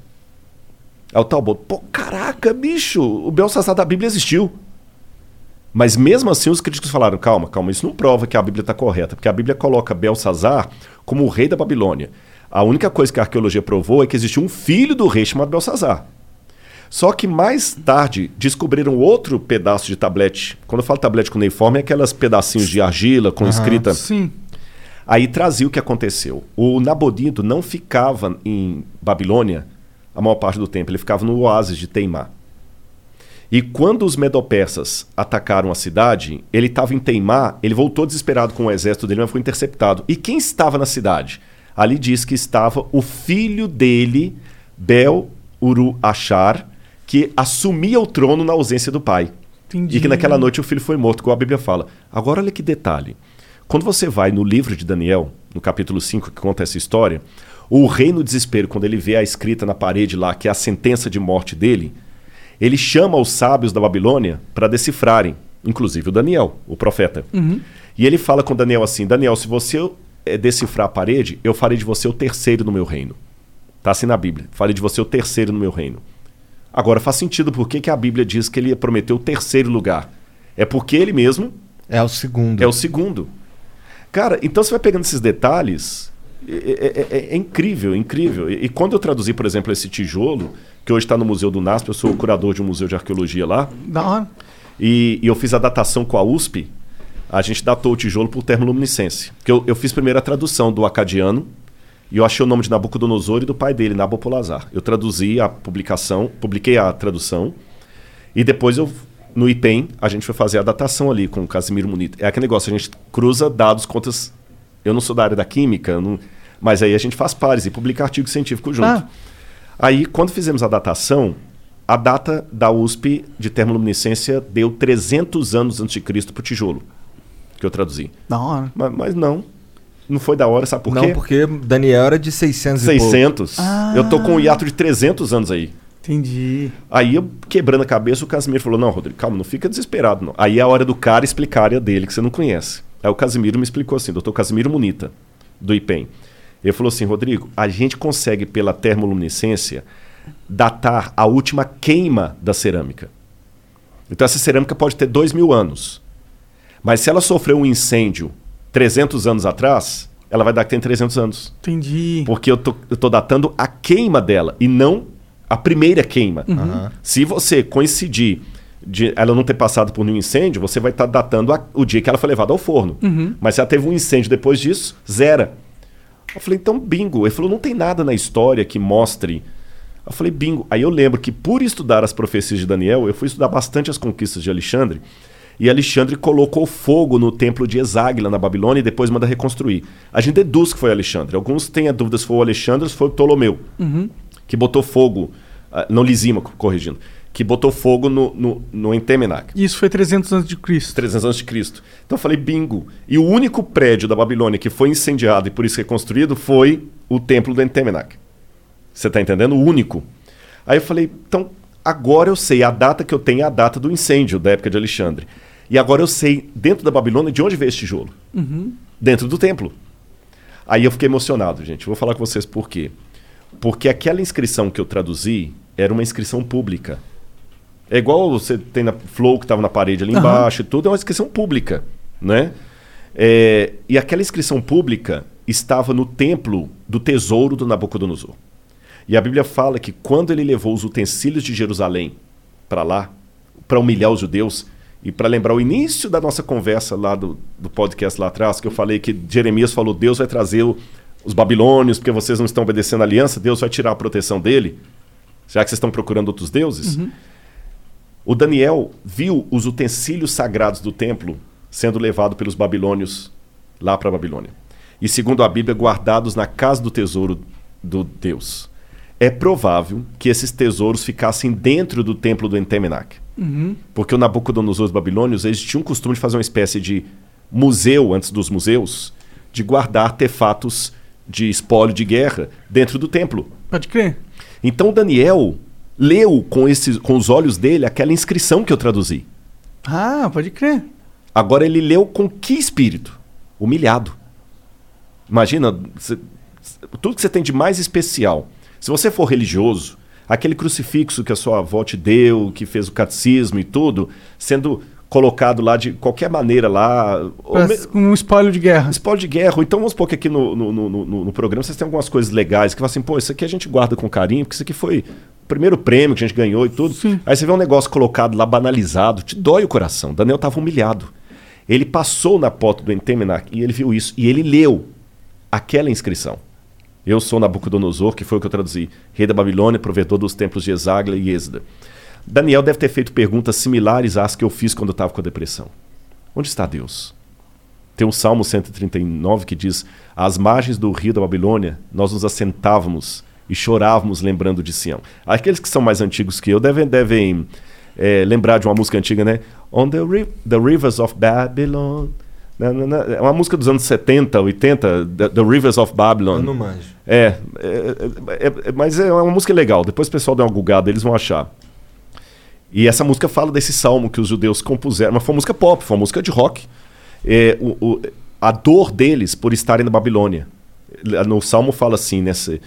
Aí o Talbot, pô, caraca, bicho, o Belsazar da Bíblia existiu. Mas mesmo assim os críticos falaram, calma, calma, isso não prova que a Bíblia está correta, porque a Bíblia coloca Belsazar como o rei da Babilônia. A única coisa que a arqueologia provou é que existiu um filho do rei chamado Belsazar. Só que mais tarde descobriram outro pedaço de tablete. Quando eu falo tablete cuneiforme, é aquelas pedacinhos de argila com escrita. sim. Aí trazia o que aconteceu. O Nabonido não ficava em Babilônia a maior parte do tempo, ele ficava no oásis de Teimá. E quando os medopersas atacaram a cidade, ele estava em Teimá, ele voltou desesperado com o exército dele, mas foi interceptado. E quem estava na cidade? Ali diz que estava o filho dele, Bel Uru Achar, que assumia o trono na ausência do pai. Entendi. E que naquela noite o filho foi morto, como a Bíblia fala. Agora olha que detalhe. Quando você vai no livro de Daniel, no capítulo 5, que conta essa história, o rei no desespero, quando ele vê a escrita na parede lá, que é a sentença de morte dele, ele chama os sábios da Babilônia para decifrarem, inclusive o Daniel, o profeta. Uhum. E ele fala com Daniel assim: Daniel, se você eh, decifrar a parede, eu farei de você o terceiro no meu reino. Está assim na Bíblia. Farei de você o terceiro no meu reino. Agora faz sentido por que que a Bíblia diz que ele prometeu o terceiro lugar. É porque ele mesmo É o segundo. é o segundo. Cara, então você vai pegando esses detalhes. É, é- é- é incrível, incrível. E, e quando eu traduzi, por exemplo, esse tijolo, que hoje está no Museu do NASP, eu sou o curador de um museu de arqueologia lá, Da hora. e, e eu fiz a datação com a USP, a gente datou o tijolo por termoluminescência. Porque eu, eu fiz primeiro a tradução do acadiano, e eu achei o nome de Nabucodonosor e do pai dele, Nabopolazar. Eu traduzi a publicação, publiquei a tradução, e depois eu, no IPEM, a gente foi fazer a datação ali com o Casimiro Munito. É aquele negócio, a gente cruza dados contra... as- Eu não sou da área da química, não- mas aí a gente faz pares e publica artigo científico junto. Ah. Aí, quando fizemos a datação, a data da USP de termoluminescência deu 300 anos antes de Cristo para o tijolo, que eu traduzi. Da hora. Mas, mas não, não foi da hora, sabe por Não, quê? porque Daniel era de 600 e pouco. 600. Ah. Eu tô com um hiato de 300 anos aí. Entendi. Aí eu quebrando a cabeça, o Casimiro falou: Não, Rodrigo, calma, não fica desesperado. Não. Aí é a hora do cara explicar a área dele, que você não conhece. Aí o Casimiro me explicou assim: Doutor Casimiro Munita, do IPEM. Ele falou assim: Rodrigo, a gente consegue, pela termoluminescência, datar a última queima da cerâmica. Então essa cerâmica pode ter dois mil anos. Mas se ela sofreu um incêndio 300 anos atrás, ela vai dar que tem 300 anos. Entendi. Porque eu tô, eu tô datando a queima dela e não a primeira queima. Uhum. Se você coincidir de ela não ter passado por nenhum incêndio, você vai estar datando a- o dia que ela foi levada ao forno. Uhum. Mas se ela teve um incêndio depois disso, zera. Eu falei, então bingo. Ele falou, não tem nada na história que mostre. Eu falei, bingo. Aí eu lembro que por estudar as profecias de Daniel, eu fui estudar bastante as conquistas de Alexandre. E Alexandre colocou fogo no templo de Exáguila, na Babilônia, e depois manda reconstruir. A gente deduz que foi Alexandre. Alguns têm a dúvida se foi o Alexandre ou se foi o Ptolomeu, Uhum. Que botou fogo, ah, não Lisímaco, corrigindo, que botou fogo no, no, no Entemenac. Isso foi 300 anos de Cristo. 300 anos de Cristo. Então eu falei, bingo. E o único prédio da Babilônia que foi incendiado e por isso reconstruído foi o templo do Entemenac. Você está entendendo? O único. Aí eu falei, então agora eu sei, a data que eu tenho é a data do incêndio da época de Alexandre. E agora eu sei, dentro da Babilônia, de onde veio esse tijolo. Uhum. Dentro do templo. Aí eu fiquei emocionado, gente. Vou falar com vocês por quê. Porque aquela inscrição que eu traduzi era uma inscrição pública. É igual você tem na Flow que estava na parede ali embaixo e tudo, é uma inscrição pública, né? É, e aquela inscrição pública estava no templo do tesouro do Nabucodonosor. E a Bíblia fala que quando ele levou os utensílios de Jerusalém para lá, para humilhar os judeus, e para lembrar o início da nossa conversa lá do, do podcast lá atrás, que eu falei que Jeremias falou: Deus vai trazer o- os babilônios, porque vocês não estão obedecendo a aliança, Deus vai tirar a proteção dele, já que vocês estão procurando outros deuses. Uhum. O Daniel viu os utensílios sagrados do templo sendo levado pelos babilônios lá para a Babilônia. E segundo a Bíblia, guardados na casa do tesouro do Deus. É provável que esses tesouros ficassem dentro do templo do Entemenac. Uhum. Porque o Nabucodonosor dos Babilônios, eles tinham o costume de fazer uma espécie de museu antes dos museus, de guardar artefatos de espólio de guerra dentro do templo. Pode crer. Então Daniel leu com, esses, com os olhos dele aquela inscrição que eu traduzi. Ah, pode crer. Agora ele leu com que espírito? Humilhado. Imagina, cê- tudo que você tem de mais especial. Se você for religioso, aquele crucifixo que a sua avó te deu, que fez o catecismo e tudo, sendo colocado lá de qualquer maneira lá. me- um espólio de guerra. Espólio de guerra. Então vamos supor que aqui no, no, no, no- no programa vocês têm algumas coisas legais que falam assim, pô, isso aqui a gente guarda com carinho, porque isso aqui foi o primeiro prêmio que a gente ganhou e tudo. Aí você vê um negócio colocado lá, banalizado, te dói o coração. Daniel estava humilhado. Ele passou na porta do Entemenac e ele viu isso. E ele leu aquela inscrição. Eu sou Nabucodonosor, que foi o que eu traduzi. Rei da Babilônia, provedor dos templos de Exagla e Êxoda. Daniel deve ter feito perguntas similares às que eu fiz quando eu estava com a depressão. Onde está Deus? Tem o Salmo 139 que diz: Às margens do rio da Babilônia, nós nos assentávamos e chorávamos lembrando de Sião. Aqueles que são mais antigos que eu devem, devem eh, lembrar de uma música antiga, né? On the, ri- the Rivers of Babylon. É uma música dos anos 70, 80, The, the Rivers of Babylon. Eu não manjo. É, é, é, é, mas é uma música legal. Depois o pessoal dá uma gulgada, eles vão achar. E essa música fala desse salmo que os judeus compuseram. Mas foi uma música pop, foi uma música de rock. É, o- o- a dor deles por estarem na Babilônia. No salmo fala assim, nessa,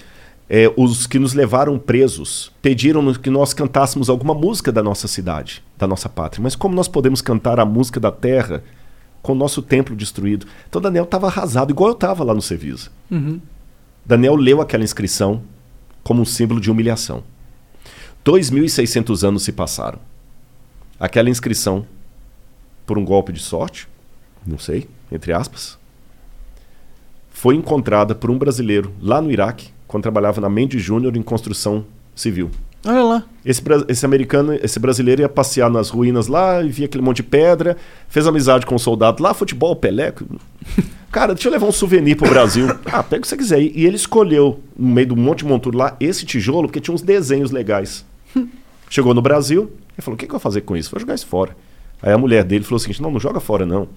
é, os que nos levaram presos pediram que nós cantássemos alguma música da nossa cidade, da nossa pátria. Mas como nós podemos cantar a música da terra com o nosso templo destruído? Então Daniel estava arrasado, igual eu estava lá no Serviço. Uhum. Daniel leu aquela inscrição como um símbolo de humilhação. 2.600 anos se passaram. Aquela inscrição, por um golpe de sorte, não sei, entre aspas, foi encontrada por um brasileiro lá no Iraque, quando trabalhava na Mendes Júnior em construção civil. Olha lá. Esse, esse americano, esse brasileiro ia passear nas ruínas lá e via aquele monte de pedra, fez amizade com um soldado lá, futebol, Pelé. Cara, deixa eu levar um souvenir pro Brasil. ah, pega o que você quiser. E ele escolheu, no meio do monte de monturo lá, esse tijolo, porque tinha uns desenhos legais. Chegou no Brasil e falou: o que, que eu vou fazer com isso? Vou jogar isso fora. Aí a mulher dele falou o seguinte: não, não joga fora, não.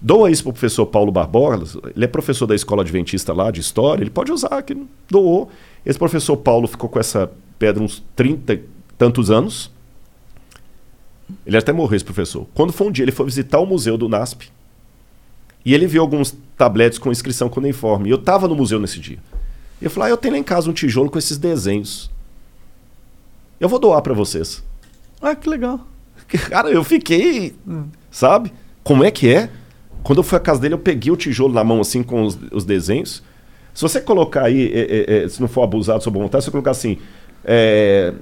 Doa isso pro professor Paulo Barbosa. Ele é professor da escola adventista lá de história, ele pode usar, que doou. Esse professor Paulo ficou com essa pedra uns 30 e tantos anos. Ele até morreu, esse professor. Quando foi um dia, ele foi visitar o museu do NASP. E ele viu alguns tabletes com inscrição cuneiforme. E eu estava no museu nesse dia. E eu falei: ah, eu tenho lá em casa um tijolo com esses desenhos. Eu vou doar para vocês. Ah, que legal. Cara, eu fiquei. Sabe? Como é que é? Quando eu fui à casa dele, eu peguei o tijolo na mão, assim, com os, os desenhos. Se você colocar aí, é, é, é, se não for abusado sob vontade, se você colocar assim. é,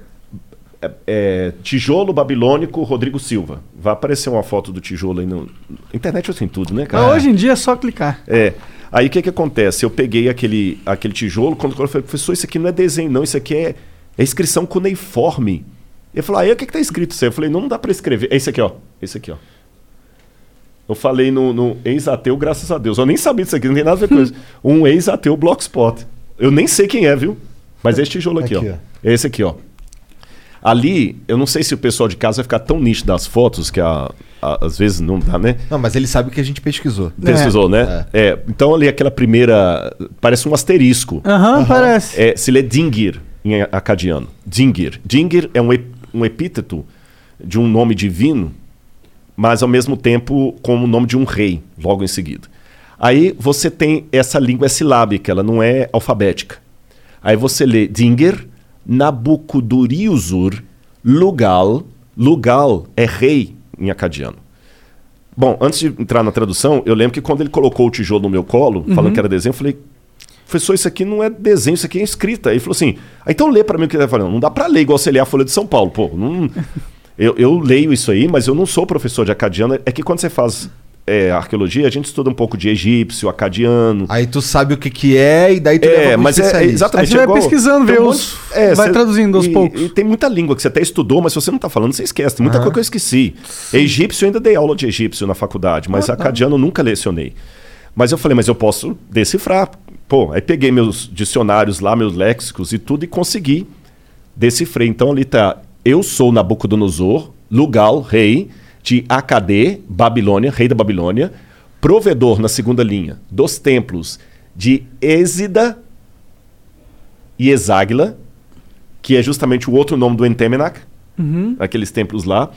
é, é, tijolo babilônico Rodrigo Silva. Vai aparecer uma foto do tijolo aí no. Internet tem tudo, né, cara? Mas hoje em dia é só clicar. É. Aí o que que acontece? Eu peguei aquele, aquele tijolo, quando eu falei, professor, isso aqui não é desenho, não, isso aqui é, é inscrição cuneiforme. Ele falou, aí o que que tá escrito isso aí? Eu falei, não, não dá para escrever. É esse aqui, ó. Esse aqui, ó. Eu falei no, no ex-ateu, graças a Deus. Eu nem sabia disso aqui, não tem nada a ver com isso. Um ex-ateu Blogspot. Eu nem sei quem é, viu? Mas é esse tijolo aqui, Aqui, ó. ó. É esse aqui, ó. Ali, eu não sei se o pessoal de casa vai ficar tão nítido das fotos, que a- a- às vezes não dá, né? Não, mas ele sabe que a gente pesquisou. Pesquisou, né? É. Então ali aquela primeira. Parece um asterisco. Aham, parece. É, se lê Dingir em acadiano. Dingir. Dingir é um, ep- um epíteto de um nome divino, mas ao mesmo tempo como o nome de um rei, logo em seguida. Aí você tem essa língua é silábica, ela não é alfabética. Aí você lê Dingir, Nabucoduriusur, Lugal. Lugal é rei em acadiano. Bom, antes de entrar na tradução, eu lembro que quando ele colocou o tijolo no meu colo, Uhum. falando que era desenho, eu falei, professor, isso aqui não é desenho, isso aqui é escrita. Aí ele falou assim, ah, então lê para mim o que ele tá falando. Não dá para ler igual você lê a Folha de São Paulo, pô. Não, eu, eu leio isso aí, mas eu não sou professor de acadiano. É que quando você faz é, arqueologia, a gente estuda um pouco de egípcio, acadiano. Aí tu sabe o que que é e daí tu É, mas é, é exatamente Aí você vai igual- pesquisando, vê um os- monte- vai cê- traduzindo aos e- poucos. E tem muita língua que você até estudou, mas se você não está falando, você esquece. Tem muita Aham. coisa que eu esqueci. Egípcio, eu ainda dei aula de egípcio na faculdade, mas Ah, tá. acadiano eu nunca lecionei. Mas eu falei, mas eu posso decifrar. Pô, aí peguei meus dicionários lá, meus léxicos e tudo e consegui decifrar. Então ali tá, eu sou Nabucodonosor, Lugal, rei, de Acadê, Babilônia, rei da Babilônia, provedor na segunda linha dos templos de Êxida e Exáguila, que é justamente o outro nome do Entemenac, Uhum. aqueles templos lá.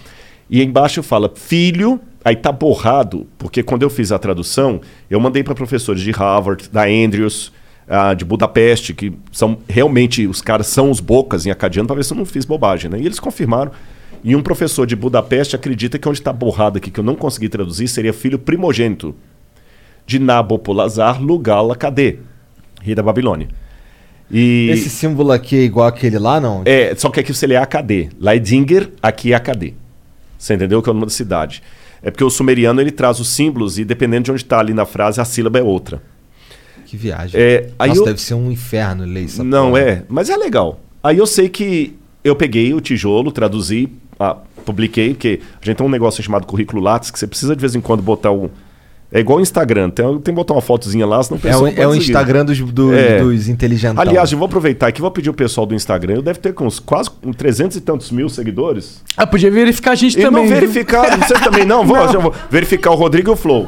E embaixo fala filho, aí tá borrado, porque quando eu fiz a tradução, eu mandei para professores de Harvard, da Andrews, ah, de Budapeste, que são realmente, os caras são os bocas em acadiano, para ver se eu não fiz bobagem, né? E eles confirmaram. E um professor de Budapeste acredita que onde está borrado aqui, que eu não consegui traduzir, seria filho primogênito de Nabopolazar Lugal Acadê, rei da Babilônia. E... Esse símbolo aqui é igual aquele lá, não? É, só que aqui você lê AKD. Lá é Dinger, aqui é AKD. Você entendeu que é o nome da cidade. É porque o sumeriano ele traz os símbolos e dependendo de onde está ali na frase, a sílaba é outra. Que viagem. É, aí Nossa, eu- deve ser um inferno ler isso. Não é, mas é legal. Aí eu sei que eu peguei o tijolo, traduzi, ah, publiquei, porque a gente tem um negócio chamado currículo Lattes, que você precisa de vez em quando botar um. É igual o Instagram, tem, tem que botar uma fotozinha lá, senão o É pessoal o, não pode é o. Instagram dos, dos, É. dos inteligentão. Aliás, eu vou aproveitar aqui, vou pedir o pessoal do Instagram, eu deve ter com uns quase com 300 e tantos mil seguidores. Ah, podia verificar a gente E também. não verificar, você também não? Vou, já vou verificar o Rodrigo e o Flow.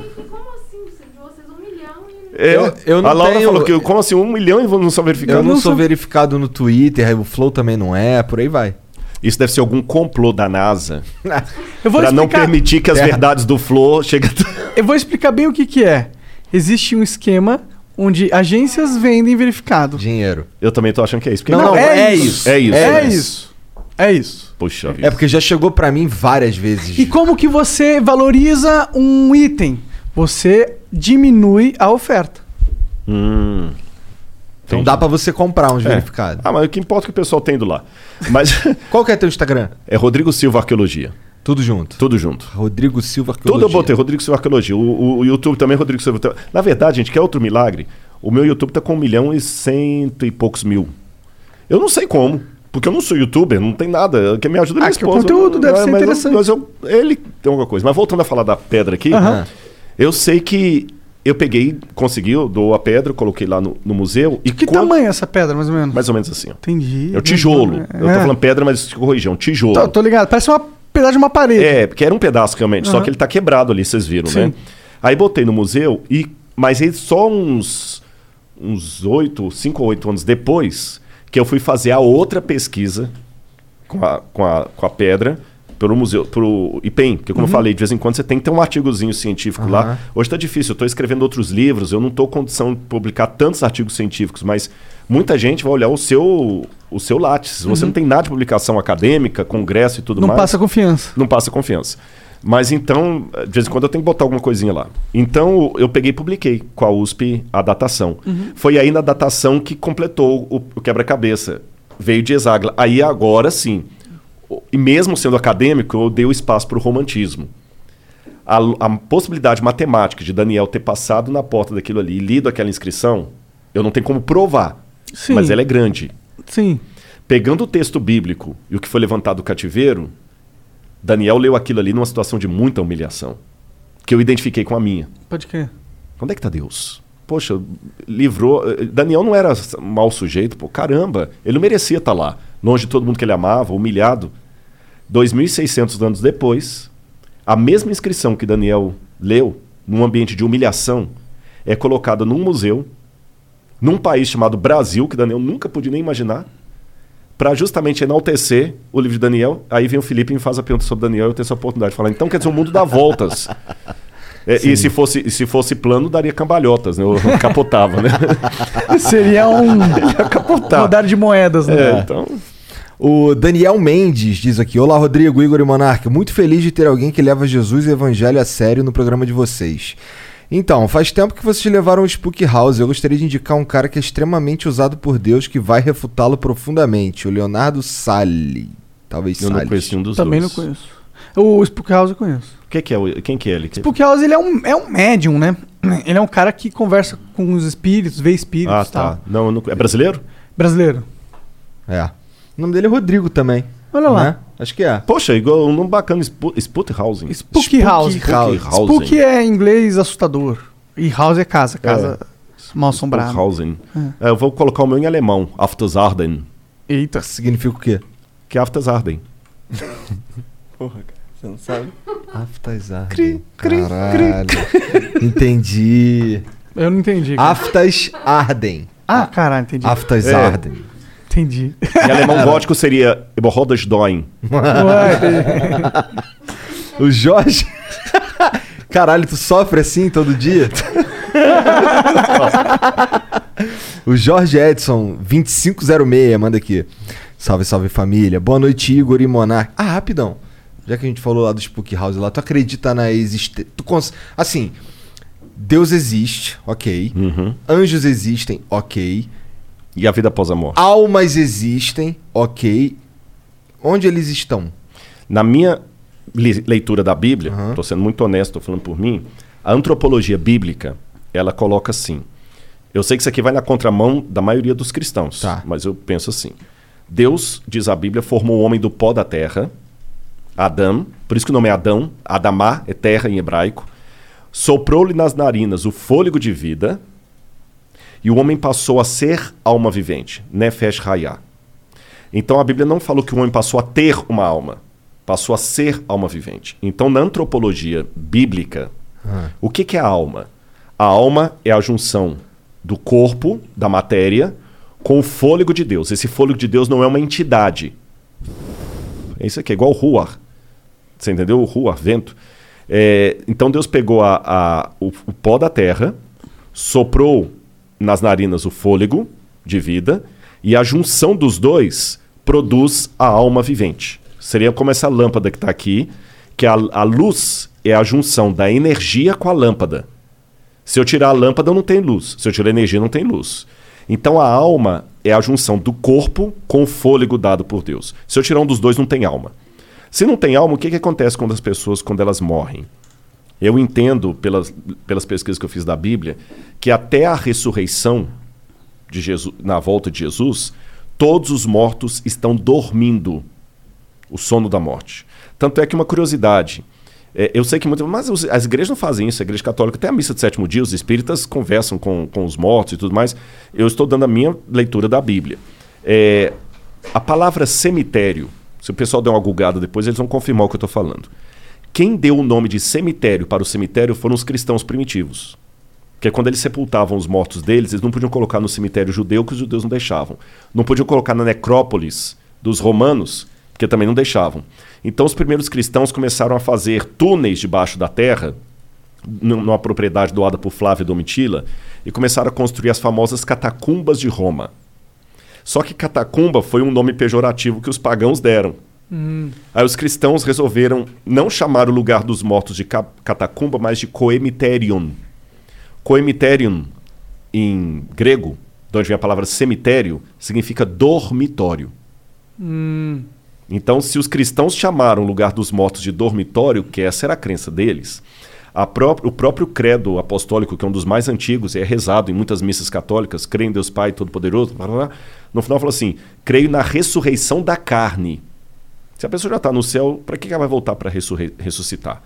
É, Eu- eu não a Laura tenho- falou que como assim, um milhão e não são verificados? eu não sou verificado no Twitter, o Flow também não é, por aí vai. Isso deve ser algum complô da NASA. Eu vou Pra não explicar- permitir que as É. verdades do Flow cheguem... Eu vou explicar bem o que, que é. Existe um esquema onde agências vendem verificado. Dinheiro. Eu também tô achando que é isso. porque- Não, não, é isso. É isso. É né? isso. É isso. Puxa vida. É porque já chegou pra mim várias vezes. E como que você valoriza um item? Você diminui a oferta. Hum. Então dá pra você comprar uns É. verificados. Ah, mas o que importa é que o pessoal tem indo lá. Mas Qual que é teu Instagram? é Rodrigo Silva Arqueologia. Tudo junto. Tudo junto. Rodrigo Silva Tudo eu Arqueologia. botei, Rodrigo Silva Arqueologia. O, o- YouTube também, Rodrigo Silva. Na verdade, gente, quer outro milagre? O meu YouTube tá com um milhão e cento e poucos mil. Eu não sei como. Porque eu não sou youtuber, não tem nada. Quem me ajuda é minha Ah, que o esposa. conteúdo deve Mas ser eu- interessante. mas eu- ele tem alguma coisa. Mas voltando a falar da pedra aqui, eu sei que eu peguei, consegui, eu dou a pedra, coloquei lá no, no museu. E Que quando- tamanho é essa pedra, mais ou menos? Mais ou menos assim, ó. Entendi. É o tijolo. Eu tô É. falando pedra, mas corrigir, é um tijolo. Tô, tô ligado. Parece uma pedaço de uma parede. É, porque era um pedaço realmente, só Aham. que ele tá quebrado ali, vocês viram, Sim. né? Aí botei no museu e mas aí só uns uns oito, cinco ou oito anos depois que eu fui fazer a outra pesquisa com a, com a, com a pedra pelo museu, pro IPEM, porque como Uhum. eu falei, de vez em quando você tem que ter um artigozinho científico Aham. lá. Hoje tá difícil, eu tô escrevendo outros livros, eu não com condição de publicar tantos artigos científicos, mas muita gente vai olhar o seu o seu látis. Se você Uhum. não tem nada de publicação acadêmica, congresso e tudo Não mais. passa confiança. Não passa confiança. Mas então, de vez em quando eu tenho que botar alguma coisinha lá. Então eu peguei e publiquei com a USP a datação. Uhum. Foi aí na datação que completou o, o quebra-cabeça. Veio de Exagla. Aí agora sim. E mesmo sendo acadêmico, eu dei o espaço para o romantismo. A, a possibilidade matemática de Daniel ter passado na porta daquilo ali e lido aquela inscrição, eu não tenho como provar. Sim. Mas ela é grande. Sim. Pegando o texto bíblico e o que foi levantado do cativeiro, Daniel leu aquilo ali numa situação de muita humilhação. Que eu identifiquei com a minha. Pode crer. Onde é que está Deus? Poxa, livrou. Daniel não era mau sujeito, pô, caramba. Ele não merecia estar lá, longe de todo mundo que ele amava, humilhado. 2.600 anos depois, a mesma inscrição que Daniel leu, num ambiente de humilhação, é colocada num museu, num país chamado Brasil, que Daniel nunca podia nem imaginar, para justamente enaltecer o livro de Daniel. Aí vem o Felipe e me faz a pergunta sobre Daniel, eu tenho essa oportunidade de falar. Então quer dizer, o mundo dá voltas. É, e se fosse, e se fosse plano, daria cambalhotas, né? Eu capotava, né? Seria um capotar. rodar de moedas, né? É, então. O Daniel Mendes diz aqui: Olá, Rodrigo, Igor e Monarca. Muito feliz de ter alguém que leva Jesus e o Evangelho a sério no programa de vocês. Então, faz tempo que vocês levaram o Spook House. Eu gostaria de indicar um cara que é extremamente usado por Deus que vai refutá-lo profundamente: o Leonardo Salli. Talvez Eu não Salles. conheci um dos Também dois. não conheço. O Spook House eu conheço. Que que é, o- quem que é ele? Spook House ele é um, é um médium, né? Ele é um cara que conversa com os espíritos, vê espíritos Ah, e tal. tá. Não, não- é brasileiro? Brasileiro. É. O nome dele é Rodrigo também. Olha lá. né? Acho que é. Poxa, igual um nome bacana, Spu- Sputhausen. Spook House. Spookhausen. Spook é em inglês assustador. E House é casa, casa mal assombrada. Spookhausen. É, eu vou colocar o meu em alemão. Aftersarden. Eita. Significa o quê? Que é Aftersarden. Porra, cara, você não sabe? Aftas ardem. Cri, cri, Caralho. Entendi. Eu não entendi. cara. Aftas ardem. Ah, caralho, entendi. Aftas É. Entendi. Em alemão gótico seria Eberrodas Doin. o Jorge. Caralho, tu sofre assim todo dia? o Jorge Edson, 2506, manda aqui. Salve, salve família. Boa noite, Igor e Monark. Ah, rapidão. Já que a gente falou lá do Spook House lá, tu acredita na existência. Tu cons... Assim, Deus existe, ok. Anjos existem, ok. E a vida após a morte? Almas existem, ok. Onde eles estão? Na minha leitura da Bíblia, estou sendo muito honesto, estou falando por mim, a antropologia bíblica, ela coloca assim. Eu sei que isso aqui vai na contramão da maioria dos cristãos, mas eu penso assim. Deus, diz a Bíblia, formou o homem do pó da terra, Adão, por isso que o nome é Adão, Adamá é terra em hebraico, soprou-lhe nas narinas o fôlego de vida, e o homem passou a ser alma vivente, Nefesh Hayah. Então a Bíblia não falou que o homem passou a ter uma alma, passou a ser alma vivente. Então na antropologia bíblica, o que, que é a alma? A alma é a junção do corpo, da matéria, com o fôlego de Deus. Esse fôlego de Deus não é uma entidade. É isso aqui, é igual o ruar. Você entendeu? O ruar, vento. É, então Deus pegou a, a- o, o pó da terra, soprou nas narinas o fôlego de vida, e a junção dos dois produz a alma vivente. Seria como essa lâmpada que está aqui, que a, a luz é a junção da energia com a lâmpada. Se eu tirar a lâmpada, não tem luz. Se eu tirar a energia, não tem luz. Então a alma é a junção do corpo com o fôlego dado por Deus. Se eu tirar um dos dois, não tem alma. Se não tem alma, o que, que acontece com as pessoas quando elas morrem? Eu entendo, pelas, pelas pesquisas que eu fiz da Bíblia, que até a ressurreição de Jesus, na volta de Jesus, todos os mortos estão dormindo o sono da morte. Tanto é que uma curiosidade. é, eu sei que muitas. Mas as igrejas não fazem isso. A igreja católica tem a missa de sétimo dia, os espíritas conversam com, com os mortos e tudo mais. Eu estou dando a minha leitura da Bíblia. É, a palavra cemitério, se o pessoal der uma gulgada depois, eles vão confirmar o que eu estou falando. Quem deu o nome de cemitério para o cemitério foram os cristãos primitivos. Porque quando eles sepultavam os mortos deles, eles não podiam colocar no cemitério judeu, que os judeus não deixavam. Não podiam colocar na necrópolis dos romanos, porque também não deixavam. Então os primeiros cristãos começaram a fazer túneis debaixo da terra, nu- numa propriedade doada por Flávio Domitila, e começaram a construir as famosas catacumbas de Roma. Só que catacumba foi um nome pejorativo que os pagãos deram. Hum. Aí os cristãos resolveram não chamar o lugar dos mortos de ca- catacumba, mas de coemiterion. Coemiterion, em grego, de onde vem a palavra cemitério, significa dormitório. Hum. Então, se os cristãos chamaram o lugar dos mortos de dormitório, que essa era a crença deles, a pró- o próprio credo apostólico, que é um dos mais antigos, é rezado em muitas missas católicas, creio em Deus Pai Todo-Poderoso, no final fala assim, creio na ressurreição da carne. Se a pessoa já está no céu, para que ela vai voltar para ressuscitar?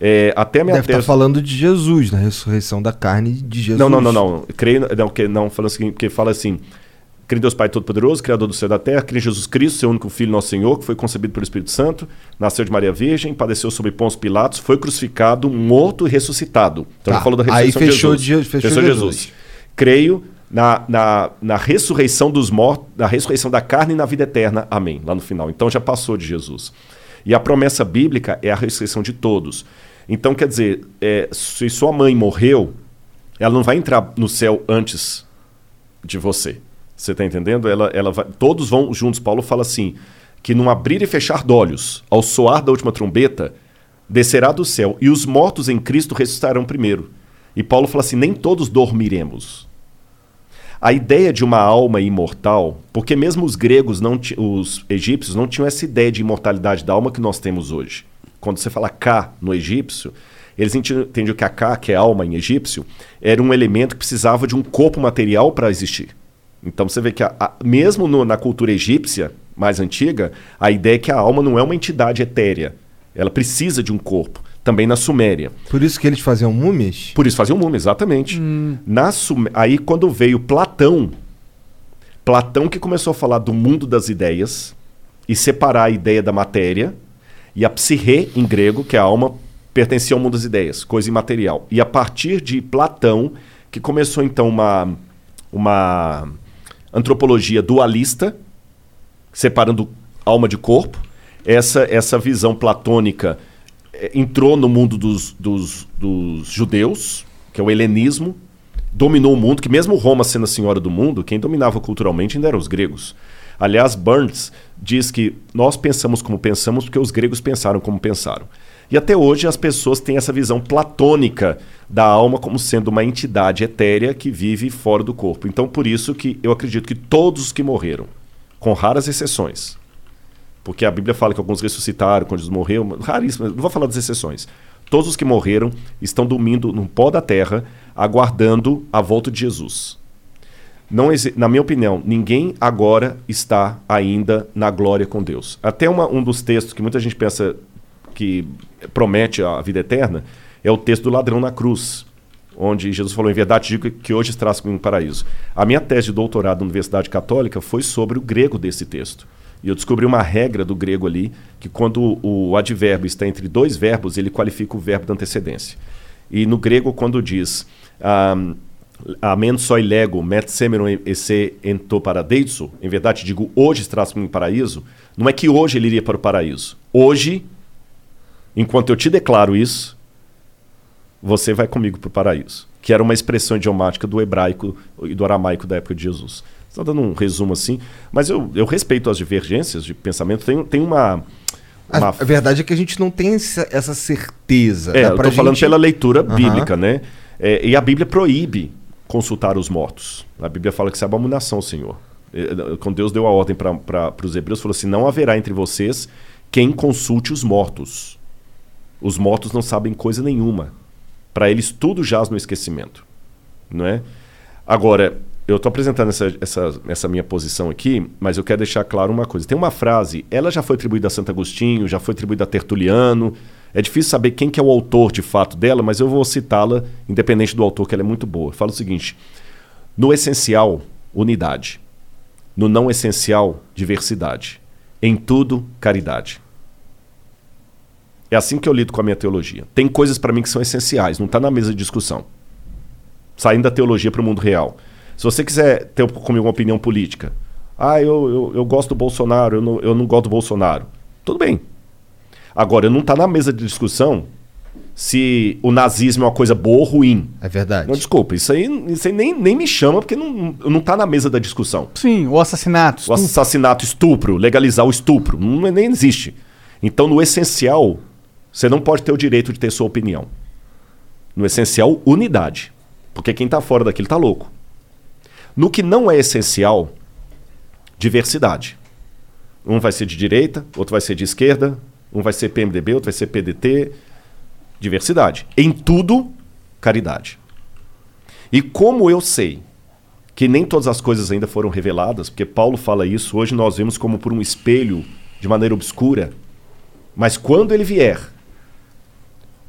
É, até minha Deve estar tese- falando de Jesus, na ressurreição da carne de Jesus. não, não, não, não. Creio, não, que, não falando assim, porque fala assim: creio em Deus Pai Todo-Poderoso, Criador do céu e da terra, creio em Jesus Cristo, seu único Filho, nosso Senhor, que foi concebido pelo Espírito Santo, nasceu de Maria Virgem, padeceu sob Pôncio Pilatos, foi crucificado, morto e ressuscitado. Então Tá. ele falou da Aí ressurreição fechou de Jesus. de- fechou Jesus. Creio na, na, na ressurreição dos mortos, na ressurreição da carne e na vida eterna. Amém. Lá no final. Então já passou de Jesus. E a promessa bíblica é a ressurreição de todos. Então, quer dizer, é, se sua mãe morreu, ela não vai entrar no céu antes de você. Você está entendendo? Ela, ela vai- todos vão juntos. Paulo fala assim: que num abrir e fechar de olhos, ao soar da última trombeta, descerá do céu, e os mortos em Cristo ressuscitarão primeiro. E Paulo fala assim: nem todos dormiremos. A ideia de uma alma imortal, porque mesmo os gregos, não os egípcios, não tinham essa ideia de imortalidade da alma que nós temos hoje. Quando você fala Ka no egípcio, eles entendiam que a Ka, que é alma em egípcio, era um elemento que precisava de um corpo material para existir. Então você vê que, a- a- mesmo no- na cultura egípcia mais antiga, a ideia é que a alma não é uma entidade etérea. Ela precisa de um corpo. Também na Suméria. Por isso que eles faziam múmias? Por isso faziam múmias, exatamente. Na Sumé- Aí quando veio Platão, Platão que começou a falar do mundo das ideias e separar a ideia da matéria, E a psique, em grego, que é a alma, pertencia ao mundo das ideias, coisa imaterial. E a partir de Platão, que começou então uma, uma antropologia dualista, separando alma de corpo, essa, essa visão platônica entrou no mundo dos, dos, dos judeus, que é o helenismo, dominou o mundo, que mesmo Roma sendo a senhora do mundo, quem dominava culturalmente ainda eram os gregos. Aliás, Burns diz que nós pensamos como pensamos porque os gregos pensaram como pensaram. E até hoje as pessoas têm essa visão platônica da alma como sendo uma entidade etérea que vive fora do corpo. Então, por isso que eu acredito que todos os que morreram, com raras exceções, porque a Bíblia fala que alguns ressuscitaram quando eles morreram, raríssimo, não vou falar das exceções. Todos os que morreram estão dormindo no pó da terra, aguardando a volta de Jesus. Não na minha opinião, ninguém agora está ainda na glória com Deus. Até uma, um dos textos que muita gente pensa que promete a vida eterna é o texto do ladrão na cruz, onde Jesus falou: Em verdade, digo que hoje estás comigo no paraíso. A minha tese de doutorado na Universidade Católica foi sobre o grego desse texto. E eu descobri uma regra do grego ali, que quando o advérbio está entre dois verbos, ele qualifica o verbo da antecedência. E no grego, quando diz. Amen soi lego, met semeron esse ento paradeiso. Em verdade, digo, hoje estás no paraíso. Não é que hoje ele iria para o paraíso. Hoje, enquanto eu te declaro isso, você vai comigo para o paraíso. Que era uma expressão idiomática do hebraico e do aramaico da época de Jesus. Estou dando um resumo assim, mas eu, eu respeito as divergências de pensamento. Tem, tem uma, uma... A, verdade é que a gente não tem essa certeza. É, eu estou gente... falando pela leitura uhum. bíblica, né? É, e a Bíblia proíbe consultar os mortos. A Bíblia fala que isso é abominação, Senhor. Quando Deus deu a ordem para os hebreus, falou assim: não haverá entre vocês quem consulte os mortos. Os mortos não sabem coisa nenhuma. Para eles tudo jaz no esquecimento. Não é? Agora, eu estou apresentando essa, essa, essa minha posição aqui, mas eu quero deixar claro uma coisa. Tem uma frase, ela já foi atribuída a Santo Agostinho, já foi atribuída a Tertuliano. É difícil saber quem que é o autor de fato dela, mas eu vou citá-la, independente do autor, que ela é muito boa. Fala o seguinte: no essencial, unidade. No não essencial, diversidade. Em tudo, caridade. É assim que eu lido com a minha teologia. Tem coisas para mim que são essenciais, não está na mesa de discussão. Saindo da teologia para o mundo real. Se você quiser ter comigo uma opinião política, ah, eu, eu, eu gosto do Bolsonaro, eu não, eu não gosto do Bolsonaro. Tudo bem, Agora, não está na mesa de discussão se o nazismo é uma coisa boa ou ruim. É verdade. Não, desculpa, isso aí, isso aí nem, nem me chama porque não, não tá na mesa da discussão. Sim, o assassinato. Estupro. O assassinato, estupro, legalizar o estupro. Não, nem existe. Então, no essencial, você não pode ter o direito de ter sua opinião. No essencial, unidade. Porque quem está fora daquilo está louco. No que não é essencial, diversidade. Um vai ser de direita, outro vai ser de esquerda, um vai ser PMDB, outro vai ser PDT. Diversidade. Em tudo, caridade. E como eu sei que nem todas as coisas ainda foram reveladas, porque Paulo fala isso, hoje nós vemos como por um espelho de maneira obscura, mas quando ele vier,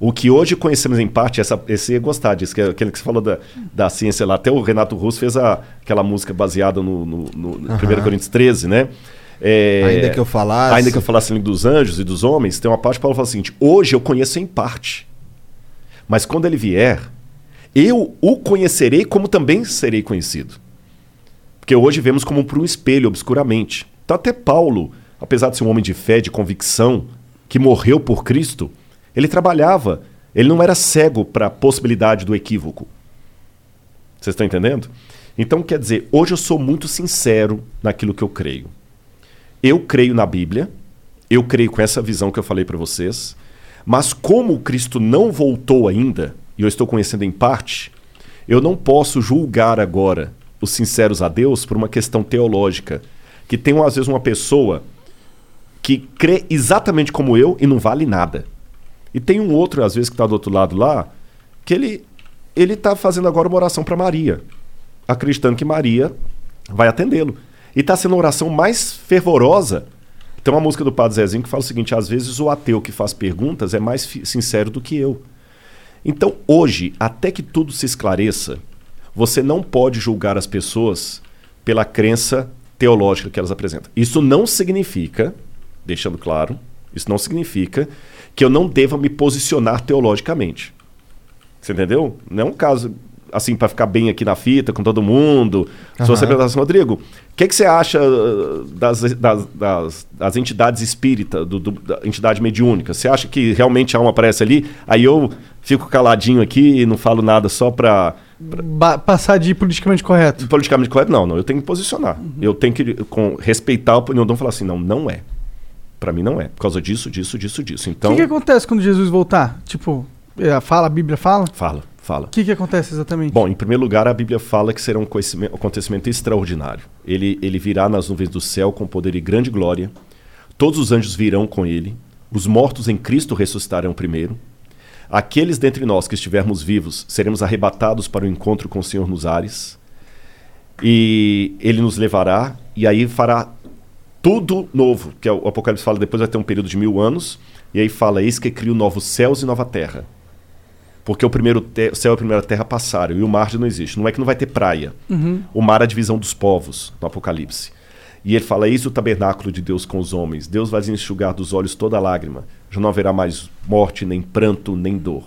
o que hoje conhecemos em parte, essa, esse gostar disso, que é aquele que você falou da, da ciência lá, até o Renato Russo fez a, aquela música baseada no, no, no uhum. 1 Coríntios 13, né? É, ainda que eu falasse. Ainda que eu falasse dos anjos e dos homens, tem uma parte que Paulo fala o seguinte: hoje eu conheço em parte. Mas quando ele vier, eu o conhecerei como também serei conhecido. Porque hoje vemos como por um espelho, obscuramente. Então, até Paulo, apesar de ser um homem de fé, de convicção, que morreu por Cristo, ele trabalhava. Ele não era cego para a possibilidade do equívoco. Vocês estão entendendo? Então, quer dizer, hoje eu sou muito sincero naquilo que eu creio. Eu creio na Bíblia, eu creio com essa visão que eu falei para vocês, mas como Cristo não voltou ainda, e eu estou conhecendo em parte, eu não posso julgar agora os sinceros a Deus por uma questão teológica. Que tem, às vezes, uma pessoa que crê exatamente como eu e não vale nada. E tem um outro, às vezes, que está do outro lado lá, que ele ele está fazendo agora uma oração para Maria, acreditando que Maria vai atendê-lo. E está sendo a oração mais fervorosa. Tem uma música do Padre Zezinho que fala o seguinte: às vezes o ateu que faz perguntas é mais sincero do que eu. Então, hoje, até que tudo se esclareça, você não pode julgar as pessoas pela crença teológica que elas apresentam. Isso não significa, deixando claro, Isso não significa que eu não deva me posicionar teologicamente. Você entendeu? Não é um caso assim para ficar bem aqui na fita com todo mundo. Aham. perguntar assim, Rodrigo, o que, que você acha uh, das, das, das, das entidades espíritas, do, do- da entidade mediúnica? Você acha que realmente a alma aparece ali? Aí eu fico caladinho aqui e não falo nada só para Ba- passar de politicamente correto. politicamente correto, não, não. Eu tenho que posicionar. Eu tenho que com, respeitar a opinião do e falar assim, não, não é. Pra mim não é. Por causa disso, disso, disso, disso. O Então, que, que acontece quando Jesus voltar? Tipo, é, fala, a Bíblia fala? fala, fala. O que, que acontece exatamente? Bom, em primeiro lugar, a Bíblia fala que será um um acontecimento extraordinário. Ele, ele virá nas nuvens do céu com poder e grande glória. Todos os anjos virão com ele. Os mortos em Cristo ressuscitarão primeiro. Aqueles dentre nós que estivermos vivos seremos arrebatados para o encontro com o Senhor nos ares. E ele nos levará e aí fará tudo novo. Que é o Apocalipse fala depois vai ter um período de mil anos. E aí fala: Eis que crio novos céus e nova terra. Porque o primeiro o céu e a primeira terra passaram e o mar já não existe. Não é que não vai ter praia. Uhum. O mar é a divisão dos povos no Apocalipse. E ele fala: Eis o tabernáculo de Deus com os homens. Deus vai enxugar dos olhos toda lágrima. Já não haverá mais morte, nem pranto, nem dor.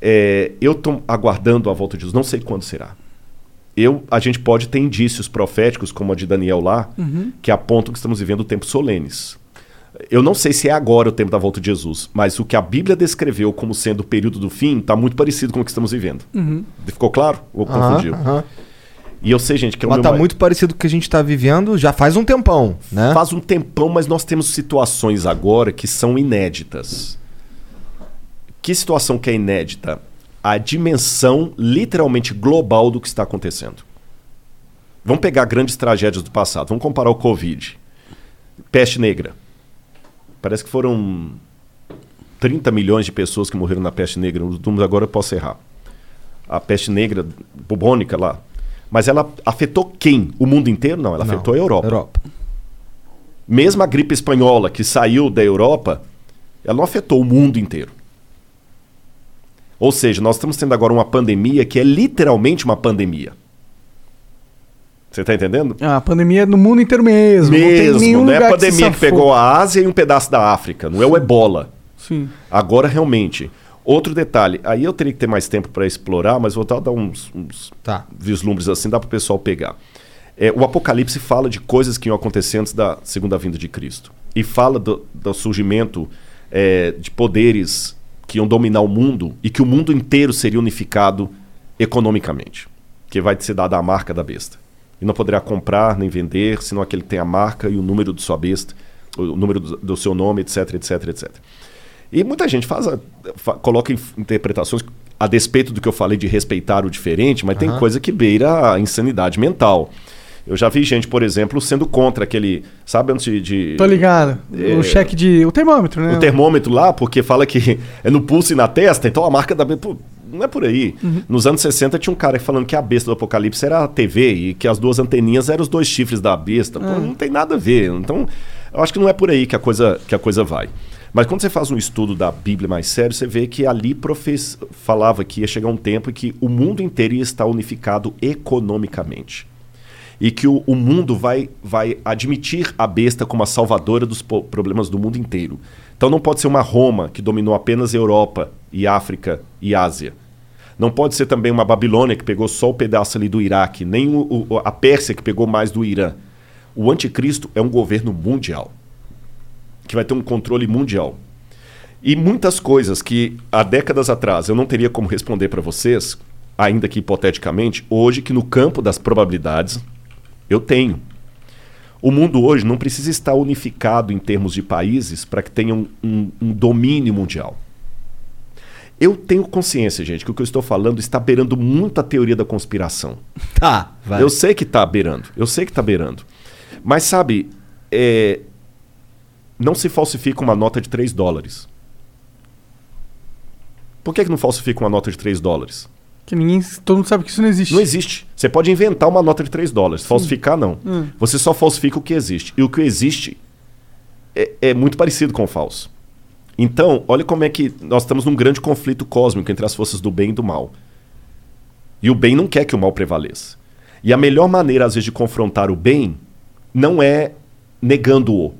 É, eu estou aguardando a volta de Jesus. Não sei quando será. Eu, a gente pode ter indícios proféticos, como a de Daniel lá, Uhum. que apontam que estamos vivendo tempos solenes. Eu não sei se é agora o tempo da volta de Jesus, mas o que a Bíblia descreveu como sendo o período do fim está muito parecido com o que estamos vivendo. Uhum. Ficou claro? Ou confundiu? aham. E eu sei, gente, que é o Mas meu tá muito parecido com o que a gente tá vivendo já faz um tempão, né? Faz um tempão, mas nós temos situações agora que são inéditas. Que situação que é inédita? A dimensão literalmente global do que está acontecendo. Vamos pegar grandes tragédias do passado. Vamos comparar o Covid. Peste negra. Parece que foram 30 milhões de pessoas que morreram na peste negra. Os números agora eu posso errar. A peste negra bubônica lá. Mas ela afetou quem? O mundo inteiro? Não, ela Não, afetou a Europa. Europa. Mesmo a gripe espanhola que saiu da Europa, ela não afetou o mundo inteiro. Ou seja, nós estamos tendo agora uma pandemia que é literalmente uma pandemia. Você está entendendo? Ah, a pandemia é no mundo inteiro mesmo. não Mesmo, nenhum não é a que pandemia que, safou. pegou a Ásia e um pedaço da África, não é o ebola. Sim. Agora, realmente. Outro detalhe, aí eu teria que ter mais tempo para explorar, mas vou dar dar uns, uns Tá. vislumbres assim, dá para o pessoal pegar. É, o Apocalipse fala de coisas que iam acontecer antes da segunda vinda de Cristo. E fala do, do surgimento é, de poderes que iam dominar o mundo e que o mundo inteiro seria unificado economicamente. Que vai ser dada a marca da besta. E não poderá comprar nem vender, senão aquele que tem a marca e o número de sua besta, o número do, do seu nome, etc, etc, etc. E muita gente faz a- fa- coloca interpretações a despeito do que eu falei de respeitar o diferente, mas tem Aham. coisa que beira a insanidade mental. Eu já vi gente, por exemplo, sendo contra aquele. Sabe antes de. de- Tô ligado. É. O cheque de. O termômetro, né? o termômetro lá, porque fala que é no pulso e na testa, então a marca da pô, Não é por aí. Uhum. Nos anos 60 tinha um cara falando que a besta do apocalipse era a TV e que as duas anteninhas eram os dois chifres da besta. Pô, Ah. não tem nada a ver. Então, eu acho que não é por aí que a coisa, que a coisa vai. Mas quando você faz um estudo da Bíblia mais sério, você vê que ali falava que ia chegar um tempo em que o mundo inteiro ia estar unificado economicamente e que o, o mundo vai, vai admitir a besta como a salvadora dos problemas do mundo inteiro. Então não pode ser uma Roma que dominou apenas Europa e África e Ásia. Não pode ser também uma Babilônia que pegou só o pedaço ali do Iraque, nem o- o- a Pérsia que pegou mais do Irã. O anticristo é um governo mundial, que vai ter um controle mundial. E muitas coisas que há décadas atrás eu não teria como responder para vocês, ainda que hipoteticamente, hoje que no campo das probabilidades eu tenho. O mundo hoje não precisa estar unificado em termos de países para que tenha um, um- um domínio mundial. Eu tenho consciência, gente, que o que eu estou falando está beirando muito a teoria da conspiração. Tá, vai. Eu sei que está beirando, eu sei que está beirando. Mas sabe, é, não se falsifica uma nota de 3 dólares. Por que, que não falsifica uma nota de 3 dólares? Que ninguém. Todo mundo sabe que isso não existe. Não existe. Você pode inventar uma nota de 3 dólares. Falsificar, não. Hum. Você só falsifica o que existe. E o que existe é, é muito parecido com o falso. Então, olha como é que nós estamos num grande conflito cósmico entre as forças do bem e do mal. E o bem não quer que o mal prevaleça. E a melhor maneira, às vezes, de confrontar o bem não é negando-o,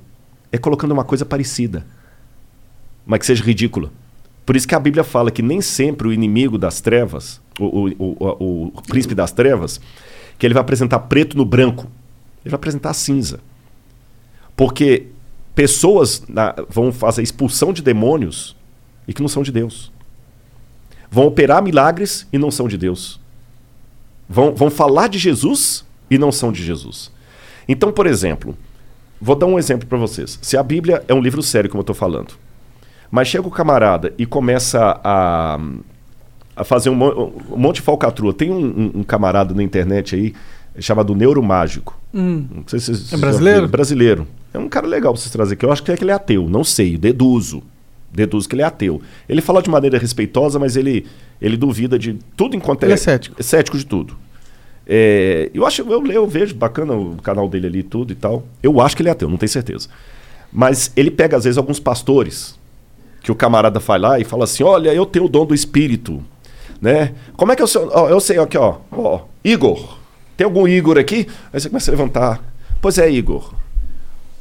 é colocando uma coisa parecida, mas que seja ridícula. Por isso que a Bíblia fala que nem sempre o inimigo das trevas, o, o, o, príncipe das trevas, que ele vai apresentar preto no branco, ele vai apresentar cinza. Porque pessoas na- vão fazer expulsão de demônios e que não são de Deus. Vão operar milagres e não são de Deus. Vão, vão falar de Jesus e não são de Jesus. Então, por exemplo, vou dar um exemplo para vocês. Se a Bíblia é um livro sério, como eu estou falando, mas chega o camarada e começa a, a fazer um, um monte de falcatrua. Tem um, um- camarada na internet aí chamado Neuromágico. Hum. Não sei se vocês já brasileiro? viram. Brasileiro. É um cara legal pra vocês trazer aqui. Eu acho que é que ele é ateu. Não sei, deduzo. Deduzo que ele é ateu. Ele fala de maneira respeitosa, mas ele, ele duvida de tudo enquanto Ele é cético. É cético de tudo. É, eu acho, eu, eu vejo bacana o canal dele ali e tudo e tal. Eu acho que ele é ateu, não tenho certeza. Mas ele pega, às vezes, alguns pastores que o camarada vai lá e fala assim: olha, eu tenho o dom do espírito. Né? Como é que eu sei? Ó, eu sei aqui, ó, ó. Igor. Tem algum Igor aqui? Aí você começa a levantar. Pois é, Igor.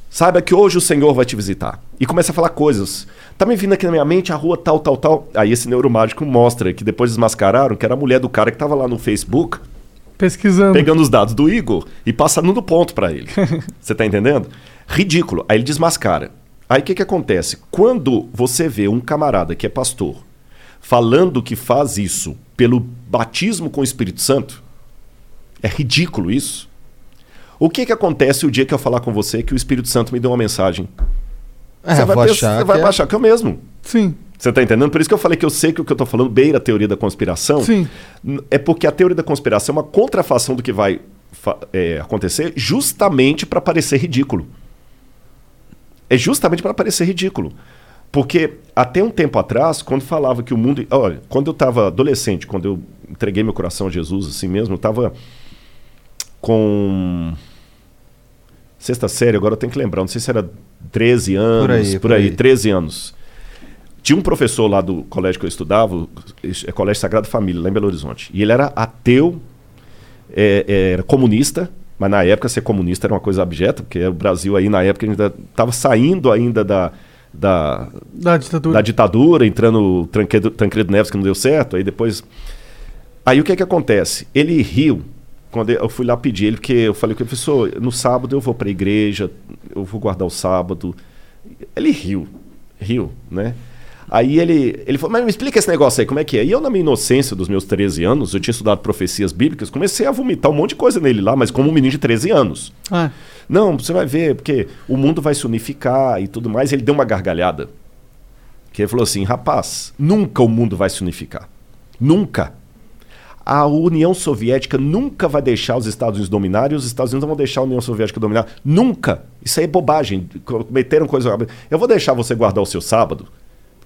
Saiba que hoje o Senhor vai te visitar. E começa a falar coisas. Tá me vindo aqui na minha mente a rua tal, tal, tal. Aí esse neuromágico mostra que depois desmascararam que era a mulher do cara que tava lá no Facebook Pesquisando. pegando os dados do Igor e passando no ponto pra ele. Você tá entendendo? Ridículo. Aí ele desmascara. Aí o que, que acontece? Quando você vê um camarada que é pastor falando que faz isso pelo batismo com o Espírito Santo, é ridículo isso. O que, que acontece o dia que eu falar com você que o Espírito Santo me deu uma mensagem? É, você vai, pensar- achar você vai que é- achar que é o mesmo. Sim. Você tá entendendo? Por isso que eu falei que eu sei que o que eu tô falando beira a teoria da conspiração. Sim. É porque a teoria da conspiração é uma contrafação do que vai é, acontecer justamente para parecer ridículo. É justamente para parecer ridículo. Porque até um tempo atrás, quando falava que o mundo. Olha, quando eu estava adolescente, quando eu entreguei meu coração a Jesus assim mesmo, eu estava com. Sexta série, agora eu tenho que lembrar, não sei se era 13 anos, Por aí, por aí, aí. 13 anos. Tinha um professor lá do colégio que eu estudava, é Colégio Sagrado Família, lá em Belo Horizonte. E ele era ateu, é, é, era comunista, mas na época ser comunista era uma coisa abjeta, porque o Brasil aí na época ainda estava saindo ainda da, da, Da ditadura. da ditadura, entrando o Tancredo, Tancredo Neves que não deu certo, aí depois... Aí o que é que acontece? Ele riu quando eu fui lá pedir ele, porque eu falei com ele, professor, no sábado eu vou para a igreja, eu vou guardar o sábado. Ele riu, riu, né? Aí ele, ele falou, mas me explica esse negócio aí, como é que é? E eu, na minha inocência dos meus 13 anos, eu tinha estudado profecias bíblicas, comecei a vomitar um monte de coisa nele lá, mas como um menino de 13 anos. Ah, Não, você vai ver, porque o mundo vai se unificar e tudo mais. Ele deu uma gargalhada. Que ele falou assim: rapaz, nunca o mundo vai se unificar. Nunca. A União Soviética nunca vai deixar os Estados Unidos dominar e os Estados Unidos não vão deixar a União Soviética dominar. Nunca. Isso aí é bobagem. Cometeram coisa. Eu vou deixar você guardar o seu sábado,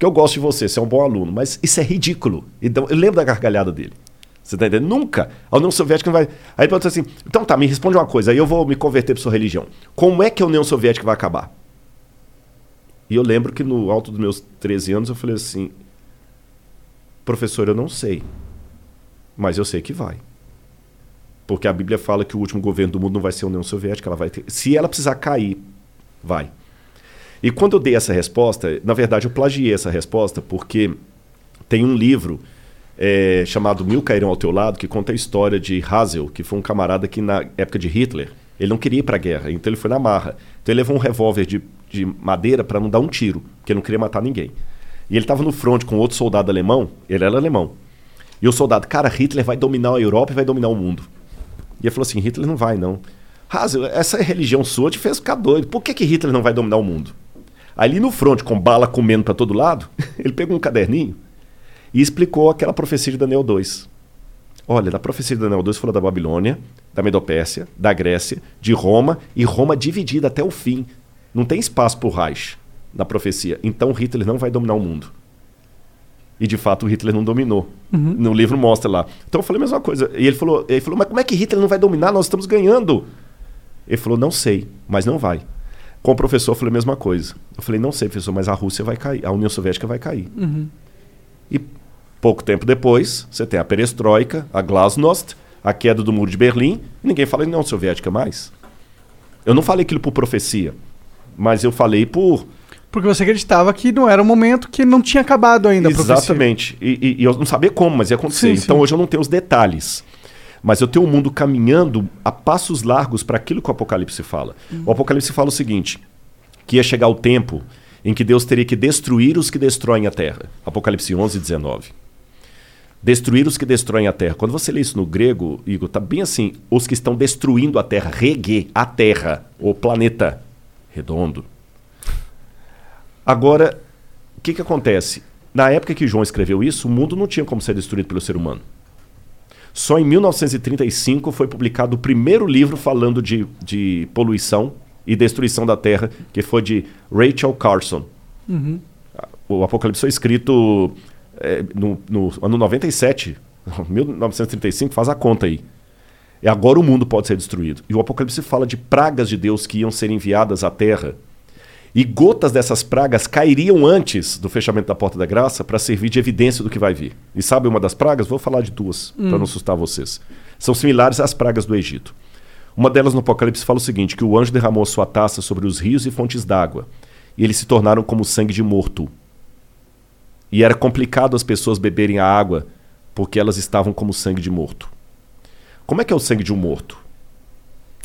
porque eu gosto de você, você é um bom aluno. Mas isso é ridículo. Então, eu lembro da gargalhada dele. Você tá entendendo? Nunca. A União Soviética não vai. Aí ele perguntou assim: então tá, me responde uma coisa, aí eu vou me converter para sua religião. Como é que a União Soviética vai acabar? E eu lembro que no alto dos meus 13 anos eu falei assim: professor, eu não sei. Mas eu sei que vai. Porque a Bíblia fala que o último governo do mundo não vai ser a União Soviética, ela vai ter. Se ela precisar cair, vai. E quando eu dei essa resposta, na verdade eu plagiei essa resposta porque tem um livro é, chamado Mil Cairão ao Teu Lado que conta a história de Hazel, que foi um camarada que na época de Hitler, ele não queria ir para a guerra, então ele foi na marra. Então ele levou um revólver de, de madeira para não dar um tiro, porque ele não queria matar ninguém. E ele estava no front com outro soldado alemão, ele era alemão. E o soldado, cara, Hitler vai dominar a Europa e vai dominar o mundo. E ele falou assim: Hitler não vai, não. Hazel, essa religião sua te fez ficar doido. Por que, que Hitler não vai dominar o mundo? Ali no front, com bala comendo para todo lado, ele pegou um caderninho e explicou aquela profecia de Daniel 2. Olha, da profecia de Daniel 2 falou da Babilônia, da Medopérsia, da Grécia, de Roma, e Roma dividida até o fim. Não tem espaço para o Reich na profecia. Então Hitler não vai dominar o mundo. E de fato Hitler não dominou. Uhum. No livro mostra lá. Então eu falei a mesma coisa. E ele falou, ele falou, mas como é que Hitler não vai dominar? Nós estamos ganhando. Ele falou, não sei, mas não vai. Com o professor eu falei a mesma coisa. Eu falei, não sei, professor, mas a Rússia vai cair, a União Soviética vai cair. Uhum. E pouco tempo depois, você tem a perestroika, a glasnost, a queda do muro de Berlim, e ninguém fala em União Soviética mais. Eu não falei aquilo por profecia, Mas eu falei por. Porque você acreditava que não era o momento que não tinha acabado ainda a profecia. Exatamente. E, e- e eu não sabia como, mas ia acontecer. Sim, então sim. hoje eu não tenho os detalhes. Mas eu tenho um mundo caminhando a passos largos para aquilo que o Apocalipse fala. Uhum. O Apocalipse fala o seguinte: que ia chegar o tempo em que Deus teria que destruir os que destroem a terra. Apocalipse 11, 19. Destruir os que destroem a terra. Quando você lê isso no grego, Igor, tá bem assim: os que estão destruindo a terra, regue, a terra, o planeta redondo. Agora, o que, que acontece? Na época que João escreveu isso, o mundo não tinha como ser destruído pelo ser humano. Só em 1935 foi publicado o primeiro livro falando de, de poluição e destruição da Terra, que foi de Rachel Carson. Uhum. O Apocalipse foi escrito eh, no, no ano 97, 1935, faz a conta aí. E agora o mundo pode ser destruído. E o Apocalipse fala de pragas de Deus que iam ser enviadas à Terra. E gotas dessas pragas cairiam antes do fechamento da porta da graça para servir de evidência do que vai vir. E sabe uma das pragas? Vou falar de duas, Hum. para não assustar vocês. São similares às pragas do Egito. Uma delas no Apocalipse fala o seguinte: que o anjo derramou sua taça sobre os rios e fontes d'água, e eles se tornaram como sangue de morto. E era complicado as pessoas beberem a água, porque elas estavam como sangue de morto. Como é que é o sangue de um morto?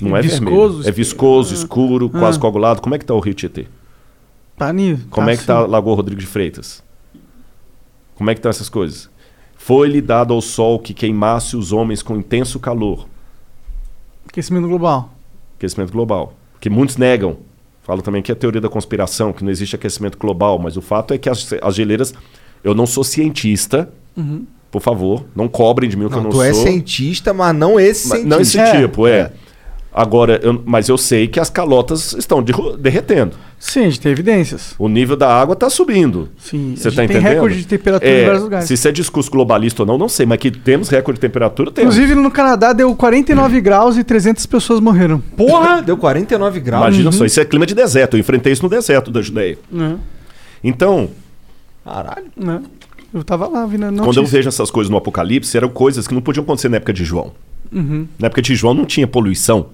Não É é, viscoso, vermelho. É viscoso, ah, escuro, ah. quase coagulado. Como é que está o Rio Tietê? Tá nisso. Como é que está a Lagoa Rodrigo de Freitas? Como é que estão essas coisas? Foi-lhe dado ao sol que queimasse os homens com intenso calor. Aquecimento global. Aquecimento global. Que muitos negam. Falam também que é teoria da conspiração, que não existe aquecimento global. Mas o fato é que as, as geleiras. Eu não sou cientista, Uhum. por favor. Não cobrem de mim o que Não, eu não tu sou. é cientista, mas não esse Mas cientista. Não esse É. tipo, é. Agora, eu- mas eu sei que as calotas estão derru- derretendo. Sim, a gente tem evidências. O nível da água está subindo. Sim, Você gente tá tem entendendo? recorde de temperatura É, em vários lugares. Se isso é discurso globalista ou não, não sei, mas que temos recorde de temperatura, temos. Inclusive no Canadá deu 49 graus e 300 pessoas morreram. Porra! Deu 49 graus. Imagina Uhum. só, isso é clima de deserto. Eu enfrentei isso no deserto da Judéia. Né? Então, Caralho. Né? Eu tava lá vindo quando eu vejo essas coisas no Apocalipse, eram coisas que não podiam acontecer na época de João. Uhum. Na época de João não tinha poluição.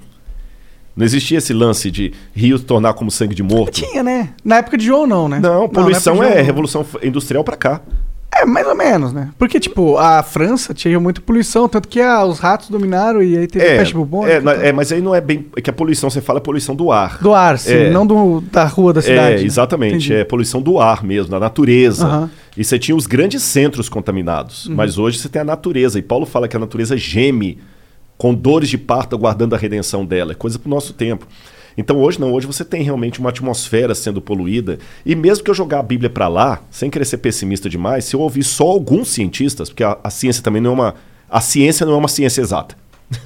Não existia esse lance de rio tornar como sangue de morto. Tinha, né? Na época de João não, né? Não, poluição de é João, revolução industrial pra cá. É, mais ou menos, né? Porque, tipo, a França tinha muita poluição, tanto que ah, os ratos dominaram e aí teve É, peste bubônica. é, na- é, mas aí não é bem. É que a poluição, você fala poluição do ar. Do ar, sim, É. não do, da rua da cidade. É, né? exatamente. Entendi. É poluição do ar mesmo, da natureza. Aham. E você tinha os grandes centros contaminados. Uhum. Mas hoje você tem a natureza. E Paulo fala que a natureza geme com dores de parto aguardando a redenção dela. É coisa pro nosso tempo. Então hoje não, hoje você tem realmente uma atmosfera sendo poluída. E mesmo que eu jogar a Bíblia para lá, sem querer ser pessimista demais, se eu ouvir só alguns cientistas, porque a, a ciência também não é uma. A ciência não é uma ciência exata.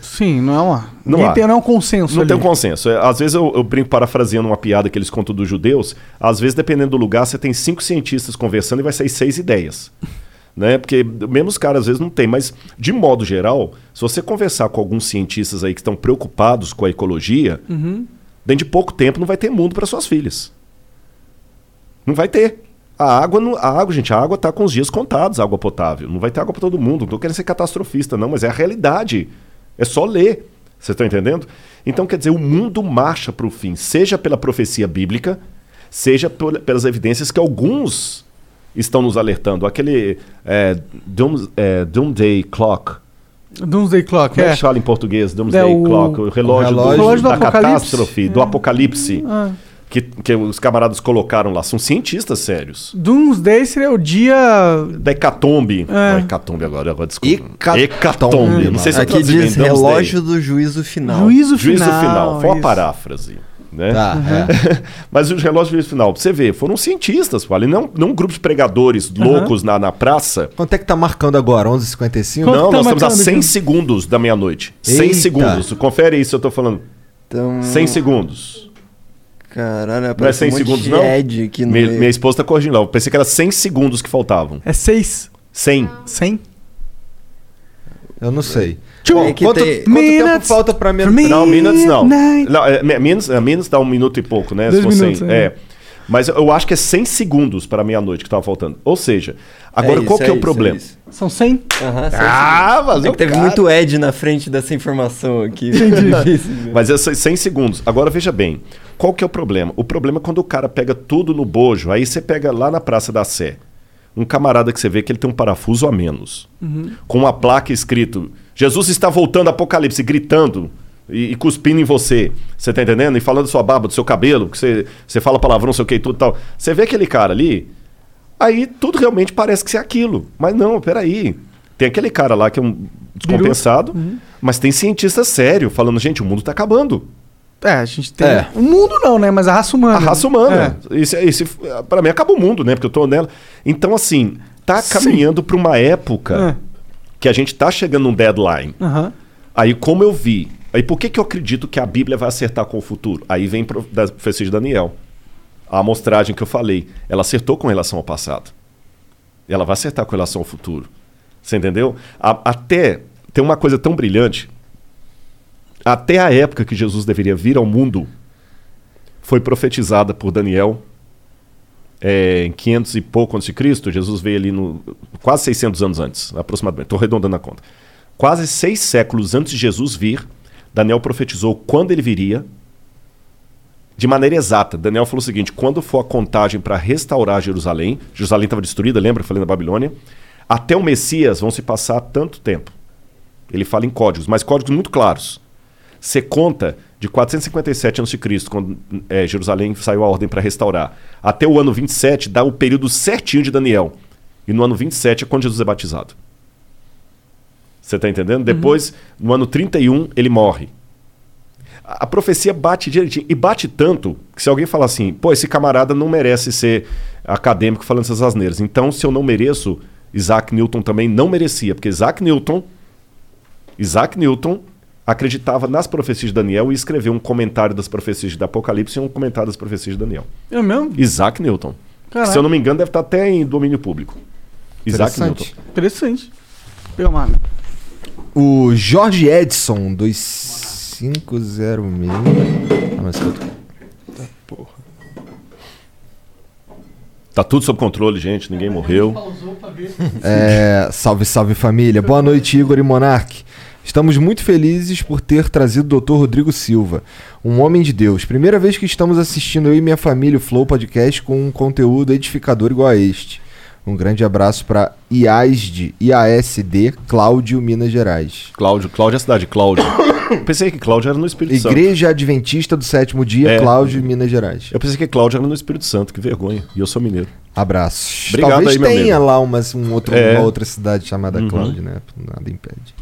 Sim, não é uma. Não ninguém tem, não é um consenso. Não ali. tem um consenso. É, Às vezes eu, eu brinco parafraseando uma piada que eles contam dos judeus. Às vezes, dependendo do lugar, você tem cinco cientistas conversando e vai sair seis ideias. Né? Porque mesmo os caras às vezes não tem. Mas, de modo geral, se você conversar com alguns cientistas aí que estão preocupados com a ecologia, Uhum. dentro de pouco tempo não vai ter mundo para suas filhas. Não vai ter. A água, não- a água, gente, a água está com os dias contados, a água potável. Não vai ter água para todo mundo. Não estou querendo ser catastrofista, não, mas é a realidade. É só ler. Você está entendendo? Então, quer dizer, o mundo marcha para o fim, seja pela profecia bíblica, seja por- pelas evidências que alguns estão nos alertando. Aquele é, Doom- é, Doomsday Clock. Doomsday Clock, Como é é. que fala em português? Doomsday É o- Clock, o relógio, o do, relógio do da apocalipse. catástrofe, do É. apocalipse. Ah. Que, que os camaradas colocaram lá. São cientistas sérios. Doomsday seria o dia. Da hecatombe. É. Não, hecatombe agora, agora desculpa. Hecatombe. Hecatombe. Não sei se Aqui diz relógio do juízo final. Juízo Juízo final, final. Foi uma isso. paráfrase. Né? Tá, é. Mas os relógios do juízo final, pra você ver, foram cientistas, ali não, não um grupo de pregadores loucos na, na praça. Quanto é que tá marcando agora? 11h55? não, tá nós estamos a marcando 100 aqui? segundos da meia-noite. 100 Eita. segundos. Confere isso, eu tô falando. Então, 100 segundos. Caralho, Não é aparece 100 um segundos, de não? Minha, minha esposa tá corrigindo lá. Eu pensei que era 100 segundos que faltavam. É 6. 100. 100? Eu não sei. Tchum. Bom, É quanto, tem- quanto tempo falta pra mim? for me. Não, minutos não. Não é, me- menos, é, menos dá um minuto e pouco, né? Dois se você, minutos, é. é. Mas eu acho que é 100 segundos para meia-noite que tava faltando. Ou seja, agora É qual isso, que é, é o isso, problema? é. São 100? Aham, sim, Ah, mas é teve cara- muito Ed na frente dessa informação aqui. Mas é 100 segundos. Agora veja bem, qual que é o problema? O problema é quando o cara pega tudo no bojo, aí você pega lá na Praça da Sé, um camarada que você vê que ele tem um parafuso a menos, Uhum. com uma placa escrito Jesus está voltando, Apocalipse, gritando e, e cuspindo em você. Você tá entendendo? E falando da sua barba, do seu cabelo, que você, você fala palavrão, não sei o que e tudo e tal. Você vê aquele cara ali, aí tudo realmente parece que ser aquilo. Mas não, peraí. Tem aquele cara lá que é um descompensado, Uhum. mas tem cientista sério falando, gente, o mundo tá acabando. É, a gente tem. É. O mundo não, né? Mas a raça humana. A raça humana. Esse, esse, para mim acaba o mundo, né? Porque eu tô nela. Então, assim, tá caminhando para uma época É. que a gente tá chegando num deadline. Aham. Aí, como eu vi. Aí, por que, que eu acredito que a Bíblia vai acertar com o futuro? Aí vem pro- da profecia de Daniel. A amostragem que eu falei. Ela acertou com relação ao passado. Ela vai acertar com relação ao futuro. Você entendeu? A- até. Tem uma coisa tão brilhante. Até a época que Jesus deveria vir ao mundo, foi profetizada por Daniel é, em 500 e pouco antes de Cristo. Jesus veio ali no quase 600 anos antes, aproximadamente. Estou arredondando a conta. Quase seis séculos antes de Jesus vir, Daniel profetizou quando ele viria, de maneira exata. Daniel falou o seguinte: quando for a contagem para restaurar Jerusalém, Jerusalém estava destruída, lembra? Falei na Babilônia. Até o Messias vão se passar tanto tempo. Ele fala em códigos, mas códigos muito claros. Você conta de 457 a.C., quando é, Jerusalém saiu a ordem para restaurar, até o ano 27, dá o período certinho de Daniel. E no ano 27 é quando Jesus é batizado. Você está entendendo? Depois, no ano 31, ele morre. A, a profecia bate direitinho. E bate tanto que se alguém falar assim, pô, esse camarada não merece ser acadêmico falando essas asneiras. Então, se eu não mereço, Isaac Newton também não merecia. Porque Isaac Newton, Isaac Newton acreditava nas profecias de Daniel e escreveu um comentário das profecias de Apocalipse e um comentário das profecias de Daniel. É mesmo? Isaac Newton. Caraca. Se eu não me engano, deve estar até em domínio público. Isaac Interessante. Newton. Interessante. Pega uma água. O Jorge Edson, 2506. Ah, mas eu tô- Tá tudo sob controle, gente. Ninguém morreu. É, salve, salve família. Boa noite, Igor e Monark. Estamos muito felizes por ter trazido o Dr. Rodrigo Silva, um homem de Deus. Primeira vez que estamos assistindo eu e minha família o Flow Podcast com um conteúdo edificador igual a este. Um grande abraço para IASD, IASD, Cláudio, Minas Gerais. Cláudio, Cláudio é a cidade, Cláudio. pensei que Cláudio era no Espírito Santo. Igreja Adventista do Sétimo Dia, É. Cláudio, Minas Gerais. Eu pensei que Cláudio era no Espírito Santo, que vergonha. E eu sou mineiro. Abraços. Obrigado Talvez aí, tenha lá umas, um outro, É. uma outra cidade chamada Uhum. Cláudio, né? Nada impede.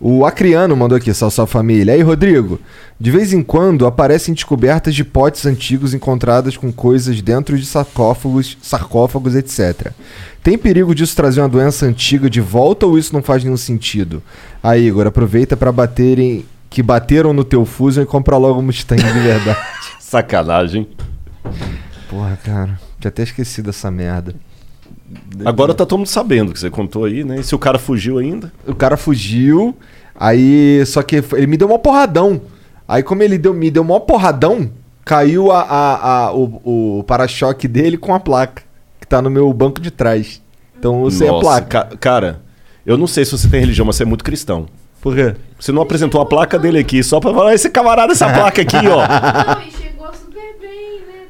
O Acriano mandou aqui, salve, salve família. Aí, Rodrigo, de vez em quando aparecem descobertas de potes antigos encontradas com coisas dentro de sarcófagos, sarcófagos, etc. Tem perigo disso trazer uma doença antiga de volta ou isso não faz nenhum sentido? Aí, Igor, aproveita para baterem que bateram no teu Fusion e compra logo um Mustang de verdade. Sacanagem. Porra, cara, tinha até esquecido essa merda. Agora tá todo mundo sabendo que você contou aí, né? E se o cara fugiu ainda? O cara fugiu, aí. Só que ele me deu uma porradão. Aí, como ele deu, me deu uma porradão, caiu a, a, a- o, o para-choque dele com a placa, que tá no meu banco de trás. Então eu sei a placa. ca- cara, eu não sei se você tem religião, mas você é muito cristão. Por quê? Você não apresentou a placa dele aqui, só pra falar, esse camarada, essa placa aqui, ó.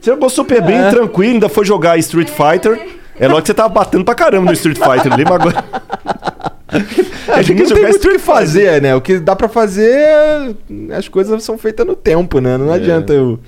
Chegou super bem, É. tranquilo, ainda foi jogar Street Fighter. É logo que você tava batendo pra caramba no Street Fighter ali, mas agora. É, Ele não tem muito o que fazer, né? O que dá pra fazer, as coisas são feitas no tempo, né? Não É. adianta eu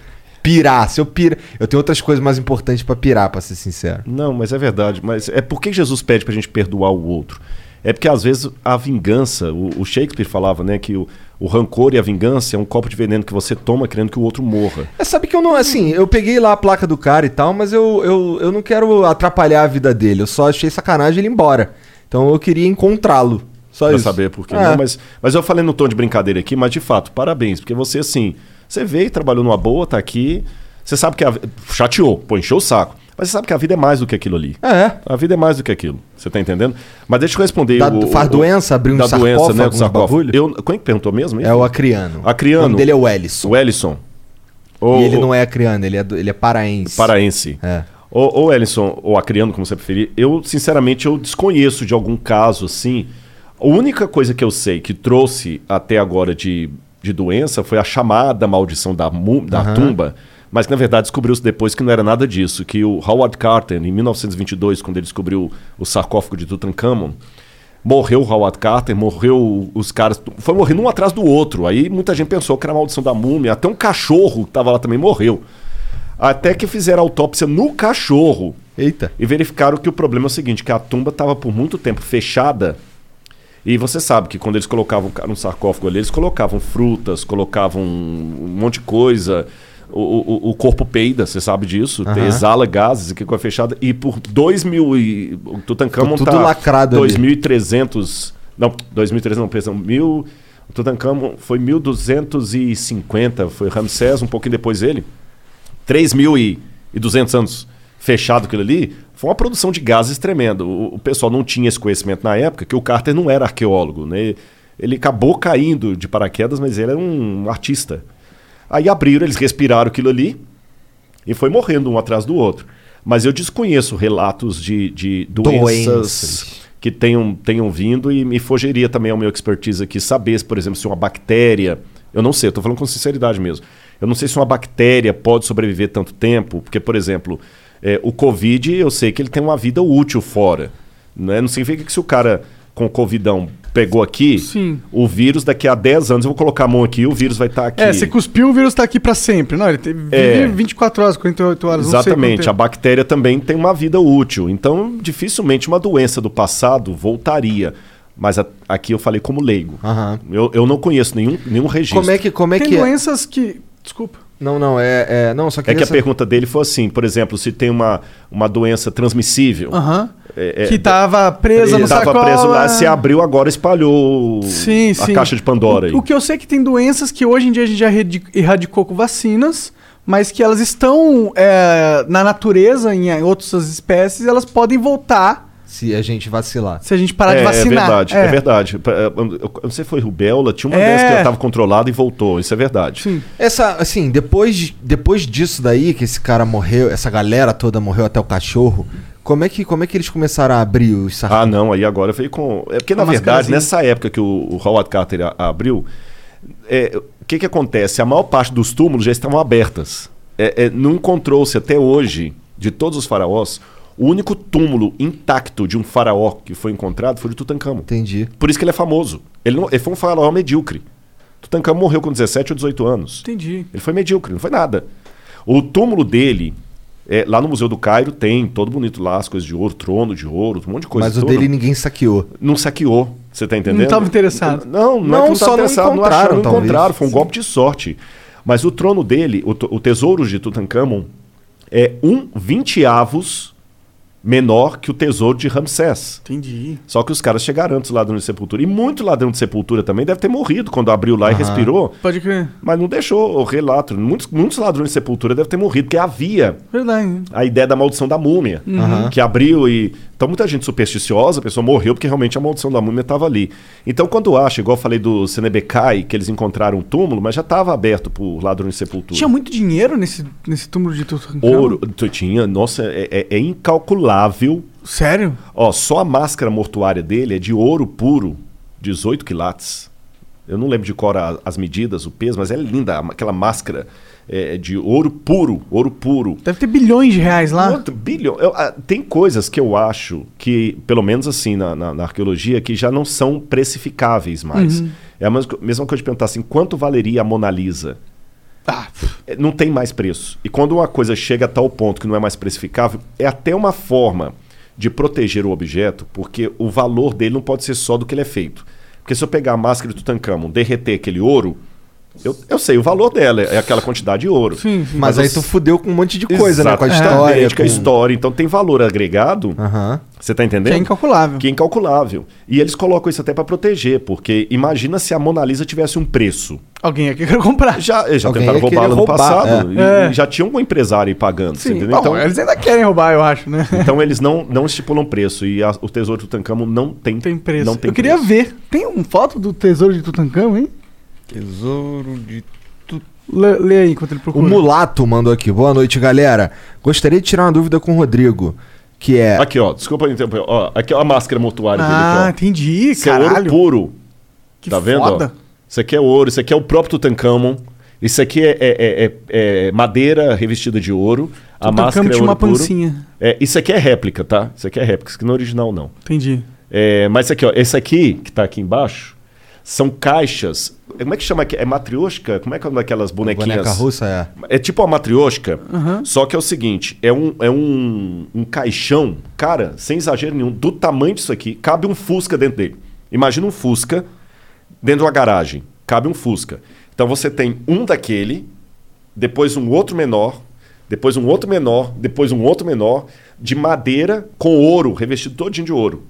pirar. Se eu pira, eu tenho outras coisas mais importantes pra pirar, pra ser sincero. Não, mas é verdade. Mas é por que Jesus pede pra gente perdoar o outro? É porque às vezes a vingança, o, o Shakespeare falava, né, que o, o rancor e a vingança é um copo de veneno que você toma querendo que o outro morra. É, sabe que eu não, assim, eu peguei lá a placa do cara e tal, mas eu, eu, eu não quero atrapalhar a vida dele. Eu só achei sacanagem ele ir embora. Então eu queria encontrá-lo. Só pra isso. saber por quê. É. Não, mas, mas eu falei no tom de brincadeira aqui, mas de fato, parabéns, porque você, assim, você veio, trabalhou numa boa, tá aqui, você sabe que a... chateou, pô, encheu o saco. Mas você sabe que a vida é mais do que aquilo ali. É. A vida é mais do que aquilo. Você tá entendendo? Mas deixa eu responder. Da- o, faz o- doença, abrir um da doença, né? Sarcófago. Eu, quem que perguntou mesmo? É o Acriano. Acriano. O nome dele é o Ellison. O Ellison. Ô, e ele não é acriano, ele é, do- ele é paraense. Paraense. É. Ou, ou Ellison, ou Acriano, como você preferir, eu, sinceramente, eu desconheço de algum caso assim. A única coisa que eu sei que trouxe até agora de, de doença foi a chamada maldição da, da Aham. tumba, mas que na verdade descobriu-se depois que não era nada disso, que o Howard Carter, em 1922, quando ele descobriu o sarcófago de Tutankhamon, morreu o Howard Carter, morreu os caras, foi morrendo um atrás do outro. Aí muita gente pensou que era a maldição da múmia, até um cachorro que estava lá também morreu. Até que fizeram autópsia no cachorro. Eita. E verificaram que o problema é o seguinte, que a tumba estava por muito tempo fechada. E você sabe que quando eles colocavam no sarcófago ali, eles colocavam frutas, colocavam um monte de coisa. O, o, o corpo peida, você sabe disso. Aham. Exala gases, que coisa fechada. E por 2 mil e... O Tutankhamon tudo tá lacrado ali. 2.300... Não, 2.300 não, pensam, mil... O Tutankhamon foi 1.250, foi Ramsés, um pouquinho depois dele. 3.200 anos fechado aquilo ali, foi uma produção de gases tremenda. O, o pessoal não tinha esse conhecimento na época, que o Carter não era arqueólogo, né? Ele acabou caindo de paraquedas, mas ele era um artista. Aí abriram, eles respiraram aquilo ali e foi morrendo um atrás do outro. Mas eu desconheço relatos de, de doenças, Doenças. que tenham, tenham vindo e me fugiria também ao meu expertise aqui saber, por exemplo, se uma bactéria. Eu não sei, eu estou falando com sinceridade mesmo. Eu não sei se uma bactéria pode sobreviver tanto tempo, porque, por exemplo, é, o Covid, eu sei que ele tem uma vida útil fora. Né? Não significa que se o cara com o Covidão pegou aqui, Sim. o vírus daqui a 10 anos, eu vou colocar a mão aqui, o vírus vai estar aqui. É, você cuspiu, o vírus tá aqui pra sempre. Não, ele tem, vive É. 24 horas, 48 horas. não sei quanto Exatamente, a bactéria também tem uma vida útil. Então, dificilmente uma doença do passado voltaria. Mas a- aqui eu falei como leigo. Eu, eu não conheço nenhum, nenhum registro. Como é que, como é Tem que é? doenças que. Desculpa. Não, não, é, é- não, só É queria que a saber- pergunta dele foi assim, por exemplo, se tem uma, uma doença transmissível. Aham. É- é- que tava presa no Tava sacola. preso lá, se abriu, agora espalhou Sim, a sim. caixa de Pandora. aí. O, o que eu sei é que tem doenças que hoje em dia a gente já erradi- erradicou com vacinas, mas que elas estão é, na natureza, em outras espécies, elas podem voltar Se a gente vacilar. se a gente parar de É, vacinar. É verdade, é, verdade. É, eu não sei se foi rubéola, tinha uma É. dessas que estava controlada e voltou. Isso é verdade. Essa, assim, depois, depois disso daí, que esse cara morreu, essa galera toda morreu até o cachorro, como é que, como é que eles começaram a abrir os Ah, sarcófagos? não, aí agora veio com. É porque, na A verdade, nessa época que o, o Howard Carter a- abriu, é, o que, que acontece? A maior parte dos túmulos já estavam abertas. É, é, não encontrou-se até hoje, de todos os faraós, o único túmulo intacto de um faraó que foi encontrado foi o de Tutankhamon. Entendi. Por isso que ele é famoso. Ele, não- ele foi um faraó medíocre. Tutankhamon morreu com 17 ou 18 anos. Entendi. Ele foi medíocre, não foi nada. O túmulo dele, é, lá no Museu do Cairo, tem todo bonito lá, as coisas de ouro, trono de ouro, um monte de coisa. Mas o toda. dele ninguém saqueou. Não saqueou, você tá entendendo? tava interessado. Não, não, Não, é que não só tava não interessado, não encontraram, acharam, não encontraram, foi um golpe de sorte. Mas o trono dele, o, o tesouro de Tutankhamon, é um vinteavos menor que o tesouro de Ramsés. Entendi. Só que os caras chegaram antes do ladrão de sepultura. E muito ladrão de sepultura também deve ter morrido quando abriu lá e respirou. Pode crer. Mas não deixou o relato. Muitos, muitos ladrões de sepultura devem ter morrido, porque havia Verdade. a ideia da maldição da múmia, Uhum. que abriu e. Então, muita gente supersticiosa, a pessoa morreu porque realmente a maldição da múmia estava ali. Então, quando acha, igual eu falei do Senebekai, que eles encontraram um túmulo, mas já estava aberto por ladrões de sepultura. Tinha muito dinheiro nesse, nesse túmulo de Tutankhamon? Ouro, tinha, nossa, é, é- é incalculável. Sério? Ó, só a máscara mortuária dele é de ouro puro, 18 quilates. Eu não lembro de cor a- as medidas, o peso, mas é linda, a- aquela máscara é, de ouro puro, ouro puro. Deve ter bilhões de reais lá. Quanto bilhão? Eu, ah, tem coisas que eu acho que, pelo menos assim, na, na- na arqueologia, que já não são precificáveis mais. Uhum. É a mesma, mesma coisa de perguntar assim, quanto valeria a Mona Lisa? É, Não tem mais preço. E quando uma coisa chega a tal ponto que não é mais precificável, é até uma forma de proteger o objeto, porque o valor dele não pode ser só do que ele é feito. Porque se eu pegar a máscara de Tutankhamon, derreter aquele ouro, eu, eu sei o valor dela, é aquela quantidade de ouro. Sim, sim. Mas, eu aí tu fudeu com um monte de coisa, né? Com a história. com a história. Então tem valor agregado. Você tá entendendo? Que é incalculável. Que é incalculável. E eles colocam isso até para proteger, porque imagina se a Mona Lisa tivesse um preço. Alguém aqui quer comprar. Já, eles já Alguém tentaram ia querer roubá-la no roubar, passado. é. E, É. e já tinha um empresário aí pagando. você Sim, entendeu? bom, Então, eles ainda querem roubar, eu acho, né? então eles não, não estipulam preço. E a- o tesouro do Tutankhamon não tem, Tem preço. Não tem eu queria preço. ver. Tem uma foto do tesouro de Tutankhamon, hein? Tesouro de Lê, lê aí enquanto ele O procura. Mulato mandou aqui. Boa noite, galera. Gostaria de tirar uma dúvida com o Rodrigo, que é... Aqui, ó, desculpa interromper. Ó, aqui é a máscara mortuária dele Ah, aqui, ó. entendi, Isso é ouro puro. Que tá vendo? foda. Ó? Isso aqui é ouro, isso aqui é o próprio Tutankhamon. Isso aqui é, é- é- é- é madeira revestida de ouro. A Tutankhamon máscara é tinha ouro uma puro. pancinha. É, isso aqui é réplica, tá? Isso aqui é réplica, isso aqui não é original, não. Entendi. É, mas isso aqui, ó, esse aqui, que tá aqui embaixo, são caixas. Como é que chama aqui? É matrioshka? Como é que é uma daquelas bonequinhas? boneca russa, é. tipo uma matrioshka, Aham. só que é o seguinte: é um, é um, um caixão, cara, sem exagero nenhum, do tamanho disso aqui, cabe um Fusca dentro dele. Imagina um Fusca dentro de uma garagem. Cabe um Fusca. Então você tem um daquele, depois um outro menor, depois um outro menor, depois um outro menor, de madeira com ouro, revestido todinho de ouro.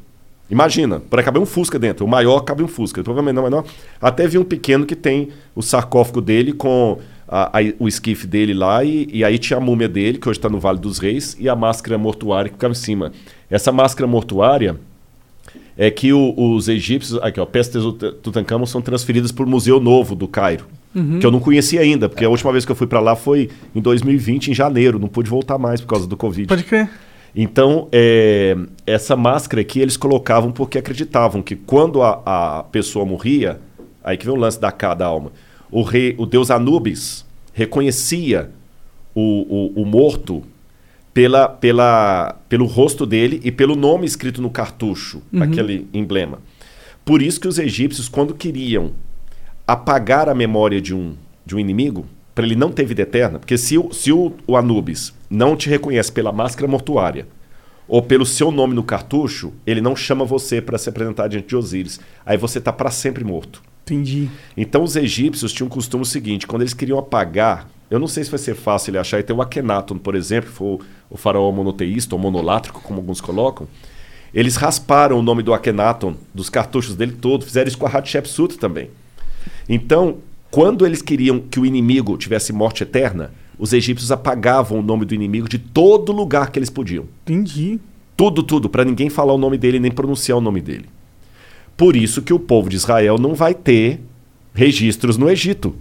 Imagina, para caber um Fusca dentro. O maior cabe um Fusca. Depois o menor, menor. Até vi um pequeno que tem o sarcófago dele com a- a- o esquife dele lá, e, e aí tinha a múmia dele, que hoje está no Vale dos Reis, e a máscara mortuária que ficava em cima. Essa máscara mortuária é que o- os egípcios, aqui ó, peças Tut- Tutankhamon são transferidas para o Museu Novo do Cairo, Uhum. que eu não conhecia ainda, porque a última vez que eu fui para lá foi em 2020, em janeiro, não pude voltar mais por causa do Covid. Pode crer. Então, é, essa máscara aqui eles colocavam porque acreditavam que quando a, a pessoa morria, aí que vem o lance da, ca- da alma, o, rei, o deus Anubis reconhecia o, o, o morto pela, pela, pelo rosto dele e pelo nome escrito no cartucho, Uhum. aquele emblema. Por isso que os egípcios, quando queriam apagar a memória de um, de um inimigo, para ele não ter vida eterna, porque se, o, se o, o Anubis não te reconhece pela máscara mortuária ou pelo seu nome no cartucho, ele não chama você para se apresentar diante de Osíris. Aí você está para sempre morto. Entendi. Então os egípcios tinham um costume seguinte, quando eles queriam apagar, eu não sei se vai ser fácil ele achar, e tem o Akhenaton, por exemplo, que foi o, o faraó monoteísta ou monolátrico, como alguns colocam, eles rasparam o nome do Akhenaton dos cartuchos dele todo, fizeram isso com a Hatshepsut também. Então, quando eles queriam que o inimigo tivesse morte eterna, os egípcios apagavam o nome do inimigo de todo lugar que eles podiam. Entendi. Tudo, tudo, para ninguém falar o nome dele nem pronunciar o nome dele. Por isso que o povo de Israel não vai ter registros no Egito.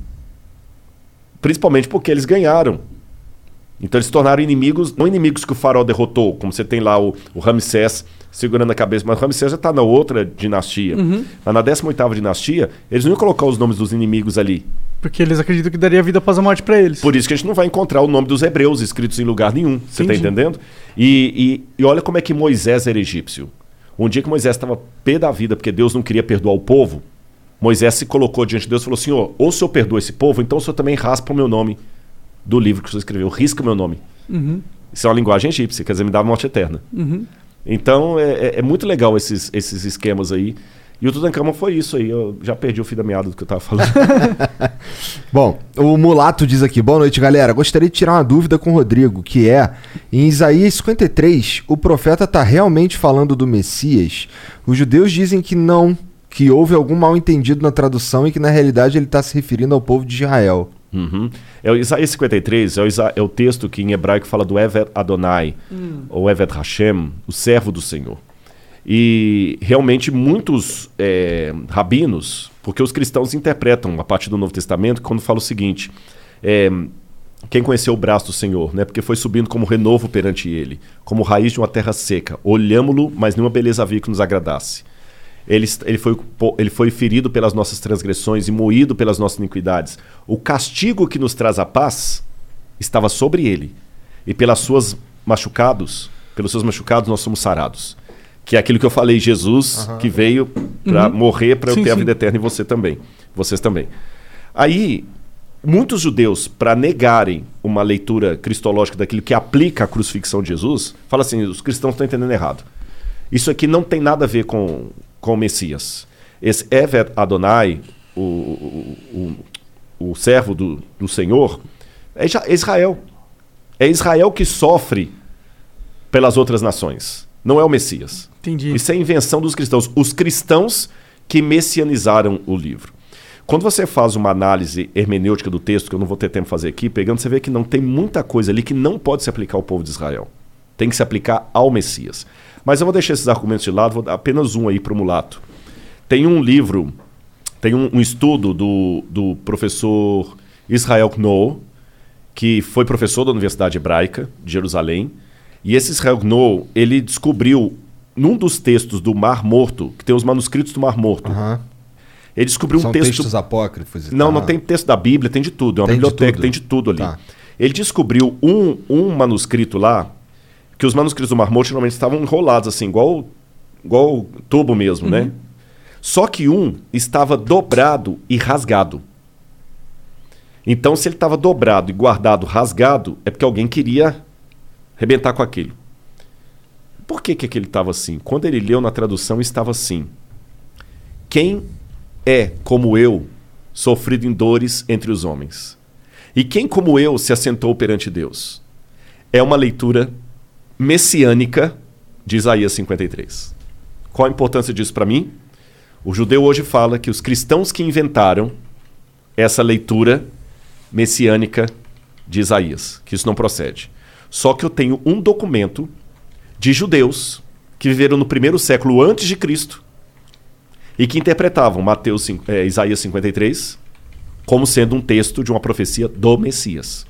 Principalmente porque eles ganharam. Então eles se tornaram inimigos, não inimigos que o faraó derrotou, como você tem lá o, o Ramsés segurando a cabeça, mas o Ramsés já está na outra dinastia. Uhum. Mas na 18ª dinastia, eles não iam colocar os nomes dos inimigos ali. Porque eles acreditam que daria vida após a morte pra eles. Por isso que a gente não vai encontrar o nome dos hebreus escritos em lugar nenhum. Você está entendendo? E, e, e olha como é que Moisés era egípcio. Um dia que Moisés estava pé da vida porque Deus não queria perdoar o povo, Moisés se colocou diante de Deus e falou: Senhor, ou o senhor perdoa esse povo, então o senhor também raspa o meu nome do livro que o senhor escreveu, risca o meu nome. Uhum. Isso é uma linguagem egípcia, quer dizer, me dá morte eterna. Uhum. Então é, é- é muito legal esses, esses esquemas aí. E o Tutankhamon foi isso aí. Eu já perdi o fio da meada do que eu estava falando. Bom, o Mulato diz aqui: boa noite, galera. Gostaria de tirar uma dúvida com o Rodrigo, que é: em Isaías 53, o profeta está realmente falando do Messias? Os judeus dizem que não, que houve algum mal entendido na tradução e que na realidade ele está se referindo ao povo de Israel. Uhum. É o Isaías 53, é o, Isa- é o texto que em hebraico fala do Eved Adonai, Hum. ou Eved Hashem, o servo do Senhor. E realmente muitos é, rabinos, porque os cristãos interpretam a partir do Novo Testamento quando fala o seguinte: é, quem conheceu o braço do Senhor, né? Porque foi subindo como renovo perante ele, como raiz de uma terra seca. Olhámo-lo, mas nenhuma beleza havia que nos agradasse. Ele, ele, foi, ele foi ferido pelas nossas transgressões e moído pelas nossas iniquidades. O castigo que nos traz a paz estava sobre ele. E pelas suas machucados, pelos seus machucados nós somos sarados. Que é aquilo que eu falei, Jesus Aham. que veio para Uhum. morrer para eu Sim, ter a sim. vida eterna e você também. Vocês também. Aí, muitos judeus, para negarem uma leitura cristológica daquilo que aplica a crucifixão de Jesus, fala assim: os cristãos estão entendendo errado. Isso aqui não tem nada a ver com, com o Messias. Esse Eved Adonai, o, o, o, o servo do, do Senhor, é é Israel. É Israel que sofre pelas outras nações. Não é o Messias. Entendi. Isso é invenção dos cristãos. Os cristãos que messianizaram o livro. Quando você faz uma análise hermenêutica do texto, que eu não vou ter tempo de fazer aqui, pegando, você vê que não tem muita coisa ali que não pode se aplicar ao povo de Israel. Tem que se aplicar ao Messias. Mas eu vou deixar esses argumentos de lado, vou dar apenas um aí para o mulato. Tem um livro, tem um, um estudo do, do professor Israel Knoll, que foi professor da Universidade Hebraica de Jerusalém. E esse Israel Knoll, ele descobriu num dos textos do Mar Morto, que tem os manuscritos do Mar Morto. Ele descobriu São um texto textos apócrifos Não, tal. não tem texto da Bíblia, tem de tudo. É uma Tem de biblioteca, tudo. tem de tudo ali. Tá. Ele descobriu um, um manuscrito lá, que os manuscritos do Mar Morto normalmente estavam enrolados assim, igual, igual tubo mesmo, né? Só que um estava dobrado e rasgado. Então, se ele estava dobrado e guardado rasgado, é porque alguém queria arrebentar com aquilo. Por que, que aquele estava assim? Quando ele leu na tradução, estava assim: Quem é como eu, sofrido em dores entre os homens? E quem como eu se assentou perante Deus? É uma leitura messiânica de Isaías 53. Qual a importância disso para mim? O judeu hoje fala que os cristãos que inventaram essa leitura messiânica de Isaías, que isso não procede. Só que eu tenho um documento de judeus que viveram no primeiro século antes de Cristo e que interpretavam Mateus, eh, Isaías 53 como sendo um texto de uma profecia do Messias.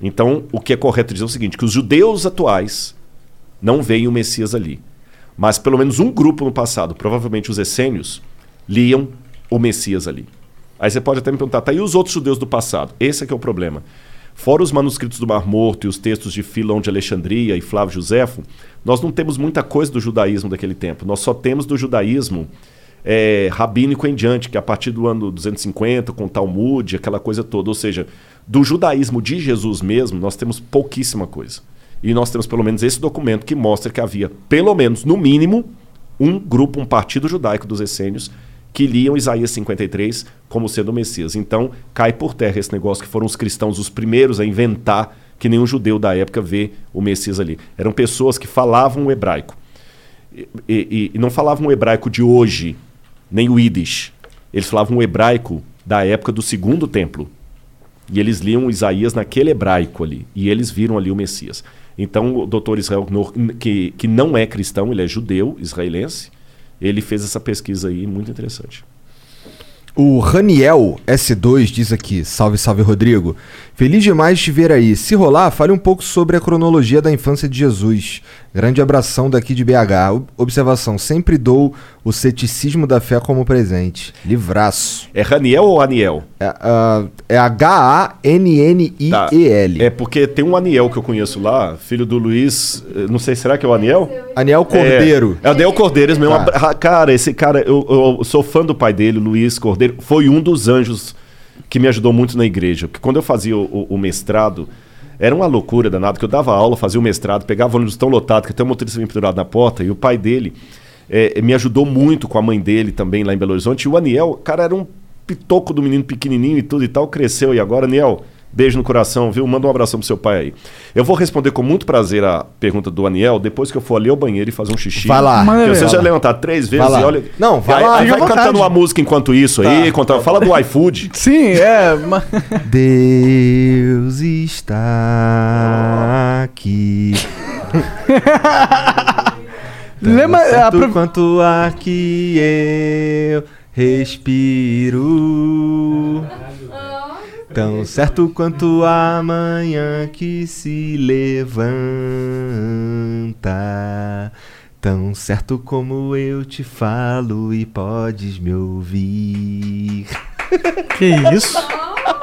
Então, o que é correto dizer é o seguinte, que os judeus atuais não veem o Messias ali. Mas pelo menos um grupo no passado, provavelmente os essênios, liam o Messias ali. Aí você pode até me perguntar, tá e os outros judeus do passado? Esse é que é o problema. Fora os manuscritos do Mar Morto e os textos de Filão de Alexandria e Flávio Josefo, nós não temos muita coisa do judaísmo daquele tempo. Nós só temos do judaísmo é, rabínico em diante, que a partir do ano 250, com Talmud, aquela coisa toda. Ou seja, do judaísmo de Jesus mesmo, nós temos pouquíssima coisa. E nós temos pelo menos esse documento que mostra que havia, pelo menos, no mínimo, um grupo, um partido judaico dos essênios que liam Isaías 53 como sendo o Messias. Então, cai por terra esse negócio que foram os cristãos os primeiros a inventar que nenhum judeu da época vê o Messias ali. Eram pessoas que falavam o hebraico. E, e- e não falavam o hebraico de hoje, nem o Yiddish. Eles falavam o hebraico da época do segundo templo. E eles liam Isaías naquele hebraico ali. E eles viram ali o Messias. Então, o doutor Israel Knorr, que, que não é cristão, ele é judeu, israelense, ele fez essa pesquisa aí muito interessante. O Raniel S2 diz aqui: Salve, salve, Rodrigo. Feliz demais de te ver aí. Se rolar, fale um pouco sobre a cronologia da infância de Jesus. Grande abração daqui de BH. Ob- Observação: sempre dou o ceticismo da fé como presente. Livraço. É Raniel ou Aniel? É, ah, é H-A-N-N-I-E-L. É porque tem um Aniel que eu conheço lá, filho do Luiz, eh, não sei, será que é o Aniel? Aniel Cordeiro. É, é o Aniel Cordeiro, esse mesmo. Tá. abra- Cara, esse cara, eu, eu sou fã do pai dele, Luiz Cordeiro, foi um dos anjos que me ajudou muito na igreja. Porque quando eu fazia o, o- o mestrado, era uma loucura danada, que eu dava aula, fazia o mestrado, pegava ônibus tão lotado que até o motorista vinha pendurado na porta, e o pai dele eh, me ajudou muito com a mãe dele também lá em Belo Horizonte. E o Aniel, cara, era um pitoco do menino pequenininho e tudo e tal, cresceu. E agora, Aniel, beijo no coração, viu? Manda um abração pro seu pai aí. Eu vou responder com muito prazer a pergunta do Aniel depois que eu for ali ao banheiro e fazer um xixi. Vai lá. Porque já levantar três vezes e olha. Não, vai Aí- lá. aí vai vontade. cantando uma música enquanto isso aí, conta- fala do iFood. Sim, é. Deus está aqui. Lembra- certo apro- quanto ar que eu respiro. Tão certo quanto a manhã que se levanta. Tão certo como eu te falo e podes me ouvir. Que isso?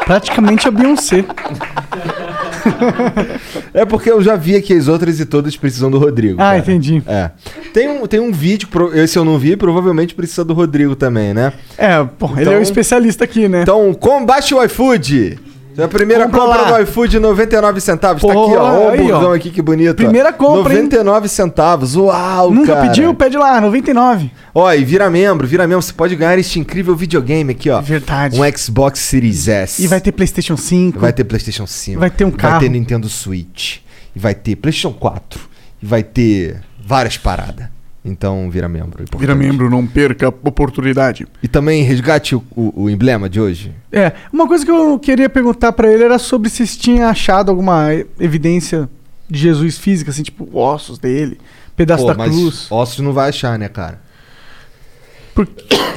Praticamente a Beyoncé. É porque eu já vi que as outras e todas precisam do Rodrigo. Ah, cara. entendi. É. Tem um, tem um vídeo, esse eu não vi, provavelmente precisa do Rodrigo também, né? É, pô, ele é o especialista aqui, né? Então, combate o iFood. A primeira Compra compra do iFood, 99 centavos. tá aqui, Porra, ó. Aí, ó. aqui, que bonito. Primeira compra, hein? 99 centavos. Uau, Nunca cara. pediu? Pede lá, 99. Ó, e vira membro, vira membro. Você pode ganhar este incrível videogame aqui, ó. Verdade. Um Xbox Series S. E vai ter PlayStation 5. Vai ter PlayStation 5. Vai ter um Vai carro. ter Nintendo Switch. E vai ter PlayStation 4. E vai ter várias paradas. Então, vira membro. é importante. Vira membro, não perca a oportunidade. E também resgate o, o- o emblema de hoje. É, uma coisa que eu queria perguntar pra ele era sobre se tinha achado alguma evidência de Jesus física, assim, tipo ossos dele, pedaço Pô, da mas cruz. ossos não vai achar, né, cara?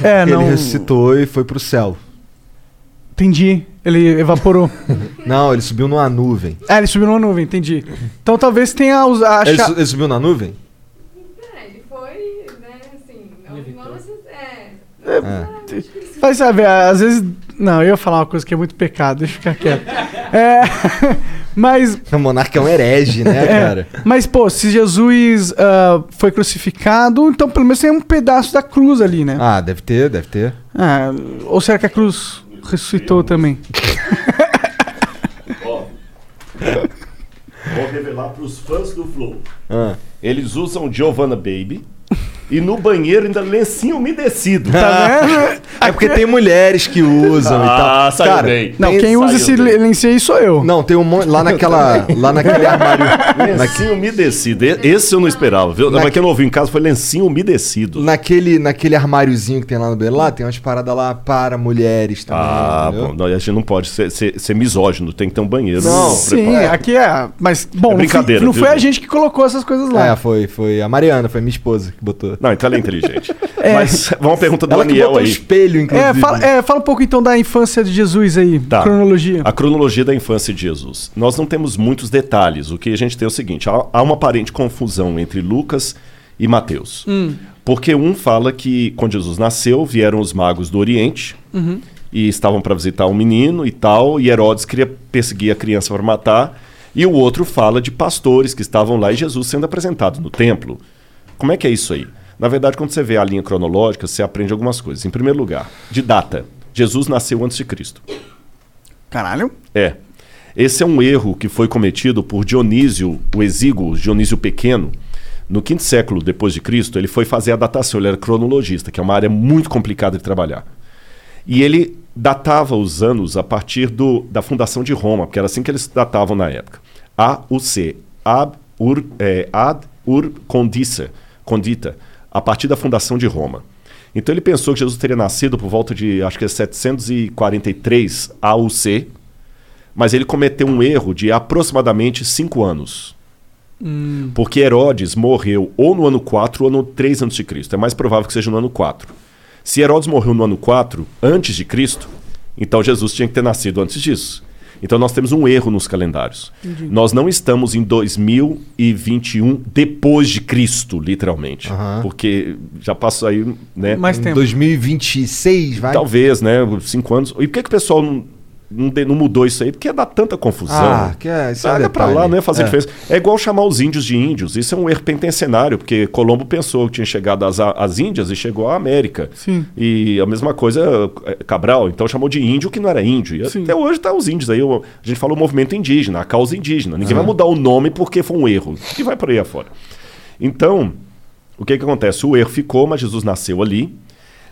É, Ele não. ressuscitou e foi pro céu. Entendi. Ele evaporou. Não, ele subiu numa nuvem. ah, ele subiu numa nuvem, entendi. Então talvez tenha os. A Ele, su- ele subiu na nuvem? Ele foi, né, assim, não, não necess- é, É. Mas sabe, às vezes. Não, eu ia falar uma coisa que é muito pecado, deixa eu ficar quieto. É. Mas. O monarca é um herege, né, É, cara? Mas, pô, se Jesus ah, foi crucificado, então pelo menos tem um pedaço da cruz ali, né? Ah, deve ter, deve ter. Ah, ou será que a cruz ressuscitou também? Vou revelar para os fãs do Flow. Ah. Eles usam Giovanna Baby e no banheiro ainda lencinho umedecido. Tá vendo? É porque tem mulheres que usam e tal. Ah, saiu bem. Não, quem usa saiu esse bem. lencinho aí sou eu. Não, tem um monte. Lá naquela. Lá naquele armário. Lencinho umedecido. E- Esse eu não esperava, viu? Pra quem não ouviu em casa, foi lencinho umedecido. Naquele, naquele armáriozinho que tem lá no banheiro, lá tem umas paradas lá para mulheres também. Ah, entendeu? bom, não, a gente não pode ser, ser- ser misógino, tem que ter um banheiro. Não. Sim, preparado. aqui é. Mas, bom, É não, brincadeira, foi, não viu, foi a gente? gente que colocou essas coisas lá. É, foi, foi a Mariana, foi minha esposa que botou. Não, então ela é inteligente. É. Mas vamos uma pergunta do Ela que Daniel botou o aí. espelho, inclusive. É fala, é, fala um pouco então da infância de Jesus aí, Tá. cronologia. A cronologia da infância de Jesus. Nós não temos muitos detalhes. O que a gente tem é o seguinte: há, há uma aparente confusão entre Lucas e Mateus. Hum. Porque um fala que quando Jesus nasceu, vieram os magos do Oriente Uhum. e estavam para visitar um menino e tal, e Herodes queria perseguir a criança para matar. E o outro fala de pastores que estavam lá e Jesus sendo apresentado no templo. Como é que é isso aí? Na verdade, quando você vê a linha cronológica, você aprende algumas coisas. Em primeiro lugar, de data. Jesus nasceu antes de Cristo. Caralho. É. Esse é um erro que foi cometido por Dionísio, o exíguo, Dionísio Pequeno. No quinto século depois de Cristo, ele foi fazer a datação, ele era cronologista, que é uma área muito complicada de trabalhar. E ele datava os anos a partir do, da fundação de Roma, porque era assim que eles datavam na época. AUC, Ab Ur, é, Ad Ur Condita, Condita, a partir da fundação de Roma. Então ele pensou que Jesus teria nascido por volta de, acho que é 743 AUC, mas ele cometeu um erro de aproximadamente cinco anos. Hum. Porque Herodes morreu ou no ano 4 ou no 3 a.C. É mais provável que seja no ano 4. Se Herodes morreu no ano 4, antes de Cristo, então Jesus tinha que ter nascido antes disso. Então nós temos um erro nos calendários. Entendi. Nós não estamos em 2021 depois de Cristo, literalmente. Porque já passou aí, né? Mais tempo. 2026, vai? Talvez, né? Cinco anos. E por que, que o pessoal não, não, de- não mudou isso aí? Porque ia dar tanta confusão. Ah, que é- isso é Larga pra detalhe. lá, não ia fazer É. diferença. É igual chamar os índios de índios. Isso é um erro pentencenário, porque Colombo pensou que tinha chegado às, às Índias e chegou à América. Sim. E a mesma coisa é, Cabral, então chamou de índio que não era índio. E Sim. até hoje tá os índios aí. o- A gente falou movimento indígena, a causa indígena. Ninguém Aham. vai mudar o nome porque foi um erro. E vai por aí afora. Então, o que, que acontece? O erro ficou, mas Jesus nasceu ali.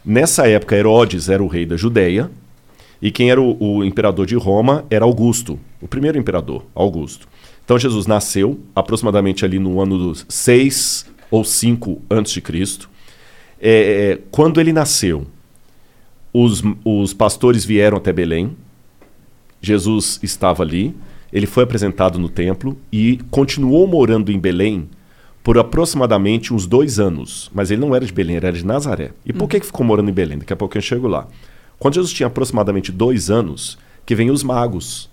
Nessa época, Herodes era o rei da Judéia. E quem era o, o imperador de Roma era Augusto, o primeiro imperador, Augusto. Então Jesus nasceu aproximadamente ali no ano dos 6 ou 5 antes de Cristo. É, quando ele nasceu, os, os pastores vieram até Belém. Jesus estava ali. Ele foi apresentado no templo e continuou morando em Belém por aproximadamente uns dois anos. Mas ele não era de Belém, era de Nazaré. E por que, que ficou morando em Belém? Daqui a pouco eu chego lá. Quando Jesus tinha aproximadamente dois anos, que vem os magos.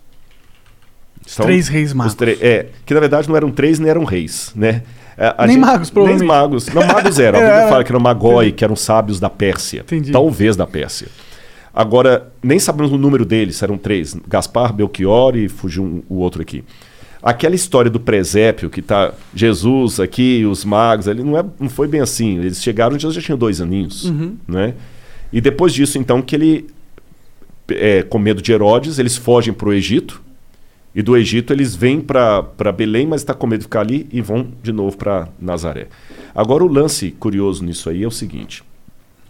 São três reis os magos. é, que na verdade não eram três nem eram reis, né? É, a Nem magos, Nem provavelmente. magos. Não, magos eram. A Bíblia é. fala que eram magói, que eram sábios da Pérsia. Entendi. Talvez da Pérsia. Agora, nem sabemos o número deles, eram três: Gaspar, Belchior e fugiu um- o outro aqui. Aquela história do presépio, que tá Jesus aqui, os magos, ali não, é, não foi bem assim. Eles chegaram, Jesus já tinha dois aninhos. Uhum. Né? E depois disso, então, que ele, é, com medo de Herodes, eles fogem para o Egito. E do Egito eles vêm para Belém, mas está com medo de ficar ali e vão de novo para Nazaré. Agora, o lance curioso nisso aí é o seguinte: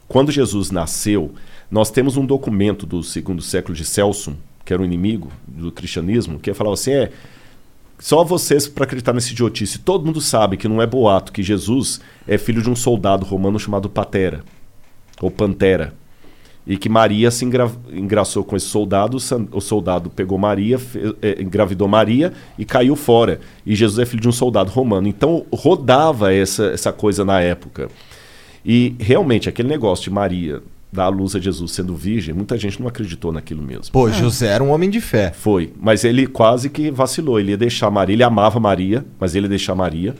quando Jesus nasceu, nós temos um documento do segundo século de Celso, que era um inimigo do cristianismo, que falava assim: é. Só vocês para acreditar nesse idiotice. Todo mundo sabe que não é boato, que Jesus é filho de um soldado romano chamado Patera, ou Pantera. E que Maria se engra engraçou com esse soldado, o soldado pegou Maria, eh, engravidou Maria e caiu fora. E Jesus é filho de um soldado romano. Então rodava essa, essa coisa na época. E realmente, aquele negócio de Maria dar à luz a Jesus sendo virgem, muita gente não acreditou naquilo mesmo. Pô, José era um homem de fé. Foi, mas ele quase que vacilou. Ele ia deixar Maria, ele amava Maria, mas ele ia deixar Maria.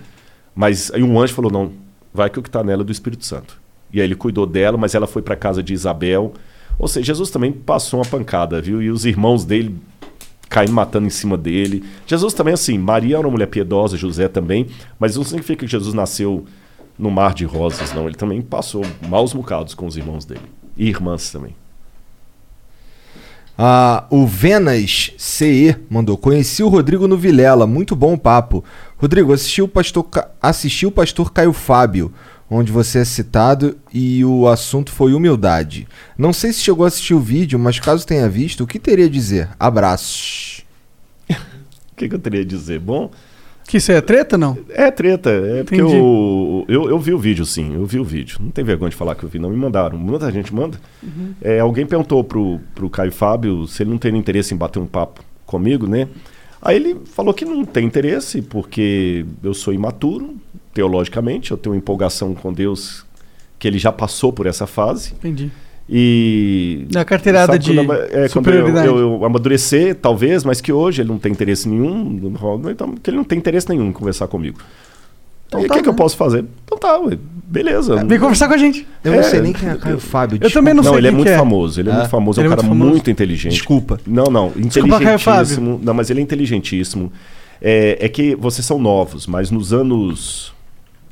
Mas aí um anjo falou: não, vai que o que está nela é do Espírito Santo. E aí ele cuidou dela, mas ela foi para casa de Isabel. Ou seja, Jesus também passou uma pancada, viu? E os irmãos dele caindo matando em cima dele. Jesus também, assim, Maria era uma mulher piedosa, José também, mas não significa que Jesus nasceu no mar de rosas, não. Ele também passou maus bocados com os irmãos dele. E irmãs também. Ah, o Venas CE mandou: Conheci o Rodrigo no Vilela, muito bom papo. Rodrigo, assistiu o pastor, assistiu o pastor Caio Fábio, onde você é citado e o assunto foi humildade. Não sei se chegou a assistir o vídeo, mas caso tenha visto, o que teria a dizer? Abraços. O que, que eu teria a dizer? Bom. Que isso é treta, não? É treta. É porque eu, eu, eu vi o vídeo, sim. Eu vi o vídeo. Não tem vergonha de falar que eu vi, não. Me mandaram. Muita gente manda. Uhum. É, alguém perguntou pro, pro Caio Fábio se ele não tem interesse em bater um papo comigo, né? Aí ele falou que não tem interesse, porque eu sou imaturo, teologicamente. Eu tenho uma empolgação com Deus que ele já passou por essa fase. Entendi. E. Na carteirada sabe, de quando, é, quando eu, eu, eu amadurecer, talvez, mas que hoje ele não tem interesse nenhum, então, que ele não tem interesse nenhum em conversar comigo. Então, e o tá, que, que eu né? posso fazer? Então tá, ué, beleza. Vem conversar com a gente. Eu não sei nem quem é Caio Fábio. Eu também não sei ele é muito é. famoso. Ele é, É? muito famoso. É um é cara muito muito inteligente. Desculpa. Não, não. Desculpa, Caio Fábio. Inteligentíssimo. Não, mas ele é inteligentíssimo. É, é que vocês são novos, mas nos anos.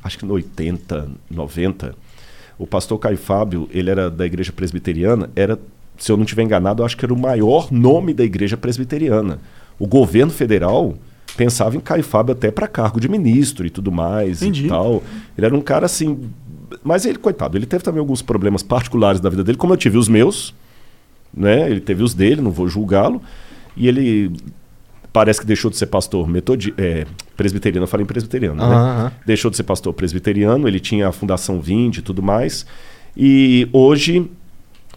Acho que no 80, 90, o pastor Caio Fábio, ele era da igreja presbiteriana, era, se eu não estiver enganado, eu acho que era o maior nome da igreja presbiteriana. O governo federal pensava em Caio Fábio até para cargo de ministro e tudo mais Entendi. e tal. Ele era um cara assim. Mas ele, coitado, ele teve também alguns problemas particulares da vida dele, como eu tive os meus, né? Ele teve os dele, não vou julgá-lo. E ele parece que deixou de ser pastor metodi é, presbiteriano, eu falei em presbiteriano, né? Deixou de ser pastor presbiteriano, ele tinha a Fundação Vinde e tudo mais. E hoje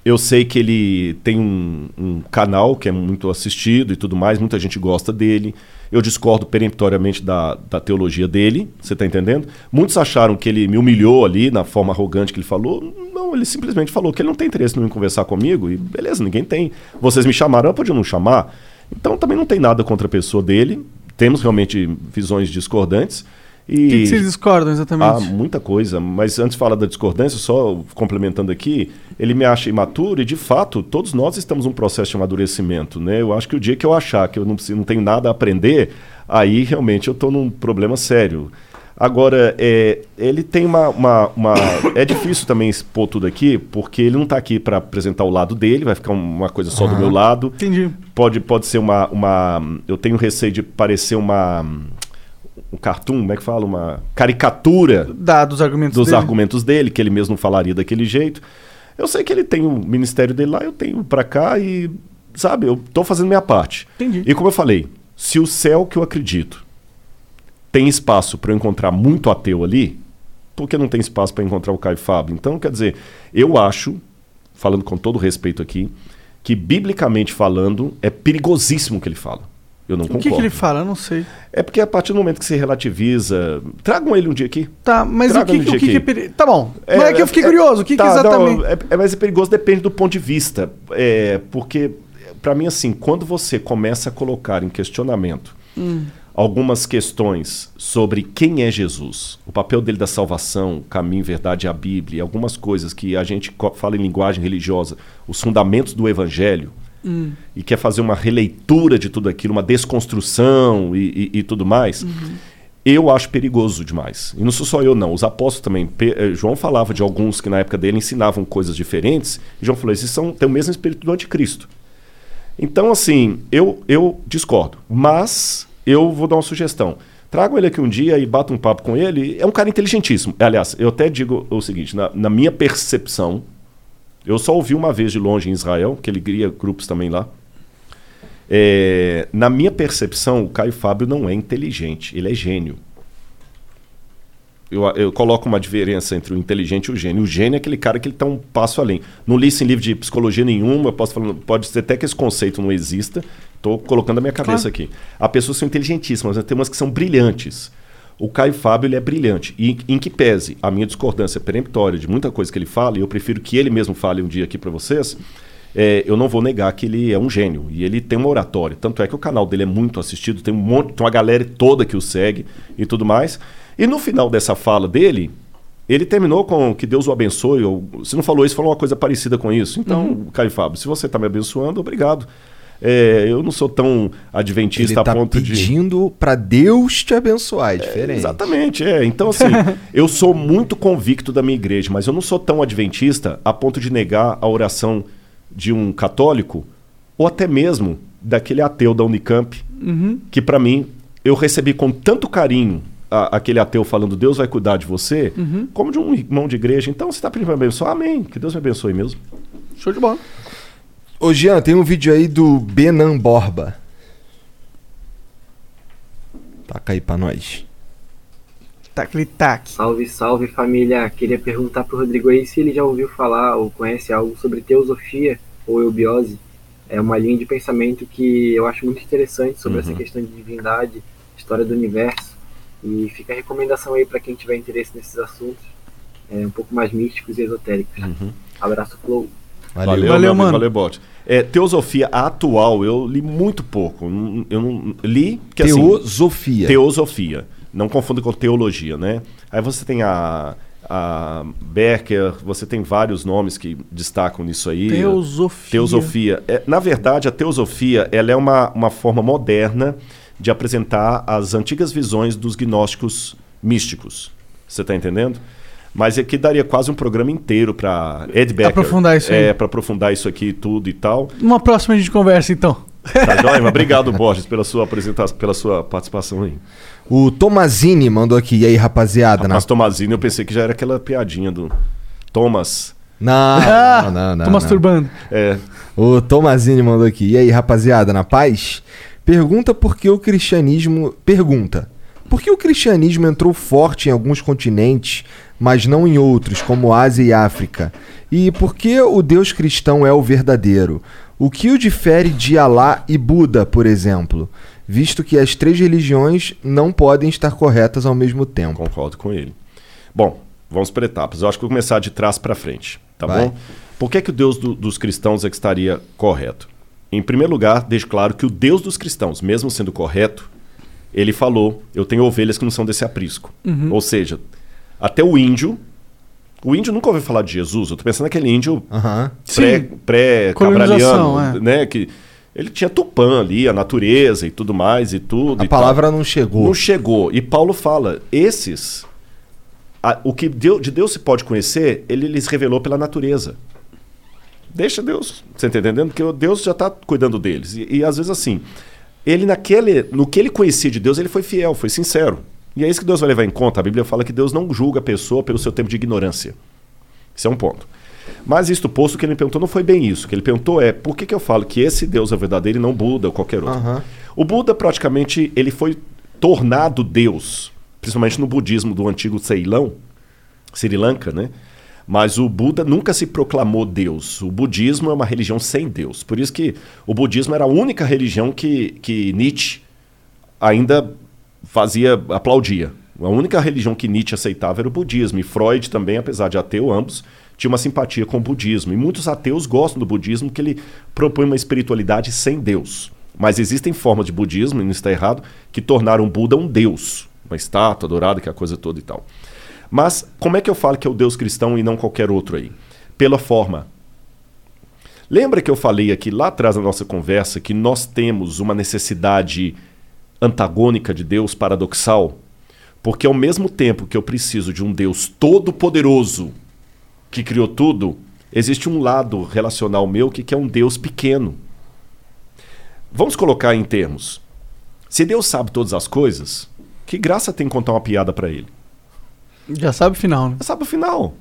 eu sei que ele tem um, um canal que é muito assistido e tudo mais, muita gente gosta dele. Eu discordo peremptoriamente da, da teologia dele, você está entendendo? Muitos acharam que ele me humilhou ali na forma arrogante que ele falou. Não, ele simplesmente falou que ele não tem interesse em conversar comigo e beleza, ninguém tem. Vocês me chamaram, eu podia não chamar. Então também não tem nada contra a pessoa dele. Temos realmente visões discordantes. E O que, que vocês discordam ah, exatamente? muita coisa. Mas antes de falar da discordância, só complementando aqui, ele me acha imaturo e, de fato, todos nós estamos num processo de amadurecimento. Né? Eu acho que o dia que eu achar que eu não, não tenho nada a aprender, aí realmente eu estou num problema sério. Agora, é, ele tem uma, uma, uma- É difícil também expor tudo aqui, porque ele não está aqui para apresentar o lado dele, vai ficar uma coisa só do Ah, meu lado. Entendi. Pode, pode ser uma, uma. Eu tenho receio de parecer uma. Um cartoon, como é que fala? Uma caricatura Da, dos argumentos dos dele. argumentos dele, que ele mesmo falaria daquele jeito. Eu sei que ele tem o ministério dele lá, eu tenho pra cá e, sabe, eu tô fazendo minha parte. Entendi. E como eu falei, se o céu que eu acredito tem espaço para eu encontrar muito ateu ali, por que não tem espaço para encontrar o Caio Fábio? Então, quer dizer, eu acho, falando com todo respeito aqui, que biblicamente falando, é perigosíssimo o que ele fala. Eu não O que, concordo. que ele fala? Eu não sei. É porque a partir do momento que se relativiza. Tragam ele um dia aqui. Tá, mas o que, um o que, que é. Tá bom. não é que eu fiquei curioso. O que, que tá, exatamente... não, é, é- mas é perigoso, depende do ponto de vista. É, porque, para mim, assim, quando você começa a colocar em questionamento Hum. Algumas questões sobre quem é Jesus, o papel dele da salvação, caminho, verdade a Bíblia, algumas coisas que a gente fala em linguagem religiosa, os fundamentos do Evangelho, Hum. e quer fazer uma releitura de tudo aquilo, uma desconstrução e, e- e tudo mais, eu acho perigoso demais. E não sou só eu, não. Os apóstolos também. Pe- eh, João falava de alguns que na época dele ensinavam coisas diferentes. E João falou: esses são, têm o mesmo espírito do anticristo. Então, assim, eu, eu discordo. Mas eu vou dar uma sugestão. Trago ele aqui um dia e bato um papo com ele. É um cara inteligentíssimo. Aliás, eu até digo o seguinte: na, na minha percepção, eu só ouvi uma vez de longe em Israel, que ele cria grupos também lá. É, na minha percepção, o Caio Fábio não é inteligente, ele é gênio. Eu, eu coloco uma diferença entre o inteligente e o gênio. O gênio é aquele cara que ele está um passo além. Não li isso em livro de psicologia nenhuma, eu posso falar, pode ser até que esse conceito não exista. Estou colocando a minha cabeça Claro. aqui. Há pessoas são inteligentíssimas, mas tem umas que são brilhantes. O Caio Fábio ele é brilhante. E em que pese a minha discordância peremptória de muita coisa que ele fala, e eu prefiro que ele mesmo fale um dia aqui para vocês, é, eu não vou negar que ele é um gênio. E ele tem uma oratória. Tanto é que o canal dele é muito assistido, tem um monte, tem uma galera toda que o segue e tudo mais. E no final dessa fala dele, ele terminou com que Deus o abençoe. Ou, se não falou isso, falou uma coisa parecida com isso. Então, Uhum. Caio Fábio, se você está me abençoando, obrigado. É, eu não sou tão adventista Ele tá a ponto de. pedindo pra Deus te abençoar, é diferente. Exatamente, é. Então, assim, eu sou muito convicto da minha igreja, mas eu não sou tão adventista a ponto de negar a oração de um católico ou até mesmo daquele ateu da Unicamp, Uhum. que para mim eu recebi com tanto carinho a- aquele ateu falando Deus vai cuidar de você, Uhum. como de um irmão de igreja. Então, você está pedindo para abençoar? Amém. Que Deus me abençoe mesmo. Show de bola. Ô Jean, tem um vídeo aí do Benan Borba. Taca aí pra nós. Tac-tac. Salve, salve família! Queria perguntar pro Rodrigo aí se ele já ouviu falar ou conhece algo sobre teosofia ou eubiose. É uma linha de pensamento que eu acho muito interessante sobre Uhum. essa questão de divindade, história do universo. E fica a recomendação aí para quem tiver interesse nesses assuntos, é, um pouco mais místicos e esotéricos. Abraço, Flow! Valeu, Valeu, amigo, mano. Valeu, Bote. É, teosofia atual, eu li muito pouco. Eu não li. Que, assim, Teosofia. teosofia. Não confunda com teologia, né? Aí você tem a, a Becker, você tem vários nomes que destacam nisso aí. Teosofia. Teosofia. É, na verdade, a teosofia ela é uma, uma forma moderna de apresentar as antigas visões dos gnósticos místicos. Você está entendendo? Mas aqui daria quase um programa inteiro para Ed Becker. Aprofundar isso aí. É, para aprofundar isso aqui tudo e tal. Numa próxima a gente conversa, então. Tá joia? Mas obrigado, Borges, pela sua apresentação, pela sua participação aí. O Tomazini mandou aqui. E aí, rapaziada? Na... Mas Tomazini, eu pensei que já era aquela piadinha do Thomas. Não, Ah, não, não, não. tô masturbando. É. O Tomazini mandou aqui. E aí, rapaziada, na paz? Pergunta por que o cristianismo. Pergunta. Por que o cristianismo entrou forte em alguns continentes, mas não em outros, como Ásia e África? E por que o Deus cristão é o verdadeiro? O que o difere de Alá e Buda, por exemplo? Visto que as três religiões não podem estar corretas ao mesmo tempo. Concordo com ele. Bom, vamos por etapas. Eu acho que vou começar de trás para frente, tá Vai. bom? Por que, que o Deus do- dos cristãos é que estaria correto? Em primeiro lugar, deixe claro que o Deus dos cristãos, mesmo sendo correto, ele falou: Eu tenho ovelhas que não são desse aprisco. Uhum. Ou seja, até o índio. O índio nunca ouviu falar de Jesus. Eu tô pensando naquele índio pré- Sim. pré-cabraliano, Colonização, é. né? Que ele tinha Tupã ali, a natureza e tudo mais e tudo. A e tal. palavra não chegou. Não chegou. E Paulo fala: esses, a- o que de Deus se pode conhecer, ele lhes revelou pela natureza. Deixa Deus. Você está entendendo? Porque Deus já está cuidando deles. E, e às vezes assim, ele naquele, no que ele conhecia de Deus, ele foi fiel, foi sincero. E é isso que Deus vai levar em conta. A Bíblia fala que Deus não julga a pessoa pelo seu tempo de ignorância. Isso é um ponto. Mas isto posto, o que ele perguntou não foi bem isso. O que ele perguntou é por que, que eu falo que esse Deus é verdadeiro e não Buda ou qualquer outro. Aham. O Buda, praticamente, ele foi tornado Deus, principalmente no budismo do antigo Ceilão, Sri Lanka, né? Mas o Buda nunca se proclamou Deus. O budismo é uma religião sem Deus. Por isso que o budismo era a única religião que, que Nietzsche ainda fazia, aplaudia. A única religião que Nietzsche aceitava era o budismo. E Freud também, apesar de ateu, ambos, tinha uma simpatia com o budismo. E muitos ateus gostam do budismo porque ele propõe uma espiritualidade sem Deus. Mas existem formas de budismo, e não está errado, que tornaram o Buda um deus. Uma estátua dourada, que é a coisa toda e tal. Mas como é que eu falo que é o Deus cristão e não qualquer outro aí? Pela forma. Lembra que eu falei aqui lá atrás na nossa conversa que nós temos uma necessidade antagônica de Deus paradoxal? Porque ao mesmo tempo que eu preciso de um Deus todo-poderoso que criou tudo, existe um lado relacional meu que que é um Deus pequeno. Vamos colocar em termos. Se Deus sabe todas as coisas, que graça tem contar uma piada para ele? Já sabe o final, né? Já sabe o final.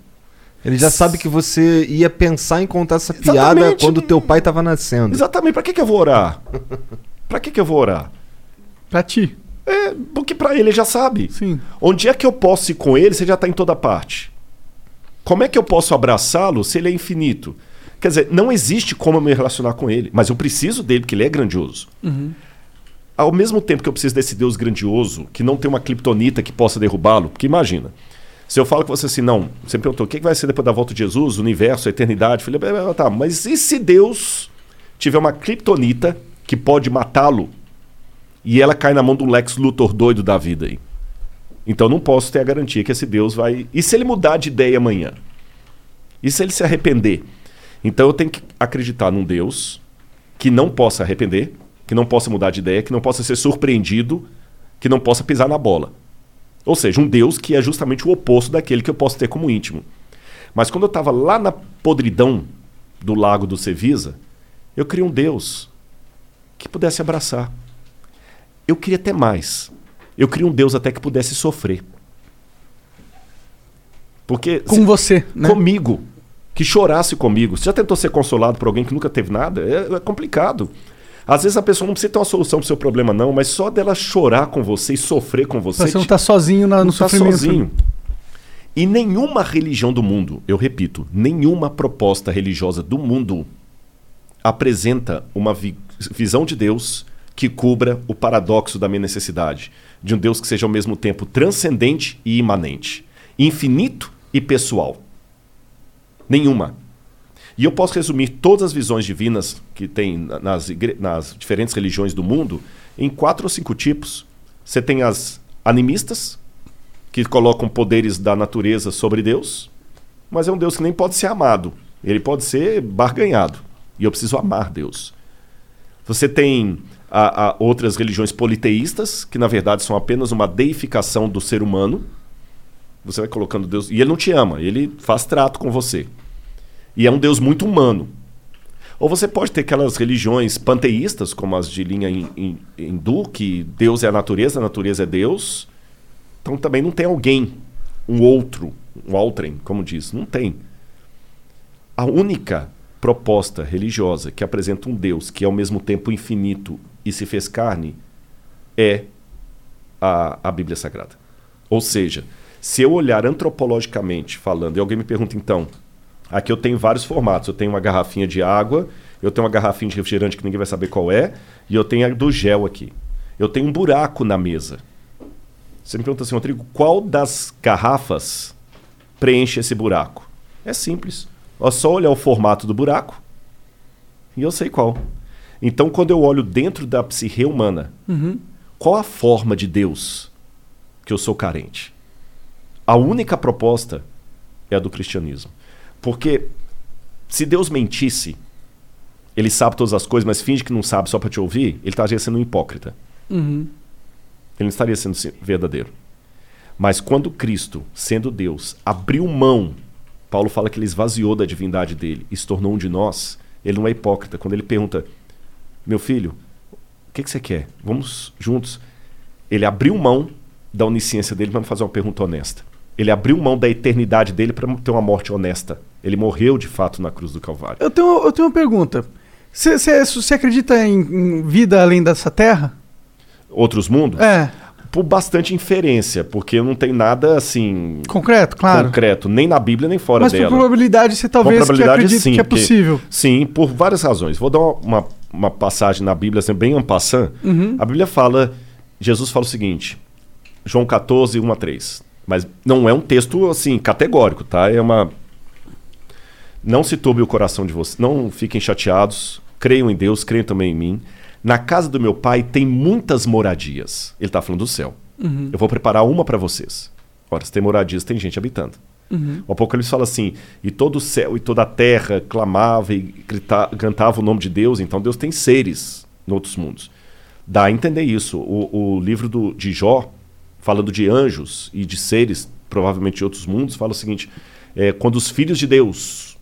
Ele já sabe que você ia pensar em contar essa piada Exatamente. quando teu pai tava nascendo. Exatamente. Para que, que eu vou orar? Para que, que eu vou orar? Pra ti. É, porque para ele ele já sabe. Sim. Onde é que eu posso ir com ele se ele já está em toda parte? Como é que eu posso abraçá-lo se ele é infinito? Quer dizer, não existe como eu me relacionar com ele, mas eu preciso dele porque ele é grandioso. Uhum. ao mesmo tempo que eu preciso desse Deus grandioso, que não tem uma criptonita que possa derrubá-lo, porque imagina, se eu falo com você assim, não, você me perguntou, o que vai ser depois da volta de Jesus, o universo, a eternidade? Eu falei, "Ah, tá, mas e se Deus tiver uma criptonita que pode matá-lo e ela cai na mão do Lex Luthor doido da vida aí? Então não posso ter a garantia que esse Deus vai. E se ele mudar de ideia amanhã? E se ele se arrepender? Então eu tenho que acreditar num Deus que não possa arrepender, que não possa mudar de ideia, que não possa ser surpreendido, que não possa pisar na bola. Ou seja, um Deus que é justamente o oposto daquele que eu posso ter como íntimo. Mas quando eu estava lá na podridão do lago do Cevisa, eu queria um Deus que pudesse abraçar. Eu queria até mais. Eu queria um Deus até que pudesse sofrer. Porque Com você, né? comigo, que chorasse comigo. Você já tentou ser consolado por alguém que nunca teve nada? É, é complicado. Às vezes a pessoa não precisa ter uma solução para o seu problema, não, mas só dela chorar com você e sofrer com você. Você não tá sozinho na- no não tá sofrimento. sozinho. E nenhuma religião do mundo, eu repito, nenhuma proposta religiosa do mundo apresenta uma vi- visão de Deus que cubra o paradoxo da minha necessidade. De um Deus que seja ao mesmo tempo transcendente e imanente, infinito e pessoal. Nenhuma. E eu posso resumir todas as visões divinas que tem na- nas, nas diferentes religiões do mundo em quatro ou cinco tipos. Você tem as animistas, que colocam poderes da natureza sobre Deus, mas é um Deus que nem pode ser amado. Ele pode ser barganhado. E eu preciso amar Deus. Você tem a- a outras religiões politeístas, que na verdade são apenas uma deificação do ser humano. Você vai colocando Deus. E ele não te ama, ele faz trato com você. E é um Deus muito humano. Ou você pode ter aquelas religiões panteístas, como as de linha hin- hin- hindu, que Deus é a natureza, a natureza é Deus. Então também não tem alguém, um outro, um outrem, como diz. Não tem. A única proposta religiosa que apresenta um Deus que é ao mesmo tempo infinito e se fez carne é a, a Bíblia Sagrada. Ou seja, se eu olhar antropologicamente falando, e alguém me pergunta então, aqui eu tenho vários formatos. Eu tenho uma garrafinha de água, eu tenho uma garrafinha de refrigerante que ninguém vai saber qual é, e eu tenho a do gel aqui. Eu tenho um buraco na mesa. Você me pergunta assim, Rodrigo, qual das garrafas preenche esse buraco? É simples. É só olhar o formato do buraco e eu sei qual. Então, quando eu olho dentro da psique humana, Uhum. qual a forma de Deus que eu sou carente? A única proposta é a do cristianismo. Porque se Deus mentisse, ele sabe todas as coisas, mas finge que não sabe só para te ouvir, ele estaria sendo um hipócrita. Uhum. Ele não estaria sendo verdadeiro. Mas quando Cristo, sendo Deus, abriu mão, Paulo fala que ele esvaziou da divindade dele e se tornou um de nós, ele não é hipócrita. Quando ele pergunta, meu filho, o que, que você quer? Vamos juntos. Ele abriu mão da onisciência dele para fazer uma pergunta honesta. Ele abriu mão da eternidade dele para ter uma morte honesta. Ele morreu de fato na cruz do Calvário. Eu tenho, eu tenho uma pergunta. Você- acredita em, em vida além dessa terra? Outros mundos? É. Por bastante inferência, porque não tem nada assim. Concreto, claro. concreto, nem na Bíblia nem fora Mas por dela. probabilidade você talvez que probabilidade, acredite sim, que é possível. Sim, por várias razões. Vou dar uma, uma, passagem na Bíblia, assim, bem passant. Uhum. A Bíblia fala, Jesus fala o seguinte, João 14, 1 a 3. Mas não é um texto, assim, categórico, tá? É uma... Não se turbe o coração de vocês, não fiquem chateados, creiam em Deus, creiam também em mim. Na casa do meu pai tem muitas moradias. Ele está falando do céu. Uhum. Eu vou preparar uma para vocês. Ora, se tem moradias, tem gente habitando. Uhum. O Apocalipse fala assim: e todo o céu e toda a terra clamava e grita, cantava o nome de Deus, então Deus tem seres em outros mundos. Dá a entender isso. O, o livro do, de Jó, falando de anjos e de seres, provavelmente de outros mundos, fala o seguinte: é, quando os filhos de Deus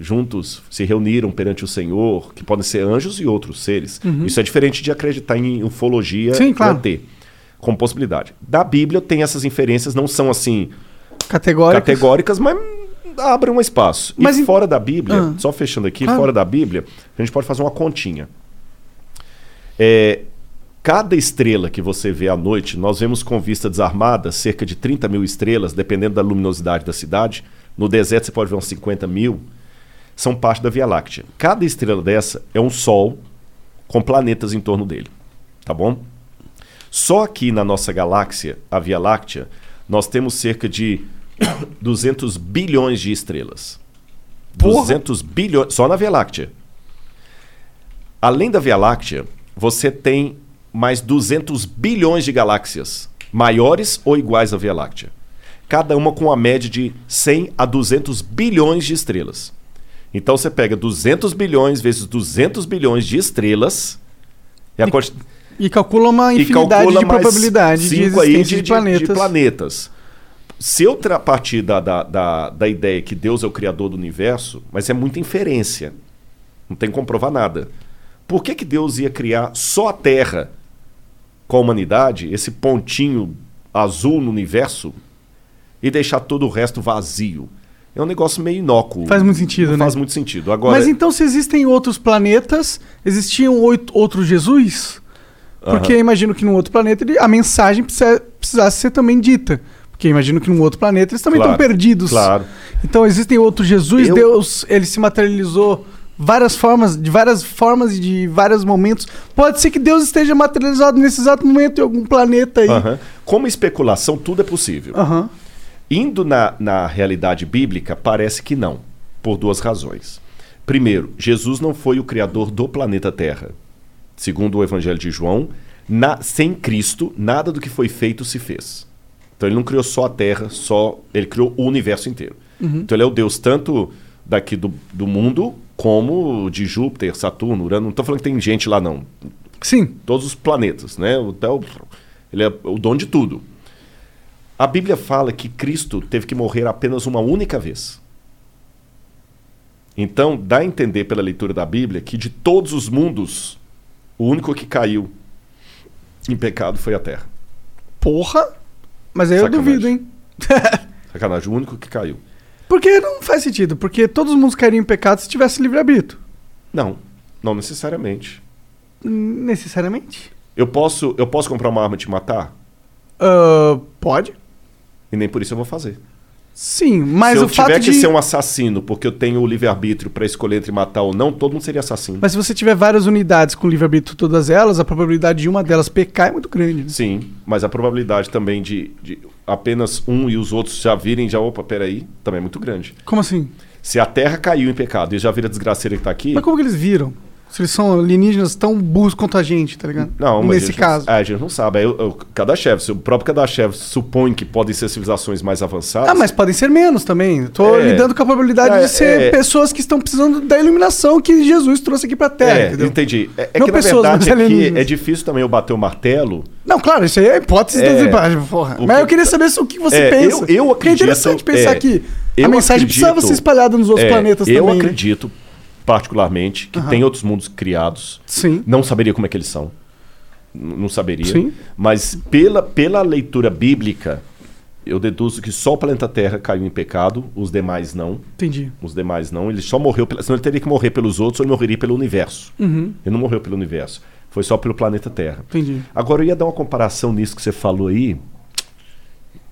juntos se reuniram perante o Senhor, que podem ser anjos e outros seres. Uhum. Isso é diferente de acreditar em ufologia Sim, claro. ET, como possibilidade. Da Bíblia tem essas inferências, não são assim Categóricas. categóricas, mas abrem um espaço. Mas e em- fora da Bíblia, Ah. só fechando aqui, Claro. fora da Bíblia, a gente pode fazer uma continha. É, cada estrela que você vê à noite, nós vemos com vista desarmada cerca de 30 mil estrelas, dependendo da luminosidade da cidade. No deserto você pode ver uns 50 mil. São parte da Via Láctea. Cada estrela dessa é um Sol com planetas em torno dele. Tá bom? Só aqui na nossa galáxia, a Via Láctea, nós temos cerca de 200 bilhões de estrelas. 200 bilhões. Só na Via Láctea. Além da Via Láctea, você tem mais 200 bilhões de galáxias, maiores ou iguais à Via Láctea. Cada uma com a média de 100 a 200 bilhões de estrelas. Então você pega 200 bilhões vezes 200 bilhões de estrelas. A quanti- E calcula uma e infinidade calcula de probabilidade de existência de, de, planetas. de planetas. Se eu partir da, da, da, da ideia que Deus é o criador do universo, mas é muita inferência. Não tem como comprovar nada. Por que, que Deus ia criar só a Terra com a humanidade, esse pontinho azul no universo, e deixar todo o resto vazio? É um negócio meio inócuo. Faz muito sentido, Não né? Faz muito sentido. Agora, Mas então, se existem outros planetas, existiam oito, outros Jesus? Porque imagino que num outro planeta ele- a mensagem precisa- precisasse ser também dita. Porque imagino que num outro planeta eles também Claro, estão perdidos. claro. Então existem outros Jesus, Eu- Deus, ele se materializou várias formas, de várias formas e de vários momentos. Pode ser que Deus esteja materializado nesse exato momento em algum planeta aí. Aham. Como especulação, tudo é possível. Aham. Indo na, na realidade bíblica, parece que não, por duas razões. Primeiro, Jesus não foi o criador do planeta Terra. Segundo o Evangelho de João, na- sem Cristo, nada do que foi feito se fez. Então ele não criou só a Terra, só ele criou o universo inteiro. Uhum. Então ele é o Deus tanto daqui do, do mundo como de Júpiter, Saturno, Urano. Não estou falando que tem gente lá, não. Sim. Todos os planetas, né? O, ele é o dono de tudo. A Bíblia fala que Cristo teve que morrer apenas uma única vez. Então, dá a entender pela leitura da Bíblia que de todos os mundos, o único que caiu em pecado foi a Terra. Porra! Mas aí eu Sacanagem. duvido, hein? Sacanagem, o único que caiu. Porque não faz sentido. Porque todos os mundos cairiam em pecado se tivesse livre-arbítrio. Não, não necessariamente. Necessariamente. Eu posso, eu posso comprar uma arma e te matar? Ah, pode? E nem por isso eu vou fazer. Sim, mas Se eu o fato tiver que de... ser um assassino porque eu tenho o livre-arbítrio para escolher entre matar ou não, todo mundo seria assassino. Mas se você tiver várias unidades com livre-arbítrio todas elas, a probabilidade de uma delas pecar é muito grande. né? Sim, mas a probabilidade também de, de apenas um e os outros já virem, já, opa, peraí, também é muito grande. Como assim? Se a Terra caiu em pecado e já vira a desgraceira que tá aqui. Mas como que eles viram? Se eles são alienígenas tão burros quanto a gente, tá ligado? Não, mas Nesse caso. É, a gente não sabe. O- o Kardashev, se o próprio Kardashev supõe que podem ser civilizações mais avançadas. Ah, mas podem ser menos também. Tô É. lidando com a probabilidade É, de ser é. pessoas que estão precisando da iluminação que Jesus trouxe aqui pra Terra, É, entendeu? entendi. É, é Não que na pessoas, verdade mas aqui alienígenas. é difícil também eu bater o martelo. Não, claro, isso aí é hipótese É, da porra. Mas que- eu queria saber o que você É, pensa. eu- eu Porque é interessante acredito, pensar é, que a eu mensagem precisava acredito- ser espalhada nos outros é, planetas eu também. né? acredito, particularmente, que tem outros mundos criados. Sim. Não saberia como é que eles são. Não saberia. Sim. Mas pela, pela leitura bíblica, eu deduzo que só o planeta Terra caiu em pecado, os demais não. Entendi. Os demais não. Ele só morreu. Pela, senão ele teria que morrer pelos outros ou ele morreria pelo universo. Uhum. Ele não morreu pelo universo. Foi só pelo planeta Terra. Entendi. Agora eu ia dar uma comparação nisso que você falou aí.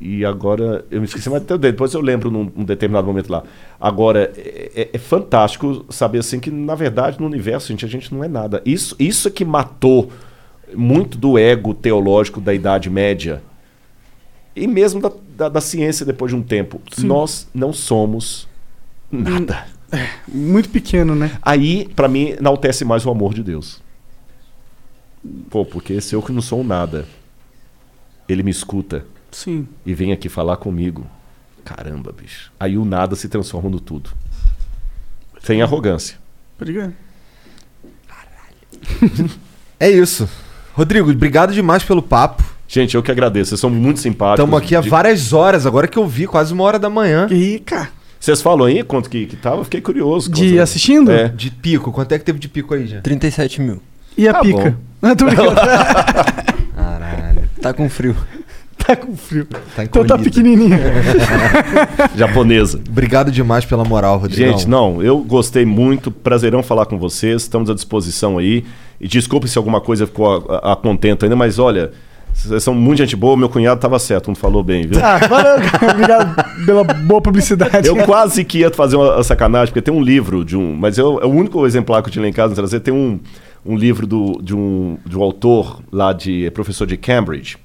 E agora eu me esqueci, mas até depois eu lembro num, num determinado momento lá. Agora, é, é- é fantástico saber assim que, na verdade, no universo, gente, a gente não é nada. Isso, isso é que matou muito do ego teológico da Idade Média. E mesmo da, da, da ciência depois de um tempo. Sim. Nós não somos nada. Muito pequeno, né? Aí, pra mim, enaltece mais o amor de Deus. Pô, porque se eu que não sou nada, ele me escuta Sim. e vem aqui falar comigo. Caramba, bicho. Aí o nada se transforma no tudo. Sem arrogância. Pode crer. É isso. Rodrigo, obrigado demais pelo papo. Gente, eu que agradeço. Vocês são muito simpáticos. Estamos aqui há De- várias horas, agora que eu vi, quase uma hora da manhã. E, cara. Vocês falam aí quanto que, que tava? Fiquei curioso. De Quanto- assistindo? É. De pico, quanto é que teve de pico aí já? 37 mil. E a Tá pica? bom. Não, tô brincando. Caralho. Tá com frio. Tá com frio. Tá então tá encolhido. pequenininho. Japonesa. Obrigado demais pela moral, Rodrigo. Gente, não, eu gostei muito, prazerão falar com vocês, estamos à disposição aí. E desculpe se alguma coisa ficou a, a- a contento ainda, mas olha, vocês são muito gente boa, meu cunhado estava certo, não falou bem, viu? Ah, valeu, cara. Obrigado pela boa publicidade. Eu quase que ia fazer uma sacanagem, porque tem um livro de um. Mas eu, é o único exemplar que eu tinha lá em casa, não trazer, tem um, um livro do, de, um, de um autor lá de é professor de Cambridge.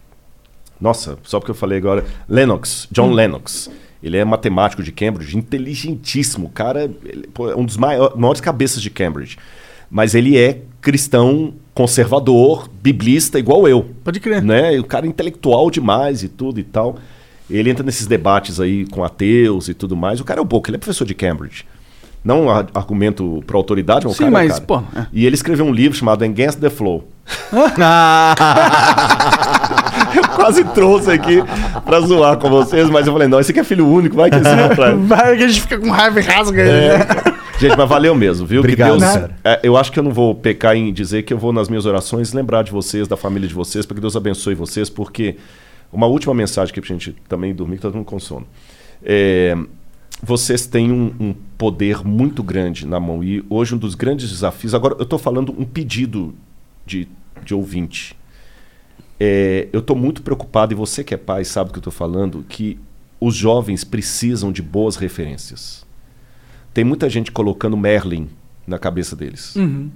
Nossa, só porque eu falei agora. Lennox, John Hum. Lennox. Ele é matemático de Cambridge, inteligentíssimo. O cara ele, pô, é um dos maiores, maiores cabeças de Cambridge. Mas ele é cristão, conservador, biblista, igual eu. Pode crer. Né? O cara é intelectual demais e tudo e tal. Ele entra nesses debates aí com ateus e tudo mais. O cara é o Boca, ele é professor de Cambridge. Não ar- argumento para autoridade, mas Sim, cara é mas, cara. pô, é. E ele escreveu um livro chamado Against the Flow. eu quase trouxe aqui pra zoar com vocês, mas eu falei, não, esse aqui é filho único, vai que esse rapaz. Vai que a gente fica com raiva e rasga É, né? Gente, mas valeu mesmo, viu? Obrigado, que Deus, é, eu acho que eu não vou pecar em dizer que eu vou nas minhas orações lembrar de vocês, da família de vocês, para que Deus abençoe vocês, porque uma última mensagem aqui pra gente também dormir, que tá todo mundo com sono. É, vocês têm um, um poder muito grande na mão e hoje um dos grandes desafios. Agora, eu estou falando um pedido de, de ouvinte. É, eu estou muito preocupado, e você que é pai sabe do que eu estou falando, que os jovens precisam de boas referências. Tem muita gente colocando Merlin na cabeça deles. Uhum.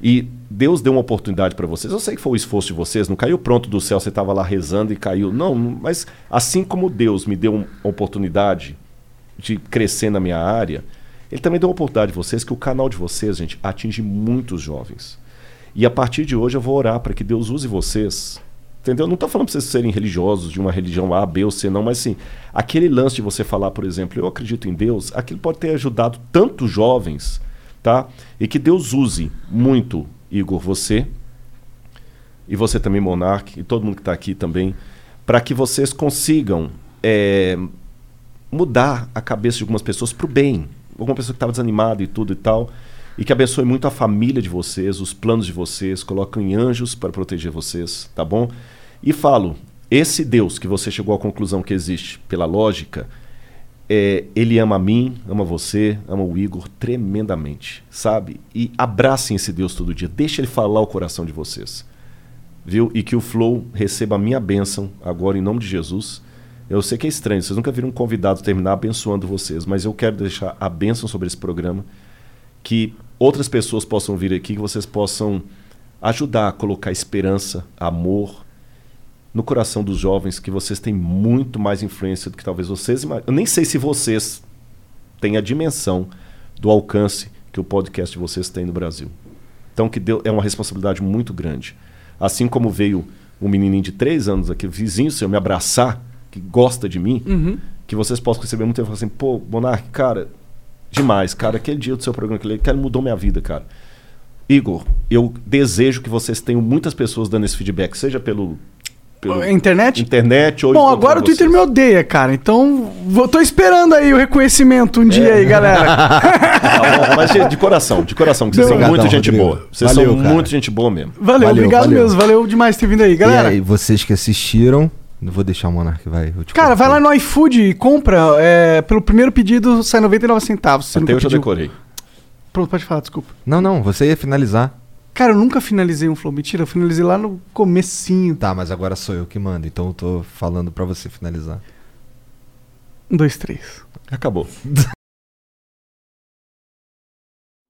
E Deus deu uma oportunidade para vocês. Eu sei que foi o esforço de vocês, não caiu pronto do céu, você estava lá rezando e caiu. Não, mas assim como Deus me deu uma oportunidade de crescer na minha área, Ele também deu uma oportunidade de vocês que o canal de vocês, gente, atinge muitos jovens. E a partir de hoje eu vou orar para que Deus use vocês. Entendeu? Não estou falando para vocês serem religiosos de uma religião A, B ou C, não, mas assim, aquele lance de você falar, por exemplo, eu acredito em Deus, aquilo pode ter ajudado tantos jovens, tá? E que Deus use muito, Igor, você, e você também, Monark, e todo mundo que está aqui também, para que vocês consigam é, mudar a cabeça de algumas pessoas para o bem. Alguma pessoa que estava desanimada e tudo e tal. E que abençoe muito a família de vocês, os planos de vocês, coloquem anjos para proteger vocês, tá bom? E falo, esse Deus que você chegou à conclusão que existe pela lógica, é, ele ama a mim, ama você, ama o Igor tremendamente, sabe? E abracem esse Deus todo dia, deixa ele falar o coração de vocês, viu? E que o Flow receba a minha bênção agora em nome de Jesus. Eu sei que é estranho, vocês nunca viram um convidado terminar abençoando vocês, mas eu quero deixar a bênção sobre esse programa, que outras pessoas possam vir aqui, que vocês possam ajudar a colocar esperança, amor no coração dos jovens, que vocês têm muito mais influência do que talvez vocês imaginam. Eu nem sei se vocês têm a dimensão do alcance que o podcast de vocês tem no Brasil. Então, que deu, é uma responsabilidade muito grande. Assim como veio um menininho de três anos aqui, vizinho seu, me abraçar, que gosta de mim, Uhum. que vocês possam receber muito e falar assim, pô, Monark, cara, demais, cara, aquele dia do seu programa, aquele, aquele mudou minha vida, cara. Igor, eu desejo que vocês tenham muitas pessoas dando esse feedback, seja pelo, pelo Internet? internet ou Bom, agora o Twitter me odeia, cara. Então, vou, tô esperando aí o reconhecimento um dia É. aí, galera. Tá bom, mas de, coração, de coração, que vocês são muito gente Rodrigo. boa. Vocês Valeu, são cara. muito gente boa mesmo. Valeu, Valeu, obrigado valeu. mesmo. Valeu demais ter vindo aí, galera. E aí, vocês que assistiram, não vou deixar o Monark, vai. Cara, vai lá no iFood e compra. é, pelo primeiro pedido sai 99 centavos. Você Até eu já decorei. Pronto, pode falar, desculpa. Não, não, você ia finalizar. Cara, eu nunca finalizei um flow. Mentira, eu finalizei lá no comecinho. Tá, mas agora sou eu que mando, então eu tô falando pra você finalizar. Um, dois, três. Acabou.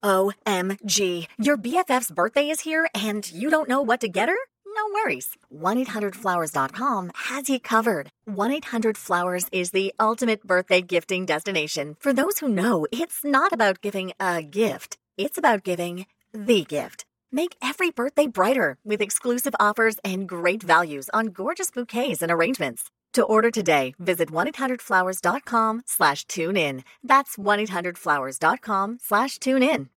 OMG. Your BFF's birthday is here and you don't know what to get her? No worries. 1-800-Flowers.com has you covered. 1-800-Flowers is the ultimate birthday gifting destination. For those who know, it's not about giving a gift. It's about giving the gift. Make every birthday brighter with exclusive offers and great values on gorgeous bouquets and arrangements. To order today, visit 1-800-Flowers.com slash tune in. That's 1-800-Flowers.com slash tune in.